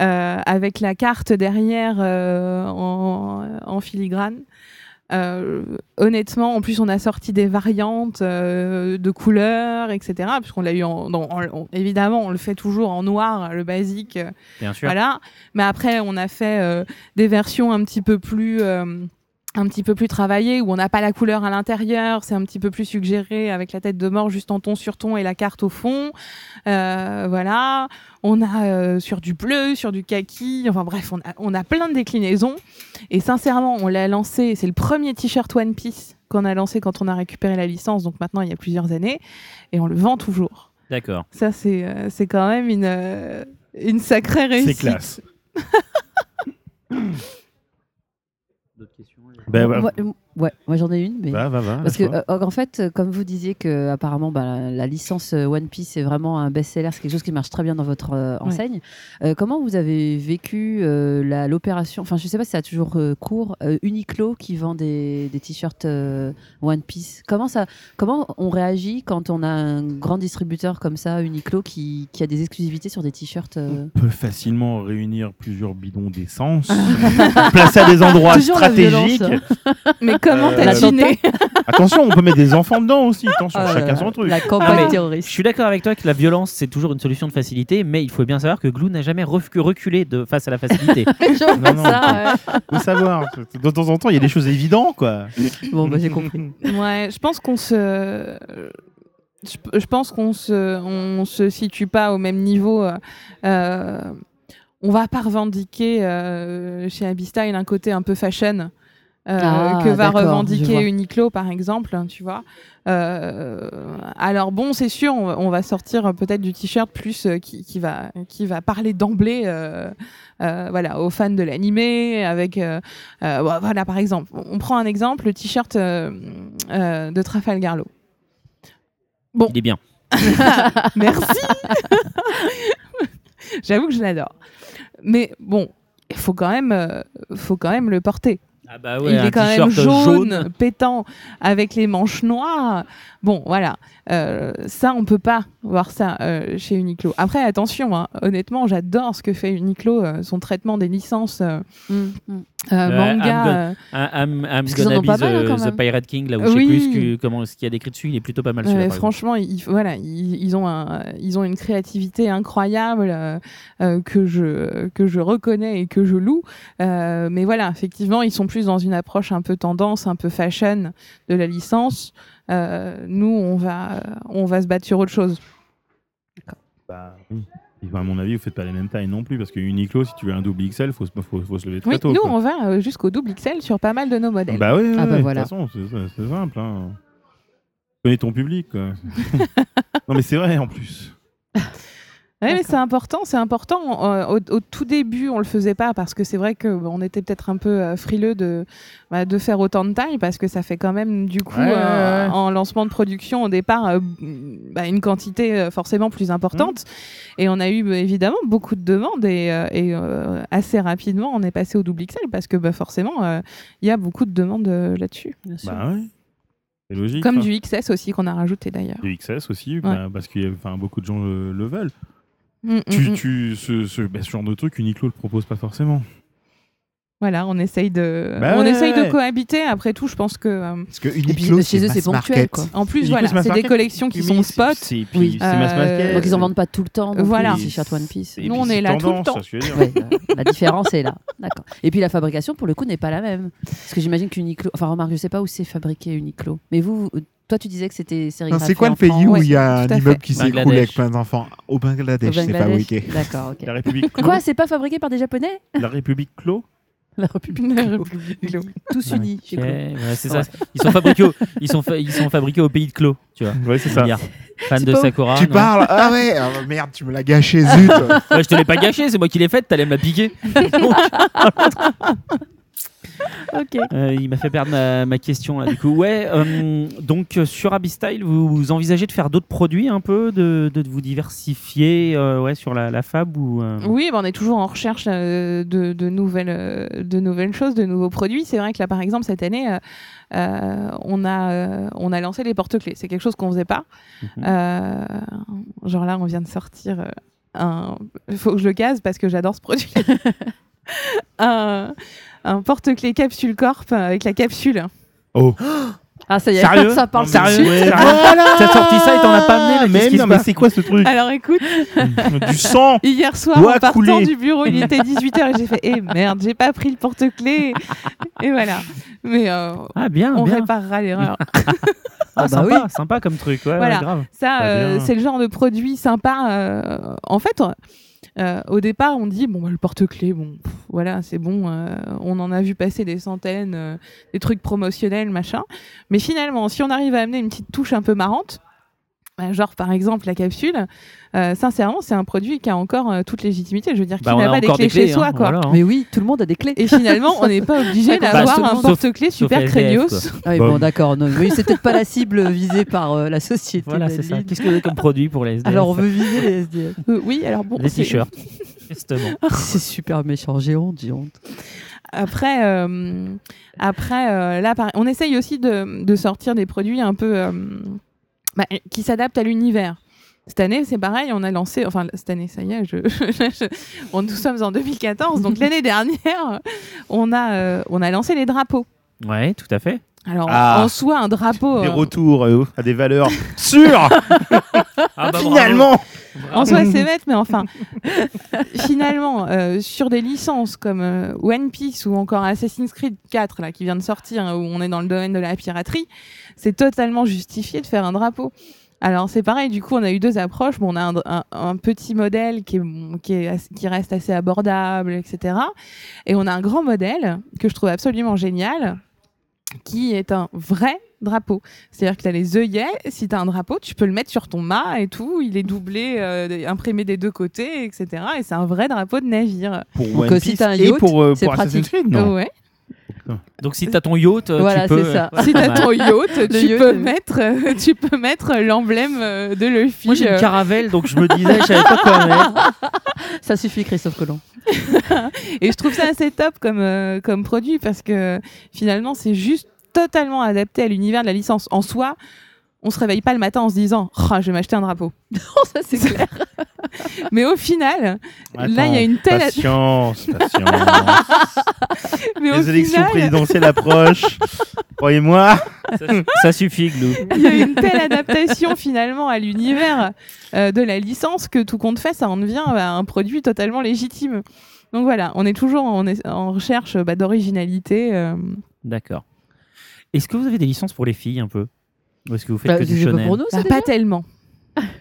euh, avec la carte derrière euh, en, en filigrane. Euh, honnêtement, en plus, on a sorti des variantes de couleurs, etc. Puisqu'on l'a eu en, dans- en- en- évidemment, on le fait toujours en noir, le basique.
Bien sûr.
voilà. Mais après, on a fait des versions un petit peu plus. Un petit peu plus travaillées où on n'a pas la couleur à l'intérieur, c'est un petit peu plus suggéré avec la tête de mort juste en ton sur ton et la carte au fond. Euh, voilà, on a euh, sur du bleu, sur du kaki, enfin bref, on a, on a plein de déclinaisons. Et sincèrement, on l'a lancé, c'est le premier t-shirt One Piece qu'on a lancé quand on a récupéré la licence, donc maintenant il y a plusieurs années, et on le vend toujours.
D'accord.
Ça, c'est euh, c'est quand même une, euh, une sacrée réussite.
C'est classe. [LAUGHS]
D'autres questions?
Ben, bah,
Moi, euh, ouais, moi j'en ai une, mais.
va, va, va.
Parce que, euh, en fait, euh, comme vous disiez que apparemment, bah, la, la licence euh, One Piece est vraiment un best-seller, c'est quelque chose qui marche très bien dans votre euh,
Ouais.
enseigne. Euh, comment vous avez vécu euh, la- l'opération? Enfin, je sais pas si ça a toujours euh, cours. euh, Uniqlo qui vend des, des t-shirts euh, One Piece. Comment ça Comment on réagit quand on a un grand distributeur comme ça, Uniqlo, qui, qui a des exclusivités sur des t-shirts euh,
On peut facilement réunir plusieurs bidons d'essence, [LAUGHS] placer à des endroits
Toujours la
stratégiques.
Mais comment
Euh,
t'as deviné [LAUGHS]
Attention, on peut mettre des enfants dedans aussi. Attention,
Ah,
chacun son truc.
La
Ah,
campagne
mais- Je
terroriste.
suis d'accord avec toi que la violence, c'est toujours une solution de facilité, mais il faut bien savoir que Glou n'a jamais recu- reculé de, face à la facilité. [LAUGHS]
Non, non,
ça, ouais.
faut savoir. De temps en temps, il y a des choses évidentes, quoi.
Bon, bah, j'ai compris.
Ouais, je pense qu'on se. Je, je pense qu'on se, on se situe pas au même niveau. euh, euh, on va pas revendiquer euh, chez Abby Style un côté un peu fashion. Euh,
Ah,
que va revendiquer. Uniqlo par exemple, tu vois. Euh, alors bon, c'est sûr, on, va- on va sortir euh, peut-être du t-shirt plus euh, qui, qui va qui va parler d'emblée, euh, euh, voilà, aux fans de l'animé, avec euh, euh, ouais, voilà par exemple, on prend un exemple, le t-shirt euh, euh, de Trafalgar Law. Bon,
Il est bien. [LAUGHS]
Merci. [LAUGHS] J'avoue que je l'adore. Mais bon, il faut quand même, euh, faut quand même le porter.
Ah bah
il est quand même jaune, pétant, avec les manches noires. Bon, voilà. Euh, ça, on peut pas voir ça euh, chez Uniqlo. Après, attention, hein, honnêtement, j'adore ce que fait Uniqlo, euh, son traitement des licences euh,
Mm, mm.
manga.
I'm gonna
pas
be
mal, hein,
the,
même.
Pirate King, là où je sais
Oui.
plus ce, que- comment, ce qu'il y a décrit dessus, il est plutôt pas mal
franchement, ils, voilà, ils, ils ont un, ils ont une créativité incroyable que je que je reconnais et que je loue. Euh, mais voilà, effectivement, ils sont plus dans une approche un peu tendance, un peu fashion de la licence. Euh, nous, on va on va se battre sur autre chose.
Bah, à mon avis, vous faites pas les mêmes tailles non plus, parce que Uniqlo, si tu veux un double XL, faut, se- faut, faut se lever très
Oui,
tôt.
nous,
quoi.
on va euh, jusqu'au double XL sur pas mal de nos modèles.
Bah oui,
Ah bah
de
voilà.
toute façon, c'est simple. Hein. Connais ton public. quoi. [LAUGHS] non, mais c'est vrai en plus. [LAUGHS]
Ouais, mais c'est important, c'est important. Euh, au, au tout début, on le faisait pas parce que c'est vrai que bon, on était peut-être un peu euh, frileux de bah, de faire autant de taille parce que ça fait quand même du coup
Ouais,
euh,
ouais.
en lancement de production au départ euh, bah, une quantité forcément plus importante.
Mmh.
Et on a eu bah, évidemment beaucoup de demandes et, euh, et, euh, assez rapidement on est passé au double XL parce que bah, forcément euh, il y a beaucoup de demandes euh, là-dessus.
Bah ouais. C'est logique.
Comme
hein.
du XS aussi qu'on a rajouté d'ailleurs.
Du XS aussi, bah, parce que enfin, beaucoup de gens le, le veulent.
Mm, mm,
Tu,
mm.
tu, ce, ce, bah, ce genre de truc, Uniqlo le propose pas forcément.
Voilà, on essaye de,
Bah
on
ouais,
essaye
ouais.
de cohabiter. Après tout, je pense que euh,
Parce que Uniqlo,
chez eux, c'est ponctuel, quoi.
En plus,
Uniqlo,
voilà,
c'est
c'est des collections qui sont
c'est-
spot.
C'est puis
Oui.
c'est mass
Euh.
Donc ils en vendent pas tout le temps. non
Voilà.
les t-shirts One Piece.
Nous, on est
c'est
là tout le temps.
Ouais, euh, la différence est là. D'accord. Et puis la fabrication, pour le coup, n'est pas la même. Parce que j'imagine qu'Uniqlo. Enfin, remarque, je sais pas où c'est fabriqué Uniqlo. Mais vous- toi, tu disais que c'était
Non,
sérigraphié.
C'est quoi le pays
France.
où
Ouais,
il y a un immeuble qui s'écroule avec plein d'enfants Au Bangladesh, c'est fabriqué.
D'accord, ok.
La République Clos.
Quoi, c'est pas fabriqué par des Japonais [LAUGHS]
La République Clos
La République.
La République Clos.
Tous unis. chez Clos.
ouais, c'est ça. Ils sont fabriqués au, ils sont fa- ils sont fabriqués au pays de Clos, tu vois.
Ouais, c'est ça. [LAUGHS]
Fan
C'est
de Sakura.
Tu
non
parles [LAUGHS] Ah ouais ah, Merde, tu me l'as gâché, zut
Ouais, je te l'ai pas gâché, c'est moi qui l'ai faite, t'allais me la piquer. Donc, [LAUGHS]
Ok.
euh, il m'a fait perdre ma, ma question là. Du coup, ouais. euh, donc euh, sur Abystyle, vous, vous envisagez de faire d'autres produits un peu, de, de vous diversifier, euh, ouais, sur la, la fab ou
Oui, bah, on est toujours en recherche de, de nouvelles, de nouvelles choses, de nouveaux produits. C'est vrai que là, par exemple, cette année, on, a, on a lancé les porte-clés. C'est quelque chose qu'on faisait pas.
Mhm.
Genre là, on vient de sortir euh, un. Il faut que je le case parce que j'adore ce produit. [LAUGHS] [LAUGHS] un un porte-clés capsule corp avec la capsule.
Oh,
Ah, ça y est,
Sérieux
ça parle sérieux.
sérieux T'as sorti ça et t'en as pas amené là, qu'est-ce
mais
qui
non,
se
mais
passe
c'est quoi ce truc
Alors écoute, [LAUGHS]
Du sang
hier soir, en partant du bureau, il était 18h et j'ai fait Eh merde, j'ai pas pris le porte-clés. Et voilà. Mais euh,
Ah bien,
on
bien.
réparera l'erreur. [LAUGHS]
Ah,
bah
sympa,
oui.
sympa comme truc, ouais,
Voilà.
ouais, grave.
Ça, euh,
bien.
c'est le genre de produit sympa. euh, en fait, euh, au départ, on dit bon, bah, le porte-clés, bon, pff, voilà, c'est bon. euh, on en a vu passer des centaines, euh, des trucs promotionnels, machin. Mais finalement, si on arrive à amener une petite touche un peu marrante, bah, genre par exemple la capsule, euh, sincèrement, c'est un produit qui a encore euh, toute légitimité. Je veux dire, qui
Bah, on
n'a
a
pas des clés,
des clés,
chez soi,
hein,
quoi.
voilà, hein.
Mais oui, tout le monde a des clés.
Et finalement, on n'est pas obligé
Bah,
d'avoir
seulement-
un porte-clés super craignos.
Ah oui,
Bon.
bon, d'accord. non, Oui, c'est peut-être pas la cible [LAUGHS] visée par euh, la société.
Voilà, c'est ça. Qu'est-ce que vous avez comme produit pour les SDF
Alors, on veut viser les SDF.
Euh, oui, alors bon, c'est-
t-shirts. [LAUGHS] Justement.
c'est super méchant. J'ai honte, j'ai honte.
Après, euh, après euh, là, on essaye aussi de, de sortir des produits un peu euh, bah, qui s'adaptent à l'univers. Cette année, c'est pareil, on a lancé, enfin cette année, ça y est, je, je- on, nous sommes en 2014, donc l'année [LAUGHS] dernière, on a, euh, on a lancé les drapeaux.
Ouais, tout à fait.
Alors
Ah.
en soi, un drapeau,
Des
euh,
retours euh, à des valeurs [LAUGHS] sûres
Ah bah,
Finalement
en soi c'est bête, mais enfin, [LAUGHS] finalement, euh, sur des licences comme euh, One Piece ou encore Assassin's Creed 4, là, qui vient de sortir, hein, où on est dans le domaine de la piraterie, c'est totalement justifié de faire un drapeau. Alors c'est pareil, du coup on a eu deux approches. Bon, on a un, petit modèle qui, est, qui reste assez abordable, etc. Et on a un grand modèle que je trouve absolument génial, qui est un vrai drapeau. C'est-à-dire que tu as les œillets, si tu as un drapeau, tu peux le mettre sur ton mât et tout, il est doublé, euh, imprimé des deux côtés, etc. Et c'est un vrai drapeau de navire.
Pour
Donc,
One
euh, si
Piece
t'as un
et
yacht,
pour, euh,
c'est
pour Assassin's. Creed, non
ouais.
Donc si t'as ton yacht, euh,
Voilà,
tu peux.
c'est ça.
euh,
Si tu as
ouais.
ton yacht, tu,
yacht,
peux
euh,
mettre, euh, tu peux mettre l'emblème euh, de Luffy.
Moi j'ai une
euh,
caravelle, donc je me disais, [LAUGHS] je savais pas quoi mettre. [LAUGHS]
Ça suffit, Christophe Colomb. [LAUGHS]
Et je trouve ça assez top comme, euh, comme produit parce que finalement, c'est juste totalement adapté à l'univers de la licence. En soi, on se réveille pas le matin en se disant oh, je vais m'acheter un drapeau. [LAUGHS] [LAUGHS]
ça, c'est clair.
Mais au final, là, il y a une telle.
Patience, [LAUGHS] patience.
Mais au
Les élections
final,
présidentielles approchent. Croyez-moi.
Ça, ça suffit, Glou.
il y a une telle adaptation finalement à l'univers euh, de la licence que tout compte fait, ça en devient bah, un produit totalement légitime. Donc voilà, on est toujours en, en recherche bah, d'originalité. euh.
D'accord. Est-ce que vous avez des licences pour les filles un peu? Ou est-ce que vous faites
Bah,
que du
c'est pas
shonen
pour nous, ça,
Bah,
déjà
pas tellement.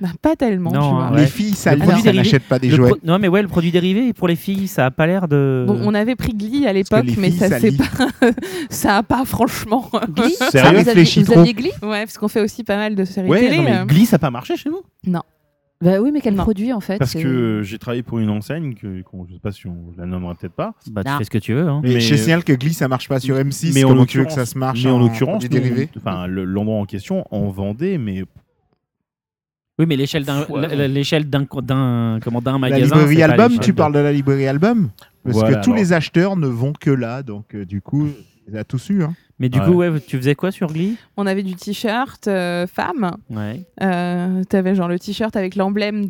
Bah, pas tellement,
Non,
tu
hein,
vois.
ouais.
Les filles, ça
Le
le
produit
ça
dérivé-
n'achète pas des
Le
jouets.
pro- Non mais ouais, le produit dérivé pour les filles, ça a pas l'air de.
Bon, on avait pris Glee à l'époque,
les
mais
filles,
ça
ça
c'est
lit.
pas, [LAUGHS] ça a pas franchement.
Glee [LAUGHS]
Sérieux,
vous aviez,
réfléchis
vous
trop.
aviez Glee?
Ouais, parce qu'on fait aussi pas mal de séries
Ouais,
télé.
non, mais
euh.
Glee, ça n'a pas marché chez nous.
Bah oui, mais quel
Non.
produit en fait
Parce que j'ai travaillé pour une enseigne, que, qu'on- je sais pas si on je la nommera peut-être pas.
Bah tu fais ce que tu veux. Hein.
Mais,
Mais-
je signale que Glee, ça marche pas sur M6.
Mais en
comment tu veux que
l'occurrence-
ça se marche
mais en
en
l'occurrence, nous,
dérivés
enfin, le- l'endroit en question en vendait, mais
Oui, mais l'échelle d'un l'échelle comment d'un
La
magasin.
librairie album, tu parles de la librairie album? Parce
Voilà,
que tous
alors.
les acheteurs ne vont que là, donc euh, du coup, il a tous eu. Hein.
Mais du
Ouais.
coup, ouais, tu faisais quoi sur Glee?
On avait du t-shirt euh, femme.
Ouais.
Euh, T'avais genre le t-shirt avec l'emblème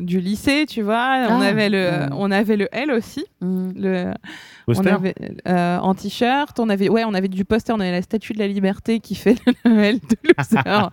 du lycée, tu vois. on
Ah.
avait le,
Mm.
on avait le L aussi. Le, on avait euh, en t-shirt. On avait, ouais, on avait du poster. On avait la statue de la liberté qui fait le L de loser.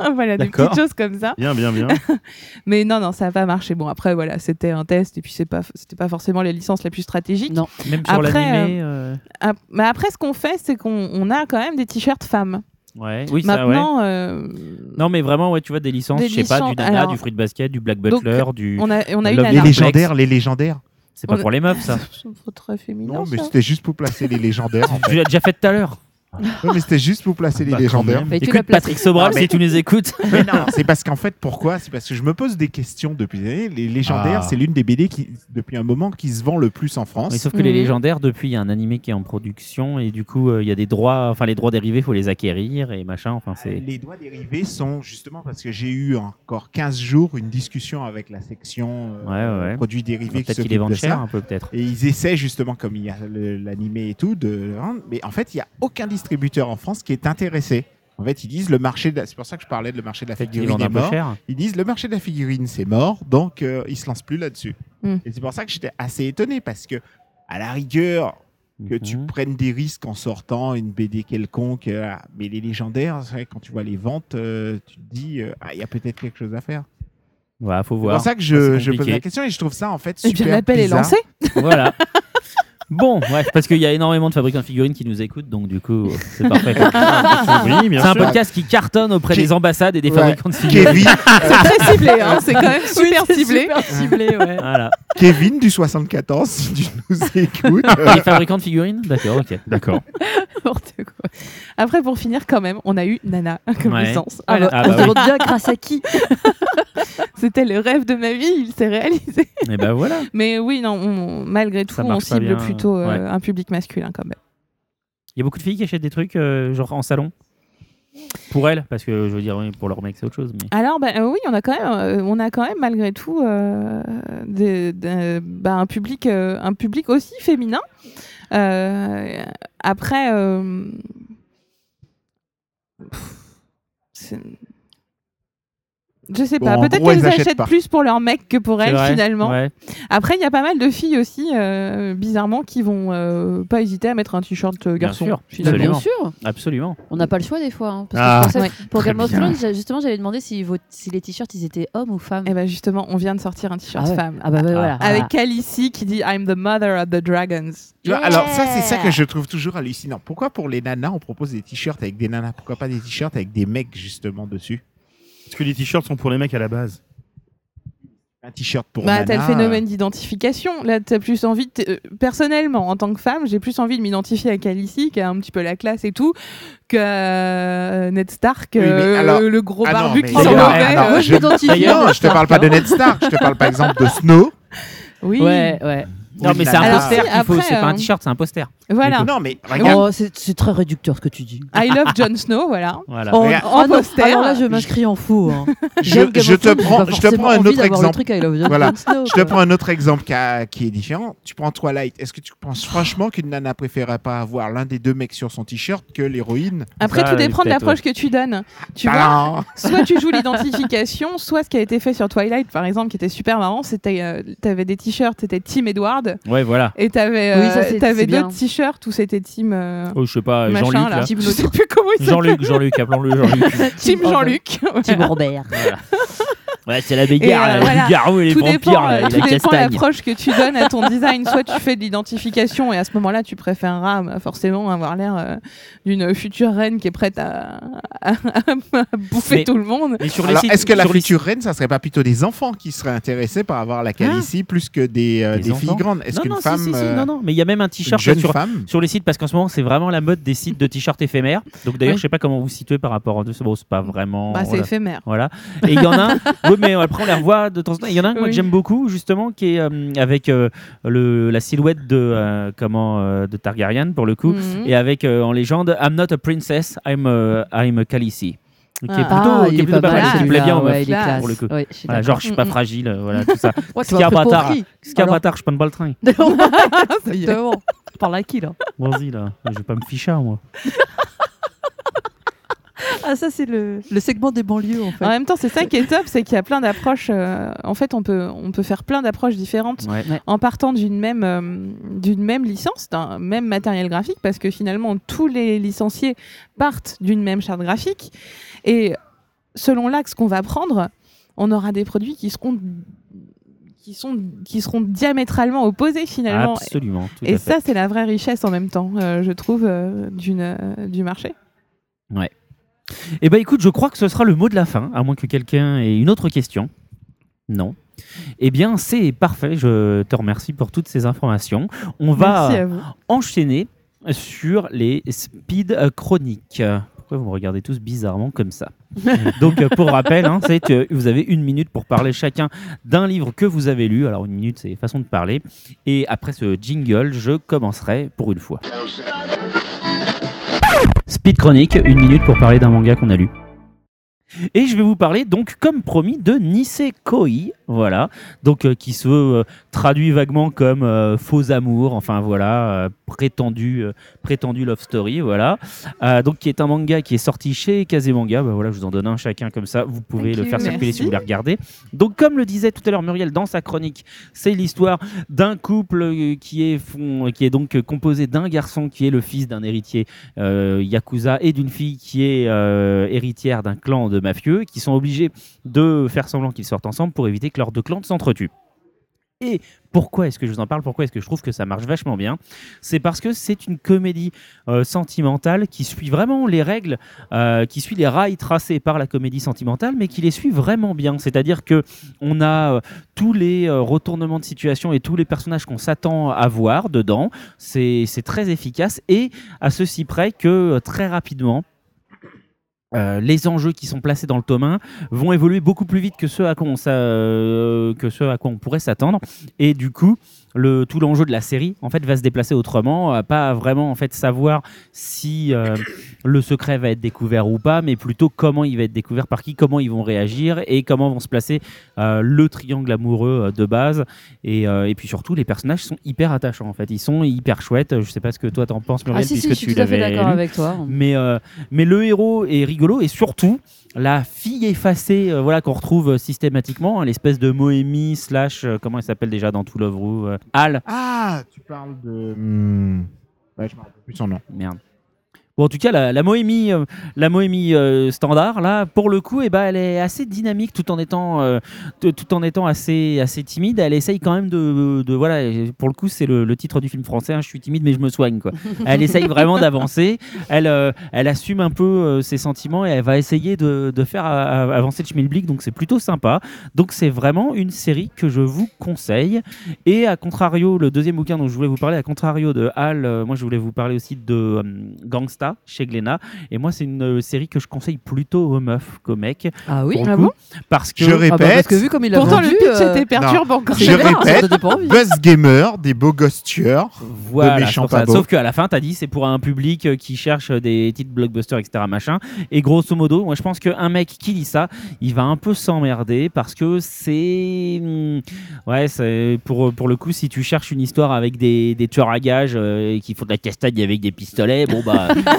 [LAUGHS] [LAUGHS] voilà, des petites choses comme ça.
Bien, bien, bien. [LAUGHS]
Mais non, non, ça n'a pas marché. Bon, après, voilà, c'était un test et puis c'est pas, c'était pas forcément la licence la plus stratégique.
Non.
Même sur l'animé. euh,
Ah, mais après, ce qu'on fait, c'est qu'on on a quand même des t-shirts femmes.
Ouais. Oui, ça, ouais.
Maintenant, euh,
Non, mais vraiment, ouais, tu vois des licences, je sais pas, du
licences-
Nana,
alors-
du Fruit Basket, du Black
Donc,
Butler, du.
on a, on a eu
Les légendaires, les légendaires.
C'est pas
on-
pour les meufs, ça. [LAUGHS]
C'est très féminin.
Non, mais
ça.
c'était juste pour placer les légendaires. [LAUGHS] en fait.
Tu l'as déjà fait tout à l'heure. [LAUGHS]
Non, mais c'était juste pour placer les
Bah,
légendaires.
Mais
Écoute. Patrick Sobral,
Ah, mais-
si tu nous écoutes. [LAUGHS]
Mais non, c'est parce qu'en fait, pourquoi? C'est parce que je me pose des questions depuis des années. Les légendaires,
Ah.
c'est l'une des BD qui, depuis un moment, qui se vend le plus en France.
Mais sauf que les
Mhm.
légendaires, depuis, il y a un animé qui est en production et du coup, euh, il y a des droits, enfin, les droits dérivés, il faut les acquérir et machin. Enfin, c'est.
Les droits dérivés sont justement parce que j'ai eu encore 15 jours une discussion avec la section euh,
Ouais, ouais.
produits dérivés qui
Peut-être qu'ils les vendent
de
cher,
ça.
un peu, peut-être.
Et ils essaient justement, comme il y a l'animé et tout, de le vendre. Mais en fait, il n'y a aucun distributeur en France qui est intéressé. En fait, ils disent le marché, de la- c'est pour ça que je parlais de le marché de la figurine est mort.
cher.
Ils disent le marché de la figurine c'est mort, donc euh, ils se lancent plus là-dessus.
Mm.
Et c'est pour ça que j'étais assez étonné parce que à la rigueur que tu
Mhm.
prennes des risques en sortant une BD quelconque, euh, mais les légendaires, c'est vrai, quand tu vois les ventes, euh, tu te dis euh, ah il y a peut-être quelque chose à faire.
Ouais, faut
C'est
voir.
pour ça que je,
c'est
je pose la question et je trouve ça en fait
Et
super
bien, l'appel est lancé. [LAUGHS] [LAUGHS]
Voilà. Bon, parce qu'il y a énormément de fabricants de figurines qui nous écoutent, donc du coup, c'est parfait. [LAUGHS]
oui, bien
C'est un
sûr.
podcast qui cartonne auprès
Qui-
des ambassades et des
Ouais.
fabricants de figurines.
Kevin, [LAUGHS]
C'est très ciblé, hein, c'est quand même super
c'est
ciblé.
Super ciblé, ouais. [LAUGHS]
Voilà.
Kevin du 74, si tu nous écoutes.
Et les fabricants de figurines D'accord, ok.
D'accord.
N'importe quoi. Après, pour finir, quand même, on a eu Nana comme
Ouais.
licence.
Ah,
Alors,
Ah
on
bah
se
oui.
demande bien grâce à qui.
C'était le rêve de ma vie, il s'est réalisé.
Et ben voilà.
Mais oui, non, on- malgré tout,
Ça
on
marche pas
cible
bien.
plutôt euh,
Ouais.
un public masculin quand même.
Il y a beaucoup de filles qui achètent des trucs, euh, genre en salon Pour elles, parce que je veux dire, oui, pour leur mec, c'est autre chose. Mais...
Alors, bah, euh, oui, on a quand même, on a quand même malgré tout euh, bah, un, public, euh, un public aussi féminin. Euh, après, je sais
Bon,
pas, peut-être qu'elles
achètent
plus pour leur mec que pour elles
vrai
finalement.
Ouais.
Après, il y a pas mal de filles aussi, euh, bizarrement, qui vont euh, pas hésiter à mettre un t-shirt euh, garçon.
sûr,
Bah,
finalement.
Absolument.
bien sûr,
Absolument.
on n'a pas le choix des fois. hein, parce que
Ah.
pour Game of
bien.
Thrones, justement, j'avais demandé si, vos- si les t-shirts ils étaient hommes ou femmes.
Et ben justement, on vient de sortir un t-shirt
ah, ouais.
femme.
Ah bah, bah, voilà.
Avec Khaleesi qui dit I'm the mother of the dragons.
Tu vois, Alors ça, c'est ça que je trouve toujours hallucinant. Pourquoi pour les nanas, on propose des t-shirts avec des nanas? Pourquoi pas des t-shirts avec des mecs justement dessus?
Parce que les t-shirts sont pour les mecs à la base.
Un t-shirt pour
Bah, t'as le phénomène d'identification. Là, t'as plus envie. de euh, personnellement, en tant que femme, j'ai plus envie de m'identifier à Khaleesi, qui a un petit peu la classe et tout, que euh, Ned Stark,
Oui, mais
euh,
alors-
le gros
Ah non,
barbu
mais
qui s'en mauvais.
alors,
euh,
je-
m'identifie à
Non, je te parle pas de
hein.
Ned Stark, je te parle par exemple de Snow.
Oui.
Ouais, ouais.
Non, mais c'est un
Alors,
poster
si,
qu'il faut,
après,
c'est pas un
euh,
t-shirt, c'est un poster.
Voilà.
Non, mais regarde.
Oh, c'est c'est très réducteur ce que tu dis. [LAUGHS]
I love Jon Snow, voilà.
Voilà.
En,
Regarde.
en
ah non,
poster.
Alors là, je m'inscris en faux. hein. [LAUGHS]
Je,
J'aime Game
je
of
te
Thrones,
prends,
pas
je te
forcément
prends un
envie
autre
d'avoir le
exemple.
truc I love Jon
Voilà.
Snow,
Je te
quoi.
prends un autre exemple qui, a- qui est différent. Tu prends Twilight. Est-ce que tu penses franchement qu'une nana préférerait pas avoir l'un des deux mecs sur son t-shirt que l'héroïne?
Après,
Ça,
tout dépend de
peut-être,
l'approche que tu donnes. Tu vois,
Alors, [LAUGHS]
soit tu joues l'identification, soit ce qui a été fait sur Twilight, par exemple, qui était super marrant, c'était euh, t'avais des t-shirts, c'était Team Edward,
Ouais, voilà.
et t'avais
Oui,
euh,
bien.
d'autres t-shirts où c'était Team euh,
Oh, je sais pas, Jean-Luc.
Je sais plus comment il s'appelle.
Jean-Luc, Jean-Luc, appelons-le Jean-Luc. [LAUGHS]
Team Jean-Luc.
Tim Robert.
Ouais, c'est la bagarre,
euh,
là,
voilà.
le garou et les
tout
vampires,
dépend, euh,
et
tout dépend de
castagne.
l'approche que tu donnes à ton design. Soit tu fais de l'identification et à ce moment-là, tu préféreras euh, forcément avoir l'air euh, d'une future reine qui est prête à, à- à bouffer
Mais-
tout le monde.
Mais sur les
alors,
sites-
est-ce que la future reine, ça serait pas plutôt des enfants qui seraient intéressés par avoir la Khaleesi plus que des, euh,
Des
filles grandes? Est-ce
non,
qu'une
si,
femme,
si, si,
euh,
non, non, mais il y a même un t-shirt
jeune
sur,
femme
sur les sites parce qu'en ce moment c'est vraiment la mode des sites de t-shirts éphémères. Donc d'ailleurs
Oui.
je sais pas comment vous vous situez par rapport à deux, bon, c'est pas vraiment.
Bah, c'est
voilà.
éphémère.
Voilà. Et il y en a un, [LAUGHS] mais après on les revoit de temps en temps. Il y en a un moi,
Oui.
que j'aime beaucoup, justement, qui est euh, avec euh, le, la silhouette de, euh, comment, euh, de Targaryen, pour le coup,
Mhm.
et avec euh, en légende I'm not a princess, I'm a, I'm a Khaleesi. Qui est
Ah.
plutôt,
Ah,
qui
il
est
est
plutôt
pas
pas
mal,
mal, qui me plaît bien au
ouais,
meuf,
il est
pour le coup.
Ouais, je
Voilà, genre, je suis pas fragile, voilà, tout ça. Ce qui
pris pour
bâtard. Ce qui bâtard, je prends pas le train.
Exactement. Tu parles à qui là?
Vas-y, là, je vais pas me ficher, moi. [LAUGHS]
Ah, ça, c'est le, le segment des banlieues en fait.
En même temps, c'est ça qui est top, c'est qu'il y a plein d'approches. euh, en fait, on peut, on peut faire plein d'approches différentes
Ouais.
en partant d'une même, euh, d'une même licence, d'un même matériel graphique, parce que finalement, tous les licenciés partent d'une même charte graphique. Et selon l'axe qu'on va prendre, on aura des produits qui seront, qui sont, qui seront diamétralement opposés finalement.
Absolument. Tout
Et
à
ça, c'est la vraie richesse en même temps, euh, je trouve, euh, d'une, euh, du marché.
Eh ben écoute, je crois que ce sera le mot de la fin, à moins que quelqu'un ait une autre question. Non. Eh bien, c'est parfait. Je te remercie pour toutes ces informations. On va enchaîner sur les speed chroniques. Pourquoi vous me regardez tous bizarrement comme ça? [LAUGHS] Donc, pour rappel, hein, c'est que vous avez une minute pour parler chacun d'un livre que vous avez lu. Alors, une minute, c'est façon de parler. Et après ce jingle, je commencerai pour une fois. Speed chronique, une minute pour parler d'un manga qu'on a lu. Et je vais vous parler donc, comme promis, de Nisekoi, voilà, donc euh, qui se euh, traduit vaguement comme euh, faux amour, enfin voilà, prétendu, prétendu love story, voilà. Donc qui est un manga qui est sorti chez Kazemanga, bah voilà, je vous en donne un chacun comme ça, vous pouvez
Thank
le
you,
faire circuler si vous voulez regarder. Donc comme le disait tout à l'heure Muriel dans sa chronique, c'est l'histoire d'un couple qui est, fond- qui est donc composé d'un garçon qui est le fils d'un héritier yakuza et d'une fille qui est héritière d'un clan de mafieux qui sont obligés de faire semblant qu'ils sortent ensemble pour éviter que leurs deux clans s'entretuent. Et pourquoi est-ce que je vous en parle? Pourquoi est-ce que je trouve que ça marche vachement bien? C'est parce que c'est une comédie euh, sentimentale qui suit vraiment les règles, euh, qui suit les rails tracés par la comédie sentimentale, mais qui les suit vraiment bien. C'est-à-dire que on a euh, tous les retournements de situation et tous les personnages qu'on s'attend à voir dedans. C'est très efficace et à ceci près que très rapidement. Euh, les enjeux qui sont placés dans le tome 1 vont évoluer beaucoup plus vite que ceux euh, que ceux à quoi on pourrait s'attendre. Et du coup le, tout l'enjeu de la série en fait va se déplacer autrement à pas vraiment en fait savoir si euh, le secret va être découvert ou pas mais plutôt comment il va être découvert par qui comment ils vont réagir et comment vont se placer euh, le triangle amoureux euh, de base. Et, euh, et puis surtout les personnages sont hyper attachants en fait. Ils sont hyper chouettes. Je sais pas ce que toi t'en penses Muriel
Ah si, si,
puisque
je suis
tu
tout à fait
l'avais
d'accord avec toi.
Mais, euh, mais le héros est rigolo et surtout la fille effacée euh, voilà, qu'on retrouve euh, systématiquement, hein, l'espèce de Moemi slash, euh, comment elle s'appelle déjà dans tout Love Ru euh, Al,
Ah, tu parles de. Hmm. Ouais, je me rappelle plus son nom.
merde. Ou en tout cas, la, la Moémie, euh, la Moémie euh, standard, là, pour le coup, eh ben, elle est assez dynamique tout en étant, euh, tout en étant assez, assez timide. Elle essaye quand même de. de- voilà, pour le coup, c'est le, le titre du film français hein, Je suis timide, mais je me soigne. Quoi. [LAUGHS] Elle essaye vraiment d'avancer. Elle, euh, elle assume un peu ses sentiments et elle va essayer de, de faire avancer le schmilblick. Donc, c'est plutôt sympa. Donc, c'est vraiment une série que je vous conseille. Et à contrario, le deuxième bouquin dont je voulais vous parler, à contrario de Hal, moi je voulais vous parler aussi de euh, Chez Glénat. Et moi, c'est une euh, série que je conseille plutôt aux meufs qu'aux mecs.
Ah oui
Ah
coup,
bon
Parce que.
Je
Ah bah,
répète,
Parce que vu comme il a
Pourtant,
vendu,
le pitch
euh,
était perturbant. quand
je
bien, [LAUGHS]
répète. Buzz Gamer, des beaux gosses tueurs.
Voilà,
de méchants pas beaux.
Sauf qu'à la fin, t'as dit c'est pour un public euh, qui cherche des titres blockbusters, etc. Machin. Et grosso modo, moi je pense qu'un mec qui lit ça, il va un peu s'emmerder parce que c'est. hmm, Ouais, c'est pour, pour le coup, si tu cherches une histoire avec des, des tueurs à gages euh, et qui font de la castagne avec des pistolets, bon bah. [LAUGHS]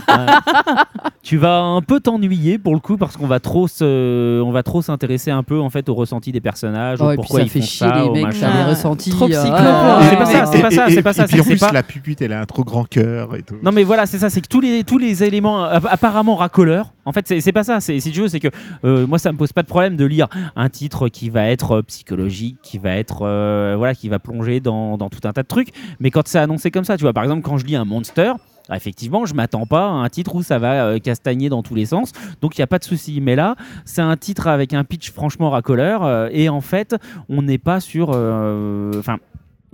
tu vas un peu t'ennuyer pour le coup parce qu'on va trop se, on va trop s'intéresser un peu en fait au ressenti des personnages,
Oh, puis
pourquoi
ça
ils
fait
font
chier
ça,
les mecs,
machin.
ça les ressentis.
trop psycho,
ah,
C'est pas ça, c'est pas ça, c'est pas ça,
Et puis en plus,
pas-
la pupute, elle a un trop grand cœur et tout.
Non mais voilà, c'est ça, c'est que tous les, tous les éléments euh, apparemment racoleurs, en fait c'est c'est pas ça, c'est si tu veux, c'est que euh, moi ça me pose pas de problème de lire un titre qui va être euh, psychologique, qui va être, euh, voilà, qui va plonger dans, dans tout un tas de trucs, mais quand c'est annoncé comme ça, tu vois, par exemple quand je lis un Monster, ah, effectivement, je m'attends pas à un titre où ça va euh, castagner dans tous les sens, donc il n'y a pas de souci. Mais là, c'est un titre avec un pitch franchement racoleur, euh, et en fait, on n'est pas sur. euh, Enfin.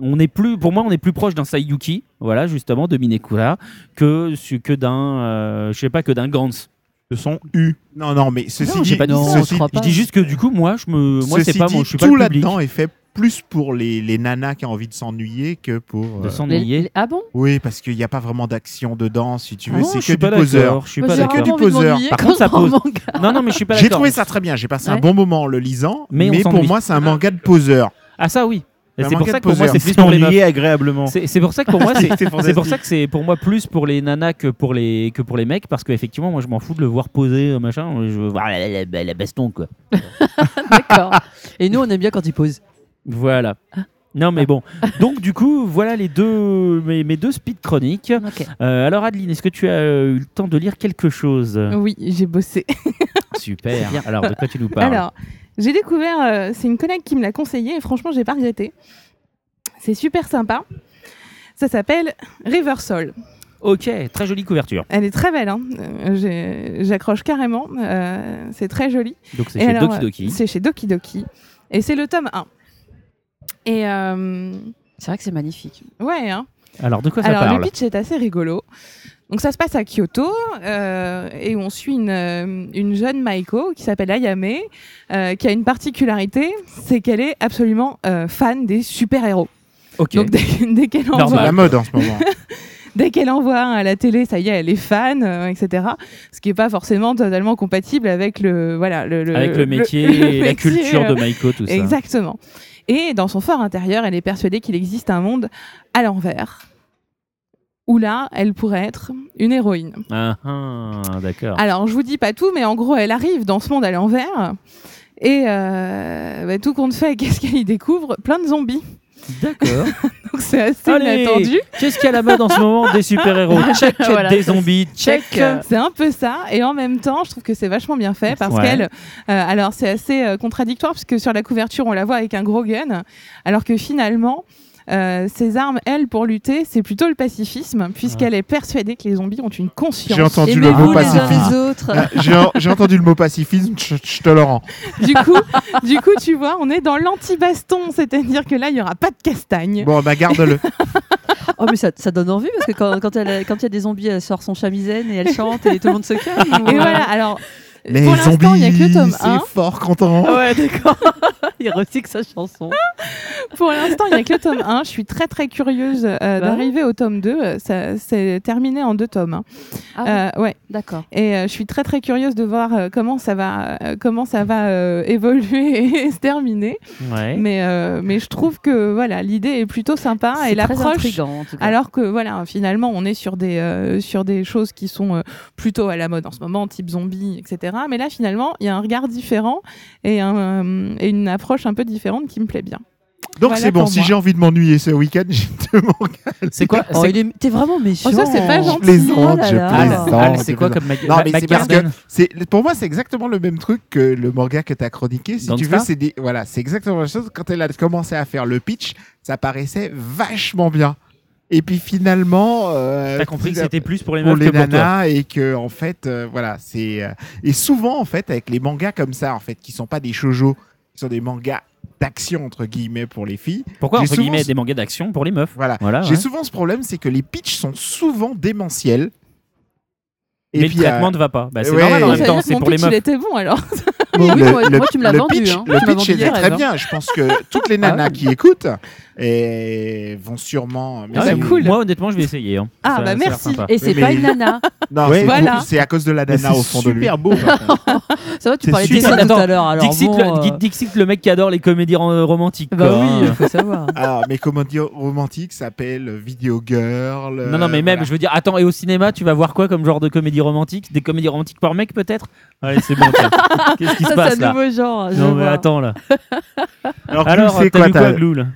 on est plus, pour moi, on est plus proche d'un Sayuki, voilà, justement, de Minekura, que, que d'un, euh, je sais pas, que d'un Gantz.
Ce sont U.
Non, non, mais ceci
Non,
dit,
j'ai pas
non,
ça.
je
ceci,
dis juste que du coup, moi, je me, moi, c'est pas, moi, je suis pas
tout
le public
là-dedans est fait plus pour les, les nanas qui ont envie de s'ennuyer que pour.
de
euh,
s'ennuyer.
Ah bon?
Oui, parce qu'il n'y a pas vraiment d'action dedans, si tu veux. C'est que du poseur.
Je suis pas
j'ai
c'est que du poseur.
Par contre, ça pose-. [LAUGHS] Non, non, mais je suis pas
J'ai
d'accord.
trouvé ça très bien. J'ai passé un bon moment en le lisant.
Mais
pour moi, c'est un manga de poseur.
Ah ça oui. C'est pour ça que pour moi c'est plus pour les
agréablement.
C'est c'est pour ça que pour [LAUGHS] moi c'est pour ça que c'est pour moi plus pour les nanas que pour les que pour les mecs parce qu'effectivement moi je m'en fous de le voir poser euh, machin je veux voir la, la- la- la baston quoi. [LAUGHS]
D'accord. Et nous, on aime bien quand il pose.
Voilà. Non mais bon. [LAUGHS] Donc du coup voilà les deux mes, mes deux speed chroniques. Euh, alors Adeline est-ce que tu as eu le temps de lire quelque chose?
Oui, j'ai bossé. [LAUGHS]
Super. Alors de quoi tu nous parles?
Alors, j'ai découvert, euh, c'est une collègue qui me l'a conseillé et franchement, j'ai pas regretté. C'est super sympa. Ça s'appelle River Soul.
Ok très jolie couverture.
Elle est très belle, hein. Euh, j'accroche carrément. Euh, c'est très joli.
Donc c'est chez
alors,
Doki Doki.
C'est chez Doki Doki. Et c'est le tome 1. Et euh,
C'est vrai que c'est magnifique.
ouais, hein.
Alors de quoi ça
Alors
parle
le pitch est assez rigolo. Donc ça se passe à Kyoto euh, et on suit une, euh, une jeune Maiko qui s'appelle Ayame, euh, qui a une particularité, c'est qu'elle est absolument euh, fan des super-héros.
Ok.
Donc dès, [LAUGHS] dès qu'elle en
Normal.
C'est
voit,
la mode en ce moment. [LAUGHS]
dès qu'elle en voit un à la télé, ça y est, elle est fan, euh, etc. Ce qui n'est pas forcément totalement compatible avec le voilà le, le-
Avec le métier [LAUGHS]
le
et la culture
euh,
de Maiko tout ça.
Exactement. Et dans son fort intérieur, elle est persuadée qu'il existe un monde à l'envers, où là, elle pourrait être une héroïne.
Ah, ah, d'accord.
Alors, je vous dis pas tout, mais en gros, elle arrive dans ce monde à l'envers. Et euh, bah, tout compte fait, [LAUGHS] qu'est-ce qu'elle y découvre? Plein de zombies.
D'accord. [LAUGHS]
Donc c'est assez
Allez,
inattendu.
Qu'est-ce qu'il y a mode en ce moment Des super-héros. [LAUGHS] Check.
Voilà,
des zombies. Check.
C'est un peu ça, et en même temps, je trouve que c'est vachement bien fait parce
Ouais.
qu'elle, euh, alors c'est assez euh, contradictoire parce que sur la couverture on la voit avec un gros gun, alors que finalement, euh, ses armes, elle, pour lutter, c'est plutôt le pacifisme, puisqu'elle est persuadée que les zombies ont une conscience.
J'ai entendu le mot pacifisme. Ah, J'ai entendu le mot pacifisme, je, te le rends.
Du coup, du coup, tu vois, on est dans l'anti-baston, c'est-à-dire que là, il y aura pas de castagne.
Bon, bah garde-le. [LAUGHS]
Oh, mais ça, ça donne envie parce que quand, quand il y a des zombies, elle sort son chamisène et elle chante et tout le monde se calme.
Et voilà, alors, Pour l'instant, il n'y a que le tome 1.
c'est fort content. [LAUGHS]
Ouais, d'accord. [LAUGHS] il recycle sa chanson.
Pour l'instant, il n'y a que le tome 1. Je suis très très curieuse euh,
Bah
d'arriver au tome 2. Euh, Ça, c'est terminé en deux tomes. hein.
Ah,
Euh, ouais.
d'accord.
Et euh, je suis très très curieuse de voir comment ça va, comment ça va évoluer [LAUGHS] et se terminer.
Ouais.
Mais, mais je trouve que voilà, l'idée est plutôt sympa
C'est
et l'approche. Alors que voilà, finalement, on est sur des, sur des choses qui sont plutôt à la mode en ce moment, type zombie, etc. Mais là, finalement, il y a un regard différent et, un, euh, et une approche un peu différente qui me plaît bien.
Donc
Voilà
c'est bon, si j'ai envie de m'ennuyer ce week-end, j'ai deux mangas.
C'est quoi
Oh,
c'est-
il est- T'es vraiment méchant.
Oh, ça, c'est pas gentil.
Je plaisante,
Oh là
je plaisante. Je
c'est quoi comme Mac-
Non, mais
Mac
c'est parce que pour moi c'est exactement le même truc que le manga que tu as chroniqué. Si tu veux, c'est des voilà, c'est exactement la même chose. Quand elle a commencé à faire le pitch, ça paraissait vachement bien. Et puis finalement, euh,
T'as compris que c'était plus pour les
pour
meufs
les
que pour toi.
et que en fait euh, voilà c'est euh, et souvent en fait avec les mangas comme ça en fait qui sont pas des shojo qui sont des mangas d'action entre guillemets pour les filles
Pourquoi
J'ai
entre guillemets
ce-
des mangas d'action pour les meufs?
Voilà
Voilà.
j'ai
ouais.
souvent ce problème c'est que les pitchs sont souvent démentiels et
Mais
puis
le
euh,
traitement ne va pas. Bah, c'est
ouais,
normal en même temps, c'est pour les
pitch, il
meufs.
était bon alors.
Oui, oui,
le,
moi,
le-
moi, tu me l'as vendu.
pitch,
hein.
le
Tu
pitch
vendu
est très bien je pense que [LAUGHS] toutes les nanas qui écoutent et vont sûrement mais
Ah,
cool.
Moi, honnêtement, je vais essayer. hein.
Ah,
Ça-
bah,
ça
merci.
Et c'est
Mais-
pas une nana. [LAUGHS]
non c'est
voilà.
beaucoup- c'est à cause de la nana au fond de lui
super beau. [LAUGHS]
Ça va, tu parlais de ça tout à l'heure.
Dixit, le,
euh,
Di- Dixit, le mec qui adore les comédies ro- romantiques.
Bah oui, il faut savoir.
alors mes comédies romantiques s'appellent Video Girl
Non, non, mais même, je veux dire, attends, et au cinéma, tu vas voir quoi comme genre de comédie romantique? Des comédies romantiques par mec, peut-être? Allez, c'est bon. Qu'est-ce qui se
Ça,
passe
c'est
là?
un nouveau genre. je
Non, mais
vois.
attends là. [LAUGHS]
alors,
Alors,
c'est
t'as
quoi
lu quoi, Glou là?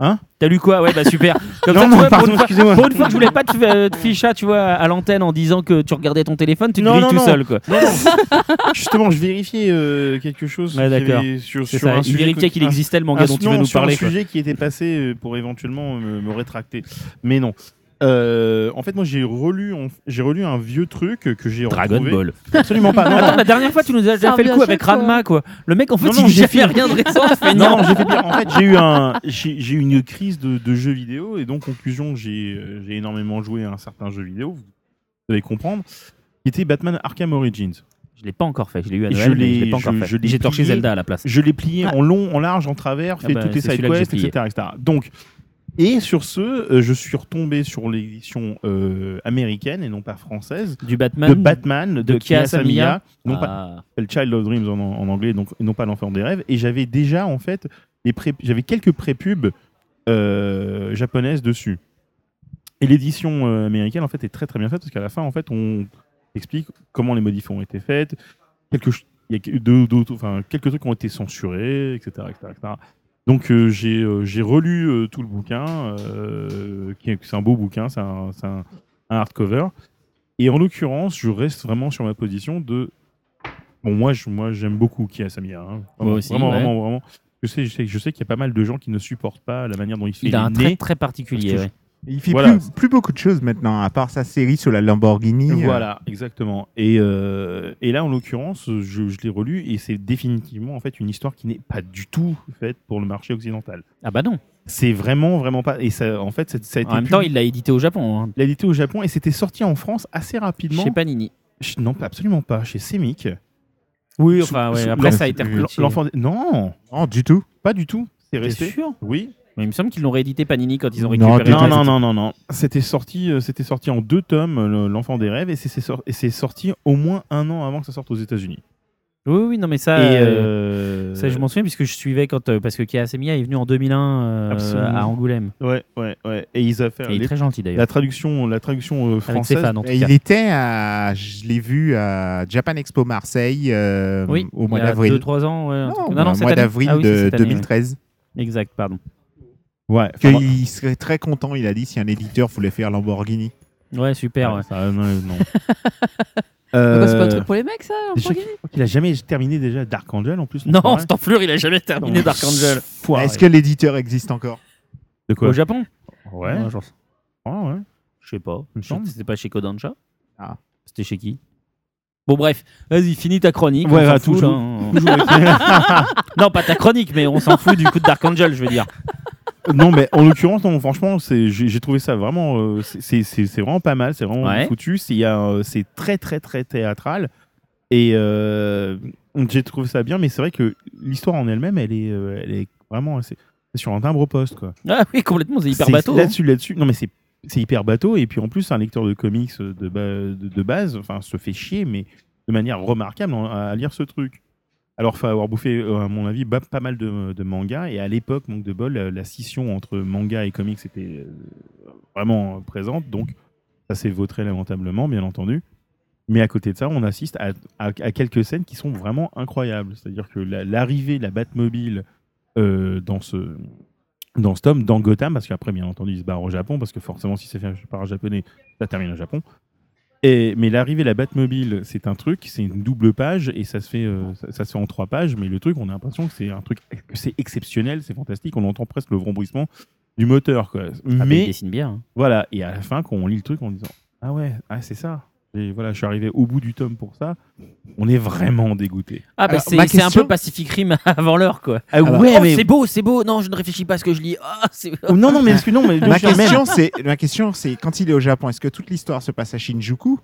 Hein?
T'as lu quoi? Ouais, bah super. [LAUGHS] Comme
Non,
ça, tu
non,
vois, pour,
pardon,
une fois,
excusez-moi.
pour une fois que je voulais pas te, euh, te ficha, tu vois, à l'antenne en disant que tu regardais ton téléphone, tu te
Non,
grilles
non,
tout
non.
seul, quoi.
Non, non. [LAUGHS] Justement, je vérifiais euh, quelque chose.
Ouais,
qu'il y
d'accord.
avait Sur,
C'est
sur
ça.
un
Il
sujet
vérifiait
que-
qu'il existait le manga
un-
dont tu
non,
veux nous
sur
parler.
un
quoi.
sujet qui était passé euh, pour éventuellement me, me rétracter. Mais non. Euh, en fait, moi, j'ai relu, j'ai relu un vieux truc que j'ai
Dragon
retrouvé.
Ball.
Absolument pas. Non,
Attends,
non.
la dernière fois, tu nous as déjà fait le coup avec. Ranma, quoi. Le mec, en fait,
Non, non, j'ai fait-
rien de récent,
Non, j'ai fait pire. En fait, j'ai eu un, j'ai eu une crise de, de jeux vidéo et donc conclusion, j'ai euh, j'ai énormément joué à un certain jeu vidéo. Vous allez comprendre. Qui était Batman Arkham Origins.
Je l'ai pas encore fait. Je l'ai eu à Noël,
je
mais je
l'ai-
pas encore
je-
fait.
je l'ai
J'ai torché. Zelda à la place.
Je l'ai plié
Ah.
en long, en large, en travers,
Ah
fait
bah,
toutes les
c'est celui-là que j'ai
sidequests,
plié.
etc., etc. Donc, et sur ce, euh, je suis retombé sur l'édition euh, américaine et non pas française
Du Batman.
de Batman de,
de
Kiya Samiya, non pas
Ah.
le Child of Dreams en, en anglais, donc et non pas l'enfant des rêves. Et j'avais déjà en fait j'avais quelques prépubs euh, japonaises dessus. Et l'édition euh, américaine en fait est très très bien faite parce qu'à la fin en fait on explique comment les modifs ont été faites, quelques il y a deux- deux- enfin, quelques trucs ont été censurés, etc. etc., etc. Donc euh, j'ai euh, relu euh, tout le bouquin, euh, c'est un beau bouquin, c'est un, un- un hardcover. Et en l'occurrence, je reste vraiment sur ma position de. Bon, moi, je, moi, j'aime beaucoup Kia Samia. hein. Vraiment,
Moi aussi,
vraiment,
ouais.
vraiment, vraiment. Je sais, je sais, je sais qu'il y a pas mal de gens qui ne supportent pas la manière dont il fait
Il a un trait très particulier. Ouais.
Il fait
Voilà.
plus, plus beaucoup de choses maintenant, à part sa série sur la Lamborghini. euh,
Voilà, exactement. Et, euh, et là, en l'occurrence, je, je l'ai relu et c'est définitivement en fait une histoire qui n'est pas du tout faite pour le marché occidental.
Ah bah non.
C'est vraiment, vraiment pas. Et ça, en fait, ça, ça a été
En même
pub-
temps, il l'a édité au Japon. hein.
il l'a édité au Japon et c'était sorti en France assez rapidement.
Chez Panini.
Non, pas- absolument pas. Chez Semic.
Oui,
Sous-
enfin, ouais,
sous-
après, ça a été
Non,
Non, du tout.
pas du tout. C'est resté.
sûr?
Oui.
Mais il me semble qu'ils l'ont réédité Panini quand ils ont
Non,
récupéré.
Non,
le-
non, non, non, non. C'était sorti, euh, c'était sorti en deux tomes, le- l'enfant des rêves, et c'est c'est sor- et c'est sorti au moins un an avant que ça sorte aux États-Unis.
Oui, oui, non, mais ça.
et
euh,
euh,
Ça, je m'en souviens puisque je suivais quand. euh, parce que Kia Semia est venu en 2001 euh,
Absolument.
à Angoulême.
ouais, ouais, ouais. Et ils ont fait
Et il est
les-
très gentil d'ailleurs.
la traduction, la traduction euh,
Avec ses
française.
fans en tout
Et
cas.
il était à, je l'ai vu à Japan Expo Marseille euh,
Oui,
au mois
il y a
d'avril.
2-3 ans. ouais, un
Non,
truc-
au
cette
mois
année.
d'avril
Ah oui, c'est
de
cette année, ouais.
2013.
Exact, pardon.
Ouais.
Qu'il serait très content, il a dit, si un éditeur voulait faire Lamborghini.
Ouais, super.
Ouais,
ouais.
ça, non, non.
Quoi, [LAUGHS] C'est pas un
Euh,
truc pour les mecs, ça Lamborghini
qu'il a jamais terminé déjà Dark Angel en plus.
Non, enflure, il a jamais terminé. Dark Angel.
Est-ce que l'éditeur existe encore?
De quoi?
Au Japon?
Ouais.
Ouais, j'en sais-
Ouais, ouais.
Je sais pas.
Il.
C'était pas chez Kodansha
Ah.
C'était chez qui? Bon, bref, vas-y, finis ta chronique.
Ouais,
on
va,
fout, [LAUGHS]
toujours.
là, [LAUGHS] on- non, pas ta chronique, mais on s'en fout du coup de Dark Angel, je veux dire.
Non, mais en l'occurrence, non, franchement, c'est, j'ai, trouvé ça vraiment, euh, c'est, vraiment pas mal, c'est vraiment
Ouais.
foutu. C'est, très, très, très théâtral. Et euh, j'ai trouvé ça bien, mais c'est vrai que l'histoire en elle-même, elle est, euh, elle est vraiment, c'est, c'est sur un timbre poste, quoi.
Ah oui, complètement, c'est hyper bateau. hein.
Là-dessus, là-dessus, non, mais c'est, c'est hyper bateau. Et puis en plus, un lecteur de comics de, ba- de, de base, enfin, se fait chier, mais de manière remarquable à lire ce truc. Alors, faut avoir bouffé, euh, à mon avis, pas mal de, mangas. Et à l'époque, manque de bol, la, la scission entre manga et comics était euh, vraiment présente. Donc, ça s'est vautré lamentablement, bien entendu. Mais à côté de ça, on assiste à, quelques scènes qui sont vraiment incroyables. C'est-à-dire que la- l'arrivée de la Batmobile euh, dans ce dans tome, dans Gotham, parce qu'après, bien entendu, il se barre au Japon, parce que forcément, si c'est fait par un japonais, ça termine au Japon. Et, mais l'arrivée de la Batmobile, c'est un truc, c'est une double page, et ça se, fait, euh, ça, ça se fait en trois pages, mais le truc, on a l'impression que c'est un truc, que c'est exceptionnel, c'est fantastique, on entend presque le vrombissement du moteur, quoi.
Ah, mais il dessine bien. hein.
voilà, et à la fin, quand on lit le truc en disant Ah ouais, ah, c'est ça. Et voilà, je suis arrivé au bout du tome pour ça. On est vraiment dégoûté.
Ah, bah, c'est un peu Pacific Rim [LAUGHS] avant l'heure, quoi.
Ah
Alors-
ouais,
Oh,
mais.
c'est beau, c'est beau. Non, je ne réfléchis pas à ce que je lis. Ah,
Oh, [LAUGHS] non, non, mais parce que non, mais
Ma question, c'est, ma question, c'est quand il est au Japon, est-ce que toute l'histoire se passe à Shinjuku?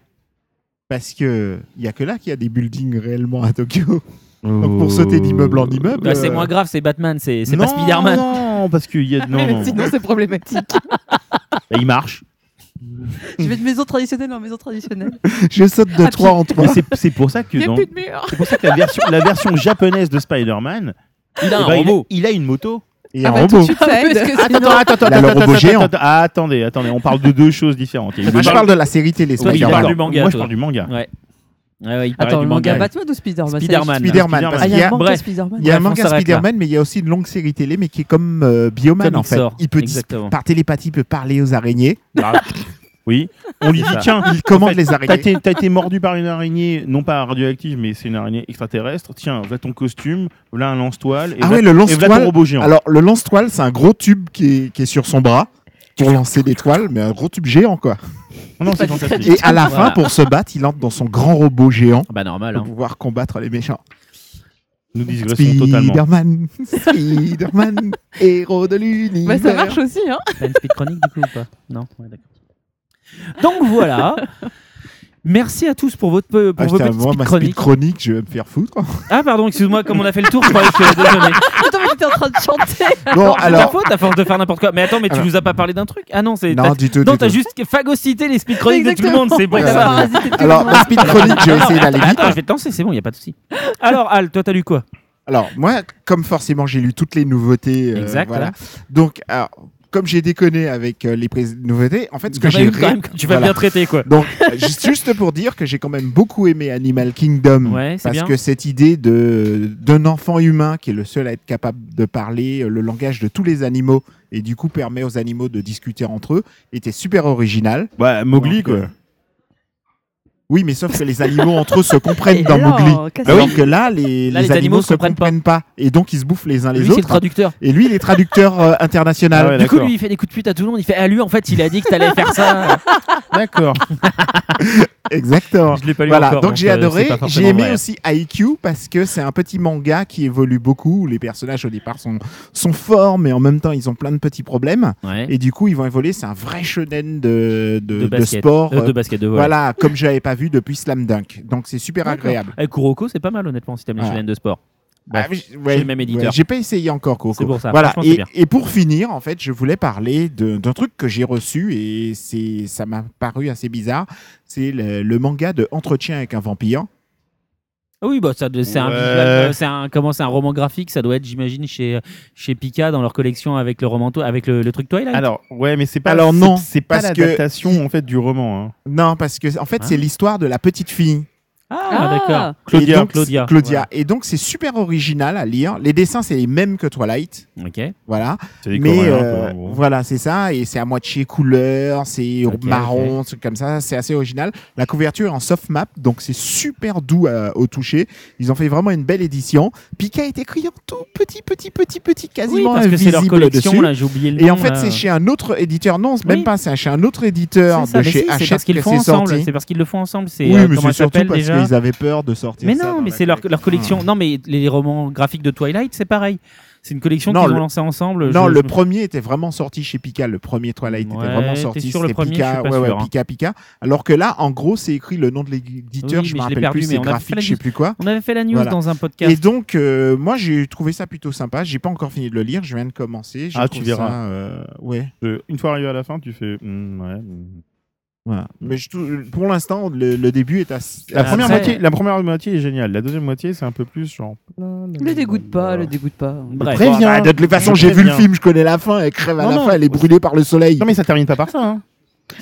Parce que il y a que là qu'il y a des buildings réellement à Tokyo. Donc pour sauter d'immeuble en immeuble.
Bah, c'est
euh,
moins grave, c'est Batman, c'est pas Spider-Man.
Non, parce qu'il y a. Non, [LAUGHS] non.
Sinon, c'est problématique.
Bah, il marche.
Je vais de maison traditionnelle en maison traditionnelle. [LAUGHS]
Je saute de
Ah,
3 en 3.
Mais c'est- pour ça que
a
dans- c'est pour ça que la version, la version japonaise de Spider-Man,
Il a
eh
un
ben, il,
robot.
il a une moto.
Et
Ah
un
bah,
robot.
suite, aide.
Attends, attends, attends,
a robot
attends,
géant.
attends, ah, attendez, attendez, on parle de deux choses différentes. A
Moi, je parle de la série télé.
Oui,
Spider-Man.
parle du manga,
Moi, je parle du manga.
Ouais. Ouais, ouais, il parlait
Attends,
du
le manga
manga.
Batman ou Spider-Man.
Parce
Ah, il
qu'il
y
y
a
a,
un manga
Bref.
Spider-Man.
il y a un
Bref, on
manga
s'arrête là.
Spider-Man, mais il y a aussi une longue série télé, mais qui est comme euh, Bioman
Comme
en
il
fait.
sort,
Il peut dis-
exactement.
par télépathie, il peut parler aux araignées.
Ah, [LAUGHS] Oui. On lui dit,
ça.
tiens,
Il commande
en fait,
les
T'as
araignées.
été, t'as été mordu par une araignée, non pas radioactive, mais c'est une araignée extraterrestre. Tiens, voilà ton costume, voilà un lance-toile. et
Ah
voilà-
ouais, le
et voilà
lance-toile.
robot géant.
Alors, le lance-toile, c'est un gros tube qui est, qui est sur son bras pour lancer des toiles, mais un gros tube géant, quoi.
non, c'est
pas
fantastique.
Et à la
Voilà.
fin, pour se battre, il entre dans son grand robot géant
Ah Bah normal.
pour
Hein.
pouvoir combattre les méchants.
Nous digressons totalement.
Spider-Man, Spider-Man, [LAUGHS] héros de
Bah,
l'univers.
ça marche aussi, hein.
T'as une speed chronique du coup ou pas? Non Ouais, d'accord. Donc voilà. Merci à tous pour votre pour
Ah,
vos petites
moi,
speed
ma
chroniques.
speed chronique, je vais me faire foutre.
Ah pardon, excuse-moi, comme on a fait le tour, je croyais que désolé. [LAUGHS]
Attends, mais t'étais en train de chanter. [LAUGHS]
Bon,
C'est ta
alors.
faute à force de faire n'importe quoi. Mais attends, mais tu
Alors.
nous as pas parlé d'un truc? Ah non, c'est
Non,
t'as-
du tout.
non, t'as juste phagocyté les speed chroniques de tout le monde, c'est
t'as
ça.
Alors, ma speed chronique, je vais essayer d'aller
attends,
vite.
attends, je vais te lancer, c'est bon, y a pas de souci. Alors Al, toi t'as lu quoi?
Alors, moi, comme forcément, j'ai lu toutes les nouveautés. euh,
Exact,
Voilà. Donc, alors, comme j'ai déconné avec euh, les nouveautés, en fait, ce que j'ai.
eu quand
ré-
même que tu vas
Voilà.
bien traiter quoi.
Donc, euh, juste juste pour dire que j'ai quand même beaucoup aimé Animal Kingdom.
Ouais, c'est
Parce
bien.
que cette idée de d'un enfant humain qui est le seul à être capable de parler euh, le langage de tous les animaux et du coup permet aux animaux de discuter entre eux était super original.
Ouais, Mowgli,
Donc,
quoi.
Euh, Oui, mais sauf que les animaux entre eux se [LAUGHS] comprennent
Et
dans
alors,
Mowgli.
qu'est-ce
Alors
que-
que là, les,
Là,
les
les animaux
animaux
se comprennent
comprennent pas. Et donc, ils se bouffent les uns les
Lui c'est le
autres.
traducteur.
Et lui, il est traducteur euh, international.
Ah ouais,
Du coup, lui, il fait des coups de pute à tout le monde. Il fait, ah, lui, en fait, il a dit que t'allais faire ça. [LAUGHS]
D'accord. [LAUGHS]
Exactement.
Je l'ai pas lu
Voilà,
encore.
donc j'ai
euh,
adoré. J'ai aimé
vrai.
aussi IQ parce que c'est un petit manga qui évolue beaucoup. Les personnages au départ sont, sont forts, mais en même temps ils ont plein de petits problèmes.
Ouais.
Et du coup, ils vont évoluer. C'est un vrai shonen de, de,
de
de
basket.
sport.
Euh,
euh,
de basket, de vol.
voilà, comme je n'avais pas vu depuis Slam Dunk. Donc c'est super agréable.
Eh, Kuroko, c'est pas mal, honnêtement, si t'aimes les shonen de sport. Bref,
Ah, j-
chez
ouais,
le même éditeur.
ouais, j'ai pas essayé encore Coco.
C'est pour ça.
Voilà. Et, et pour finir, en fait, je voulais parler d'un truc que j'ai reçu et c'est ça m'a paru assez bizarre. C'est le, le manga de Entretien avec un vampire.
Ah Oui, bah, ça, c'est un
Ouais.
visual, euh, c'est un, comment, c'est un roman graphique. Ça doit être, j'imagine, chez, chez Pika dans leur collection avec le roman, avec le, le truc Twilight.
Alors, ouais, mais c'est pas.
Alors
c'est-
non,
c'est pas
parce que-
l'adaptation en fait du roman. hein.
Non, parce que en fait,
Hein
c'est l'histoire de la petite fille.
Ah, d'accord.
Claudia,
Et donc,
Claudia.
Claudia. Et donc, c'est super original à lire. Les dessins, c'est les mêmes que Twilight.
Ok.
Voilà. Mais
Coréens,
euh,
quoi,
voilà, c'est ça. Et c'est à moitié couleur, c'est marron, truc comme ça. C'est assez original. La couverture est en soft map, donc c'est super doux à- au toucher. Ils ont fait vraiment une belle édition. Pika est écrit en tout petit, petit, petit, petit,
Oui,
quasiment
parce que c'est leur
invisible
collection,
dessus.
là, j'ai oublié le
Et
nom.
en fait, c'est chez un autre éditeur. Non, c'est
Oui.
même pas. C'est chez un autre éditeur de chez
si, c'est
Hachette
parce qu'ils le font
c'est
ensemble.
sorti.
C'est parce qu'ils le font ensemble. C'est
Oui,
euh,
mais c'est surtout parce
déjà?
Qu'ils avaient peur de sortir.
Mais
ça
non,
dans
mais c'est leur,
collection.
leur collection. Non, mais les romans graphiques de Twilight, c'est pareil. C'est une collection qu'ils ont lancée ensemble.
Non,
Je-
le
je-
premier était vraiment sorti chez Pika. Le premier Twilight
Ouais,
était vraiment sorti.
le premier,
Pika, ouais, ouais,
sûr, hein.
Pika, Pika. Alors que là, en gros, c'est écrit le nom de l'éditeur.
Oui,
je me rappelle
perdu,
plus. C'est graphique, je sais plus quoi.
On avait fait la news
Voilà.
dans un
Et
podcast.
donc, euh, moi, j'ai trouvé ça plutôt sympa. J'ai pas encore fini de le lire. Je viens de commencer.
Ah, tu verras.
ça, euh, ouais.
Je- Une fois arrivé à la fin, tu fais. hmm, ouais. hmm.
Voilà. Mais je pour l'instant, le, le début est assez.
La,
Après-
première moitié, la première moitié est géniale. La deuxième moitié, c'est un peu plus genre.
Le dégoûte pas, le dégoûte pas.
Bref.
Bon,
bien.
bah, de toute façon, j'ai vu le
préviens.
film, je connais la fin. Elle crève à
Non,
la
non.
fin, elle est brûlée par le soleil.
Non, mais ça termine pas par ça. hein.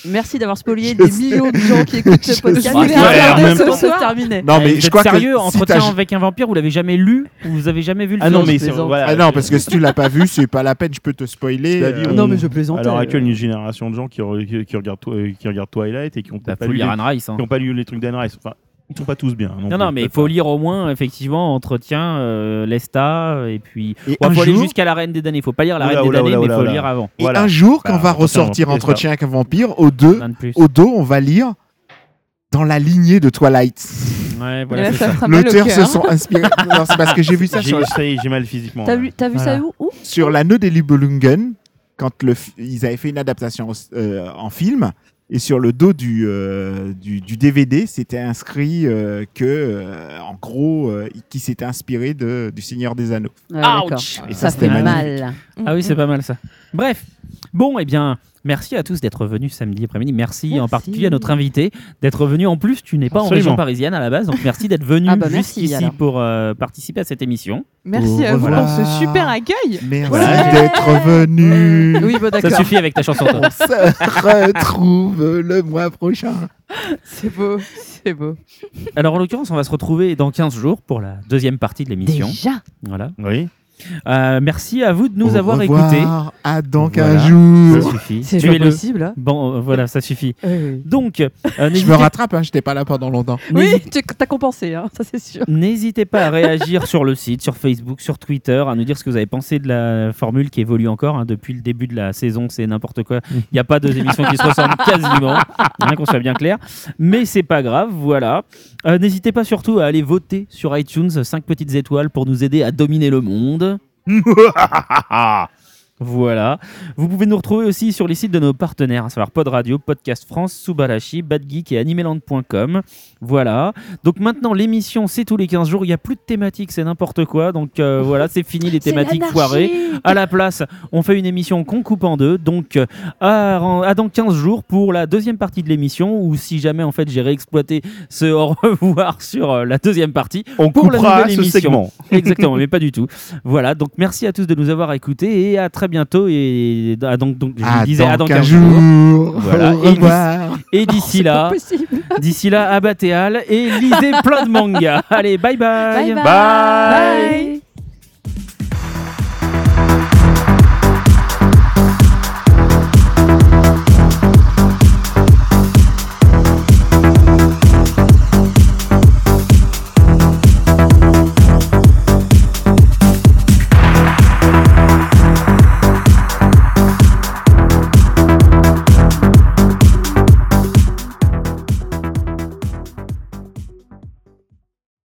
Merci d'avoir spolié des
sais.
millions de gens qui écoutent ce podcast.
Ouais, même
ce terminé.
Non, mais je crois que
sérieux,
si
entretien avec un vampire, vous l'avez jamais lu ou vous avez jamais vu le
Ah
film
non, mais voilà,
Ah non, parce que si tu l'as pas vu, c'est pas la peine, je peux te spoiler.
Dit,
euh,
on-
Non, mais je plaisante.
À l'heure actuelle, une génération de gens qui, re- qui, qui regardent, qui regardent Twilight et qui n'ont pas,
faut
lu
lire
les-
Anne Rice. hein.
qui ont pas lu les trucs d'Anne Rice. Enfin, ils sont pas tous bien.
Non, non, mais il faut lire au moins, effectivement, Entretien, euh, Lesta, et puis. Il faut aller jusqu'à la Reine des damnés. Il faut pas lire la
Oula,
Reine des damnés, mais il faut
oula,
lire avant.
et
Voilà.
un jour, quand
Bah,
on va ressortir Entretien avec un vampire, au dos,
Rien de plus.
au dos, on va lire dans la lignée de Twilight.
Ouais, voilà,
L'auteur se
cœur.
sont inspirés. [LAUGHS] non, c'est parce que j'ai vu ça
J'ai
sur,
mal physiquement.
T'as vu, t'as vu
Voilà.
ça où, où?
Sur l'anneau des Libelungen, quand le, f- ils avaient fait une adaptation euh, en film. Et sur le dos du, euh, du, du DVD, c'était inscrit euh, que, euh, en gros, euh, qui s'était inspiré de, du Seigneur des Anneaux.
Ouais, d'accord.
Ouch
Et
Ça,
ça, c'était
fait mal.
Ah oui, c'est pas mal ça. Bref, bon, eh bien, merci à tous d'être venus samedi après-midi. Merci, en particulier à notre invité d'être venu. En plus, tu n'es pas en région parisienne à la base, donc merci d'être venu [LAUGHS]
Ah bah merci,
jusqu'ici
alors.
pour euh, participer à cette émission.
Merci à vous pour ce super accueil.
Merci
Voilà.
d'être venu. [LAUGHS]
Oui, bon,
Ça suffit avec ta chanson. toi.
On se retrouve le mois prochain.
C'est beau, c'est beau.
Alors, en l'occurrence, on va se retrouver dans 15 jours pour la deuxième partie de l'émission.
Déjà
Voilà.
Oui.
Euh, merci à vous de nous
Au
avoir écoutés.
À dans
Voilà.
15 jours.
Ça suffit.
C'est pas possible. hein.
Bon, euh, voilà, ça suffit.
Oui, oui.
Donc, euh,
Je
n'hésitez
me rattrape, hein, j'étais pas là pendant longtemps.
Oui, tu t'as compensé, hein, ça c'est sûr.
N'hésitez pas à réagir sur le site, sur Facebook, sur Twitter, à nous dire ce que vous avez pensé de la formule qui évolue encore hein, depuis le début de la saison. C'est n'importe quoi. Il n'y a pas deux émissions qui se ressemblent [LAUGHS] quasiment, hein, qu'on soit bien clair. Mais c'est pas grave, voilà. Euh, N'hésitez pas surtout à aller voter sur iTunes 5 petites étoiles pour nous aider à dominer le monde. 哈哈哈哈。Voilà. Vous pouvez nous retrouver aussi sur les sites de nos partenaires, à savoir Pod Radio, Podcast France, Subarashi, Bad Geek et Animeland.com. Voilà. Donc maintenant, l'émission, c'est tous les 15 jours. Il n'y a plus de thématiques, c'est n'importe quoi. Donc euh, [LAUGHS] voilà, c'est fini les thématiques foirées. À la place, on fait une émission qu'on coupe en deux. Donc euh, à, à dans 15 jours pour la deuxième partie de l'émission, ou si jamais en fait j'ai réexploité ce au revoir sur euh, la deuxième partie.
On
Pour la
coupera
nouvelle
ce
émission.
segment.
Exactement, mais pas du tout. Voilà, donc merci à tous de nous avoir écoutés et à très bientôt. Et à donc, donc je
À
le disais, à
dans
dans
15
15 jours.
jours.
Voilà. Et d'ici
pas
là, [LAUGHS] d'ici là, abattez Al et lisez plein de mangas. Allez, bye bye.
Bye bye.
Bye.
Bye.